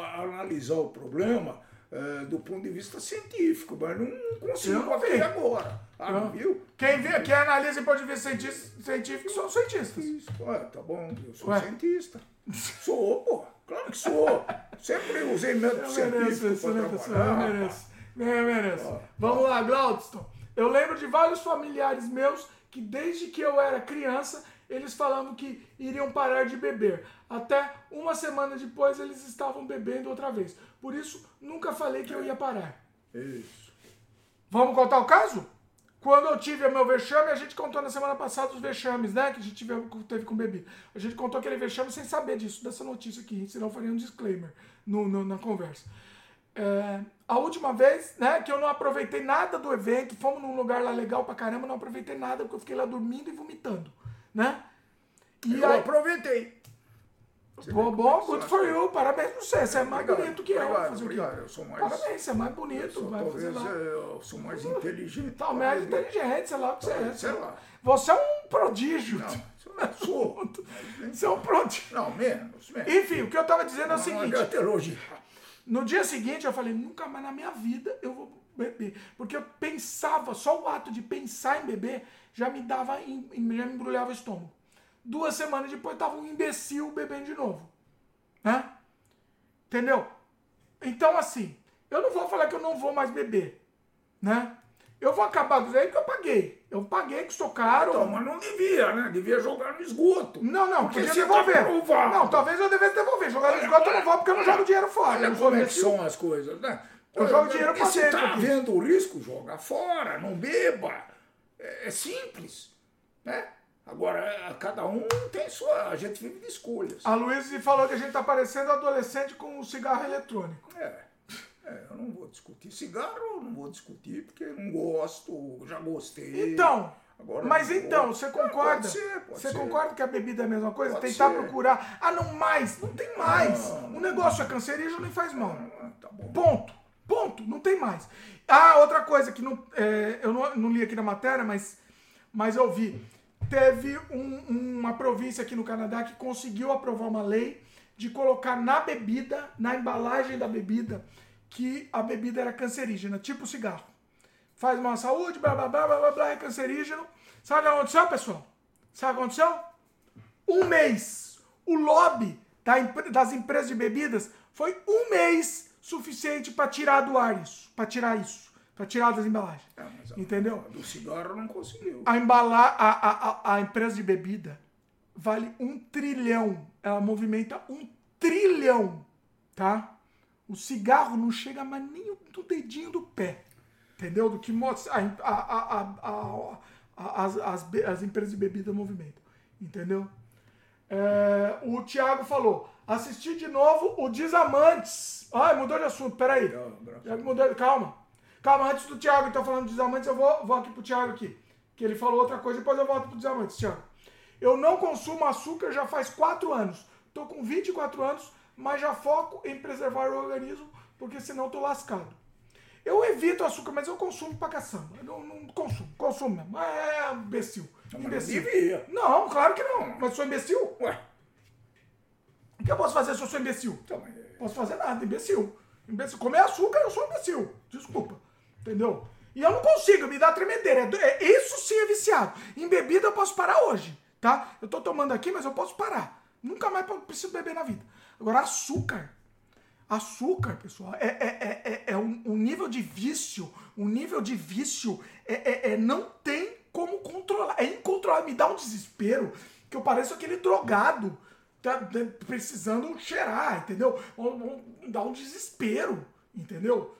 analisar o problema eh, do ponto de vista científico, mas não consigo Eu não até agora. Ah, não viu? Quem, vê, quem analisa em ponto de vista científico são os cientistas. Isso, ué, tá bom, eu sou Ué. cientista. Sou, pô, claro que sou. Sempre usei método Eu mereço, científico excelente para pessoa. Eu mereço. Eu mereço. Ó, Vamos lá, Glaudston. Eu lembro de vários familiares meus que desde que eu era criança, eles falavam que iriam parar de beber. Até uma semana depois eles estavam bebendo outra vez. Por isso, nunca falei que eu ia parar. Isso. Vamos contar o caso? Quando eu tive o meu vexame, a gente contou na semana passada os vexames, né? Que a gente teve, teve com bebida. A gente contou aquele vexame sem saber disso, dessa notícia aqui, senão eu faria um disclaimer no, no- na conversa. É, a última vez, né, que eu não aproveitei nada do evento, fomos num lugar lá legal pra caramba, não aproveitei nada porque eu fiquei lá dormindo e vomitando, né? E eu aí, aproveitei. bom, bom, good for you, parabéns pra você, você é mais Obrigado, bonito que eu. obrigado, fazer o quê? obrigado, eu sou mais- Parabéns, você é mais bonito, Sou, vai fazer talvez lá. eu sou mais inteligente. Tá, mais inteligente, sei lá o que você é. Sei lá. Você é um prodígio. Não, sou. Você é um prodígio. Não, menos, menos. Enfim, o que eu tava dizendo é o seguinte. elogiar. No dia seguinte eu falei, nunca mais na minha vida eu vou beber. Porque eu pensava, só o ato de pensar em beber já me dava, já me embrulhava o estômago. Duas semanas depois tava um imbecil bebendo de novo. Né? Entendeu? Então assim, eu não vou falar que eu não vou mais beber. Né? Eu vou acabar do jeito que eu paguei. Eu paguei, que sou caro. Então, mas não devia, né? Devia jogar no esgoto. Não, não, Porque podia você devolver. tá não, talvez eu devesse devolver. Jogar no esgoto eu não vou porque eu não jogo dinheiro fora. Olha eu como é que são as coisas, né? Eu jogo dinheiro pra Se dentro tá vendo o risco, joga fora, não beba. É, é simples, né? Agora, é, cada um tem sua... A gente vive de escolhas. A Luísa falou que a gente tá parecendo adolescente com um cigarro eletrônico. É, é, eu não vou discutir cigarro, eu não vou discutir porque não gosto, já gostei. Então, Agora mas não então, vou. você É, concorda? pode ser, pode você ser. concorda que a bebida é a mesma coisa? Pode Tentar ser. procurar. Ah, não mais. Não tem mais. O negócio é cancerígeno e faz mal. Ah, Tá. Ponto. Ponto. Não tem mais. Ah, outra coisa que não, é, eu não, não li aqui na matéria, mas, mas eu vi. Teve um- uma província aqui no Canadá que conseguiu aprovar uma lei de colocar na bebida, na embalagem da bebida, que a bebida era cancerígena, tipo cigarro. Faz mal à saúde, blá blá blá blá blá, é cancerígeno. Sabe o que aconteceu, pessoal? Sabe o que aconteceu? um mês. O lobby das empresas de bebidas foi um mês suficiente para tirar do ar isso, para tirar isso, para tirar das embalagens. É, a- Entendeu? Do cigarro não conseguiu. A embalar a, a, a, empresa de bebida vale um trilhão. Ela movimenta um trilhão, tá? O cigarro não chega mais nem no dedinho do pé, entendeu? Do que mostra a, as, as, as empresas de bebida movimentam, entendeu? É, o Thiago falou, assisti de novo o Desamantes. Ai, mudou de assunto, peraí. Não, Já mudou, calma. Calma, antes do Thiago então falando de Desamantes, eu vou, vou aqui pro Thiago aqui. Que ele falou outra coisa, depois eu volto pro Desamantes, Thiago. Eu não consumo açúcar já faz 4 anos. Tô com 24 anos, mas já foco em preservar o organismo, porque senão tô lascado. Eu evito açúcar, mas eu consumo pra caçamba. Eu não, não consumo, consumo mesmo. É imbecil. Imbecil. não devia. Não, claro que não. Mas sou imbecil? Ué, O que eu posso fazer se eu sou imbecil? então, é, Posso fazer nada, imbecil. imbecil. Comer açúcar, eu sou imbecil. Desculpa. Entendeu? E eu não consigo, me dá tremedeira. É é- isso sim é viciado. Em bebida eu posso parar hoje, tá? Eu tô tomando aqui, mas eu posso parar. Nunca mais preciso beber na vida. Agora, açúcar. Açúcar, pessoal, é, é, é, é, é um, um nível de vício. Um nível de vício é, é, é- não tem como controlar. É incontrolável. Me dá um desespero que eu pareço aquele drogado tá, precisando cheirar, entendeu? Dá um desespero, entendeu?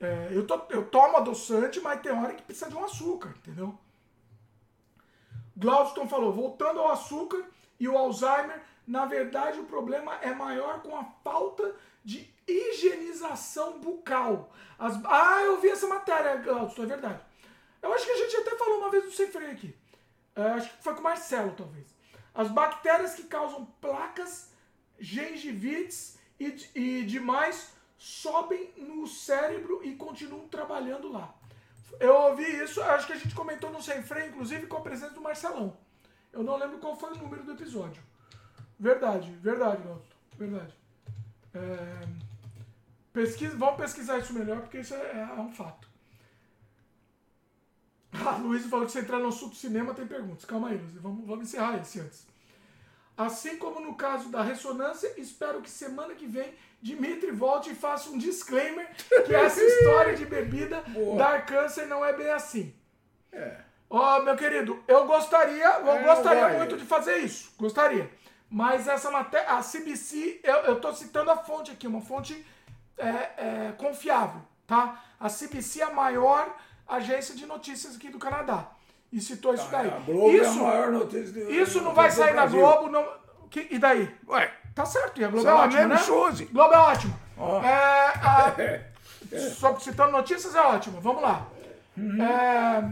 É, eu, to- eu tomo adoçante, mas tem hora que precisa de um açúcar, entendeu? Glaudston falou, voltando ao açúcar e o Alzheimer, na verdade o problema é maior com a falta de higienização bucal. As- ah, eu vi essa matéria, Glaudston, é verdade. Eu acho que a gente até falou uma vez do sem freio aqui. É, acho que foi com o Marcelo, talvez. As bactérias que causam placas, gengivites e, e demais sobem no cérebro e continuam trabalhando lá. Eu ouvi isso, acho que a gente comentou no Sem Freio, inclusive com a presença do Marcelão. Eu não lembro qual foi o número do episódio. Verdade, verdade, Galto. Verdade. É, pesquisa, vamos pesquisar isso melhor, porque isso é, é um fato. Ah, Luiz falou que se entrar no assunto cinema tem perguntas. Calma aí, Luiz. Vamos, vamos encerrar esse antes. Assim como no caso da ressonância, espero que semana que vem Dimitri volte e faça um disclaimer que essa história de bebida Boa. dar câncer não é bem assim. É. Ó, meu querido, eu gostaria, eu É, gostaria vai. muito de fazer isso. Gostaria. Mas essa matéria, a CBC, eu, eu tô citando a fonte aqui, uma fonte é, é, confiável, tá? A CBC é a maior agência de notícias aqui do Canadá. E citou isso daí. A Globo é isso, do- isso não vai sair na. Globo, não, que- e daí? Ué, Tá certo, e a Globo é a ótima, mesma né? chose. Globo é ótimo. Ó. É, a- Só citando notícias é ótimo. Vamos lá. Uhum. É,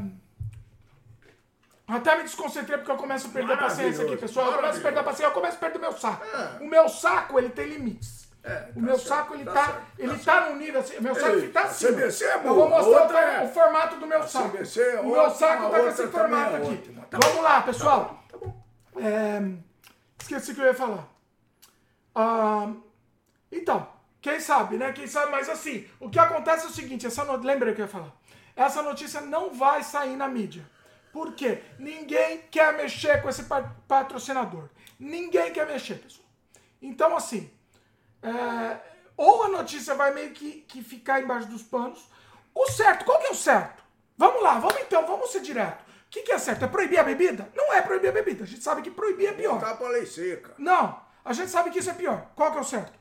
Até me desconcentrei porque eu começo a perder a paciência aqui, pessoal. Eu começo a perder a paciência, eu começo a perder o meu saco. É. O meu saco, ele tem limites. É, o tá meu certo, saco, ele tá tá, certo, ele tá tá, num nível assim. Meu saco Ei, tá assim. CBC é eu boa, vou mostrar outra o, é- o formato do meu saco. CBC é o meu saco tá com esse formato é aqui. Tá Vamos bom, lá, tá pessoal. Tá bom. É, esqueci o que eu ia falar. Ah, então, quem sabe, né? Quem sabe, mas assim, o que acontece é o seguinte: essa no... lembra que eu ia falar? Essa notícia não vai sair na mídia. Por quê? Ninguém quer mexer com esse pa- patrocinador. Ninguém quer mexer, pessoal. Então, assim, é, ou a notícia vai meio que, que ficar embaixo dos panos. O certo, qual que é o certo? Vamos lá, vamos então, vamos ser direto. O que, que é certo? É proibir a bebida? Não é proibir a bebida. A gente sabe que proibir é pior. Tá pra lei seca. Não, a gente sabe que isso é pior. Qual que é o certo?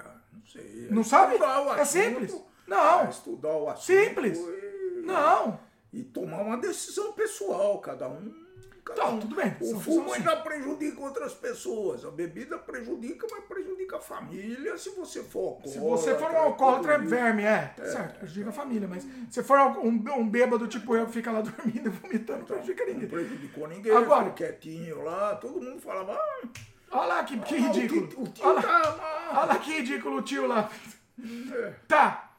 Ah, não sei. Não sabe? Estudar o É assunto. simples. Não. É, estudar o assunto. Simples. E, Não. e tomar uma decisão pessoal, cada um. Tá, tudo bem. O fumo ainda prejudica outras pessoas. A bebida prejudica, mas prejudica a família se você for Se alcoólatra. você for um alcoólatra, é verme, é, tá certo, prejudica a família, mas se for um, um bêbado tipo eu que fica lá dormindo vomitando, não prejudica Não ninguém. prejudicou ninguém, Agora- quietinho lá, todo mundo falava. Ah, Olha lá que, que ah, o ridículo. tio- O tio Olha lá, tá. olha lá que ridículo o tio lá. É. Tá.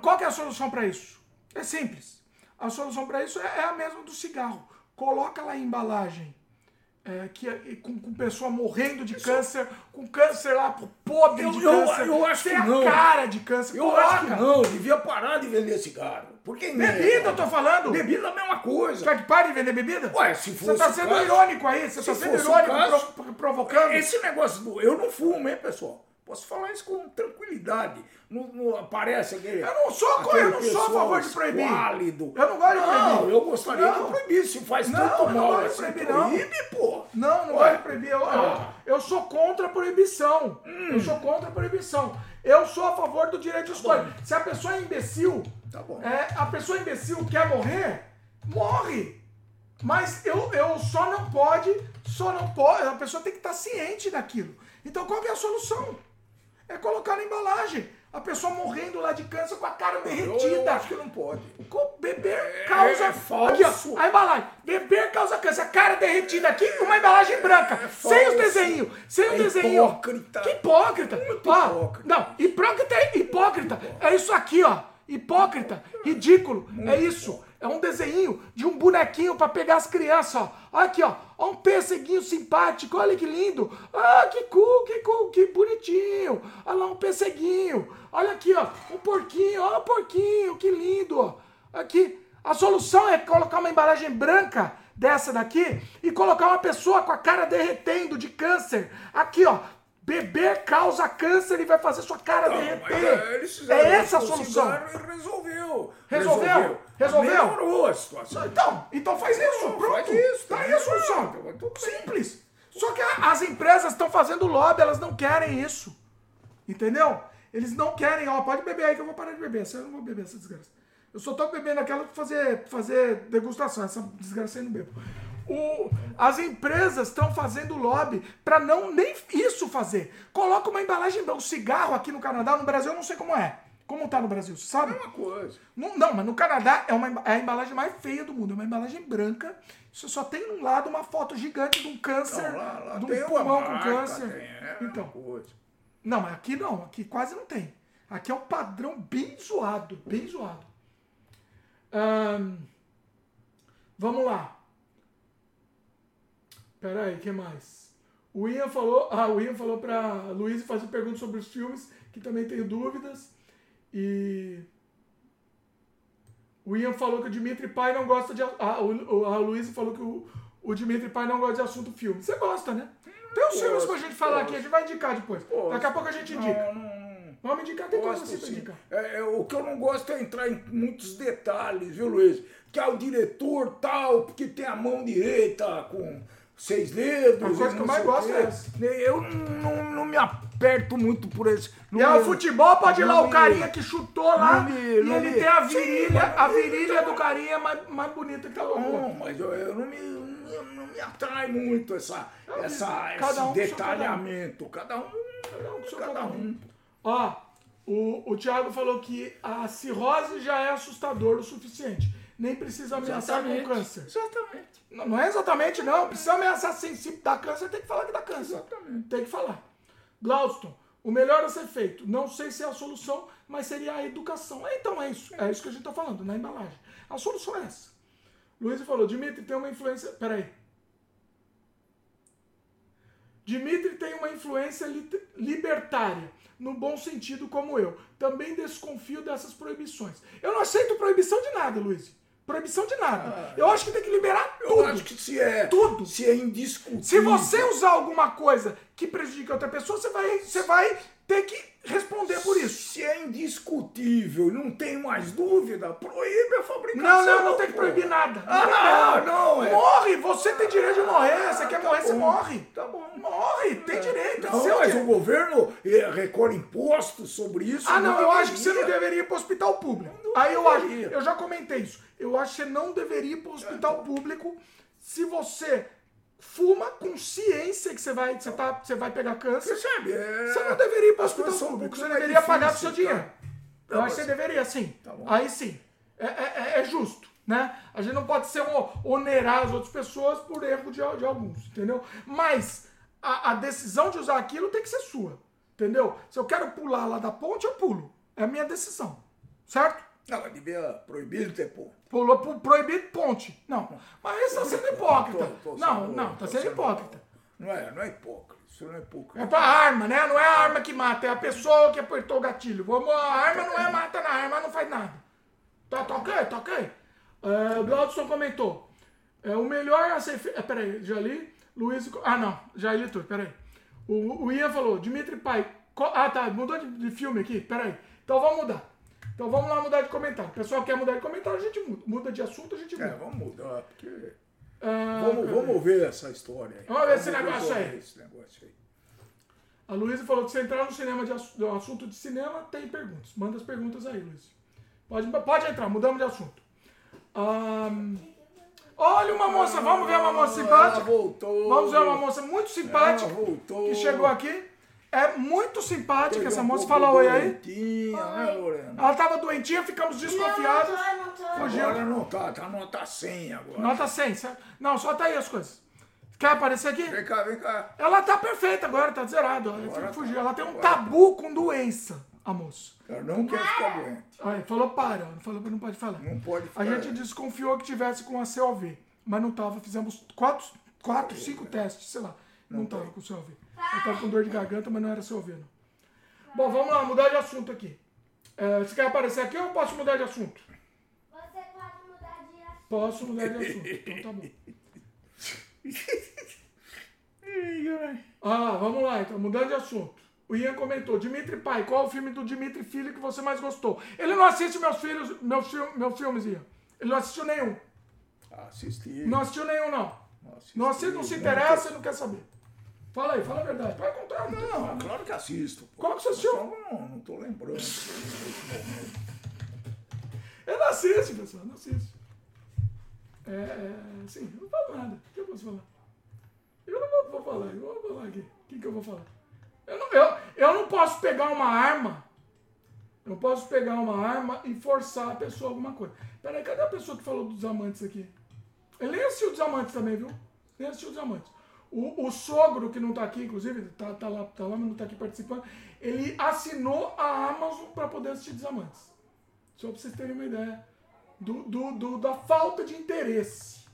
Qual que é a solução para isso? É simples. A solução para isso é, é a mesma do cigarro. Coloca lá a embalagem. é, que é- com, com pessoa morrendo de câncer, com câncer lá, podre Eu- de eu- câncer, eu acho que não. cara de câncer. Eu Coloca. acho que não, devia parar de vender cigarro. Porque Bebida, eu tô falando. Bebida é a mesma coisa. Quer que pare de vender bebida? Ué, se Você fosse tá o sendo caso- irônico aí, você tá se sendo fosse o irônico, caso- pro- provocando. Esse negócio do. Eu não fumo, hein, pessoal? Posso falar isso com tranquilidade. Não, não aparece aquele. Eu não sou co- eu não sou a favor de proibir. Esquálido. Eu não gosto de Não, proibir. eu gostaria Não. de proibir. Se faz Não, tanto eu não mal gosto de assim, proibir, não. proíbe, pô. Não, não Ué. vai proibir. Eu, eu, Ah. eu sou contra a proibição. Eu sou contra a proibição. Eu sou a favor do direito de escolha. Se a pessoa é imbecil, Tá bom. é, a pessoa imbecil quer morrer, morre. Mas eu, eu só não pode, só não pode, a pessoa tem que estar ciente daquilo. Então qual que é a solução? É colocar na embalagem. A pessoa morrendo lá de câncer com a cara Eu, derretida. eu acho que não pode. Beber causa. é falso. Aqui, a embalagem. Beber causa câncer. A cara derretida aqui, uma embalagem branca. sem os desenhos. Sem o É desenho. hipócrita. Que hipócrita. Muito Ó, hipócrita. Não, hipócrita é hipócrita. É isso aqui, ó. Hipócrita. Ridículo. É isso. É um desenho de um bonequinho pra pegar as crianças, ó. Aqui, ó. Um perseguinho simpático. Olha que lindo. Ah, que cool, que cool, que bonitinho. Olha lá um perseguinho. Olha aqui, ó. Um porquinho. Olha o porquinho. Que lindo, ó. Aqui. A solução é colocar uma embalagem branca dessa daqui e colocar uma pessoa com a cara derretendo de câncer. Aqui, ó. Beber causa câncer e vai fazer sua cara Não, derreter. é, eles fizeram É essa a solução. e resolveu. Resolveu? Resolveu? Melhorou a situação. Então, então faz isso, Não, pronto. faz isso, tá tá aí a solução. Simples. Só que as empresas estão fazendo lobby, elas não querem isso. Entendeu? Eles não querem, ó, pode beber aí que eu vou parar de beber. Eu não vou beber essa desgraça. Eu só tô bebendo aquela pra fazer, fazer degustação. Essa desgraça aí não bebo. O, as empresas estão fazendo lobby para não nem isso fazer. Coloca uma embalagem, um cigarro aqui no Canadá, no Brasil eu não sei como é. Como tá no Brasil, você sabe? Uma coisa. Não, não, mas no Canadá é, uma, é a embalagem mais feia do mundo. É uma embalagem branca. Você só tem um lado uma foto gigante de um câncer, lá, lá de um pulmão com marca, câncer. tem, é então, coisa. não, mas aqui não. Aqui quase não tem. Aqui é um padrão bem zoado, bem zoado. Vamos lá. Pera aí, o que mais? O Ian falou, ah, o Ian falou pra Luiz fazer perguntas sobre os filmes, que também tenho dúvidas. E o Ian falou que o Dimitri Pai não gosta de. Ah, o, a Luiz falou que o, o Dimitri Pai não gosta de assunto filme. Você gosta, né? Tem uns filmes pra gente falar aqui, a gente vai indicar depois. Daqui a pouco a gente indica. Não, não. Vamos indicar, tem coisa Gosto assim pra sim. indicar. É, é, o que eu não gosto é entrar em muitos detalhes, viu, Luiz? Que é o diretor tal, porque tem a mão direita com seis dedos. A coisa que não eu mais gosto é essa. Eu não, não me aperto muito por esse. E é o futebol, pode ir lá não o carinha que chutou lá não e não ele tem a virilha, a virilha do carinha mais, mais bonita que a outra. Não, mas eu, eu não, me, não, não me atrai muito essa, essa, cada esse um detalhamento. Cada um, Cada um cada cada um. Ó, o, o Thiago falou que a cirrose já é assustador o suficiente. Nem precisa ameaçar com câncer. Exatamente. Não, não é exatamente, não. Precisa ameaçar sensível. Dá câncer, tem que falar que dá câncer. Exatamente. Tem que falar. Glauston, o melhor a ser feito. Não sei se é a solução, mas seria a educação. É, então é isso. É isso que a gente está falando, na embalagem. A solução é essa. Luiz falou, Dimitri tem uma influência. Peraí. Dimitri tem uma influência lit- libertária, no bom sentido como eu. Também desconfio dessas proibições. Eu não aceito proibição de nada, Luiz. Proibição de nada. eu acho que tem que liberar Eu tudo. acho que se é, Tudo. se é indiscutível. Se você usar alguma coisa que prejudica outra pessoa, você vai, você vai ter que responder por isso. Se é indiscutível e não tem mais dúvida, proíbe a fabricação. Não, não, não tem que proibir nada. Ah, não, é. Morre, você tem direito de morrer. Você quer tá morrer, você bom. morre. Tá bom. Morre, tem direito. é Não, seu mas direito. o governo eh, recolhe impostos sobre isso. Ah, não, eu deveria. acho que você não deveria ir para o hospital público. Não Aí eu acho, eu já comentei isso. Eu acho que você não deveria ir para o hospital público se você fuma com ciência que você vai, você tá, você vai pegar câncer. Você sabe, é... Você não deveria ir para o hospital público, você deveria pagar com seu dinheiro. tá? Eu Tá acho que você deveria, sim. Tá. Aí sim. É, é- é- é justo, né? A gente não pode ser um, onerar as outras pessoas por erro de, de alguns, entendeu? Mas a, a decisão de usar aquilo tem que ser sua, entendeu? Se eu quero pular lá da ponte, eu pulo. É a minha decisão, certo? Não, devia proibir de ter pô. Pulou pro proibido ponte. Não. Mas você está sendo hipócrita. Tô- tô Não, sendo- não, tá tô sendo hipócrita. Não é, não é hipócrita. Isso não é hipócrita. É pra arma, né? Não é a arma que mata, é a pessoa que apertou o gatilho. Vamos, a arma não é mata na arma, não faz nada. Tá, tá ok, tá ok. É, o Glaudson comentou. É, o melhor a ser feito. É, peraí, já li. Luiz. Ah, não, já li tudo, peraí. O, o Ian falou, Dimitri Pai. co- Ah, tá, mudou de, de filme aqui, peraí. Então vamos mudar. Então vamos lá mudar de comentário. O pessoal quer mudar de comentário, a gente muda. Muda de assunto, a gente É, muda. vamos mudar, porque... Ah, Vamos, vamos ver essa história aí. Vamos ver esse negócio aí. Esse negócio aí. A Luísa falou que se entrar no cinema de assunto de cinema, tem perguntas. Manda as perguntas aí, Luísa. Pode, pode entrar, mudamos de assunto. Ahn, olha uma moça, vamos ver uma moça simpática. Ela voltou. Vamos ver uma moça muito simpática Ela voltou. que chegou aqui. É muito simpática Teve essa um moça. Fala oi aí. doentinha, né, Lorena? Ela tava doentinha, ficamos desconfiados. Não, não tô, não tô. Fugiu. Agora não tá, tá nota 100 agora. Nota 100. certo? Não, só tá aí as coisas. Quer aparecer aqui? Vem cá, vem cá. Ela tá perfeita agora, tá zerado. Ela Agora tá. fugiu. Ela tem um Agora tabu com doença, a moça. Ela não quer ficar doente. Aí, falou para, falou que não pode falar. Não pode A ficar. gente desconfiou que tivesse com a COV, mas não tava. Fizemos quatro, quatro cinco testes, sei lá. Não, tava com COV. Eu tava com dor de garganta, mas não era COV, não. Bom, vamos lá, mudar de assunto aqui. É, você quer aparecer aqui ou eu posso mudar de assunto? Você pode mudar de assunto. Posso mudar de assunto, então tá bom. Ah, vamos lá então, mudando de assunto. O Ian comentou, Dimitri Pai, qual é o filme do Dimitri Filho que você mais gostou? Ele não assiste meus filhos, meus, fil- meus filmes, Ian. Ele não assistiu nenhum. Assisti. Não assistiu nenhum, não. Não assisti. Não assiste, não se interessa e não quer saber. Fala aí, fala a verdade. Vai contar. Não, claro que assisto. pô. Qual que você assistiu? Não, não tô lembrando. Ele não assiste, pessoal, não assiste. É, é, sim, eu não falo nada. O que eu posso falar? Eu não vou, vou falar, eu vou falar aqui. O que, que eu vou falar? Eu não, eu, eu não posso pegar uma arma. Eu não posso pegar uma arma e forçar a pessoa a alguma coisa. Peraí, cadê a pessoa que falou dos amantes aqui? Ele nem assistiu dos amantes também, viu? Nem assistiu dos amantes. O, o sogro, que não tá aqui, inclusive, tá, tá, lá, tá lá, mas não tá aqui participando, ele assinou a Amazon para poder assistir Desamantes. Só pra vocês terem uma ideia do, do, do- da falta de interesse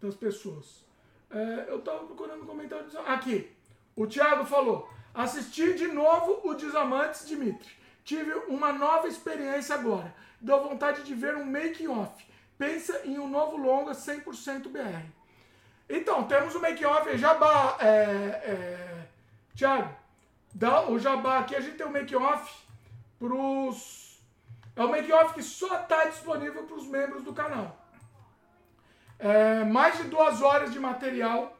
das pessoas. É, eu tava procurando um comentário. Aqui, o Thiago falou: assisti de novo o Desamantes Dimitri. Tive uma nova experiência agora. Deu vontade de ver um making-off. Pensa em um novo longa 100% BR. Então, temos o make-off aí, Jabá, é, é, Thiago, dá o Jabá aqui, a gente tem o make-off pros... É o make-off que só está disponível para os membros do canal. É, mais de duas horas de material,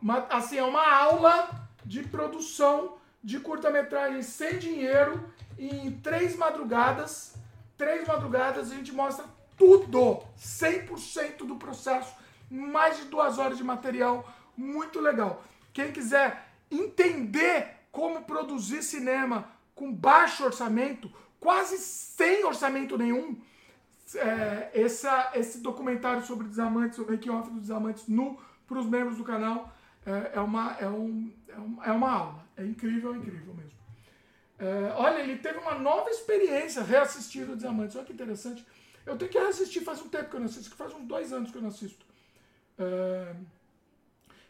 uma- assim, é uma aula de produção de curta-metragem sem dinheiro em três madrugadas. Três madrugadas a gente mostra tudo, 100% do processo, mais de duas horas de material, muito legal. Quem quiser entender como produzir cinema com baixo orçamento, quase sem orçamento nenhum, é, essa, esse documentário sobre Desamantes, o making-off dos Desamantes nu para os membros do canal, é, é uma, é, um, é, um- é uma aula. É incrível, é incrível mesmo. É, olha, ele teve uma nova experiência reassistindo Desamantes. Olha que interessante. Eu tenho que reassistir, faz um tempo que eu não assisto, que faz uns dois anos que eu não assisto. É,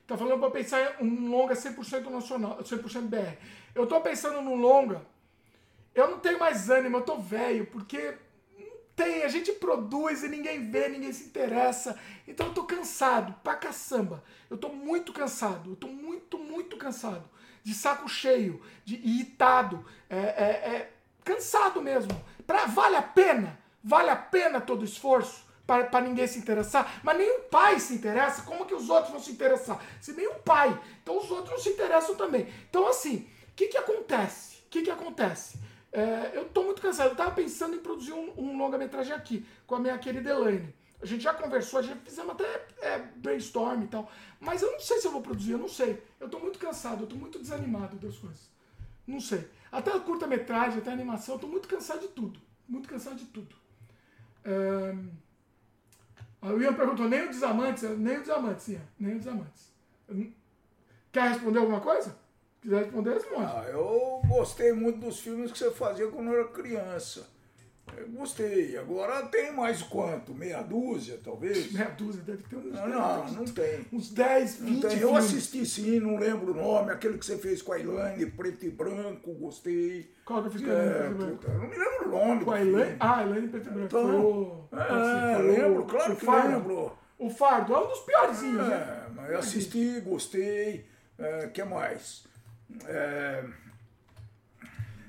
tá falando para pensar um longa 100% nacional, 100% BR. Eu tô pensando num longa, eu não tenho mais ânimo, eu tô velho, porque não tem, a gente produz e ninguém vê, ninguém se interessa. Então eu tô cansado, pra caçamba. Eu tô muito cansado, eu tô muito, muito cansado. De saco cheio, de irritado, é, é- é cansado mesmo. Pra, vale a pena? Vale a pena todo o esforço? Para ninguém se interessar, mas nem o pai se interessa, como que os outros vão se interessar? Se nem o pai, então os outros não se interessam também. Então, assim, o que que acontece? O que que acontece? É, eu tô muito cansado, eu tava pensando em produzir um, um longa-metragem aqui, com a minha querida Elaine. A gente já conversou, já fizemos até é, brainstorm e tal, mas eu não sei se eu vou produzir, eu não sei. Eu tô muito cansado, eu tô muito desanimado das coisas. Não sei. Até a curta-metragem, até a animação, eu tô muito cansado de tudo. Muito cansado de tudo. Ahn, a William perguntou, nem o Desamantes, nem o Desamantes, Ian, nem o Desamantes. Quer responder alguma coisa? Se quiser responder, responde. Ah, eu gostei muito dos filmes que você fazia quando eu era criança. Eu gostei. Agora tem mais quanto? Meia dúzia, talvez? Meia dúzia, deve ter uns, Não, não, não tem. uns 10, 20 Não tem. Eu assisti sim, não lembro o nome, aquele que você fez com a Elaine, preto e branco, gostei. Qual que eu fiz com a É, Elaine Preto e Branco? puta, eu não me lembro o nome. Com a filme. Ah, Elaine Preto e Branco. Então, foi o... é, assim, foi lembro, o- claro o que Fardo. lembro. O Fardo é um dos piorzinhos, né? É, mas eu assisti, gostei. O que mais? É,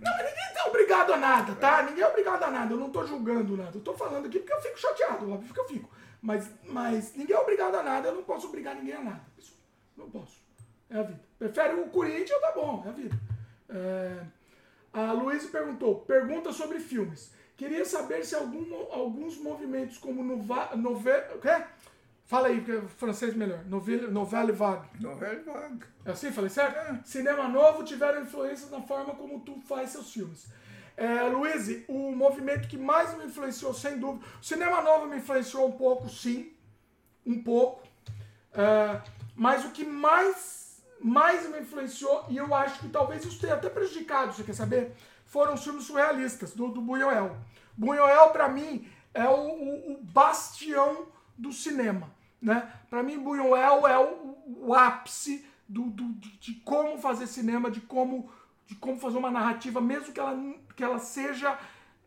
Não, ninguém é obrigado a nada, tá? Ninguém é obrigado a nada. Eu não tô julgando nada. Eu tô falando aqui porque eu fico chateado, óbvio que eu fico. Mas, mas ninguém é obrigado a nada. Eu não posso obrigar ninguém a nada. Isso, não posso. É a vida. Prefere o Corinthians, tá bom. É a vida. É, A Luísa perguntou, pergunta sobre filmes. Queria saber se algum, alguns movimentos como nova, novela... O quê? Fala aí, porque é francês melhor. Novela, novela vague. novela vaga. É assim, falei certo? Cinema novo tiveram influências na forma como tu faz seus filmes. É, Luiz, o movimento que mais me influenciou, sem dúvida. O cinema novo me influenciou um pouco, sim. Um pouco. É, mas o que mais, mais me influenciou, e eu acho que talvez isso tenha até prejudicado, você quer saber? Foram os filmes surrealistas, do, do Buñuel. Buñuel, pra mim, é o, o- o bastião do cinema. Né? Para mim, Buñuel é o, o ápice do, do- de, como fazer cinema, de como, de como fazer uma narrativa, mesmo que ela, que ela seja,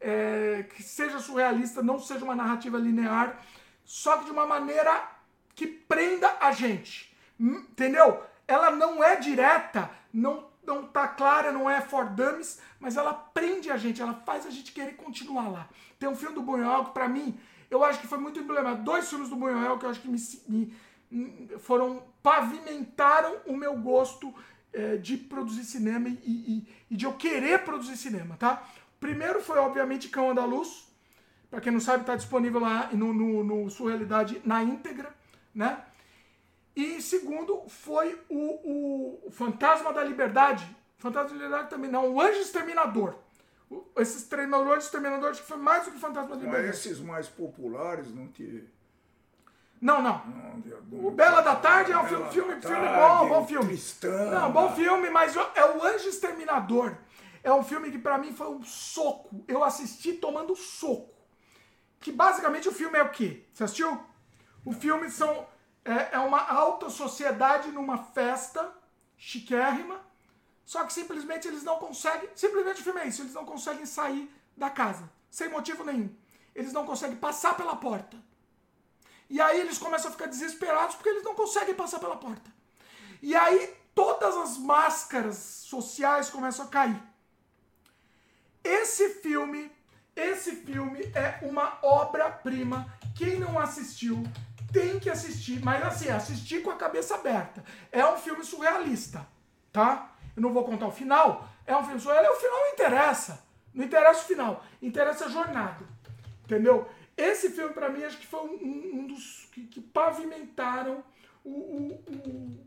é, que seja surrealista, não seja uma narrativa linear, só que de uma maneira que prenda a gente. Hum, Entendeu? Ela não é direta, não, não tá clara, não é for dummies, mas ela prende a gente, ela faz a gente querer continuar lá. Tem um filme do Buñuel que, pra mim, eu acho que foi muito emblemático. Dois filmes do Buñuel que eu acho que me, me- foram pavimentaram o meu gosto eh, de produzir cinema e, e- e de eu querer produzir cinema, tá? Primeiro foi, obviamente, Cão Andaluz. Pra quem não sabe, tá disponível lá no, no, no Surrealidade na íntegra, né? E segundo foi o, o Fantasma da Liberdade. Fantasma da Liberdade também não, o Anjo Exterminador. Esses treinadores Exterminador acho que foi mais do que Fantasma Mas Liberdade. esses mais populares não te. Não, não. Não, de- O Bela da Tarde é um filme, filme, da filme Tarde, bom, bom filme. Tristana. Não, bom filme, mas é o Anjo Exterminador. É um filme que pra mim foi um soco. Eu assisti tomando soco. que basicamente o filme é o quê? Você assistiu? O filme são, é, é uma alta sociedade numa festa chiquérrima, só que simplesmente eles não conseguem. Simplesmente o filme é isso, eles não conseguem sair da casa, sem motivo nenhum. Eles não conseguem passar pela porta. E aí eles começam a ficar desesperados porque eles não conseguem passar pela porta. E aí todas as máscaras sociais começam a cair. Esse filme, esse filme é uma obra-prima. Quem não assistiu tem que assistir, mas assim, assistir com a cabeça aberta. É um filme surrealista, tá? Eu não vou contar o final. É um filme surrealista, o final não interessa. Não interessa o final, interessa a jornada. Entendeu? Esse filme, para mim, acho que foi um, um dos que, que pavimentaram o, o, o,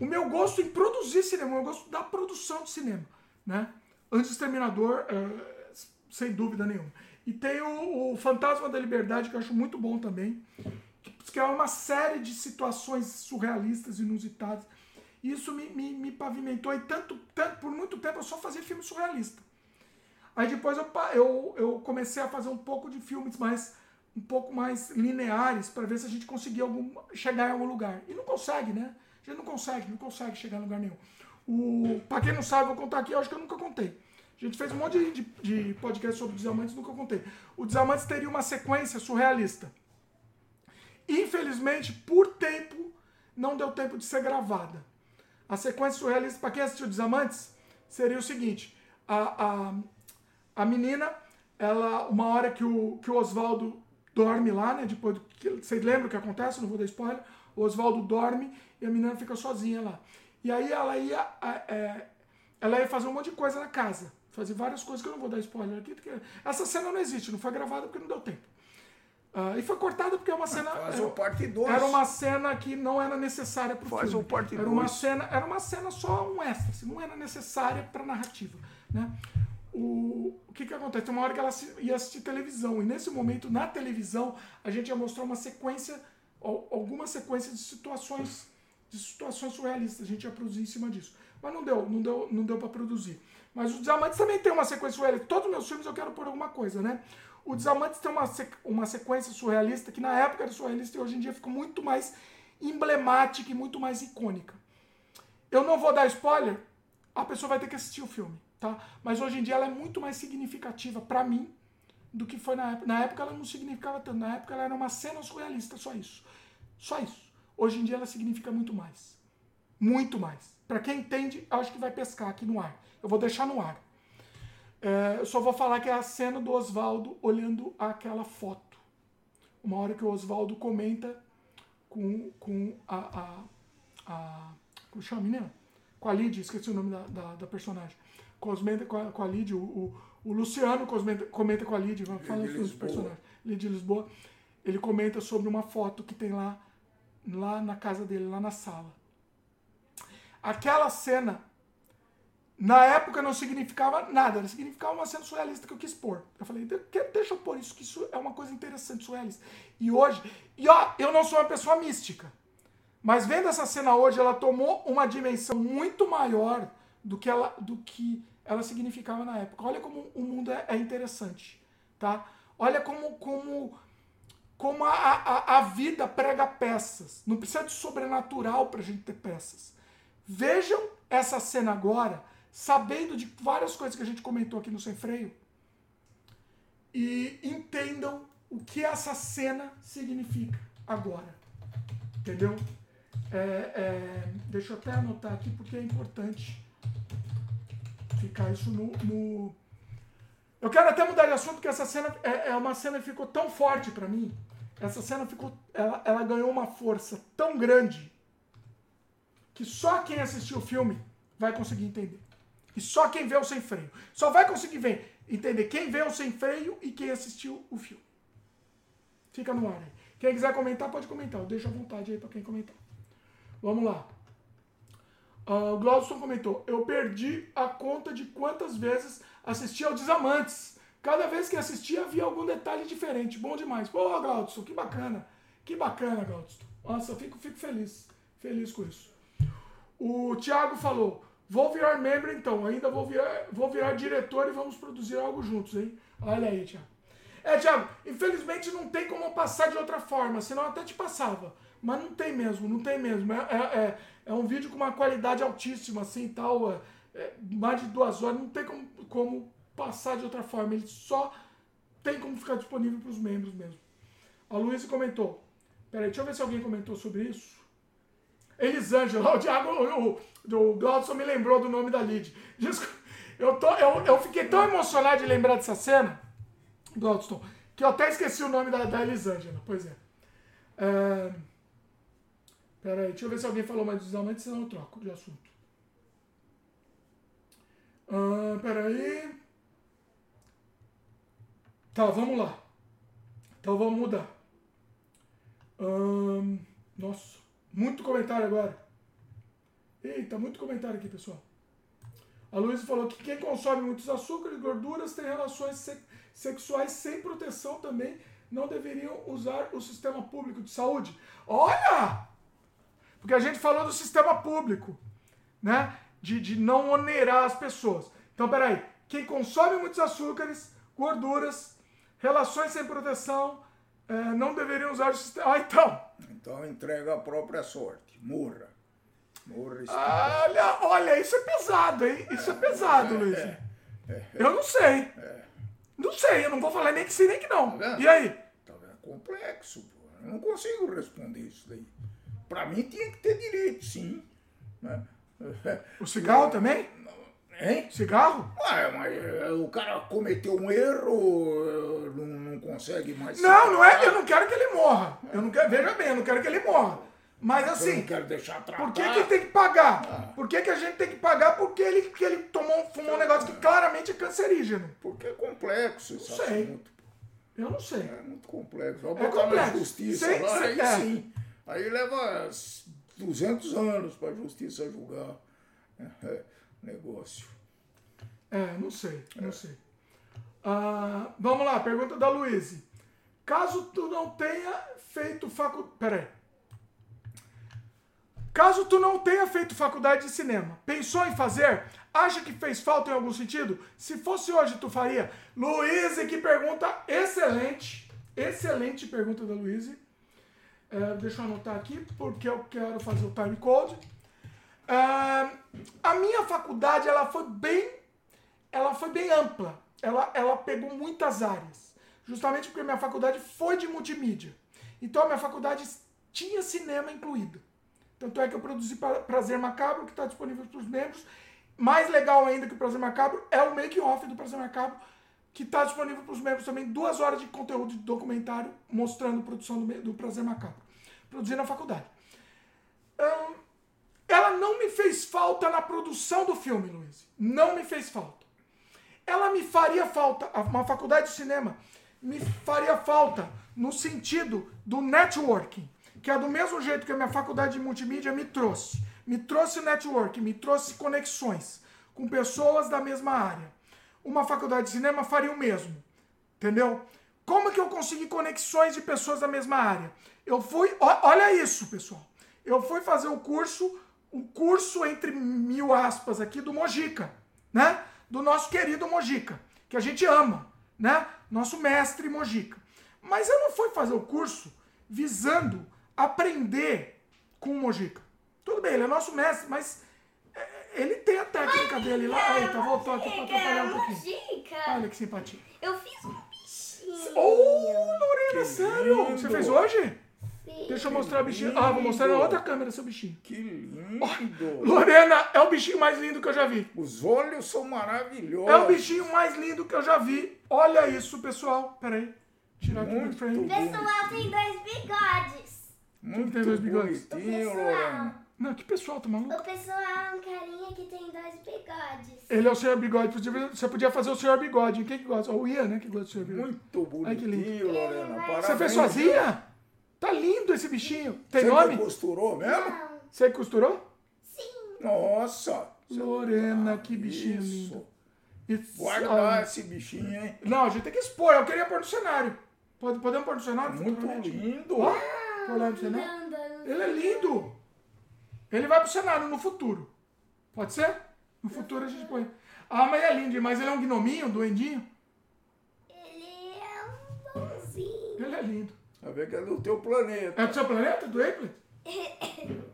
o, meu gosto em produzir cinema, o meu gosto da produção de cinema. Né? Antes Exterminador, é, sem dúvida nenhuma. E tem o, o, Fantasma da Liberdade, que eu acho muito bom também, que, que é uma série de situações surrealistas, inusitadas. Isso me, me, me pavimentou, e tanto, tanto, por muito tempo eu só fazia filme surrealista. Aí depois eu, eu, eu comecei a fazer um pouco de filmes mais um pouco mais lineares para ver se a gente conseguia algum, chegar em algum lugar. E não consegue, né? A gente não consegue, não consegue chegar em lugar nenhum. O, para quem não sabe, vou contar aqui, eu acho que eu nunca contei. A gente fez um monte de, de, de podcast sobre Desamantes, nunca contei. O Desamantes teria uma sequência surrealista. Infelizmente, por tempo, não deu tempo de ser gravada. A sequência surrealista, para quem assistiu Desamantes, seria o seguinte: a, a, a menina, ela, uma hora que o, que o Oswaldo dorme lá, né? Depois do que, vocês lembram o que acontece? Não vou dar spoiler. O Oswaldo dorme e a menina fica sozinha lá. E aí ela ia, é, ela ia fazer um monte de coisa na casa. Fazer várias coisas que eu não vou dar spoiler aqui. Porque essa cena não existe, não foi gravada porque não deu tempo. Uh, e foi cortada porque é uma cena. Faz o parte 2. Era uma cena que não era necessária para o filme. Faz o parte 2. Era uma cena, era uma cena só um extra, assim, não era necessária para a narrativa, né? o, o que, que acontece? Tem uma hora que ela ia assistir televisão, e nesse momento, na televisão, a gente ia mostrar uma sequência, alguma sequência de situações de situações surrealistas. A gente ia produzir em cima disso. Mas não deu, não deu, não deu para produzir. Mas o Desamantes também tem uma sequência surrealista. Todos os meus filmes eu quero pôr alguma coisa, né? O Desamantes tem uma, uma sequência surrealista que na época era surrealista e hoje em dia ficou muito mais emblemática e muito mais icônica. Eu não vou dar spoiler, a pessoa vai ter que assistir o filme tá? Mas hoje em dia ela é muito mais significativa para mim do que foi na época. Na época ela não significava tanto, na época ela era uma cena surrealista, só isso. Só isso. Hoje em dia ela significa muito mais. Muito mais. Para quem entende, acho que vai pescar aqui no ar. Eu vou deixar no ar. É, eu só vou falar que é a cena do Oswaldo olhando aquela foto. Uma hora que o Oswaldo comenta com, com a, a, a. Como chama a menina? Com a Lidia, esqueci o nome da, da, da personagem comenta com a, com a Lid, o, o, o, Luciano comenta, comenta com a Lid, fala os personagens, Lid de Lisboa, ele comenta sobre uma foto que tem lá, lá na casa dele, lá na sala. Aquela cena, na época não significava nada, significava uma cena surrealista que eu quis pôr. Eu falei, deixa eu pôr isso, que isso é uma coisa interessante, surrealista. E hoje, e ó, eu não sou uma pessoa mística, mas vendo essa cena hoje, ela tomou uma dimensão muito maior do que ela, do que ela significava na época. Olha como o mundo é, é interessante, tá? Olha como, como, como a, a, a vida prega peças. Não precisa de sobrenatural para a gente ter peças. Vejam essa cena agora, sabendo de várias coisas que a gente comentou aqui no Sem Freio, e entendam o que essa cena significa agora. Entendeu? É, é, deixa eu até anotar aqui porque é importante ficar isso no, no, Eu quero até mudar de assunto, porque essa cena é, é uma cena que ficou tão forte para mim. Essa cena ficou. Ela, ela ganhou uma força tão grande que só quem assistiu o filme vai conseguir entender. E só quem vê o sem freio. Só vai conseguir ver, entender quem vê o sem freio e quem assistiu o filme. Fica no ar aí. Quem quiser comentar, pode comentar. Eu deixo à vontade aí para quem comentar. Vamos lá. Uh, o Glauson comentou: Eu perdi a conta de quantas vezes assisti ao Desamantes. Cada vez que assistia havia algum detalhe diferente. Bom demais. Pô, Glauson, que bacana. Que bacana, Glauson. Nossa, fico, fico feliz. Feliz com isso. O Thiago falou: Vou virar membro então. Ainda vou virar, vou virar diretor e vamos produzir algo juntos, hein? Olha aí, Thiago. É, Thiago, infelizmente não tem como passar de outra forma, senão até te passava. Mas não tem mesmo, não tem mesmo. É, é, é, é um vídeo com uma qualidade altíssima, assim tal. É, é, mais de duas horas, não tem como, como passar de outra forma. Ele só tem como ficar disponível para os membros mesmo. A Luísa comentou. Peraí, deixa eu ver se alguém comentou sobre isso. Elisângela, o Thiago, o, o, o Glaudson me lembrou do nome da Lid. Eu, eu, eu fiquei tão emocionado de lembrar dessa cena, Glaudston, que eu até esqueci o nome da, da Elisângela. Pois é. é. Peraí, deixa eu ver se alguém falou mais dos amantes, senão eu troco de assunto. Peraí. Tá, vamos lá. Então vamos mudar. Nossa, muito comentário agora. Eita, muito comentário aqui, pessoal. A Luísa falou que quem consome muitos açúcares e gorduras tem relações se sexuais sem proteção também. Não deveriam usar o sistema público de saúde. Olha! Porque a gente falou do sistema público, né? De, de não onerar as pessoas. Então, peraí. Quem consome muitos açúcares, gorduras, relações sem proteção, é, não deveriam usar o sistema. Ah, então. Então entrega a própria sorte. Morra. Olha, olha, isso é pesado, hein? Isso é pesado, é, Luiz. É, é, eu não sei. É. Não sei, eu não vou falar nem que sim, nem que não. Tá e aí? Tá é complexo, pô. Eu não consigo responder isso daí. Pra mim tinha que ter direito, sim. Né? O cigarro também? Hein? Cigarro? Ué, mas eh, o cara cometeu um erro, não, não consegue mais. Não, não é. Eu não quero que ele morra. Eu não quero, veja bem, eu não quero que ele morra. Mas assim. Eu não quero deixar tratar. Por que, que tem que pagar? Ah. Por que, que a gente tem que pagar? Porque ele, que ele tomou, fumou um negócio que claramente é cancerígeno. Porque é complexo isso. Não sei. Assunto. Eu não sei. É muito complexo. Vai é botar complexo. na justiça sim, lá, sim, aí é. sim. Aí leva 200 anos para a justiça julgar. É negócio. É, não sei, não sei. Ah, vamos lá, pergunta da Luíse. Caso tu não tenha feito faculdade. Peraí. Caso tu não tenha feito faculdade de cinema, pensou em fazer? Acha que fez falta em algum sentido? Se fosse hoje, tu faria? Luíse, que pergunta excelente. Excelente pergunta da Luíse. É, deixa eu anotar aqui, porque eu quero fazer o time code. Uh, a minha faculdade ela foi bem, ela foi bem ampla. Ela, ela pegou muitas áreas, justamente porque minha faculdade foi de multimídia. Então a minha faculdade tinha cinema incluído. Tanto é que eu produzi Prazer Macabro, que está disponível para os membros. Mais legal ainda que o Prazer Macabro é o make-off do Prazer Macabro, que está disponível para os membros também. Duas horas de conteúdo de documentário mostrando a produção do, do Prazer Macabro. Produzi na faculdade. Ela não me fez falta na produção do filme, Luiz. Não me fez falta. Ela me faria falta, uma faculdade de cinema me faria falta no sentido do networking, que é do mesmo jeito que a minha faculdade de multimídia me trouxe. Me trouxe networking, me trouxe conexões com pessoas da mesma área. Uma faculdade de cinema faria o mesmo. Entendeu? Como que eu consegui conexões de pessoas da mesma área? Eu fui, olha isso, pessoal. Eu fui fazer o curso o curso entre mil aspas aqui do Mojica, né? Do nosso querido Mojica, que a gente ama, né? Nosso mestre Mojica. Mas eu não fui fazer o curso visando aprender com o Mojica. Tudo bem, ele é nosso mestre, mas é, ele tem a técnica dele lá. Eita, voltou aqui pra atrapalhar um pouquinho. Mojica. Olha que simpatia. Eu fiz um bichinho. Oh, Lorena, sério? Você fez hoje? Deixa eu mostrar o bichinho. Ah, vou mostrar na outra câmera seu bichinho. Que lindo! Oh, Lorena, é o bichinho mais lindo que eu já vi. Os olhos são maravilhosos. É o bichinho mais lindo que eu já vi. Olha isso, pessoal. Pera aí. Tirar aqui do frame. O pessoal tem dois Muito tem dois bigodes? Bonitinho, Lorena. Não, que pessoal, tá maluco? O pessoal é um carinha que tem dois bigodes. Ele é o senhor bigode. Você podia fazer o senhor bigode. Quem que gosta? O Ian, né? Que gosta do senhor bigode. Muito bonitinho, Ai, que lindo. Lorena. Parabéns. Você fez sozinha? Tá lindo esse bichinho. Tem Você nome? Você costurou mesmo? Não. Você costurou? Sim. Nossa. Lorena, que bichinho Isso. lindo. It's, Guarda esse bichinho, hein? Não, a gente tem que expor. Eu queria pôr no cenário. Pode, podemos pôr no cenário? Muito lindo. Ó, cenário. Ele é lindo. Ele vai pro cenário no futuro. Pode ser? No futuro a gente põe. Ah, mas é lindo. Mas ele é um gnominho, um duendinho? Ele é um É lindo. Vai ver que é do teu planeta. É do seu planeta, do Apple?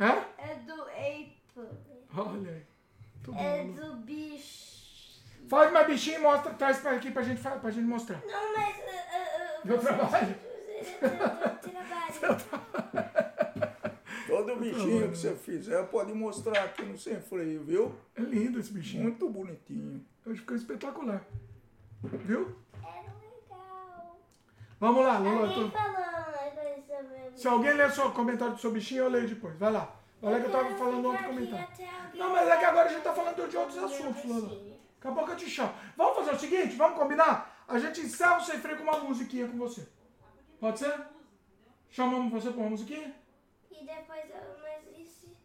É? É do Apple. Olha aí. Tudo É bom. do bicho. Faz mais bichinho e mostra, traz pra aqui pra gente, pra gente mostrar. Não, mas. Uh, uh, uh, Meu trabalho. Todo bichinho que você fizer pode mostrar aqui no Sem Freio, viu? É lindo esse bichinho. Muito bonitinho. Hoje ficou espetacular. Viu? Era legal. Vamos lá, Lula. Alguém tô- falou. Se alguém ler o comentário do seu bichinho, eu leio depois. Vai lá. Lá que eu tava falando outro comentário. Não, mas é que agora a gente tá falando de outros assuntos, Lula. Daqui a pouco eu te chamo. Vamos fazer o seguinte, vamos combinar? A gente encerra o sem freio com uma musiquinha com você. Pode ser? Chamamos você com uma musiquinha? E depois eu. Mas e se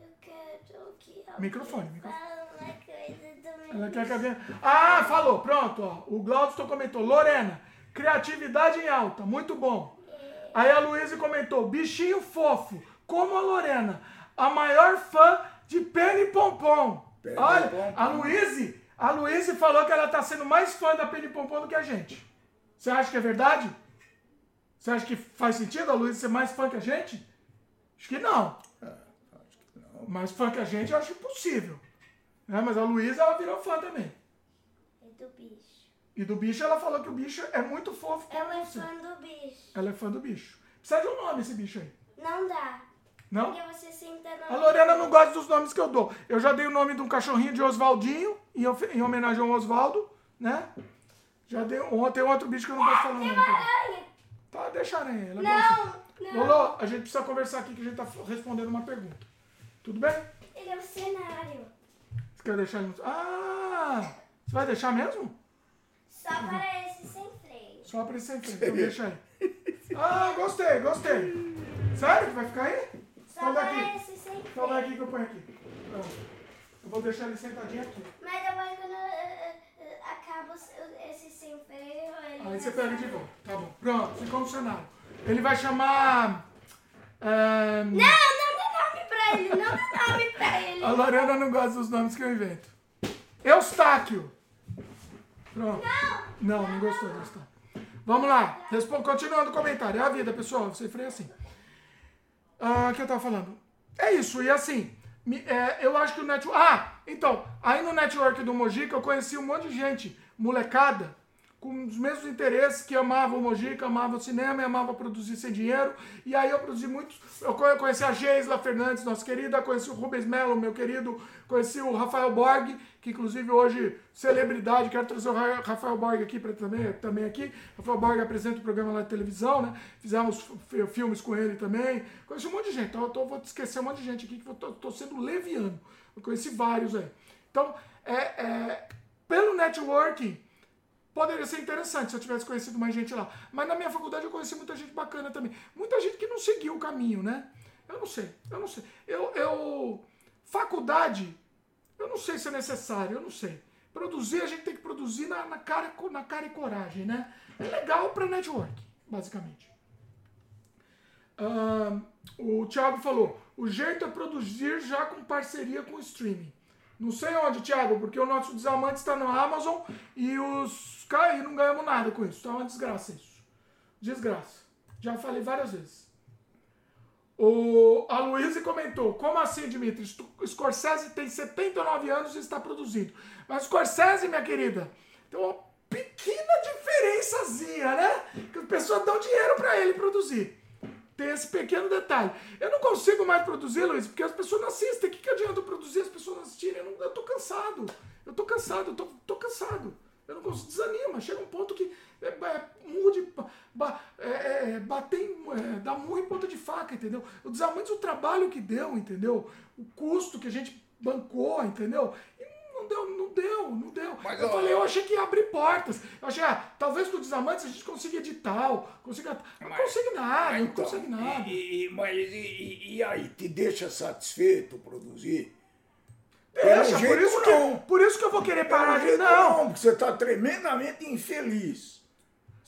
eu quero que. alguém Microfone, microfone. fale uma coisa também. Ela quer que alguém... Ah, falou. Pronto, ó. O Glaudston comentou. Lorena, criatividade em alta. Muito bom. Aí a Luísa comentou. Bichinho fofo, como a Lorena. A maior fã de Penny Pompom. Penny Olha, Pompom. a Luísa, a Luísa falou que ela tá sendo mais fã da Penny Pompom do que a gente. Você acha que é verdade? Você acha que faz sentido a Luísa ser mais fã que a gente? Acho que não. Acho que não. Mais fã que a gente, eu acho impossível. Né? Mas a Luísa, ela virou fã também. É do bicho. E do bicho, ela falou que o bicho é muito fofo. Ela é você. fã do bicho. Ela é fã do bicho. Precisa de um nome esse bicho aí. Não dá. Não? Porque você senta A na. Lorena não gosta dos nomes que eu dou. Eu já dei o nome de um cachorrinho de Oswaldinho, em, em homenagem ao Oswaldo, né? Já dei. um- Tem outro bicho que eu não posso falar nome. dele. Aranha! Tá, deixa a aranha. Ela. Não! Não! Lolo, a gente precisa conversar aqui que a gente tá respondendo uma pergunta. Tudo bem? Ele é o cenário. Você quer deixar ele. no- Ah! Você vai deixar mesmo? Só para esse sem freio. Só pra esse sem freio, então deixa aí. Ah, gostei, gostei. Sério que vai ficar aí? Só Então para daqui. esse sem Então freio. daqui que eu ponho aqui. Pronto. Eu vou deixar ele sentadinho aqui. Mas depois quando acaba esse sem freio. Aí você pega de volta. Tá bom. Pronto, ficou no cenário. Ele vai chamar. é, Não, não dá nome pra ele, não dá nome pra ele. A Lorena não gosta dos nomes que eu invento. Eustáquio. Pronto. Não, não gostou do Eustáquio. Vamos lá. Respo- Continuando o comentário. É a vida, pessoal. Você freia assim. Ah, o que eu tava falando? É isso. E assim, é, eu acho que o network... Ah, então, aí no network do Mojica eu conheci um monte de gente, molecada, com os mesmos interesses, que amava o Mojica, amava o cinema amava produzir sem dinheiro. E aí eu produzi muitos. Eu co- conheci a Geisla Fernandes, nossa querida, conheci o Rubens Melo, meu querido, conheci o Rafael Borg, que inclusive hoje celebridade, quero trazer o Ra- Rafael Borg aqui para também, também aqui. Rafael Borg apresenta o programa lá de televisão, né? Fizemos fi- filmes com ele também. Conheci um monte de gente, então eu tô, vou esquecer um monte de gente aqui que eu tô, tô sendo leviano. Eu conheci vários aí. Então, é, é, pelo networking, Poderia ser interessante se eu tivesse conhecido mais gente lá. Mas na minha faculdade eu conheci muita gente bacana também. Muita gente que não seguiu o caminho, né? Eu não sei, eu não sei. Eu, eu. Faculdade, eu não sei se é necessário, eu não sei. Produzir, a gente tem que produzir na, na cara, na cara e coragem, né? É legal para network, basicamente. Ah, o Thiago falou: o jeito é produzir já com parceria com o streaming. Não sei onde, Thiago, porque o nosso Desamante está no Amazon e os caras não ganhamos nada com isso. Tá uma desgraça isso. Desgraça. Já falei várias vezes. O, a Luísa comentou: como assim, Dimitri? Scorsese tem 79 anos e está produzindo. Mas Scorsese, minha querida, tem uma pequena diferençazinha, né? Que as pessoas dão dinheiro para ele produzir. Tem esse pequeno detalhe. Eu não consigo mais produzir, Luiz, porque as pessoas não assistem. O que, que adianta eu produzir as pessoas não assistirem? Eu, não, eu tô cansado. Eu tô cansado, eu tô, tô cansado. Eu não consigo, desanima. Chega um ponto que é, é, mude, ba, é, é, bater, é, dá murro em ponta de faca, entendeu? O desarmante, o trabalho que deu, entendeu? O custo que a gente bancou, entendeu? Não deu, não deu, não deu. Mas, eu ó, falei, eu achei que ia abrir portas. Eu achei, ah, talvez com o desamantes a gente consiga edital, consiga. Não consegue nada, não Então, consegue nada. E, e- mas e, e- aí, te deixa satisfeito produzir? Deixa, por isso, que, não. por isso que eu vou querer parar de. jeito Não, porque você está tremendamente infeliz.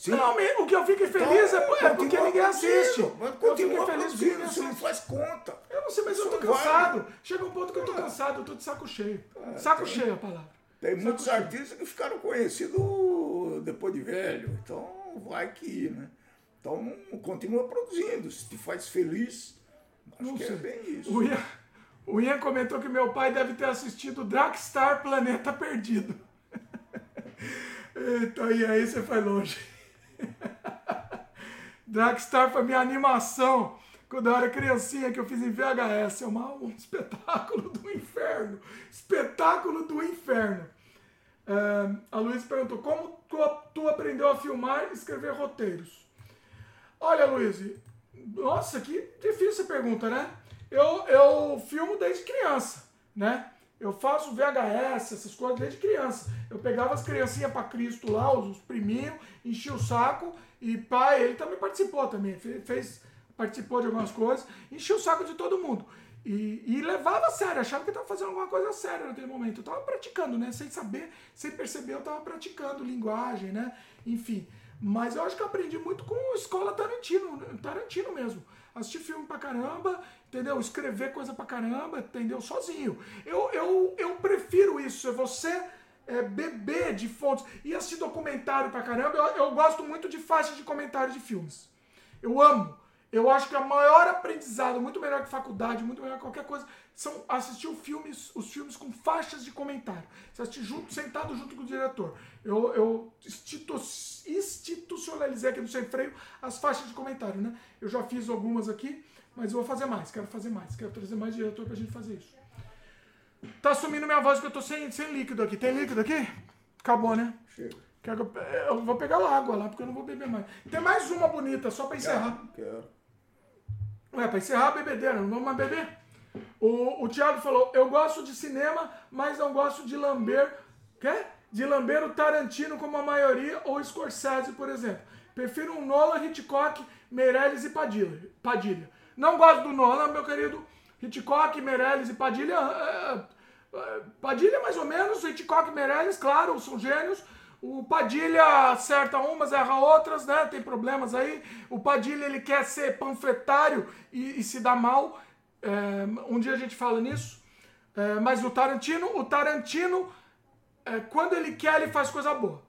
Sim? não, o que eu fico infeliz é, Então, é porque continua ninguém assiste. Mas Eu fico infeliz porque ninguém você não assiste. faz conta. Eu não sei, mas eu tô cansado. Chega um ponto que eu tô cansado, eu tô de saco cheio. Saco cheio é a palavra. Tem Saco muitos cheio. artistas que ficaram conhecidos depois de velho, então vai que ir, né? Então continua produzindo. Se te faz feliz, acho Não que sei. é bem isso. O Ian, o Ian comentou que meu pai deve ter assistido Dragstar Planeta Perdido. Eita, e aí você foi longe. Dragstar foi minha animação quando eu era criancinha que eu fiz em VHS. É uma, um espetáculo do inferno. Espetáculo do inferno. É, a Luísa perguntou: como tu, tu aprendeu a filmar e escrever roteiros? Olha, Luiz, nossa, que difícil a pergunta, né? Eu, eu filmo desde criança, né? Eu faço VHS, essas coisas desde criança. Eu pegava as criancinhas para Cristo lá, os, os priminhos, enchia o saco e pai, ele também participou também, fez, participou de algumas coisas, enchia o saco de todo mundo. E, e levava a sério, achava que estava fazendo alguma coisa séria naquele momento. Eu estava praticando, né? Sem saber, sem perceber, eu estava praticando linguagem, né? Enfim. Mas eu acho que aprendi muito com escola Tarantino, Tarantino mesmo. Assistir filme pra caramba, entendeu? Escrever coisa pra caramba, entendeu? Sozinho. Eu, eu, eu prefiro isso, é você é, beber de fontes e assistir documentário pra caramba. Eu, eu gosto muito de faixas de comentário de filmes. Eu amo. Eu acho que a maior aprendizado, muito melhor que faculdade, muito melhor que qualquer coisa, são assistir os filmes, os filmes com faixas de comentário. Você assistir junto, sentado junto com o diretor. Eu, eu institu institucionalizei aqui no Sem Freio as faixas de comentário, né? Eu já fiz algumas aqui, mas eu vou fazer mais, quero fazer mais. Quero trazer mais diretor pra gente fazer isso. Tá sumindo minha voz que eu tô sem, sem líquido aqui. Tem líquido aqui? Acabou, né? Chega. Quero, eu vou pegar água lá, porque eu não vou beber mais. Tem mais uma bonita, só pra encerrar. Quero. Ué, pra encerrar a bebedeira, não vamos mais beber? O, o Thiago falou, eu gosto de cinema, mas não gosto de lamber... Quê? De lamber o Tarantino como a maioria, ou Scorsese, por exemplo. Prefiro um Nolan, Hitchcock, Meirelles e Padilha. Padilha. Não gosto do Nolan, meu querido. Hitchcock, Meirelles e Padilha... é, é, Padilha mais ou menos, Hitchcock e Meirelles, claro, são gênios. O Padilha acerta umas, erra outras, né? Tem problemas aí. O Padilha ele quer ser panfletário e, e se dá mal. É, um dia a gente fala nisso. É, mas o Tarantino, o Tarantino, é, quando ele quer, ele faz coisa boa.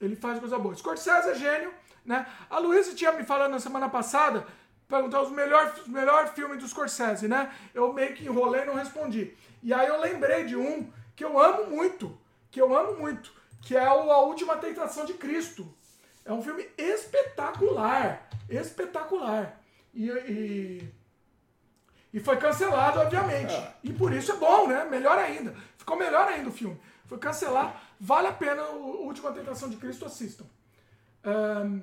Ele faz coisa boa. Scorsese é gênio, né? A Luísa tinha me falado na semana passada, perguntar os melhores melhor filmes do Scorsese, né? Eu meio que enrolei e não respondi. E aí eu lembrei de um que eu amo muito, que eu amo muito, que é o A Última Tentação de Cristo. É um filme espetacular, espetacular. E, e, e foi cancelado, obviamente. E por isso é bom, né? Melhor ainda. Ficou melhor ainda o filme. Foi cancelado. Vale a pena o Última Tentação de Cristo, assistam. Ahn,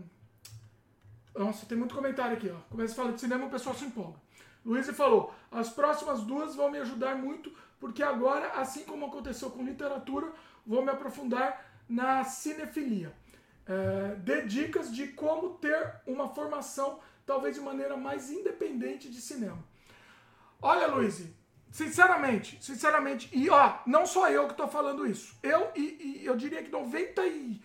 nossa, tem muito comentário aqui, ó. Começa a falar de cinema, o pessoal se empolga. Luiz falou: as próximas duas vão me ajudar muito, porque agora, assim como aconteceu com literatura, vou me aprofundar na cinefilia. É, dê dicas de como ter uma formação, talvez de maneira mais independente de cinema. Olha, Luiz, sinceramente, sinceramente, e ó, não só eu que estou falando isso. Eu e, e eu diria que 99%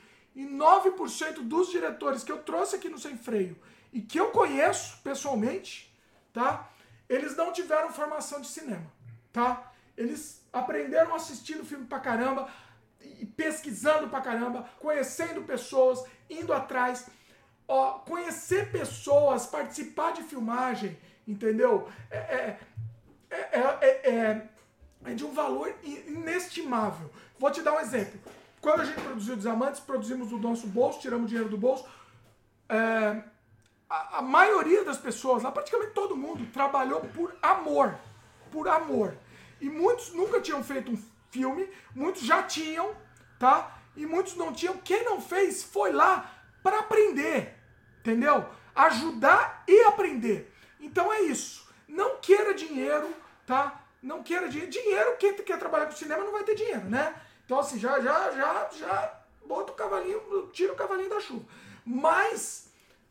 dos diretores que eu trouxe aqui no Sem Freio e que eu conheço pessoalmente, tá? Eles não tiveram formação de cinema, tá? Eles aprenderam assistindo filme pra caramba, pesquisando pra caramba, conhecendo pessoas, indo atrás, ó, conhecer pessoas, participar de filmagem, entendeu? É, é, é, é, é, é de um valor inestimável. Vou te dar um exemplo. Quando a gente produziu Desamantes, produzimos do nosso bolso, tiramos dinheiro do bolso. É, a, a maioria das pessoas, lá praticamente todo mundo, trabalhou por amor. Por amor. E muitos nunca tinham feito um filme, muitos já tinham, tá? E muitos não tinham. Quem não fez foi lá para aprender, entendeu? Ajudar e aprender. Então é isso. Não queira dinheiro, tá? Não queira dinheiro. Dinheiro, quem quer trabalhar com cinema não vai ter dinheiro, né? Então assim, já, já, já, já bota o cavalinho, tira o cavalinho da chuva. Mas,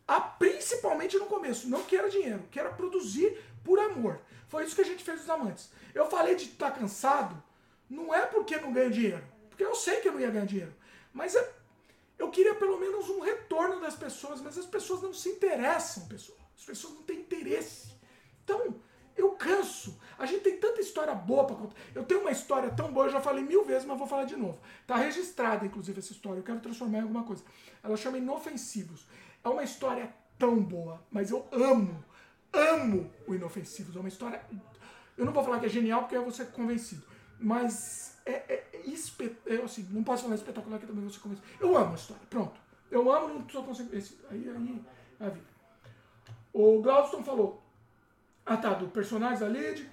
a, principalmente no começo, não queira dinheiro, queira produzir por amor. Foi isso que a gente fez os amantes. Eu falei de estar tá cansado, não é porque não ganho dinheiro. Porque eu sei que eu não ia ganhar dinheiro. Mas é, eu queria pelo menos um retorno das pessoas, mas as pessoas não se interessam, pessoal. As pessoas não têm interesse. Então, eu canso. A gente tem tanta história boa para contar. Eu tenho uma história tão boa, eu já falei mil vezes, mas vou falar de novo. Tá registrada, inclusive, essa história. Eu quero transformar em alguma coisa. Ela chama Inofensivos. É uma história tão boa, mas eu amo, amo o Inofensivos. É uma história. Eu não vou falar que é genial porque eu vou ser convencido, mas é, é, é espe- é assim, não posso falar espetacular que também vou ser convencido. Eu amo a história, pronto. Eu amo, não sou consigo. Esse, aí, aí, a vida. O Glaudston falou. Ah tá, do personagem da Lid.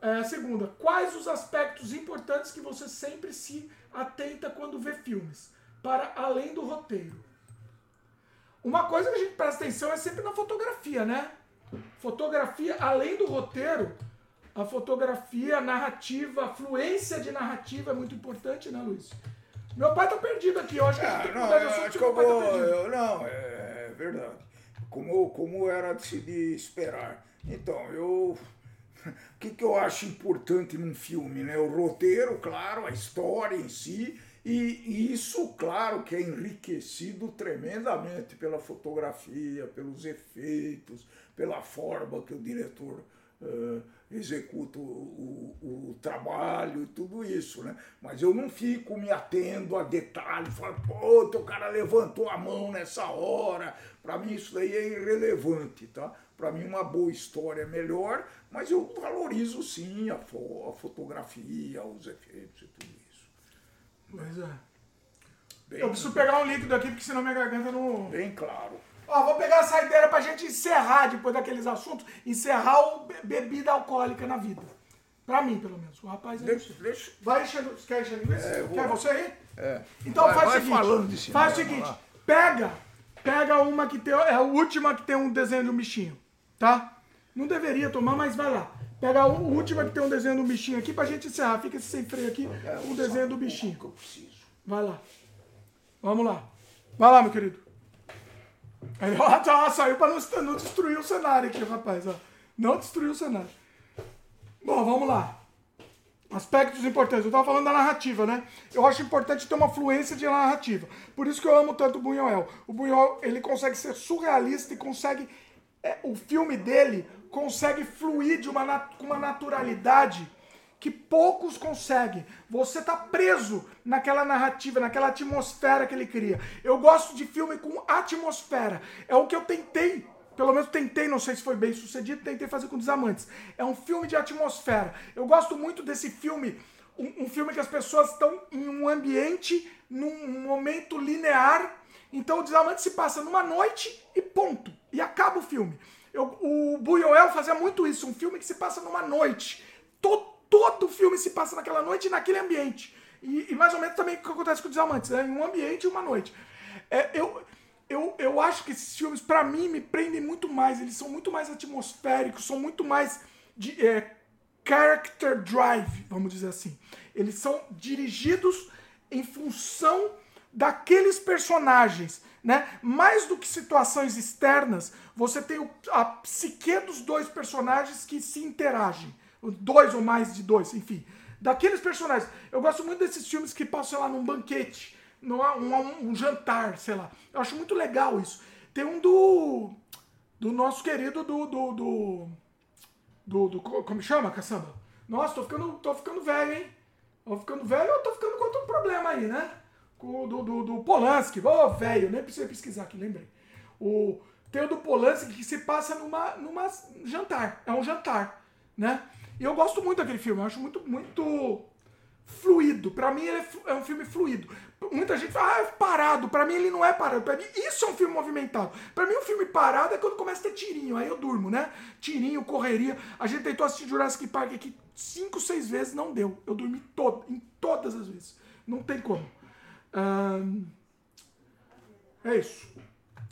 É, segunda, quais os aspectos importantes que você sempre se atenta quando vê filmes? Para além do roteiro. Uma coisa que a gente presta atenção é sempre na fotografia, né? Fotografia, além do roteiro, a fotografia, a narrativa, a fluência de narrativa é muito importante, né, Luiz? Meu pai tá perdido aqui, eu acho que a gente Ah, tem que não, mudar de assunto meu pai vou. tá perdido. eu- não, é verdade. Como, como era de se de esperar. Então, eu. O que, que eu acho importante num filme, né? O roteiro, claro, a história em si, e, isso, claro, que é enriquecido tremendamente pela fotografia, pelos efeitos, pela forma que o diretor eh, executa o, o- o trabalho e tudo isso, né? Mas eu não fico me atendo a detalhes, falo, pô, o cara levantou a mão nessa hora. Para mim isso daí é irrelevante, tá? Para mim uma boa história é melhor, mas eu valorizo sim a, fo- a fotografia, os efeitos e tudo isso. Pois é. Bem, Eu preciso pegar um líquido aqui, porque senão minha garganta não. bem claro. Ó, vou pegar a saideira pra gente encerrar depois daqueles assuntos. Encerrar o be- bebida alcoólica na vida. Pra mim, pelo menos. O rapaz não Deixa, deixa. Vai enchendo. Quer encher linguiça? É, vou Quer você aí? É. Então Vai- faz vai o seguinte. falando cinema faz o seguinte. Pega. Pega uma que tem. É a última que tem um desenho de um bichinho. Tá? Não deveria tomar, mas vai lá. Pega a última que tem um desenho de um bichinho aqui pra gente encerrar. Fica esse sem freio aqui. Um desenho do bichinho. que eu preciso. Vai lá. Vamos lá. Vai lá, meu querido. Aí, ó, tá, saiu pra não, não destruir o cenário aqui, rapaz. Ó. Não destruir o cenário. Bom, vamos lá. Aspectos importantes. Eu tava falando da narrativa, né? Eu acho importante ter uma fluência de narrativa. Por isso que eu amo tanto o Buñuel. O Buñuel, ele consegue ser surrealista e consegue... é, o filme dele consegue fluir de uma, uma naturalidade que poucos conseguem. Você tá preso naquela narrativa, naquela atmosfera que ele cria. Eu gosto de filme com atmosfera. É o que eu tentei, pelo menos tentei, não sei se foi bem sucedido, tentei fazer com Desamantes. É um filme de atmosfera. Eu gosto muito desse filme, um, um filme que as pessoas estão em um ambiente, num momento linear. Então o Desamantes se passa numa noite e ponto. E acaba o filme. Eu- o Buñuel fazia muito isso, um filme que se passa numa noite. To- todo o filme se passa naquela noite e naquele ambiente. E, e mais ou menos também o que acontece com o Desamantes, né? em um ambiente e uma noite. É, eu, eu, eu acho que esses filmes, pra mim, me prendem muito mais. Eles são muito mais atmosféricos, são muito mais de é, character drive, vamos dizer assim. Eles são dirigidos em função daqueles personagens, né? Mais do que situações externas, você tem o- a psique dos dois personagens que se interagem, dois ou mais de dois, enfim, daqueles personagens. Eu gosto muito desses filmes que passam lá num banquete, num um, um jantar, sei lá. Eu acho muito legal isso. Tem um do do nosso querido do do, do do, do- como chama, caçamba? Nossa, tô ficando, tô ficando velho, hein? Tô ficando velho ou tô ficando com outro problema aí, né? Do, do, do Polanski. Ô, velho, nem precisei pesquisar aqui, lembrei. O, tem o do Polanski que se passa numa, numa jantar. É um jantar, né? E eu gosto muito daquele filme. Eu acho muito, muito fluido. Pra mim, ele é, é um filme fluido. Muita gente fala, ah, é parado. Pra mim, ele não é parado. Pra mim, isso é um filme movimentado. Pra mim, um filme parado é quando começa a ter tirinho. Aí eu durmo, né? Tirinho, correria. A gente tentou assistir Jurassic Park aqui cinco, seis vezes, não deu. Eu dormi todo, em todas as vezes. Não tem como. É isso.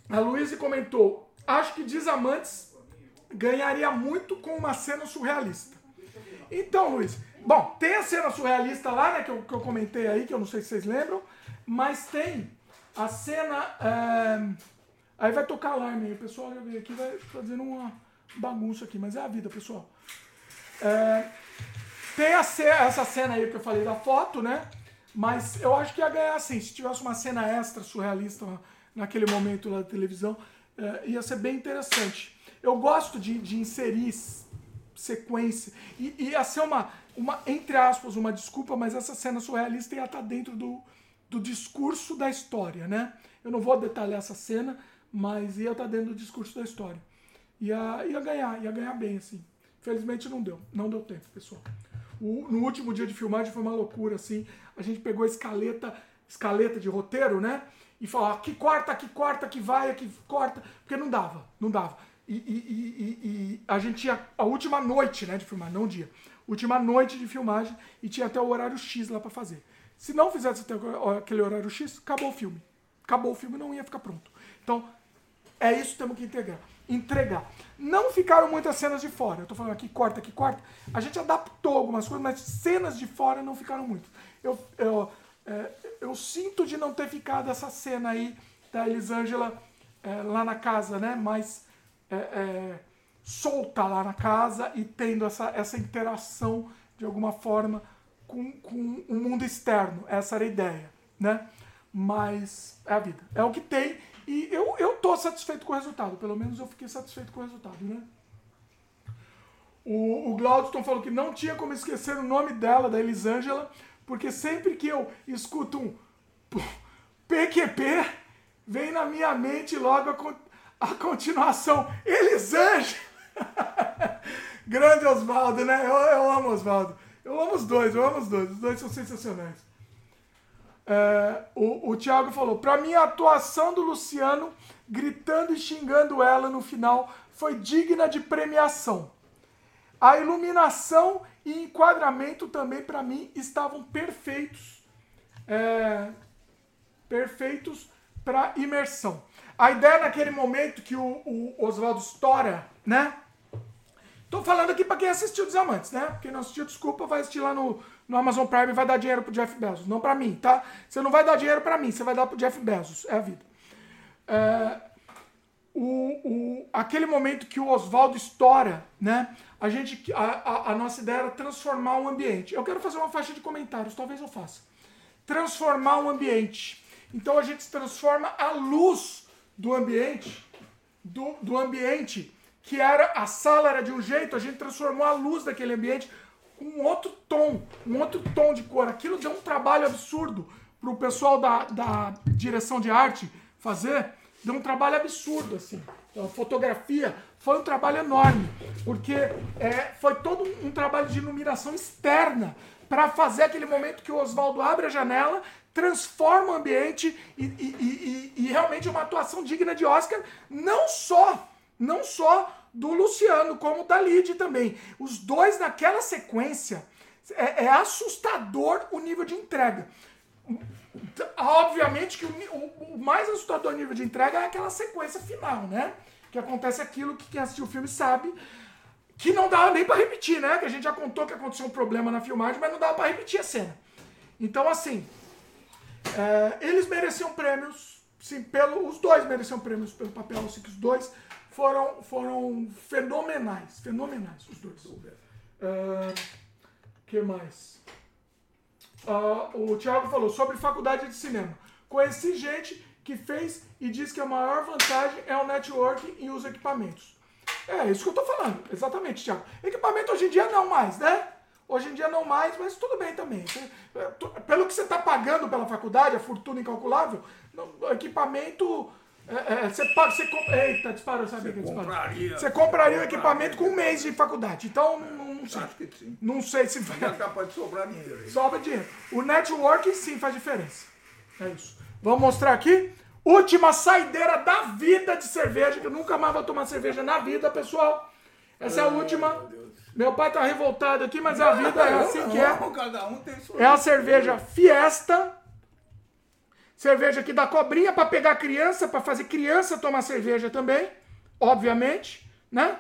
A Luísa comentou: Acho que Desamantes ganharia muito com uma cena surrealista. Então, Luiz, bom, tem a cena surrealista lá, né, que eu, que eu comentei aí, que eu não sei se vocês lembram, mas tem a cena. é, Aí vai tocar alarme aí, o pessoal aqui vai fazendo uma bagunça aqui, mas é a vida, pessoal. É, tem a ce- essa cena aí que eu falei da foto, né? Mas eu acho que ia ganhar assim, se tivesse uma cena extra surrealista naquele momento lá da televisão, é, ia ser bem interessante. Eu gosto de, de inserir sequência. E ia ser uma, uma, entre aspas, uma desculpa, mas essa cena surrealista ia estar dentro do, do discurso da história, né? Eu não vou detalhar essa cena, mas ia estar dentro do discurso da história. Ia, ia ganhar, ia ganhar bem, assim. Felizmente não deu, não deu tempo, pessoal. O- no último dia de filmagem foi uma loucura, assim. A gente pegou a escaleta, escaleta de roteiro, né? E falou, ah, que corta, que corta, que vai, que corta. Porque não dava, não dava. E, e- e- e- a gente tinha a última noite, né, de filmagem, não o dia. Última noite de filmagem e tinha até o horário X lá pra fazer. Se não fizesse até aquele horário X, acabou o filme. Acabou o filme, não ia ficar pronto. Então, é isso que temos que integrar. Entregar. Não ficaram muitas cenas de fora. Eu tô falando aqui, corta, aqui, corta. A gente adaptou algumas coisas, mas cenas de fora não ficaram muitas. Eu, eu, é, eu sinto de não ter ficado essa cena aí da Elisângela é, lá na casa, né? Mais é, é, solta lá na casa e tendo essa, essa interação de alguma forma com, com o mundo externo. Essa era a ideia, né? Mas é a vida. É o que tem. E eu, eu tô satisfeito com o resultado. Pelo menos eu fiquei satisfeito com o resultado, né? O, o Glaudston falou que não tinha como esquecer o nome dela, da Elisângela, porque sempre que eu escuto um PQP, vem na minha mente logo a, a continuação. Elisângela! Grande Osvaldo, né? Eu, eu amo Osvaldo. Eu amo os dois, eu amo os dois. Os dois são sensacionais. É, o, o Thiago falou: pra mim, a atuação do Luciano gritando e xingando ela no final foi digna de premiação. A iluminação e enquadramento também, pra mim, estavam perfeitos. É, perfeitos para imersão. A ideia naquele momento que o, o Oswaldo estoura, né? Tô falando aqui pra quem assistiu Desamantes, né? Quem não assistiu, desculpa, vai assistir lá no, no Amazon Prime e vai dar dinheiro pro Jeff Bezos. Não pra mim, tá? Você não vai dar dinheiro pra mim, você vai dar pro Jeff Bezos. É a vida. É, o, o- aquele momento que o Oswaldo estoura, né? A gente, a, a- a nossa ideia era transformar o ambiente. Eu quero fazer uma faixa de comentários, talvez eu faça. Transformar o ambiente. Então a gente transforma a luz do ambiente, do, do ambiente que era a sala era de um jeito, a gente transformou a luz daquele ambiente com outro tom, um outro tom de cor. Aquilo deu um trabalho absurdo pro pessoal da, da direção de arte fazer, deu um trabalho absurdo, assim. A fotografia foi um trabalho enorme, porque é, foi todo um trabalho de iluminação externa para fazer aquele momento que o Oswaldo abre a janela, transforma o ambiente e, e- e- e- realmente uma atuação digna de Oscar, não só, não só do Luciano, como da Lid também. Os dois naquela sequência é, é assustador o nível de entrega. Obviamente que o, o- o mais assustador nível de entrega é aquela sequência final, né? Que acontece aquilo que quem assistiu o filme sabe, que não dava nem pra repetir, né? Que a gente já contou que aconteceu um problema na filmagem, mas não dava pra repetir a cena. Então, assim, é, eles mereciam prêmios, sim, pelo, os dois mereciam prêmios pelo papel, assim, que os dois foram, foram fenomenais, fenomenais, os dois. O que mais? Ah, o Thiago falou sobre faculdade de cinema. Conheci gente que fez e diz que a maior vantagem é o network e os equipamentos. É isso que eu tô falando, exatamente, Thiago. Equipamento hoje em dia não mais, né? Hoje em dia não mais, mas tudo bem também. É, Pelo que você está pagando pela faculdade, a fortuna incalculável, equipamento. é, é, você paga. Você Eita, disparou, sabia que disparou. compraria. Você compraria o equipamento com um mês de faculdade. Então, não, não sei. Acho que sim. Não sei se vai. Capaz de sobrar dinheiro. Sobra dinheiro. O networking sim faz diferença. É isso. Vamos mostrar aqui. Última saideira da vida de cerveja, que eu nunca mais vou tomar cerveja na vida, pessoal. Essa é a última. Meu pai tá revoltado aqui, mas a vida é assim que é. É a cerveja Fiesta. Cerveja aqui da cobrinha para pegar criança, para fazer criança tomar cerveja também, obviamente, né?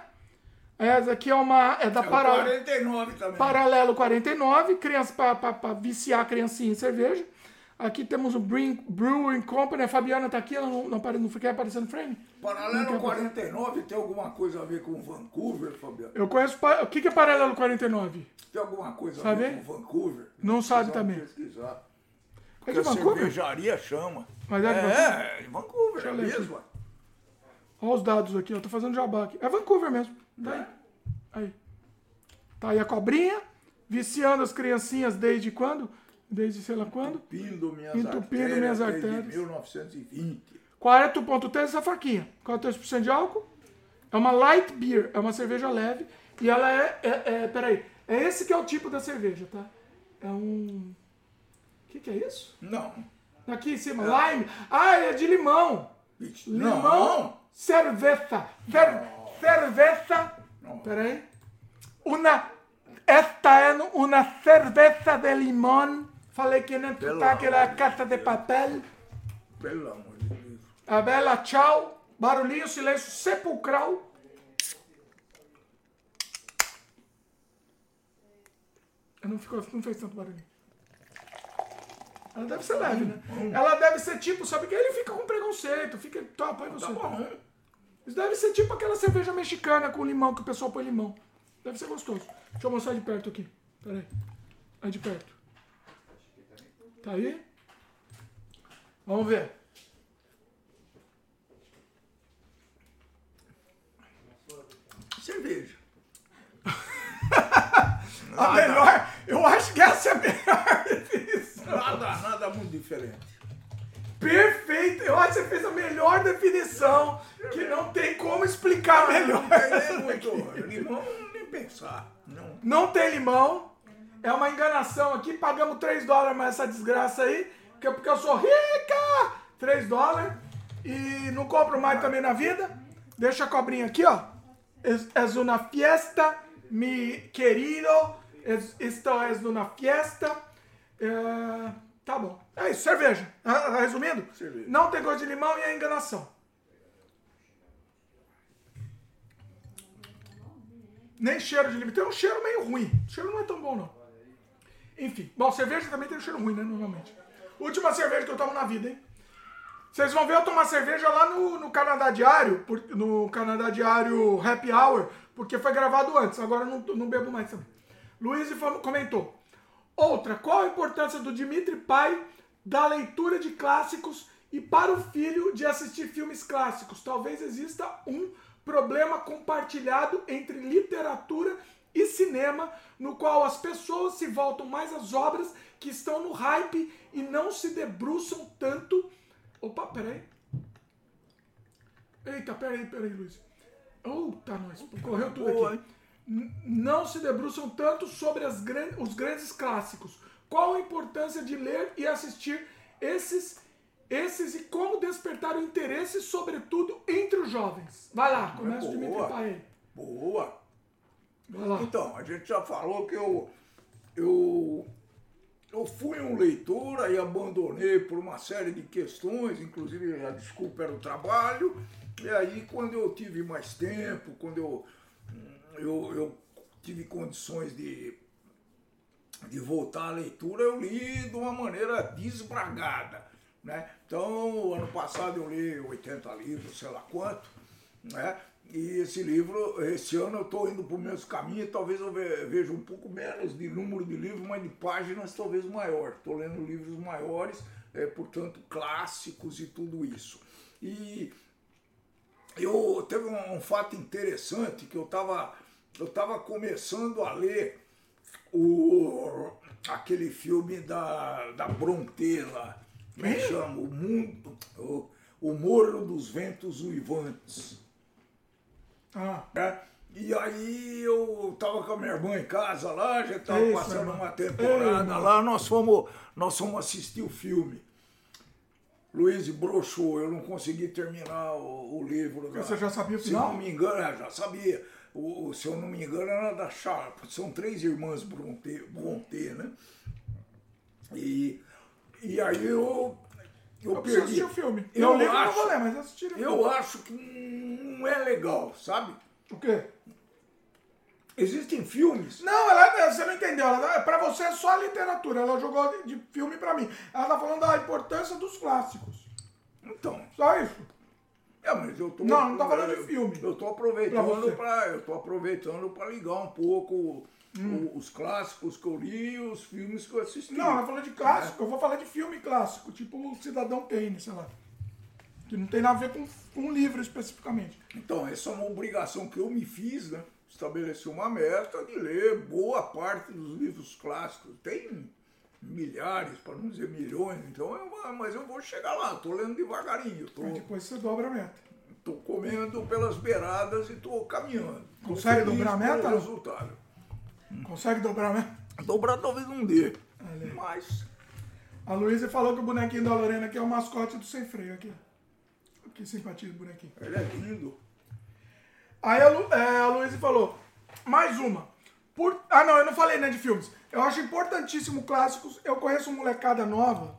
Essa aqui é uma é da É Para- 49 também. Paralelo 49, criança para viciar a criancinha em cerveja. Aqui temos o Brewing Company. A Fabiana tá aqui, ela não, não, apare- não quer aparecer no frame? Não Paralelo quer 49 tem alguma coisa a ver com Vancouver, Fabiano? Eu conheço. O que, que é Paralelo 49? Tem alguma coisa Sabe? a ver com Vancouver? Não sabe também. pesquisar. É Porque de a Vancouver? cervejaria chama. Mas é de Vancouver? é, é de Vancouver, é aqui. mesmo. Olha os dados aqui, eu tô fazendo jabá aqui. É Vancouver mesmo. Tá aí. Aí. Tá aí a cobrinha, viciando as criancinhas desde quando? Desde sei lá quando? Entupindo minhas Entupindo artérias minhas desde artérias. 1920. 40.3 essa faquinha. 43% de álcool. É uma light beer, é uma cerveja leve. E ela é, é, é. Peraí. É esse que é o tipo da cerveja, tá? É um. O que, que é isso? Não. Aqui em cima, lime. Ah, é de limão. Limão, Não. cerveza. Cer cerveza. Peraí. Una. Esta é uma cerveza de limão. Falei que não Pelo tá aquela amor de papel. Pelo amor de Deus. A bela tchau. Barulhinho, silêncio sepulcral. Não, ficou, não fez tanto barulhinho. Ela deve ser leve, né? Ela deve ser tipo, sabe que ele fica com preconceito, fica. Tá, põe você. Tá. Isso deve ser tipo aquela cerveja mexicana com limão que o pessoal põe limão. Deve ser gostoso. Deixa eu mostrar de perto aqui. Pera aí. Aí de perto. Tá aí? Vamos ver. Cerveja. A melhor. Eu acho que essa é a melhor definição. Nada, nada muito diferente. Perfeito! Eu acho que você fez a melhor definição. Que não tem como explicar melhor. Não tem muito. Limão, nem pensar. Não. Não tem limão. É uma enganação aqui. Pagamos 3 dólares mais essa desgraça aí. Que é porque eu sou rica! 3 dólares. E não compro mais também na vida. Deixa a cobrinha aqui, ó. Es, es una fiesta, mi querido. Es, esto es una fiesta. É, tá bom. É isso, cerveja. Resumindo, Cerveja. não tem gosto de limão e é enganação. Nem cheiro de limão. Tem um cheiro meio ruim. O cheiro não é tão bom, não. Enfim. Bom, cerveja também tem um cheiro ruim, né? Normalmente. Última cerveja que eu tomo na vida, hein? Vocês vão ver eu tomar cerveja lá no, no Canadá Diário, por- no Canadá Diário Happy Hour, porque foi gravado antes, agora não, não bebo mais também. Luiz comentou. Outra, qual a importância do Dimitri pai da leitura de clássicos e para o filho de assistir filmes clássicos? Talvez exista um problema compartilhado entre literatura e cinema, no qual as pessoas se voltam mais às obras que estão no hype e não se debruçam tanto. Opa, peraí. Eita, peraí, peraí, Luiz. Eita, nós, correu tudo Boa, aqui. N- Não se debruçam tanto sobre as gran- os grandes clássicos. Qual a importância de ler e assistir esses, esses e como despertar o interesse, sobretudo entre os jovens? Vai lá, começa o Dimitri boa. Paet. Boa. Então, a gente já falou que eu, eu, eu fui um leitor e abandonei por uma série de questões, inclusive a desculpa era o trabalho. E aí, quando eu tive mais tempo, quando eu, eu, eu tive condições de, de voltar à leitura, eu li de uma maneira desbragada. Né? Então, ano passado eu li 80 livros, sei lá quanto. Né? E esse livro, esse ano eu estou indo para o mesmo caminho, talvez eu ve- veja um pouco menos de número de livros, mas de páginas talvez maior. Estou lendo livros maiores, é, portanto, clássicos e tudo isso. E eu teve um, um fato interessante que eu estava eu tava começando a ler o, aquele filme da, da Brontë lá, como é que chama? O Mundo, o, o Morro dos Ventos Uivantes. Ah, né? E aí eu tava com a minha irmã em casa lá, já tava Isso, passando irmão. uma Ei, temporada irmão. lá, nós fomos, nós fomos assistir o filme. Luiz broxou, eu não consegui terminar o, o livro. Você já sabia o Se não me engano, é, já sabia. O, o- se eu não me engano, era da Sharp. São três irmãs Brontë, Brontë né? E, e aí eu, eu, eu preciso perdi. assistir o filme. Eu Eu, livro eu não acho- vou ler, mas assistir o filme. Eu acho que não é legal, sabe? O quê? Existem filmes. Não, ela, você não entendeu. Ela, pra você é só literatura. Ela jogou de, de filme pra mim. Ela tá falando da importância dos clássicos. Então, Só isso. é, mas eu tô. Não, não tá falando de eu- filme. Eu tô Pra aproveitando você. para eu tô aproveitando para ligar um pouco Hum. os clássicos que eu li e os filmes que eu assisti. Não, ela falou de clássico. Eu vou falar de filme clássico, tipo o Cidadão Kane, sei lá. Que não tem nada a ver com um livro especificamente. Então, essa é uma obrigação que eu me fiz, né? Estabeleci uma meta de ler boa parte dos livros clássicos. Tem milhares, para não dizer milhões, então eu, mas eu vou chegar lá, tô lendo devagarinho, tô, Aí depois você dobra a meta. tô comendo pelas beiradas e tô caminhando. Consegue dobrar a meta? resultado. Consegue dobrar meta? Dobrar talvez não dê, Olha mas A Luísa falou que o bonequinho da Lorena aqui é o mascote do sem freio aqui. Que simpatia do bonequinho. ele é lindo. Aí a, Lu, é, a Luísa falou, mais uma. Por, ah, não, eu não falei, né, de filmes. Eu acho importantíssimo clássicos. Eu conheço uma molecada nova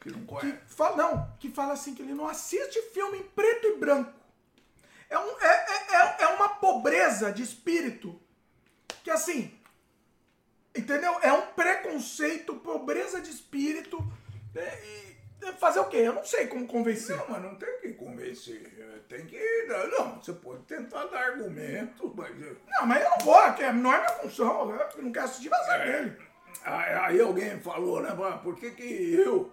Que não que conhece. fala, não, que fala assim, que ele não assiste filme em preto e branco. É, um, é, é, é, é uma pobreza de espírito que, assim, entendeu? É um preconceito, pobreza de espírito. é, e é fazer o quê? Eu não sei como convencer. Não, mas não tem que convencer. Tem que. Não, você pode tentar dar argumentos, mas. Não, mas eu não vou, que não é minha função. Eu não quero assistir vazar dele. Aí alguém falou, né? "Mas Por que, que eu,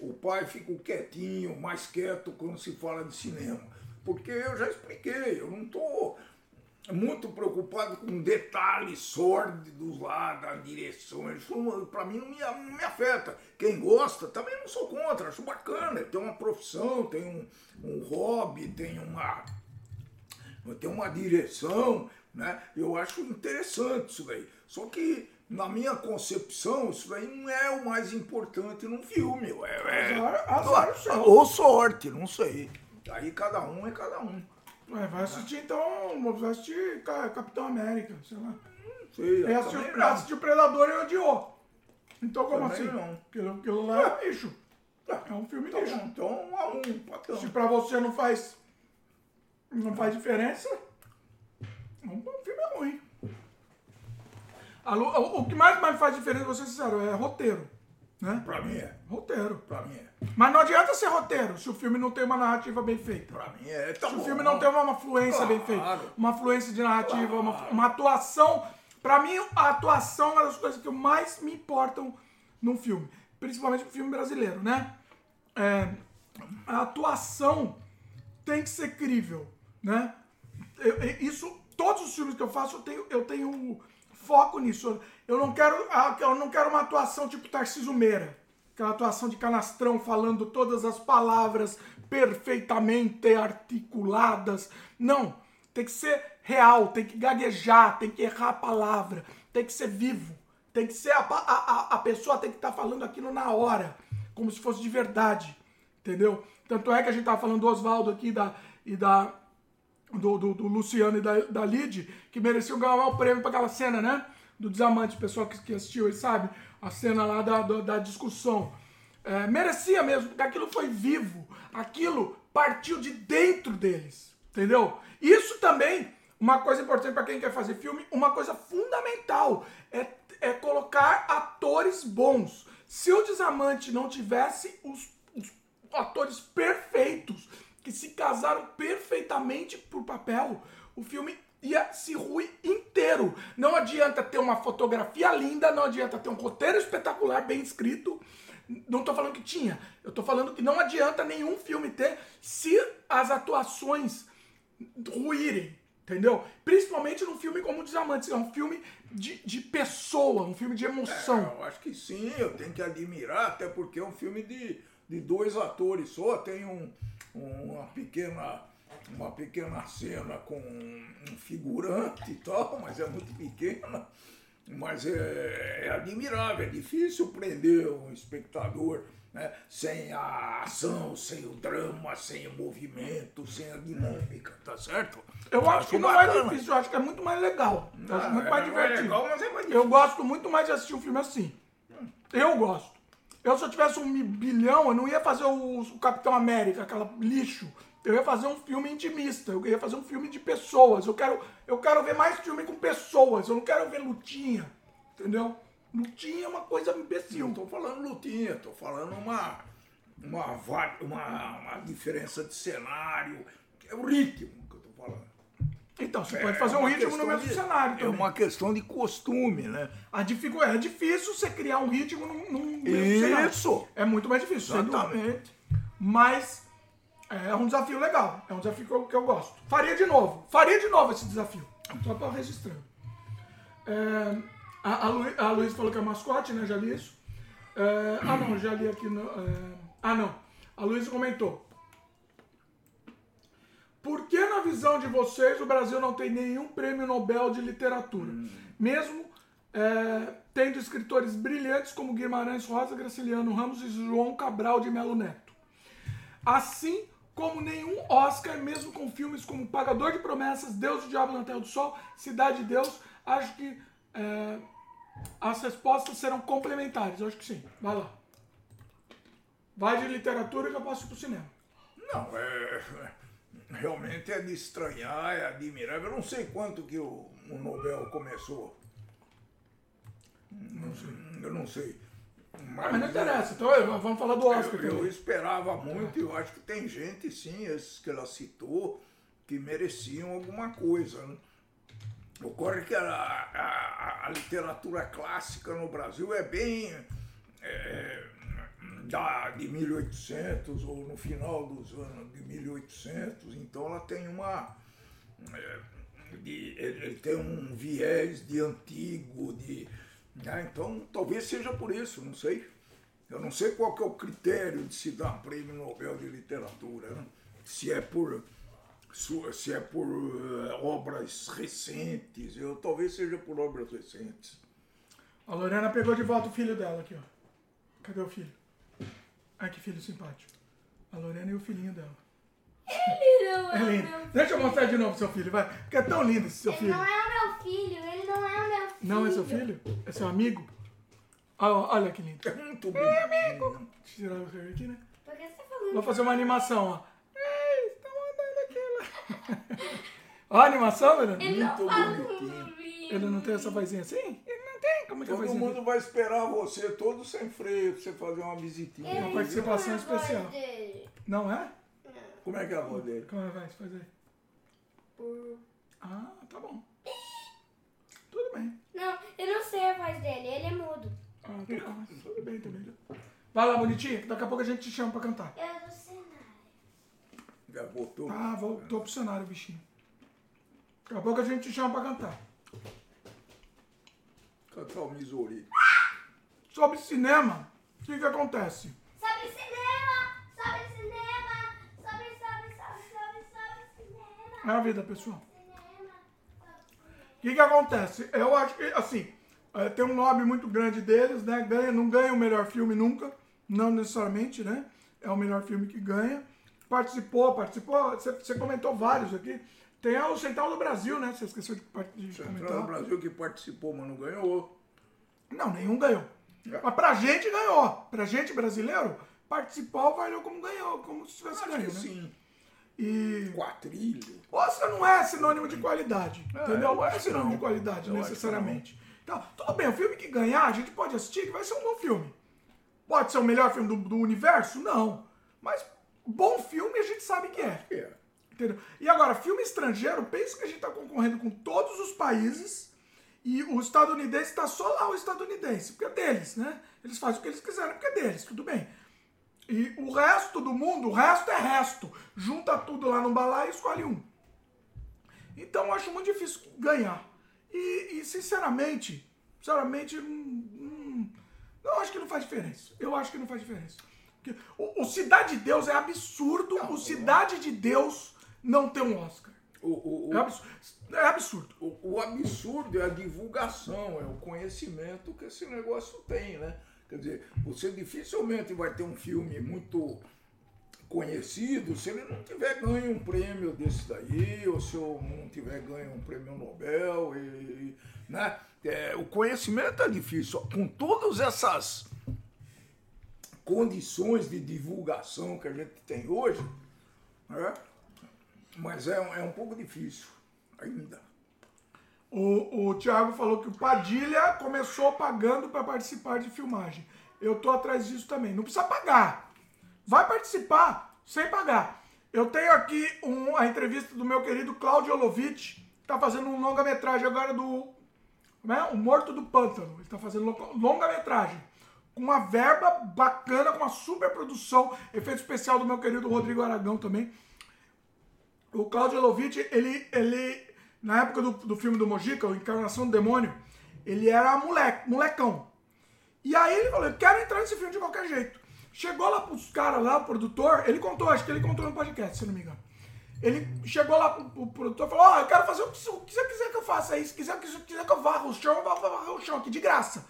o pai, fico quietinho, mais quieto quando se fala de cinema? Porque eu já expliquei, eu não estou muito preocupado com detalhes sórdidos lá da direção. Isso para mim não me, não me afeta. Quem gosta, também não sou contra, acho bacana. Tem uma profissão, tem um, um hobby, tem uma tem uma direção, né? Eu acho interessante isso daí. Só que, na minha concepção, isso daí não é o mais importante num filme. É, é- Azar- azar seu. ou sorte, não sei. Aí cada um é cada um. Ué, vai assistir então, vai assistir Ca- Capitão América, sei lá. Sei. Ele eu assistiu, não. assistiu Predador e odiou. Então como Também assim? não. Aquilo, aquilo lá é lixo. É um filme Então, lixo. então, um a um, patão. Se pra você não faz. não faz diferença, é um filme é ruim. O que mais, mais faz diferença, vou ser sincero, é roteiro. Né? Pra mim é. Roteiro. Pra mim é. Mas não adianta ser roteiro se o filme não tem uma narrativa bem feita. Pra mim é. Tá Se o bom. filme não tem uma, uma fluência bem feita, Claro. uma fluência de narrativa, uma, uma atuação. Pra mim, a atuação é uma das coisas que mais me importam num filme. Principalmente no filme brasileiro, né? É, a atuação tem que ser crível, né? Eu- eu- isso, todos os filmes que eu faço, eu tenho, eu tenho foco nisso. Eu não quero, ah, eu não quero uma atuação tipo Tarcísio Meira. Aquela atuação de canastrão falando todas as palavras perfeitamente articuladas. Não. Tem que ser real, tem que gaguejar, tem que errar a palavra, tem que ser vivo. Tem que ser. A, a, a- pessoa tem que estar falando aquilo na hora, como se fosse de verdade. Entendeu? Tanto é que a gente tava falando do Oswaldo aqui da, e da. Do, do, do Luciano e da, da Lid, que mereciam ganhar o prêmio para aquela cena, né? Do Desamante, o pessoal que, que assistiu aí sabe, a cena lá da, da, da discussão. É, merecia mesmo, porque aquilo foi vivo. Aquilo partiu de dentro deles. Entendeu? Isso também, uma coisa importante para quem quer fazer filme, uma coisa fundamental é, é colocar atores bons. Se o Desamante não tivesse os, os atores perfeitos que se casaram perfeitamente pro papel, o filme ia se ruir inteiro. Não adianta ter uma fotografia linda, não adianta ter um roteiro espetacular, bem escrito. Não tô falando que tinha, eu tô falando que não adianta nenhum filme ter se as atuações ruírem, entendeu? Principalmente num filme como Desamantes, é um filme de, de pessoa, um filme de emoção. Eu acho que sim, eu tenho que admirar, até porque é um filme de, de dois atores só, tem um, uma pequena uma pequena cena com um figurante e tal, mas é muito pequena. Mas é, é admirável, é difícil prender um espectador né, sem a ação, sem o drama, sem o movimento, sem a dinâmica, tá certo? Eu acho que não é difícil, eu acho que é muito mais legal. Eu acho Ah, muito é- mais é divertido. legal, mas é mais eu gosto muito mais de assistir um filme assim. Eu gosto. Eu, se eu tivesse um bilhão, eu não ia fazer o, o Capitão América, aquela lixo. Eu ia fazer um filme intimista, eu ia fazer um filme de pessoas. Eu quero, eu quero ver mais filme com pessoas, eu não quero ver lutinha. Entendeu? Lutinha é uma coisa imbecil. Não tô falando lutinha, tô falando uma, uma, uma, uma diferença de cenário. É o ritmo Então, você É pode fazer um ritmo no mesmo de- cenário É também. uma questão de costume, né? A dificu- é difícil você criar um ritmo num, num mesmo cenário. Isso! É muito mais difícil. Exatamente. Mas é um desafio legal. É um desafio que eu, que eu gosto. Faria de novo. Faria de novo esse desafio. Só pra registrando. É, a, a, Lu, a Luiz falou que é mascote, né? Já li isso. É, ah, não, já li aqui no. é, ah, não. A Luísa comentou. Por que, na visão de vocês, o Brasil não tem nenhum prêmio Nobel de literatura? Mesmo é, tendo escritores brilhantes como Guimarães Rosa, Graciliano Ramos e João Cabral de Melo Neto. Assim como nenhum Oscar, mesmo com filmes como Pagador de Promessas, Deus, o Diabo na Terra do Sol, Cidade de Deus, acho que é, as respostas serão complementares. Eu acho que sim. Vai lá. Vai de literatura que eu posso ir pro cinema. Não, é. Realmente é de estranhar, é admirável. Eu não sei quanto que o, o Nobel começou. Não sei. Eu não sei. Ah, mas não interessa. Então vamos falar do Oscar. Eu, eu esperava muito e eu acho que tem gente, sim, esses que ela citou, que mereciam alguma coisa. Né? Ocorre que a, a- a literatura clássica no Brasil é bem é, da, de 1800 ou no final dos anos de 1800, então ela tem uma. é, de- ele, tem um viés de antigo, de. né? Então talvez seja por isso, não sei. Eu não sei qual é o critério de se dar prêmio Nobel de Literatura. né? Se é por se é por eh, obras recentes, eu talvez seja por obras recentes. A Lorena pegou de volta o filho dela aqui, ó. Cadê o filho? Ai, que filho simpático. A Lorena e o filhinho dela. Ele não É é, lindo. meu Deixa eu mostrar de novo seu filho, vai. Porque é tão lindo esse seu Ele filho. não é o meu filho, ele não é o meu filho. Não é seu filho? É seu amigo? Ó, olha que lindo. É muito bonitinho. Deixa eu tirar o seu aqui, né? Por que você tá falando? Vou fazer uma animação, ó. Ei, estão andando aqui lá. Ó a animação, Lorena. Ele não muito fala comigo. Ele não tem essa vozinha assim? Ele não tem. Como é que é Todo mundo vai esperar você todo sem freio pra você fazer uma visitinha. Ele Uma participação é a voz especial. dele. Não é? Como é que é a voz dele? Como é que vai? Faz aí. Por- Ah, tá bom. Tudo bem. Não, eu não sei a voz dele, ele é mudo. Ah, tá bom. Tudo bem também. Vai lá, bonitinha, que daqui a pouco a gente te chama pra cantar. Eu é do cenário. Já botou? Ah, voltou pro cenário, bichinho. Daqui a pouco a gente te chama pra cantar. O Missouri. Sobre cinema, o que que acontece? Sobre cinema, sobre cinema, sobre, sobre, sobre, sobre, sobre cinema. É a vida, pessoal. O que que acontece? Eu acho que, assim, é, tem um lobby muito grande deles, né? Ganha, não ganha o melhor filme nunca, não necessariamente, né? É o melhor filme que ganha. Participou, participou, você, você comentou vários aqui. Tem o Central do Brasil, né? Você esqueceu de, de Central do comentar. Brasil que participou, mas não ganhou. Não, nenhum ganhou. Mas pra gente ganhou. Pra gente brasileiro, participou valeu como ganhou, como se tivesse Acho ganho, que né? sim. E Quatrilho. Oscar não é sinônimo de qualidade, entendeu? eu Não é sinônimo não. de qualidade, Eu necessariamente. Então, tudo bem, o filme que ganhar, a gente pode assistir, que vai ser um bom filme. Pode ser o melhor filme do, do universo? Não. Mas bom filme a gente sabe que é. É. Entendeu? E agora, filme estrangeiro, pensa que a gente está concorrendo com todos os países e o estadunidense está só lá o estadunidense, porque é deles, né? Eles fazem o que eles quiserem porque é deles, tudo bem. E o resto do mundo, o resto é resto. Junta tudo lá no balaio e escolhe um. Então eu acho muito difícil ganhar. E, e, sinceramente, sinceramente, hum, hum, eu acho que não faz diferença. Eu acho que não faz diferença. O, o Cidade de Deus é absurdo. o Cidade de Deus não ter um Oscar. O, o, É absurdo. É absurdo. o, o absurdo é a divulgação, é o conhecimento que esse negócio tem, né? Quer dizer, você dificilmente vai ter um filme muito conhecido se ele não tiver ganho um prêmio desse daí, ou se eu não tiver ganho um prêmio Nobel, e, né? É, o conhecimento é difícil. Com todas essas condições de divulgação que a gente tem hoje, né? Mas é, um- é um pouco difícil ainda. O, o Thiago falou que o Padilha começou pagando para participar de filmagem. Eu tô atrás disso também. Não precisa pagar. Vai participar sem pagar. Eu tenho aqui um- a entrevista do meu querido Claudio Olovitch, que tá fazendo um longa-metragem agora do. Como é? O Morto do Pântano. Ele tá fazendo lo- longa-metragem. Com uma verba bacana, com uma super produção. Efeito especial do meu querido Rodrigo Aragão também. O Claudio Lovitch, ele, ele, na época do, do filme do Mojica, o Encarnação do Demônio, ele era moleque, molecão. E aí ele falou, eu quero entrar nesse filme de qualquer jeito. Chegou lá pros caras lá, o produtor, ele contou, acho que ele contou no podcast, se não me engano. Ele chegou lá pro, pro produtor e falou, ó, eu quero fazer o que, o que você quiser que eu faça aí. Se quiser, se quiser que eu varra o chão, eu vou varrer o chão aqui, de graça.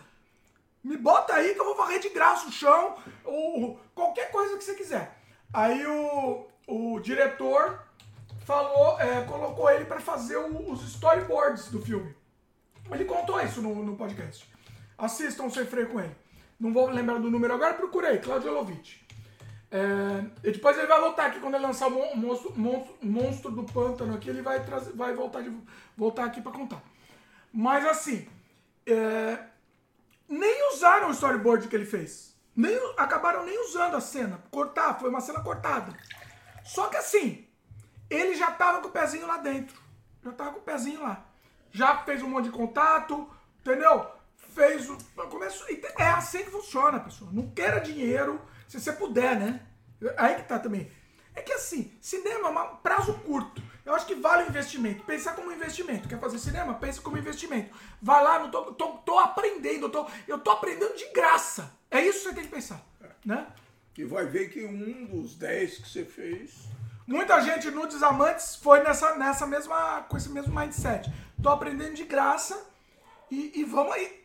Me bota aí que eu vou varrer de graça o chão, ou qualquer coisa que você quiser. Aí o, o diretor falou, é, colocou ele para fazer o- os storyboards do filme. Ele contou isso no, no podcast. Assistam Sem Freio com ele. Não vou lembrar do número agora, procurei, Claudio Lovitch. É, e depois ele vai voltar aqui quando ele lançar o mon- monstro, monstro, monstro do pântano aqui, ele vai, trazer, vai voltar, de, voltar aqui para contar. Mas assim, é, nem usaram o storyboard que ele fez. Nem, acabaram nem usando a cena. Cortar, foi uma cena cortada. Só que assim, ele já tava com o pezinho lá dentro. Já tava com o pezinho lá. Já fez um monte de contato, entendeu? Fez o. Começou, é assim que funciona, pessoal. Não queira dinheiro, se você puder, né? Aí que tá também. É que assim, cinema é um prazo curto. Eu acho que vale o investimento. Pensar como investimento. Quer fazer cinema? Pensa como investimento. Vai lá, não tô, tô, tô aprendendo, eu tô, eu tô aprendendo de graça. É isso que você tem que pensar. Né? E vai ver que um dos dez que você fez. Muita gente no Desamantes foi nessa, nessa mesma, com esse mesmo mindset. Tô aprendendo de graça e, e vamos aí.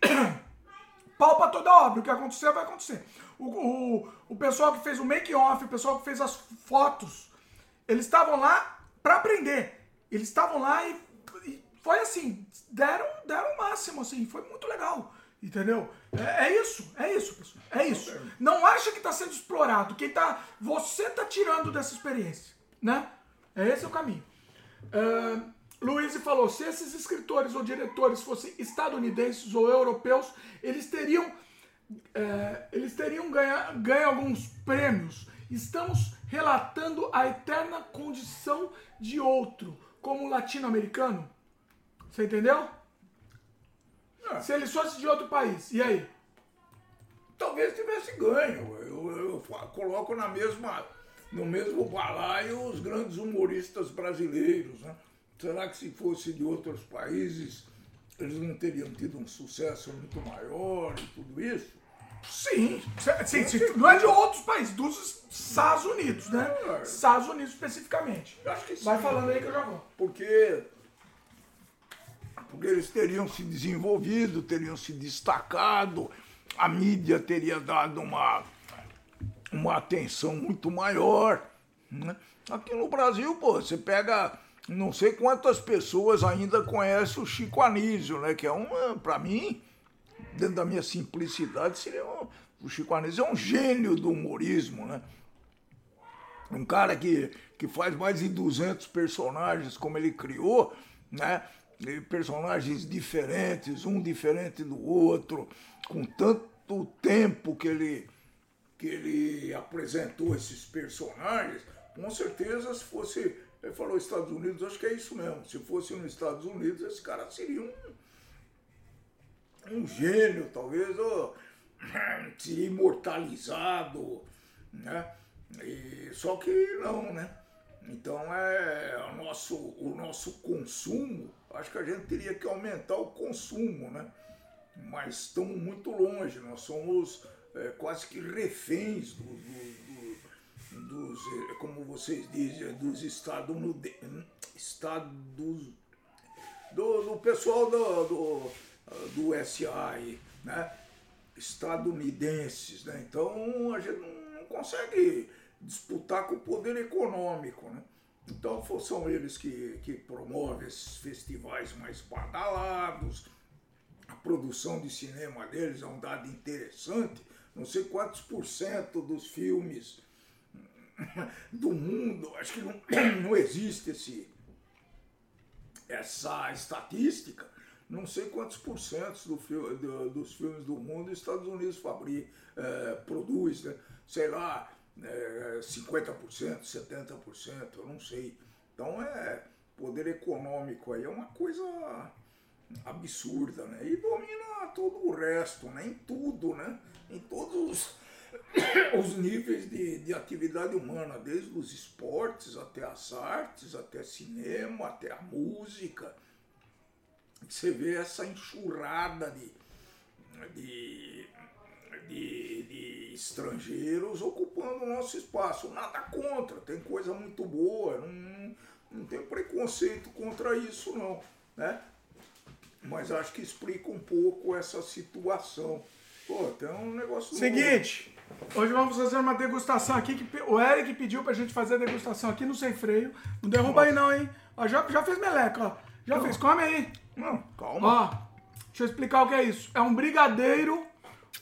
Pau pra toda obra. O que acontecer, vai acontecer. O, o, o pessoal que fez o make-off, o pessoal que fez as fotos, eles estavam lá pra aprender. Eles estavam lá e, e foi assim, deram, deram o máximo, assim, foi muito legal. Entendeu? É, é isso, é isso, pessoal. É isso. Não acha que tá sendo explorado. Quem tá. Você tá tirando dessa experiência. Né? É esse o caminho. Uh, Luiz falou: se esses escritores ou diretores fossem estadunidenses ou europeus, eles teriam, é, eles teriam ganha, ganho alguns prêmios. Estamos relatando a eterna condição de outro, como latino-americano. Você entendeu? É. Se eles fossem de outro país, e aí? Talvez tivesse ganho. Eu, eu fa- coloco na mesma, no mesmo balaio os grandes humoristas brasileiros. Né? Será que se fosse de outros países, eles não teriam tido um sucesso muito maior e tudo isso? Sim, sim, sim, não é de outros países, dos Estados Unidos, né? É. Estados Unidos especificamente. Eu acho que sim. Vai falando aí que eu já vou. porque porque eles teriam se desenvolvido, teriam se destacado, a mídia teria dado uma, uma atenção muito maior. né? Aqui no Brasil, pô, você pega não sei quantas pessoas ainda conhecem o Chico Anísio, né? Que é uma, para mim, dentro da minha simplicidade, seria um, o Chico Anísio é um gênio do humorismo, né? um cara que, que faz mais de 200 personagens como ele criou, né? E Personagens diferentes, um diferente do outro, com tanto tempo que ele, que ele apresentou esses personagens, com certeza se fosse, ele falou Estados Unidos, acho que é isso mesmo, se fosse nos Estados Unidos, esse cara seria um, um gênio, talvez, ou, seria imortalizado, né? E, só que não, né? Então é o nosso, o nosso consumo, acho que a gente teria que aumentar o consumo, né? Mas estamos muito longe, nós somos é, quase que reféns do, do- do- dos, eh, como vocês dizem, dos estados, estados do, do pessoal do, do, do aí, né? Estadunidenses, né? Então a gente não consegue disputar com o poder econômico, né? Então são eles que, que promovem esses festivais mais badalados, a produção de cinema deles é um dado interessante, não sei quantos por cento dos filmes do mundo, acho que não, não existe esse, essa estatística, não sei quantos por cento do do- dos filmes do mundo os Estados Unidos fabri, eh, produz, né? sei lá, eh, 50%, 70%, eu não sei. Então é poder econômico aí é uma coisa absurda, né? E domina todo o resto, né? Em tudo, né? Em todos os níveis de, de atividade humana, desde os esportes até as artes, até cinema, até a música. Você vê essa enxurrada de, de, de, de estrangeiros ocupando o nosso espaço. Nada contra, tem coisa muito boa, não, não tem preconceito contra isso não, né? Mas acho que explica um pouco essa situação. Pô, tem um negócio Seguinte, hoje vamos fazer uma degustação aqui. Que o Eric pediu pra gente fazer a degustação aqui no Sem Freio. Não derruba aí não, hein? Ó, já, já fez meleca, ó. Já fez, come aí. Não, calma. Ó, deixa eu explicar o que é isso. É um brigadeiro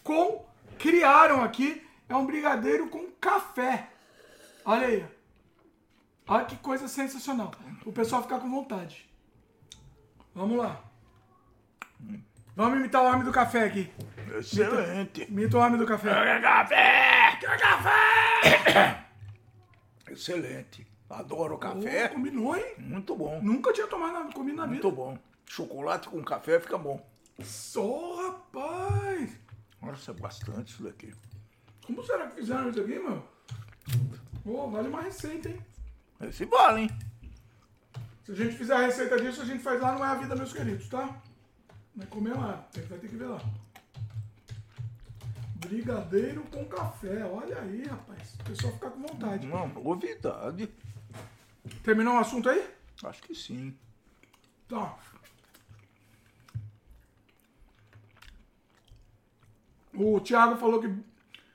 com... Criaram aqui, é um brigadeiro com café. Olha aí. Olha que coisa sensacional. O pessoal ficar com vontade. Vamos lá. Vamos imitar o homem do café aqui. Excelente. Imita o homem do café. Quer café! Quer café! Excelente. Adoro café. Ô, combinou, hein? Muito bom. Nunca tinha tomado nada, comido na vida. Muito bom. Chocolate com café fica bom. Só, rapaz. Nossa, é bastante isso daqui. Como será que fizeram isso aqui, meu? Pô, vale uma receita, hein? Esse vale, hein? Se a gente fizer a receita disso, a gente faz lá no É a Vida, meus queridos, tá? Vai comer lá. Vai ter que ver lá. Brigadeiro com café. Olha aí, rapaz. O pessoal ficar com vontade. Uma novidade. Terminou o assunto aí? Acho que sim. Tá. O Thiago falou que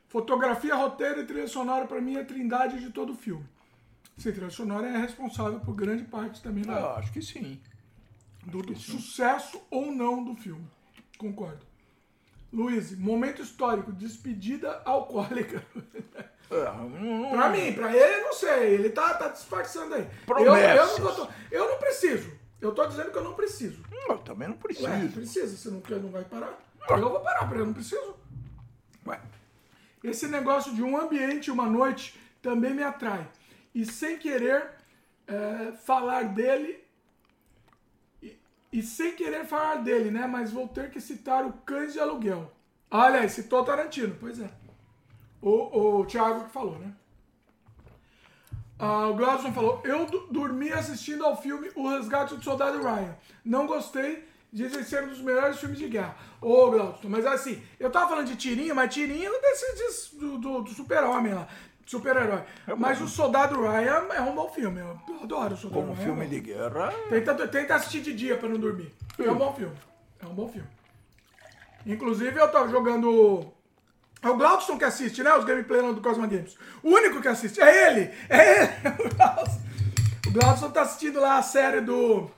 fotografia, roteiro e trilha sonora pra mim é a trindade de todo filme. Sim, trilha sonora é responsável por grande parte também da, Ah, acho que sim. Do, do sucesso ou não do filme. Concordo. Luiz, momento histórico, despedida alcoólica. É, não- pra mim, pra ele, não sei. Ele tá, tá disfarçando aí. Eu, eu, Promessas. não eu não preciso. Eu tô dizendo que eu não preciso. eu também não preciso. Ué, precisa. Você não quer, não vai parar? Eu vou parar, pra eu não preciso. Ué, Esse negócio de um ambiente uma noite também me atrai. E sem querer é, falar dele. E, sem querer falar dele, né? Mas vou ter que citar o Cães de Aluguel. Olha aí, citou Tarantino, pois é. O, o Thiago que falou, né? Ah, o Gladson falou: Eu dormi assistindo ao filme O Resgate do Soldado Ryan. Não gostei, dizem ser um dos melhores filmes de guerra. Ô, Gladson, mas assim, eu tava falando de tirinho, mas tirinho desses desses do, do, do super-homem lá. Super-herói. mas o Soldado Ryan é um bom filme. Eu, adoro o Soldado como Ryan. filme é de guerra. Tenta, tenta assistir de dia pra não dormir. É um bom filme. É um bom filme. Inclusive, eu tava jogando. É o Glaudson que assiste, né? Os gameplay do Cosma Games. O único que assiste. É ele! É ele! O Glaudson. O Glaudson tá assistindo lá a série do.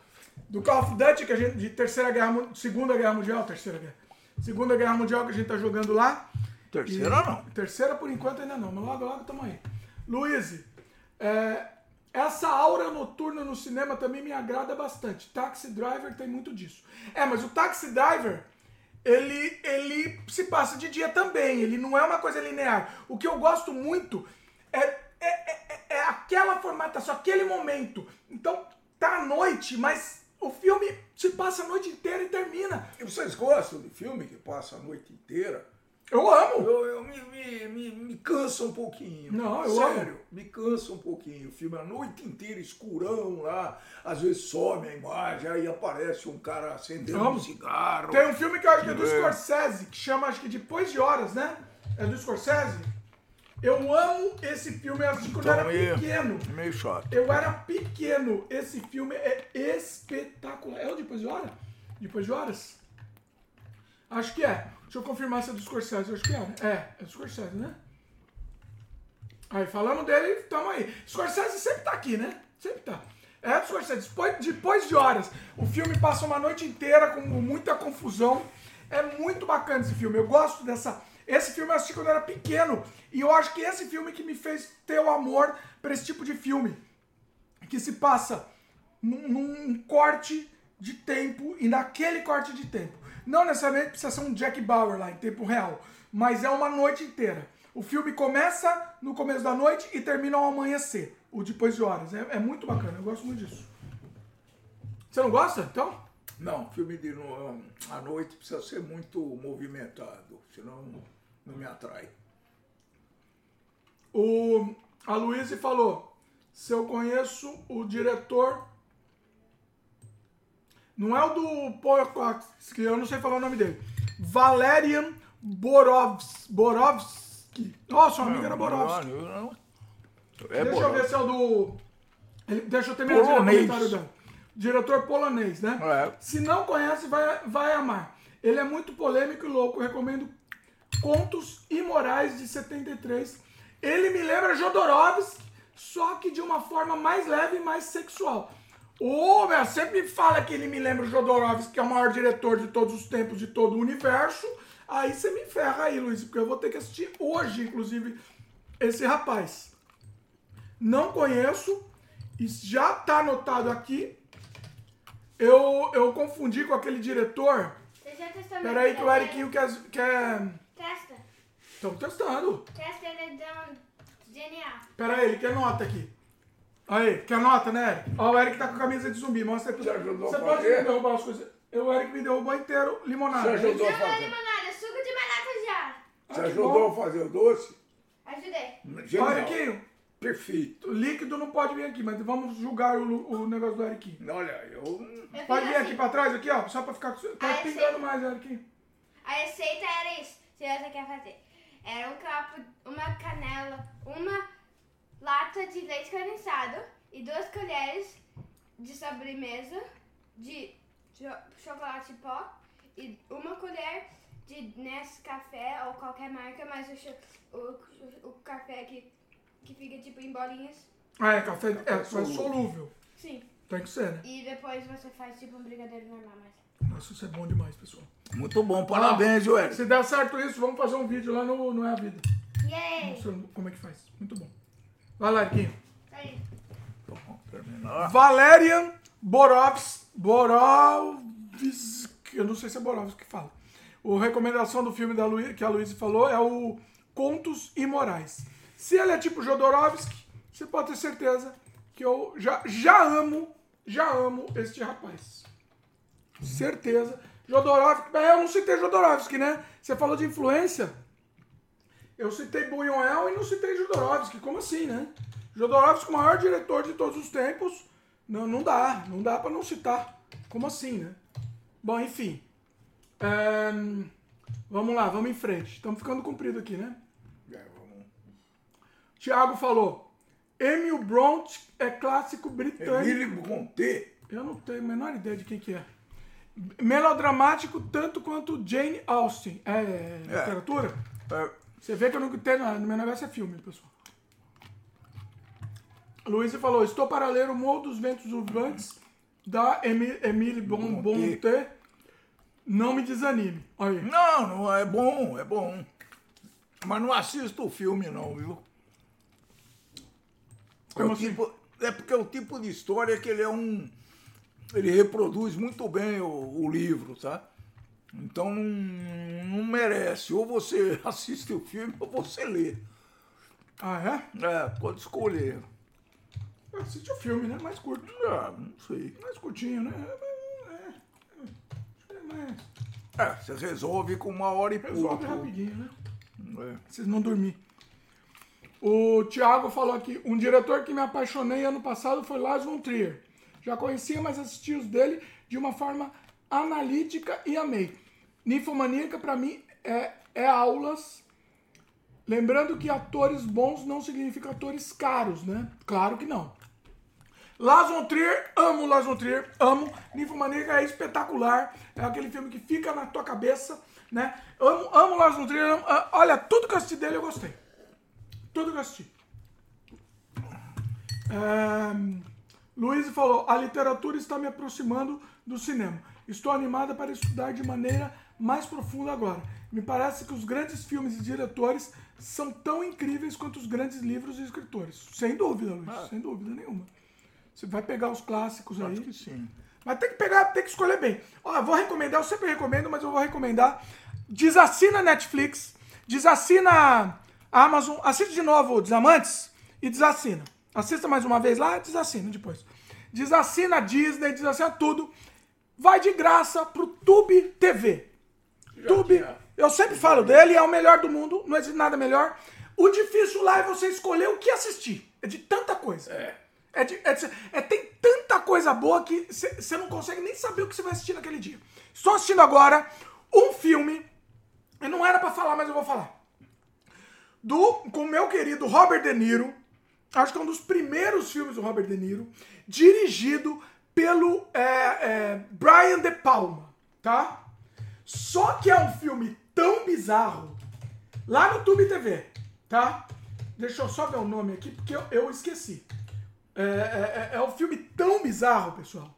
Do Call of Duty, que a gente. De Terceira Guerra Segunda Guerra Mundial. Terceira Guerra. Segunda Guerra Mundial que a gente tá jogando lá. Terceira E- não. Terceira por enquanto ainda não, mas logo logo tamo aí. Luiz, é, essa aura noturna no cinema também me agrada bastante. Taxi Driver tem muito disso. É, mas o Taxi Driver, ele, ele se passa de dia também, ele não é uma coisa linear. O que eu gosto muito é, é, é, é aquela formatação, aquele momento. Então, tá à noite, mas o filme se passa a noite inteira e termina. E vocês gostam de filme que passa a noite inteira? Eu amo! Eu, eu me, me, me, me cansa um pouquinho. Não, eu Sério, amo. me cansa um pouquinho. O filme a noite inteira escurão lá, às vezes some a imagem, aí aparece um cara acendendo um cigarro. Tem um filme que eu acho que é do. Scorsese, que chama, acho que Depois de Horas, né? É do Scorsese. Eu amo esse filme, eu assisti quando eu Então, era meio- pequeno. Meio chato. Eu era pequeno. Esse filme é espetacular. É o Depois de Horas? Depois de Horas? Acho que é. Deixa eu confirmar se é do Scorsese. Acho que é? É, é do Scorsese, né? Aí, falando dele, tamo aí. Scorsese sempre tá aqui, né? Sempre tá. É do Scorsese. Depois, depois de horas. O filme passa uma noite inteira com muita confusão. É muito bacana esse filme. Eu gosto dessa. Esse filme eu assisti quando eu era pequeno. E eu acho que esse filme que me fez ter o amor pra esse tipo de filme. Que se passa num, num corte de tempo e naquele corte de tempo. Não necessariamente precisa ser um Jack Bauer lá em tempo real, mas é uma noite inteira. O filme começa no começo da noite e termina ao amanhecer, o depois de horas. É, é muito bacana, eu gosto muito disso. Você não gosta, então? Não, filme de no, à noite precisa ser muito movimentado, senão não me atrai. O, a Luísa falou: se eu conheço o diretor. Não é o do Pocox, que eu não sei falar o nome dele. Valerian Borovs, Borovski. Nossa, sua amiga era Borovski. É Deixa eu ver se é o do. ele- Deixa eu terminar de o comentário dela. Diretor polonês, né? É. Se não conhece, vai, vai amar. Ele é muito polêmico e louco. Recomendo Contos Imorais de 73. Ele me lembra Jodorowsky, só que de uma forma mais leve e mais sexual. Ô, meu, sempre me fala que ele me lembra Jodorowsky, que é o maior diretor de todos os tempos, de todo o universo. Aí você me ferra aí, Luiz, porque eu vou ter que assistir hoje, inclusive, esse rapaz. Não conheço, e já tá anotado aqui. Eu, eu confundi com aquele diretor. Você já testou Peraí que o Eriquinho quer. quer... Testa. Estão testando. Testa ele é genial. Peraí, ele quer nota aqui. Aí, quer nota, né, Eric? Ó, o Eric tá com a camisa de zumbi. Mostra aí pro Você ajudou Você a pode fazer? me derrubar as coisas. Eu, O Eric me derrubou inteiro limonada. Você ajudou a Não é fazer? limonada, suco de maracujá. Você Ah, que ajudou bom. a fazer o doce? Ajudei. Ó, Genial. Eriquinho, Perfeito. o líquido não pode vir aqui, mas vamos julgar o, lu- o negócio do Eriquinho. Olha, eu. Eu Pode fiz vir aqui assim. pra trás, aqui, ó, só pra ficar... Tá Ah, eu pingando sei. mais, Eriquinho. A receita era isso, se você quer fazer. Era um copo, uma canela, uma lata de leite condensado e duas colheres de sobremesa de cho- chocolate pó e uma colher de Nescafé ou qualquer marca, mas o, o, o café que, que fica tipo em bolinhas. Ah, é café, é, é solúvel. solúvel. Sim. Tem que ser, né? E depois você faz tipo um brigadeiro normal, mas... Nossa, isso é bom demais, pessoal. Muito bom, parabéns, Joel. Se der certo isso, vamos fazer um vídeo lá no Não é a Vida. Yay! Mostrando como é que faz. Muito bom. Vai lá, Eriquinho. Aí. Terminar. Valerian Borovs, Borovski, eu não sei se é Borovski que fala. O recomendação do filme da Luí- que a Luísa falou é o Contos Imorais. Se ele é tipo Jodorowsky, você pode ter certeza que eu já, já amo, já amo este rapaz. Certeza. Jodorowsky, mas eu não citei Jodorowsky, né? Você falou de influência. Eu citei Buñuel e não citei Jodorowsky. Como assim, né? Jodorowsky, o maior diretor de todos os tempos. Não, não dá. Não dá pra não citar. Como assim, né? Bom, enfim. Ahn, vamos lá, vamos em frente. Estamos ficando comprido aqui, né? É, vamos. Tiago falou. Emil Bront é clássico britânico. Emílio Brontë. Eu não tenho a menor ideia de quem que é. Melodramático tanto quanto Jane Austen. É, literatura? É, Você vê que eu não tenho nada. No meu negócio é filme, pessoal. Luísa falou: Estou para ler O Morro dos Ventos Urbantes da Emi- Emile Bon- Bonté. Não me desanime. Olha. Não, não é bom, é bom. Mas não assisto o filme, não, viu? É, assim? tipo, é porque é o tipo de história que ele é um. Ele reproduz muito bem o, o livro, tá? Então não, não merece. Ou você assiste o filme ou você lê. Ah, é? É, pode escolher. Assiste o filme, né? Mais curto. Ah, não sei. Mais curtinho, né? É, é, é mais- É, você resolve com uma hora e Resolve pouco. rapidinho, né? É. Vocês não dormir. O Thiago falou aqui, um diretor que me apaixonei ano passado foi Lars von Trier. Já conhecia, mas assisti os dele de uma forma analítica e amei. Ninfomaníaca, pra mim, é, é aulas. Lembrando que atores bons não significam atores caros, né? Claro que não. Lars von Trier, amo Lars von Trier, amo. Ninfomaníaca é espetacular. É aquele filme que fica na tua cabeça, né? Amo, amo Lars von Trier. amo- ah, olha, tudo que eu assisti dele eu gostei. Tudo que eu assisti. Ahn, Luiz falou, a literatura está me aproximando do cinema. Estou animada para estudar de maneira mais profunda agora. Me parece que os grandes filmes e diretores são tão incríveis quanto os grandes livros e escritores. Sem dúvida, Luiz, sem dúvida nenhuma. Você vai pegar os clássicos aí. Acho que sim. Mas tem que pegar, tem que escolher bem. Ó, eu vou recomendar, eu sempre recomendo, mas eu vou recomendar. Desassina Netflix, desassina Amazon, assiste de novo o Desamantes e desassina. Assista mais uma vez lá, desassina depois. Desassina Disney, desassina tudo. Vai de graça pro Tube TV. Tube, eu sempre falo dele, é o melhor do mundo, não existe nada melhor. O difícil lá é você escolher o que assistir. É de tanta coisa. É. É, de- é de- é- tem tanta coisa boa que você não consegue nem saber o que você vai assistir naquele dia. Estou assistindo agora um filme E não era pra falar, mas eu vou falar. Do, com o meu querido Robert De Niro, acho que é um dos primeiros filmes do Robert De Niro, dirigido pelo é, é, Brian De Palma, tá? Só que é um filme tão bizarro, lá no Tube TV, tá? Deixa eu só ver o nome aqui, porque eu, eu esqueci. É, é, é, é um filme tão bizarro, pessoal.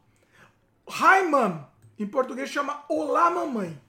Hi Mom, em português chama Olá Mamãe.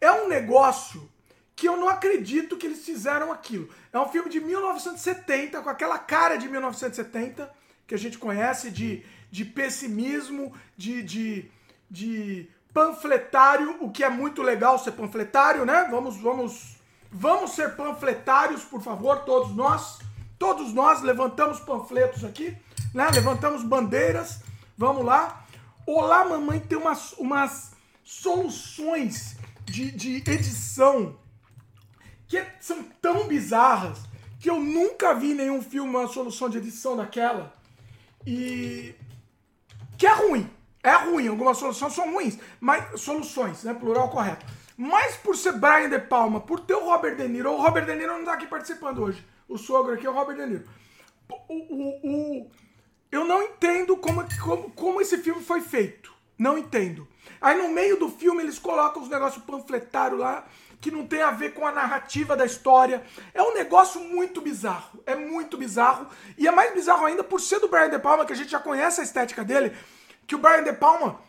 É um negócio que eu não acredito que eles fizeram aquilo. É um filme de 1970, com aquela cara de 1970, que a gente conhece, de, de pessimismo, de, de, de panfletário, o que é muito legal ser panfletário, né? Vamos, vamos, vamos ser panfletários, por favor, todos nós. Todos nós levantamos panfletos aqui, né? Levantamos bandeiras. Vamos lá. Olá, mamãe tem umas, umas soluções de, de edição que são tão bizarras que eu nunca vi nenhum filme uma solução de edição daquela. E que é ruim. É ruim, algumas soluções são ruins, mas soluções, né, plural correto. Mas por ser Brian De Palma, por ter o Robert De Niro, o Robert De Niro não tá aqui participando hoje. O sogro aqui é o Robert De Niro. O, o, o eu não entendo como, como, como esse filme foi feito. Não entendo. Aí no meio do filme eles colocam os negócios panfletários lá que não tem a ver com a narrativa da história. É um negócio muito bizarro. É muito bizarro. E é mais bizarro ainda por ser do Brian De Palma, que a gente já conhece a estética dele, que o Brian De Palma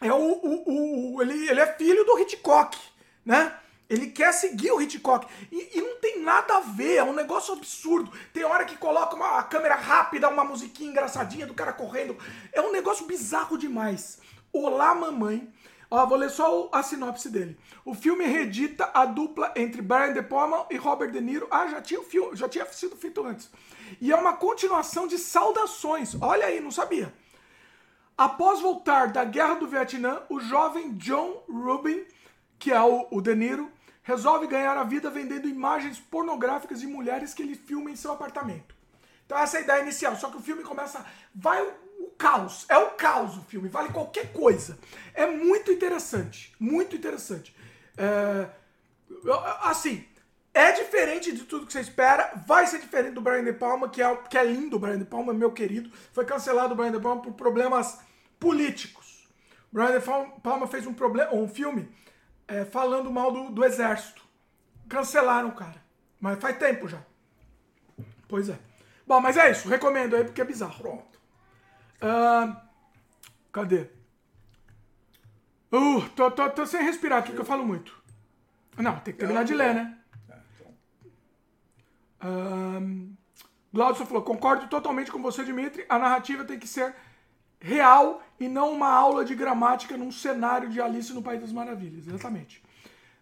é o, o, o ele, ele é filho do Hitchcock, né? Ele quer seguir o Hitchcock. E, e, não tem nada a ver, é um negócio absurdo. Tem hora que coloca uma câmera rápida, uma musiquinha engraçadinha do cara correndo. É um negócio bizarro demais. Olá, mamãe Ó, vou ler só a sinopse dele. O filme reedita a dupla entre Brian De Palma e Robert De Niro. Ah, já tinha, filme, já tinha sido feito antes. E é uma continuação de Saudações. Olha aí, não sabia. Após voltar da Guerra do Vietnã, o jovem John Rubin, que é o, o De Niro, resolve ganhar a vida vendendo imagens pornográficas de mulheres que ele filma em seu apartamento. Então essa é a ideia inicial, só que o filme começa, vai o caos. É o caos o filme, vale qualquer coisa. É muito interessante, muito interessante. É, assim, é diferente de tudo que você espera. Vai ser diferente do Brian De Palma, que é, que é lindo. O Brian De Palma, meu querido. Foi cancelado o Brian De Palma por problemas políticos. O Brian De Palma fez um, problema, um filme é, falando mal do, do exército. Cancelaram o cara. Mas faz tempo já. Pois é. Bom, mas é isso. Recomendo aí porque é bizarro. Uh, cadê? Uh, tô, tô, tô sem respirar aqui, que eu falo muito. Não, tem que terminar de ler, né? Uh, Glaucio falou, concordo totalmente com você, Dimitri. A narrativa tem que ser real e não uma aula de gramática num cenário de Alice no País das Maravilhas. Exatamente.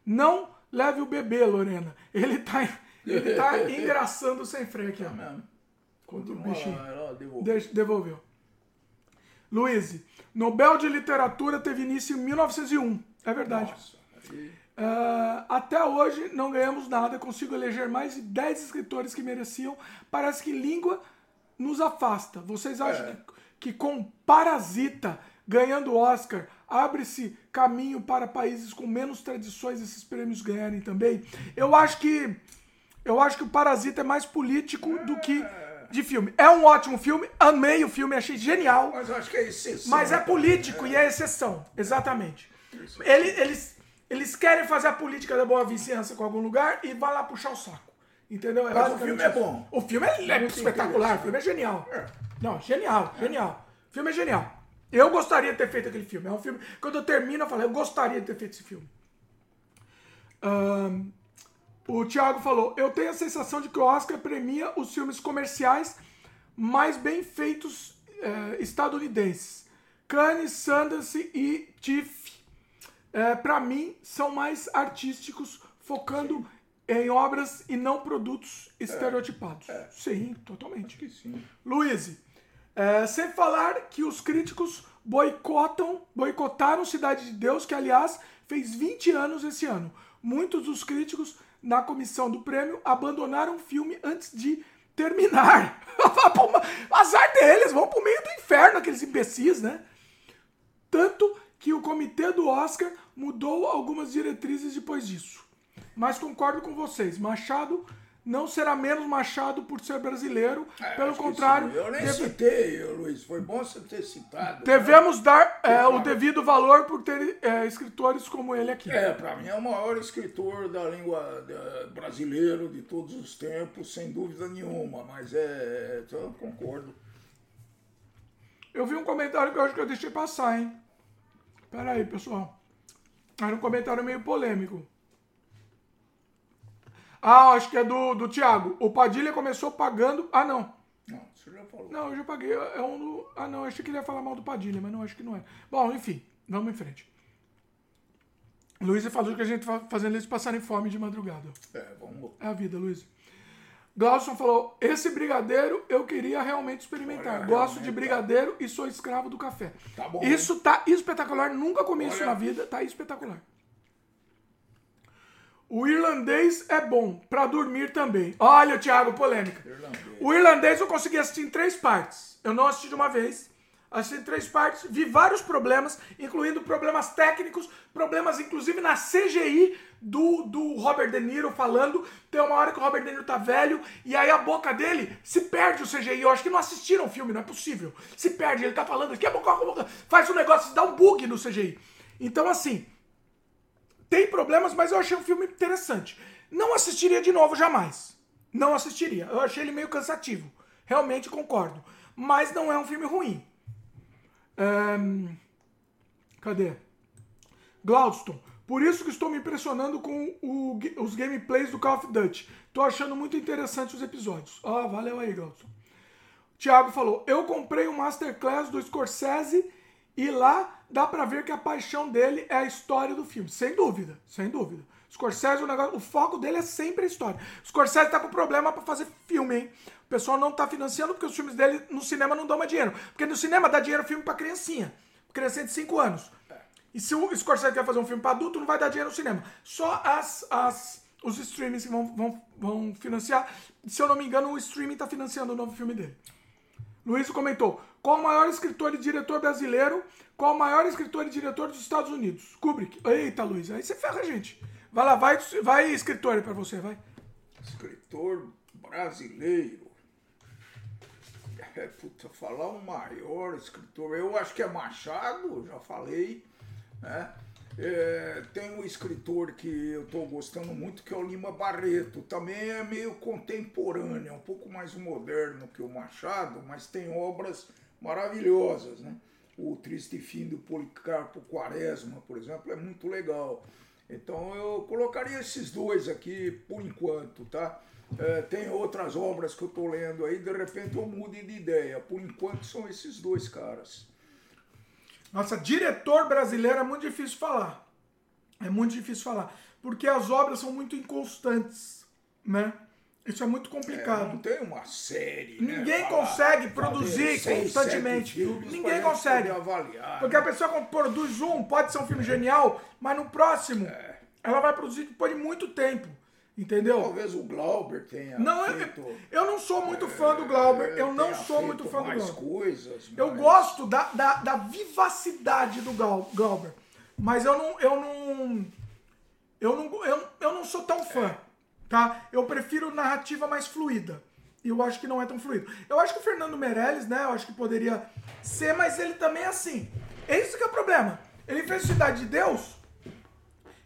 Não leve o bebê, Lorena. Ele tá, ele tá engraçando sem freio aqui, ó. Tá Contra o bichinho. devolveu. Luiz, Nobel de Literatura teve início em 1901. É verdade. Uh, até hoje não ganhamos nada. Consigo eleger mais de 10 escritores que mereciam. Parece que língua nos afasta. Vocês acham é. que, que com Parasita ganhando Oscar abre-se caminho para países com menos tradições esses prêmios ganharem também? Eu acho que eu acho que o Parasita é mais político do que de filme. É um ótimo filme, amei o filme, achei genial. Mas eu acho que é exceção. Mas é político e é exceção, exatamente. Ele, eles, eles querem fazer a política da boa vizinhança com algum lugar e vai lá puxar o saco. Entendeu? É Mas o filme é bom. O filme é, é espetacular, o filme é genial. É. Não, genial, genial. O filme é genial. Eu gostaria de ter feito aquele filme. É um filme. Quando eu termino, eu falo, eu gostaria de ter feito esse filme. Um, o Thiago falou: Eu tenho a sensação de que o Oscar premia os filmes comerciais mais bem feitos é, estadunidenses. Cannes, Sundance e TIFF, é, para mim, são mais artísticos, focando sim. em obras e não produtos estereotipados. É, sim, totalmente. Acho sim. Luiz, é, sem falar que os críticos boicotam, boicotaram Cidade de Deus, que aliás fez 20 anos esse ano. Muitos dos críticos na comissão do prêmio abandonaram o filme antes de terminar. Azar deles, vão pro meio do inferno, aqueles imbecis, né? Tanto que o comitê do Oscar mudou algumas diretrizes depois disso. mas concordo com vocês. Machado não será menos Machado por ser brasileiro. É, Pelo contrário. Eu nem deve- citei, Luiz. Foi bom você ter citado. devemos dar é, o devido valor por ter é, escritores como ele aqui. É, para mim é o maior escritor da língua brasileiro de todos os tempos, sem dúvida nenhuma. Mas é. Eu concordo. Eu vi um comentário que eu acho que eu deixei passar, hein? Pera aí, pessoal. Era um comentário meio polêmico. Ah, acho que é do, do Thiago. O Padilha começou pagando. Ah, não. Não, você já falou. Não, eu já paguei. É um do. Ah, não. Achei que ele ia falar mal do Padilha, mas não, acho que não é. Bom, enfim. Vamos em frente. Luísa falou que a gente tá fazendo eles passarem fome de madrugada. É, vamos. É a vida, Luiz. Glauson falou: esse brigadeiro eu queria realmente experimentar. Olha, Gosto de realmente, brigadeiro e sou escravo do café. Tá bom, Isso tá espetacular. Nunca comi isso Olha. na vida. Tá espetacular. O irlandês é bom pra dormir também. Olha, Thiago, polêmica. Irlandês. O irlandês eu consegui assistir em três partes. Eu não assisti de uma vez. Assisti em três partes, vi vários problemas, incluindo problemas técnicos, problemas inclusive na CGI do, do Robert De Niro falando. Tem uma hora que o Robert De Niro tá velho e aí a boca dele se perde o CGI. Eu acho que não assistiram o filme, não é possível. Se perde, ele tá falando aqui, a boca, a boca, faz um negócio, dá um bug no CGI. Então, assim, tem problemas, mas eu achei um filme interessante. Não assistiria de novo jamais. Não assistiria. Eu achei ele meio cansativo. Realmente concordo. Mas não é um filme ruim. Ahn, cadê? Glaudston. Por isso que estou me impressionando com o os gameplays do Call of Duty. Tô achando muito interessante os episódios. Ó, valeu aí, Glaudston. Tiago falou: Eu comprei um Masterclass do Scorsese e lá dá pra ver que a paixão dele é a história do filme. Sem dúvida, sem dúvida. Scorsese, o, negócio, o foco dele é sempre a história. Scorsese tá com problema pra fazer filme, hein? O pessoal não tá financiando porque os filmes dele no cinema não dão mais dinheiro. Porque no cinema dá dinheiro filme pra criancinha. Criancinha de 5 anos. E se o Scorsese quer fazer um filme pra adulto, não vai dar dinheiro no cinema. Só as, as, os streamings vão, vão, vão financiar. Se eu não me engano, o streaming tá financiando o novo filme dele. Luiz comentou: qual o maior escritor e diretor brasileiro? Qual o maior escritor e diretor dos Estados Unidos? Kubrick. Eita, Luiz, aí você ferra a gente. Vai lá, vai, vai escritor pra você, vai. Escritor brasileiro. É, puta, falar o maior escritor, eu acho que é Machado, já falei, né? É, tem um escritor que eu estou gostando muito, que é o Lima Barreto. Também é meio contemporâneo, é um pouco mais moderno que o Machado, mas tem obras maravilhosas, né? O Triste Fim do Policarpo Quaresma, por exemplo, é muito legal. Então eu colocaria esses dois aqui por enquanto, tá? É, tem outras obras que eu tô lendo aí, de repente eu mude de ideia. Por enquanto são esses dois caras. Nossa, diretor brasileiro é muito difícil falar. É muito difícil falar. Porque as obras são muito inconstantes, né? Isso é muito É, não complicado. tem uma série. né? Ninguém Falar- consegue fazer produzir seis, constantemente. filmes Ninguém consegue. avaliar. Porque a né? pessoa quando produz um, pode ser um filme genial, mas no próximo, É. ela vai produzir depois de muito tempo. Entendeu? Talvez o Glauber tenha Não, eu, feito. eu não sou muito fã do Glauber. Eu não sou muito fã do Glauber. coisas. Eu mas- gosto da, da, da vivacidade do Glau- Glauber. Mas eu não. Eu não. Eu não, eu, eu não sou tão fã. Tá? Eu prefiro narrativa mais fluida. E eu acho que não é tão fluido. Eu acho que o Fernando Meirelles, né? Eu acho que poderia ser, mas ele também é assim. Esse que é o problema. Ele fez Cidade de Deus.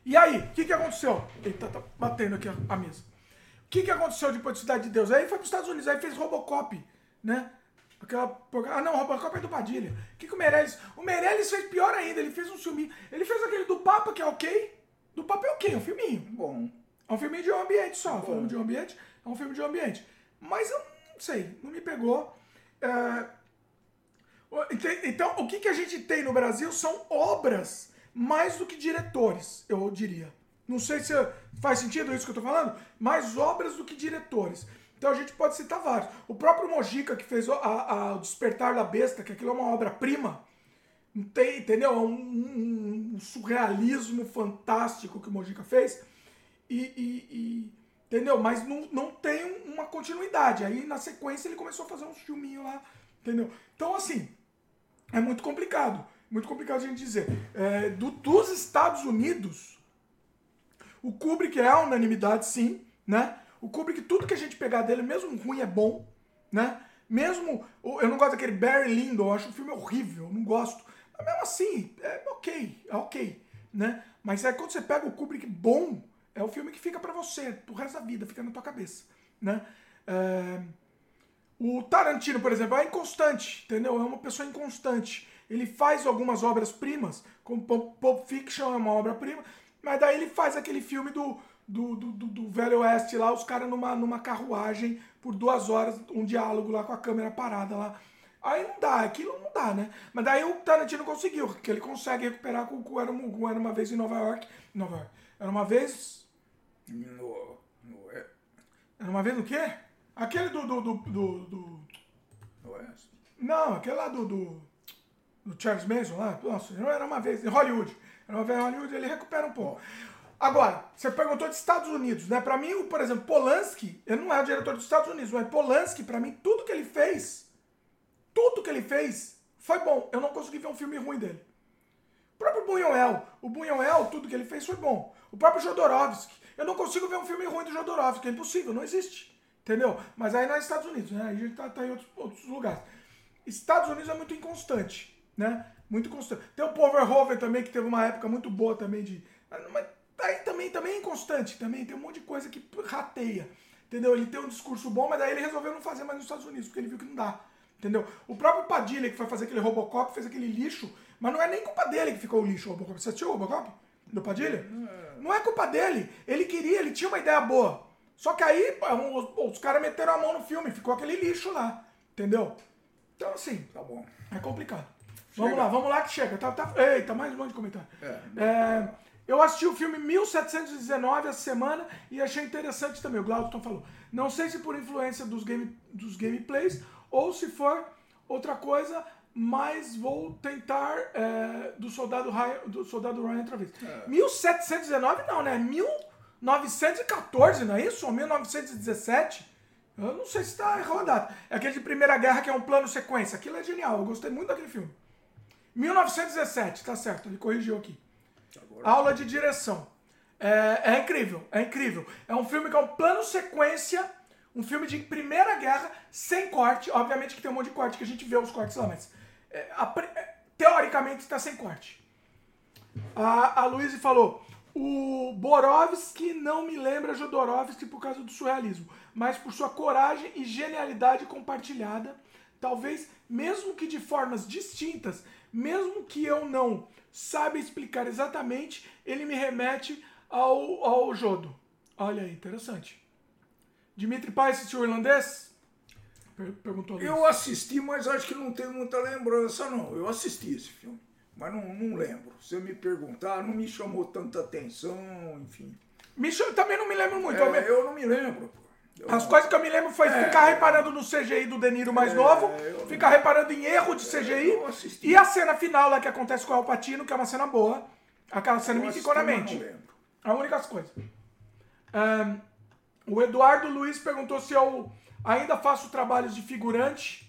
E aí, o que, que aconteceu? Eita, tá batendo aqui a, mesa. O que, que aconteceu depois de Cidade de Deus? Aí foi para os Estados Unidos, aí fez Robocop, né? Aquela Ah, não, Robocop é do Padilha. O que, que o Meirelles. O Meirelles fez pior ainda, ele fez um filminho. Ele fez aquele do Papa, que é ok. Do Papa é ok, é um filminho. Bom, É um filme de um ambiente só. Um filme de um ambiente. É um filme de um ambiente. Mas eu não sei, não me pegou. É, Então, o que, que a gente tem no Brasil são obras mais do que diretores, eu diria. Não sei se faz sentido isso que eu tô falando, mais obras do que diretores. Então a gente pode citar vários. O próprio Mojica, que fez o- a- a- o Despertar da Besta, que aquilo é uma obra-prima, entendeu? É um, um- um surrealismo fantástico que o Mojica fez. E, e- e- entendeu? Mas não, não tem um- uma continuidade. Aí na sequência ele começou a fazer uns filminhos lá, entendeu? Então assim, é muito complicado. Muito complicado a gente dizer. É, do- dos Estados Unidos, O Kubrick é a unanimidade, sim, né? O Kubrick, tudo que a gente pegar dele, mesmo ruim, é bom, né? Mesmo. Eu não gosto daquele Barry Lyndon, eu acho o filme horrível, não gosto. Mas mesmo assim, é ok, é ok, né? Mas é quando você pega o Kubrick bom, é o filme que fica para você, pro resto da vida, fica na tua cabeça, né? É... O Tarantino, por exemplo, é inconstante, entendeu? É uma pessoa inconstante. Ele faz algumas obras-primas, como Pulp Fiction é uma obra-prima, mas daí ele faz aquele filme do, do, do, do, Velho Oeste lá, os caras numa, numa carruagem por duas horas, um diálogo lá com a câmera parada lá. Aí não dá, aquilo não dá, né? Mas daí o Tarantino conseguiu, que ele consegue recuperar com o Era, Era Uma Vez em Nova York. Nova York. Era uma vez. No, no, é, Era uma vez no quê? Aquele do. do, do, do, do- no Oeste. Não, aquele lá do, do, do Charles Manson lá. Nossa, não era uma vez. Em Hollywood. Era uma vez em Hollywood, ele recupera um pouco. Agora, você perguntou de Estados Unidos, né? Pra mim, o, por exemplo, Polanski, ele não é o diretor dos Estados Unidos, mas Polanski, pra mim, tudo que ele fez, tudo que ele fez foi bom. Eu não consegui ver um filme ruim dele. O próprio Buñuel, o Buñuel, tudo que ele fez foi bom. O próprio Jodorowsky, eu não consigo ver um filme ruim do Jodorowsky, é impossível, não existe. Entendeu? Mas aí não é Estados Unidos, né? Aí a gente tá, tá em outros, outros lugares. Estados Unidos é muito inconstante, né? Muito constante. Tem o Paul Verhoeven também, que teve uma época muito boa também de... Mas aí também, também é inconstante, também tem um monte de coisa que rateia, entendeu? Ele tem um discurso bom, mas daí ele resolveu não fazer mais nos Estados Unidos, porque ele viu que não dá, entendeu? O próprio Padilha, que foi fazer aquele Robocop, fez aquele lixo, mas não é nem culpa dele que ficou o lixo, o Robocop. Você assistiu o Robocop? Do Padilha? Não é culpa dele. Ele queria, ele tinha uma ideia boa. Só que aí os, os caras meteram a mão no filme, ficou aquele lixo lá, entendeu? Então, assim, Tá bom. é complicado. Vamos Chega. lá, vamos lá que chega. Tá, tá... Eita, mais um monte de comentário. É. É, eu assisti o filme 1719 essa semana e achei interessante também. O Glauton falou. Não sei se por influência dos, game, dos gameplays ou se for outra coisa, mas vou tentar é, do, soldado Ryan, do Soldado Ryan outra vez. 1719 não, né? 1914, não é isso? Ou 1917? Eu não sei se está errado a data. É aquele de Primeira Guerra que é um plano sequência. Aquilo é genial. Eu gostei muito daquele filme. 1917, tá certo. Ele corrigiu aqui. Agora. Aula de direção. É, é incrível, é incrível. É um filme que é um plano sequência, um filme de Primeira Guerra, sem corte. Obviamente que tem um monte de corte, que a gente vê os cortes lá, mas é, a é, teoricamente está sem corte. A, a Luísa falou: o Borovski não me lembra Jodorowsky por causa do surrealismo, mas por sua coragem e genialidade compartilhada, talvez mesmo que de formas distintas, mesmo que eu não saiba explicar exatamente, ele me remete ao, ao Jodo. Olha interessante. Dimitri Pai assistiu o irlandês? Per- perguntou. Eu assisti, mas acho que não tenho muita lembrança, não. Eu assisti esse filme, mas não, não lembro. Se eu me perguntar, não me chamou tanta atenção, enfim. Me chama- também não me lembro muito. É, eu me- eu não me lembro, pô. Eu As não- coisas que eu me lembro foi É. ficar reparando no CGI do De Niro mais É, novo, ficar reparando em erro de CGI eu assisti. e a cena final lá que acontece com o Alpatino, que é uma cena boa. Aquela cena eu me ficou na mente. Não lembro. A única coisa. Ahn, o Eduardo Luiz perguntou se eu ainda faço trabalhos de figurante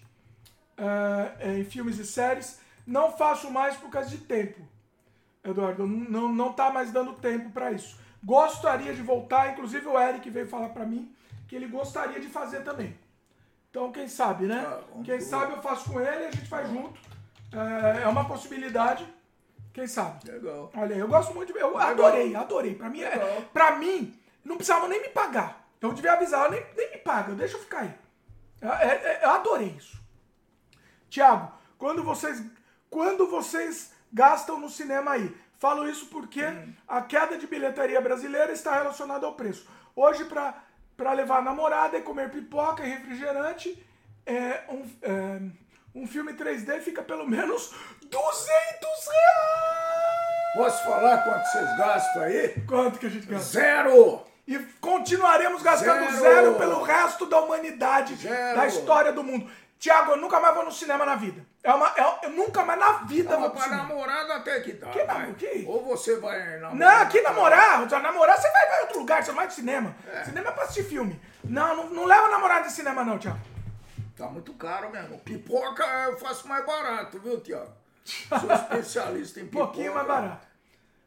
ah, em filmes e séries. Não faço mais por causa de tempo. Eduardo, não, não tá mais dando tempo para isso. Gostaria de voltar, inclusive o Eric veio falar para mim que ele gostaria de fazer também. Então, quem sabe, né? Ah, quem sabe eu faço com ele e a gente faz junto. É, é uma possibilidade. Quem sabe? Legal. Olha, eu gosto muito de. Eu adorei, adorei. Pra mim, é, pra mim, não precisavam nem me pagar. Eu devia avisar, nem, nem me paga, deixa eu ficar aí. É- é- é- eu adorei isso. Tiago, quando vocês, quando vocês gastam no cinema aí? Falo isso porque a queda de bilheteria brasileira está relacionada ao preço. Hoje, pra levar a namorada e comer pipoca e refrigerante, é, um, é, um filme 3D fica pelo menos 200 reais! Posso falar quanto vocês gastam aí? Quanto que a gente gasta? Zero! E continuaremos gastando zero, Zero. pelo resto da humanidade, Zero. da história do mundo. Tiago, eu nunca mais vou no cinema na vida. É uma, é- eu nunca mais na vida vou pro pra cinema. namorada até que dá. Que vai. nam- que? Ou você vai namorar. Não, aqui namorar, já namorar você vai pra outro lugar, você não vai pro cinema. É. Cinema é pra assistir filme. Não, não, não leva namorada de cinema não, Tiago. Tá muito caro mesmo. Pipoca eu faço mais barato, viu, Tiago? Sou especialista em Um pipoca. pouquinho mais barato.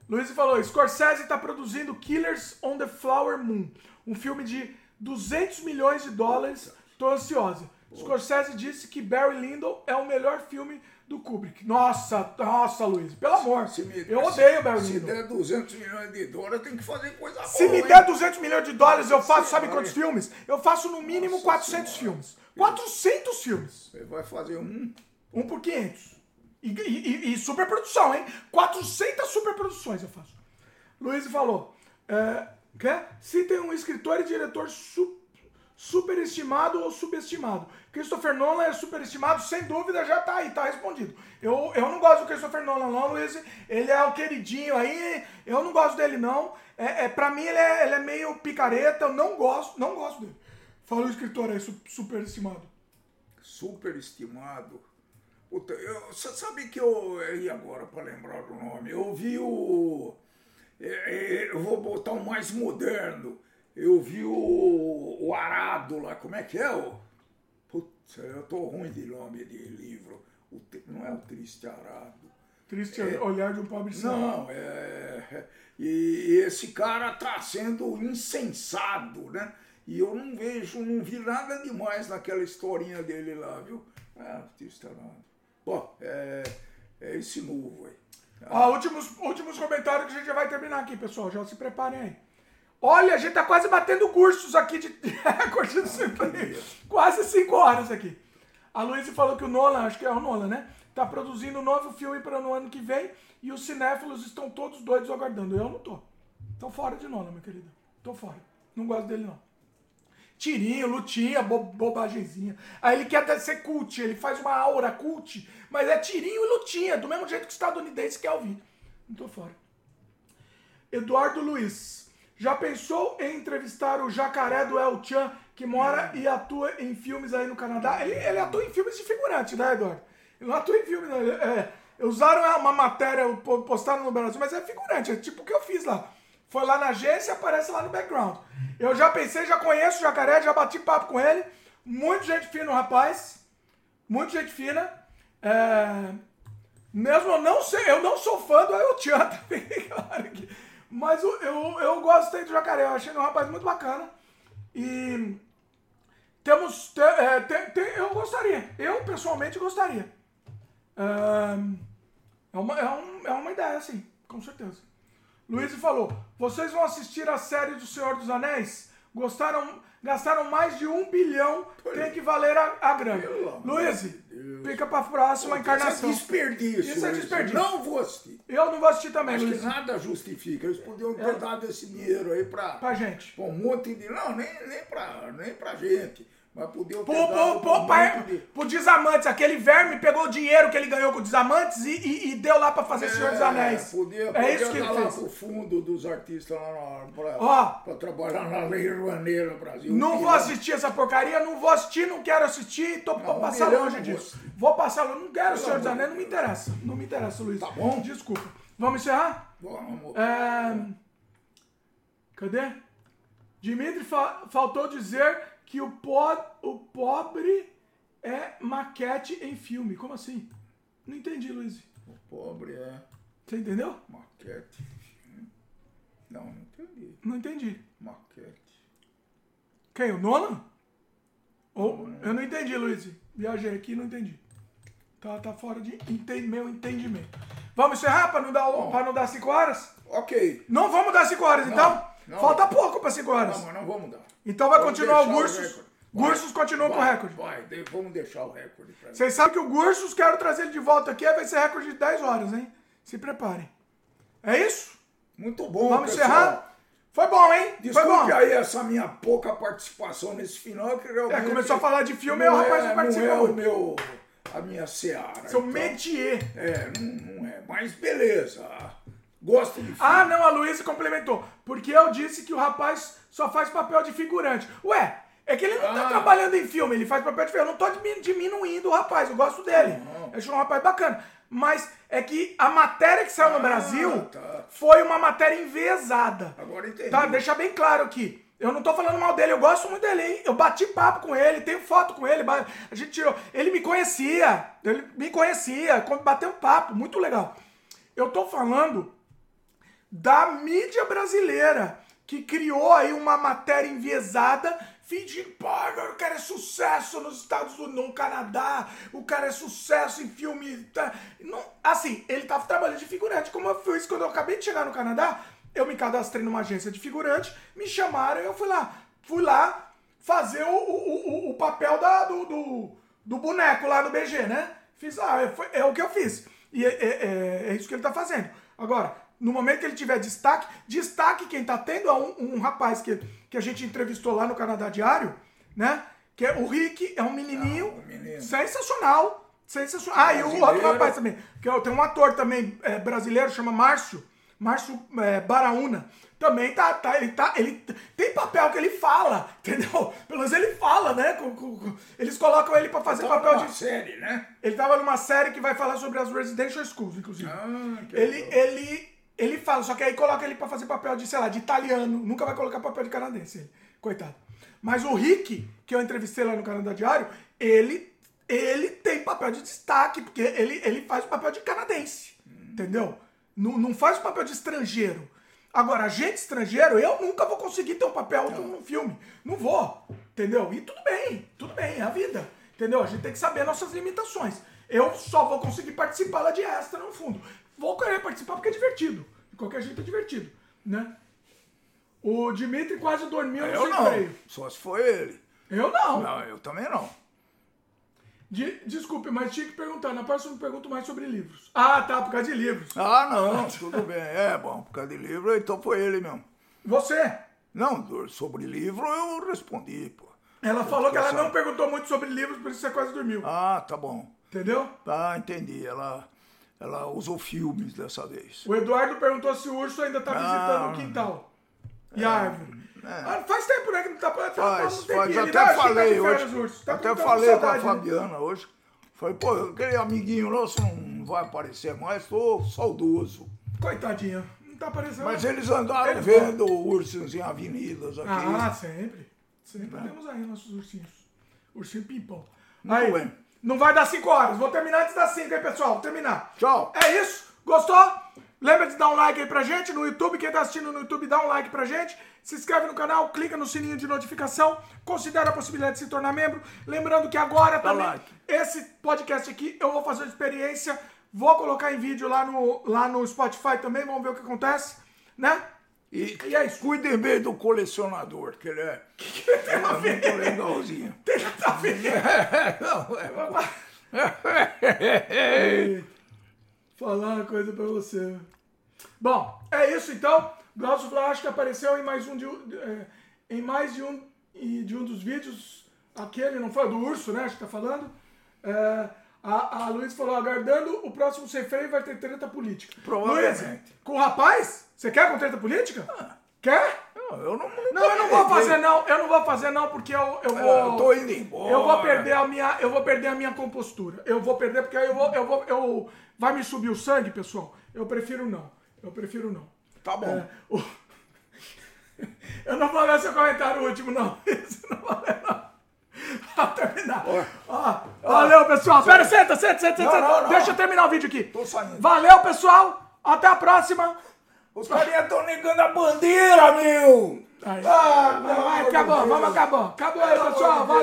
Luiz falou: Scorsese está produzindo Killers on the Flower Moon, um filme de 200 milhões de dólares. Tô ansiosa. Scorsese disse que Barry Lyndon é o melhor filme do Kubrick. Nossa, nossa, Luiz, pelo amor. Se me- eu odeio Barry Se Lyndon. der 200 milhões de dólares, tem que fazer coisa boa. Se me hein? der 200 milhões de dólares, eu faço, Sim, sabe quantos filmes? Eu faço no mínimo Nossa 400 Senhora. filmes. 400 filmes. Você vai fazer um. Um por 500. E, e, e- superprodução, hein? 400 superproduções eu faço. Luiz falou. É, quer? Se tem um escritor e diretor su, superestimado ou subestimado. Christopher Nolan é superestimado, sem dúvida, já tá aí, tá respondido. Eu, eu não gosto do Christopher Nolan, não, Luiz. Ele é o queridinho aí. Eu não gosto dele, não. É, é, pra mim, ele é, ele é meio picareta. Eu não gosto, não gosto dele. Fala o escritor aí, su- superestimado. superestimado. Puta, eu- Você sabe que eu. E agora, para lembrar do nome? Eu vi o. é, é, Eu vou botar um mais moderno. Eu vi o, o Arado lá. Como é que é? O... Putz, eu tô ruim de nome de livro. O Não é o Triste Arado. Triste olhar de um pobre. Não, é. E esse cara tá sendo insensado, né? E eu não vejo, não vi nada demais naquela historinha dele lá, viu? Ah, triste nada. Bom, é, é esse novo aí. Ó, últimos, últimos comentários que a gente já vai terminar aqui, pessoal. Já se preparem aí. Olha, a gente tá quase batendo cursos aqui de recorde disso aqui. Quase 5 horas aqui. A Luísa falou que o Nolan, acho que é o Nolan, né? Tá produzindo um novo filme para no ano que vem e os cinéfilos estão todos doidos aguardando. Eu não tô. Tô fora de Nolan, minha querida. Tô fora. Não gosto dele, não. Tirinho, lutinha, bo bobagemzinha. Aí ele quer até ser cult, ele faz uma aura cult, mas é tirinho e lutinha, do mesmo jeito que o estadunidense quer ouvir. Não tô fora. Eduardo Luiz. Já pensou em entrevistar o jacaré do El Chan, que mora e atua em filmes aí no Canadá? Ele, ele atua em filmes de figurante, né, Eduardo? Ele não atua em filmes, não. Ele- É, usaram uma matéria, po- postaram no Brasil, mas é figurante, é tipo o que eu fiz lá. Foi lá na agência e aparece lá no background. Eu já pensei, já conheço o jacaré, já bati papo com ele. Muito gente fina, o rapaz. Muito gente fina. É, mesmo eu não sei, eu não sou fã do tá bem claro. Mas eu, eu, eu gostei do Jacaré, eu achei ele um rapaz muito bacana. E temos. te- é, te- te- eu gostaria, eu pessoalmente gostaria. É, é, uma, é, um- é uma ideia, sim, com certeza. Luiz falou: vocês vão assistir a série do Senhor dos Anéis? Gostaram, gastaram mais de um bilhão, tem que valer a, a grana. Luiz, fica pra próxima encarnação. Isso é desperdício. Isso é desperdício. Não vou assistir. Eu não vou assistir também, Acho que Luiz. nada justifica. Eles podiam ter dado esse dinheiro aí pra, Pra gente. pra um monte de. Não, nem, nem, pra, nem pra gente. Mas podiam ter Pô, dado de- pro Desamantes. Aquele verme pegou o dinheiro que ele ganhou com o Desamantes e, e- e deu lá pra fazer Senhor dos Anéis. Podia, é isso que ele fez. pro fundo dos artistas lá na, pra, Ó. pra trabalhar na Lei Rouanet no Brasil. Não vou assistir essa porcaria, não vou assistir, não quero assistir, tô, um passar longe disso. vou Vou passar longe, não quero Pelo Senhor dos Anéis, não me interessa. Não me interessa, Luiz. Tá bom. Desculpa. Vamos encerrar? Vamos. É... Cadê? Dimitri fa- faltou dizer que o, po- o pobre é maquete em filme. Como assim? Não entendi, Luiz. O pobre é Você entendeu? maquete. Não, não entendi. Não entendi. Maquete. Quem? O Nolan? Ou, eu não entendi, Luiz. Viajei aqui e não entendi. Tá, tá fora de meu entendimento. Vamos encerrar para não dar para não dar 5 horas? Ok. Não vamos dar 5 horas, então? não. Falta pouco para 5 horas. Não, mas não vamos dar. Então vai Vamos continuar o deixar Gursus. recorde. Vai, continua com o recorde. Vai, vamos deixar o recorde pra Vocês sabem que o Gursus, quero trazer ele de volta aqui, vai ser recorde de 10 horas, hein? Se preparem. É isso? Muito bom, Vamos pessoal. encerrar? Foi bom, hein? Foi Desculpe bom. aí essa minha pouca participação nesse final, que realmente... É, começou a falar de filme e o rapaz não é, participa Não é o meu... A minha seara. Seu então, métier. É, não, não é. Mas beleza. Gosto de filme. Ah, não, a Luísa complementou. Porque eu disse que o rapaz só faz papel de figurante. Ué, é que ele não tá Ah. trabalhando em filme, ele faz papel de figurante. Eu não tô dimi- diminuindo o rapaz, eu gosto dele. Não. Eu acho um rapaz bacana. Mas é que a matéria que saiu no Ah, Brasil tá. foi uma matéria enviesada. Agora entendi. Tá, deixa bem claro aqui. Eu não tô falando mal dele, eu gosto muito dele, hein? Eu bati papo com ele, tenho foto com ele, a gente tirou. Ele me conhecia, ele me conhecia, bateu um papo, muito legal. Eu tô falando da mídia brasileira, que criou aí uma matéria enviesada, fingindo, pô, o cara é sucesso nos Estados Unidos, no Canadá, o cara é sucesso em filme. Tá? Não, assim, ele tava trabalhando de figurante, como eu fiz quando eu acabei de chegar no Canadá, eu me cadastrei numa agência de figurante, me chamaram e eu fui lá. Fui lá fazer o, o, o, o papel da, do, do, do boneco lá no BG, né? Fiz lá, é, foi, é o que eu fiz. E é, é, é, é isso que ele tá fazendo. Agora, no momento que ele tiver destaque, destaque quem tá tendo é um, um rapaz que, que a gente entrevistou lá no Canadá Diário, né? Que é o Rick, é um menininho Ah, um menino. sensacional. Sensacional. Ah, e o outro rapaz também. Que é- tem um ator também é, brasileiro, chama Márcio. Márcio é, Baraúna. Também tá, tá, ele tá. Ele tem papel que ele fala, entendeu? Pelo menos ele fala, né? Com- com- com- eles colocam ele pra fazer Tava papel numa de. série, né? Ele tava numa série que vai falar sobre as residential schools, inclusive. Ah, que ele, legal. ele, ele fala, só que aí coloca ele pra fazer papel de, sei lá, de italiano. Nunca vai colocar papel de canadense, ele. coitado. Mas o Rick, que eu entrevistei lá no Canadá Diário, ele, ele tem papel de destaque, porque ele, ele faz o papel de canadense. Entendeu? Não, não faz o papel de estrangeiro. Agora, agente estrangeiro, eu nunca vou conseguir ter um papel num filme. Não vou. Entendeu? E tudo bem, tudo bem, é a vida. Entendeu? A gente tem que saber nossas limitações. Eu só vou conseguir participar lá de extra, no fundo. Vou querer participar porque é divertido. De qualquer jeito é divertido, né? O Dimitri quase dormiu no Eu não. freio. Só se foi ele. Eu não. Não, eu também não. De- desculpe, mas tinha que perguntar. Na próxima eu pergunto mais sobre livros. Ah, tá, por causa de livros. Ah, não, tudo bem. É, bom, por causa de livro, então foi ele mesmo. Você? Não, sobre livro eu respondi, pô. Ela falou que ela não perguntou muito sobre livros, por isso você quase dormiu. Ah, tá bom. Entendeu? Tá, entendi. Ela, ela usou filmes dessa vez. O Eduardo perguntou se o urso ainda tá visitando Ah. o quintal. E a árvore. Ah, faz tempo, né, que não tá... tá- tá Faz, um faz. Até né? Tá falei hoje. Tá até com- tá falei com a né? Fabiana hoje. Falei, pô, aquele amiguinho nosso não vai aparecer mais, tô saudoso. Coitadinho. Não tá aparecendo. Mas eles andaram vendo ursos em avenidas aqui. Ah, sempre. Sempre temos aí nossos ursinhos. Ursinho pimpão. Muito aí, bem. Não vai dar 5 horas. Vou terminar antes das 5, hein, pessoal? Vou terminar. Tchau. É isso. Gostou? Lembra de dar um like aí pra gente no YouTube. Quem tá assistindo no YouTube, dá um like pra gente. Se inscreve no canal, clica no sininho de notificação. Considera a possibilidade de se tornar membro. Lembrando que agora também, like. esse podcast aqui, eu vou fazer uma experiência. Vou colocar em vídeo lá no, lá no Spotify também. Vamos ver o que acontece, né? E, E é isso. cuidem bem do colecionador, que ele é, Tem a é ver. muito legalzinho. Tem a ver. Não, é. Falar uma coisa pra você. Bom, é isso então. Glaucio Flash que apareceu em mais um de, é, em mais de um de um dos vídeos. Aquele, não foi do urso, né? Acho que tá falando. É, a, a Luiz falou, aguardando o próximo sem freio vai ter treta política. Provavelmente. Luiz, com o rapaz? Você quer com treta política? Quer? Não, eu não, Não, eu não vou fazer não. Eu não vou fazer não porque eu, eu vou. Eu tô indo embora. Eu vou perder a minha, eu vou perder a minha compostura. Eu vou perder porque aí eu vou, eu vou, eu vai me subir o sangue, pessoal. Eu prefiro não. Eu prefiro não. Tá bom. É, o- Eu não vou ler seu comentário último não. Isso não vou ler não. Vou terminar. Ó, valeu, pessoal. Pera, senta, senta, senta, Não, senta. não, não. Deixa eu terminar o vídeo aqui. Tô saindo. Valeu, pessoal. Até a próxima. Os carinhas estão negando a bandeira, meu! Aí. Ah, acabou, vamos, acabou. Acabou aí, pessoal. Valeu.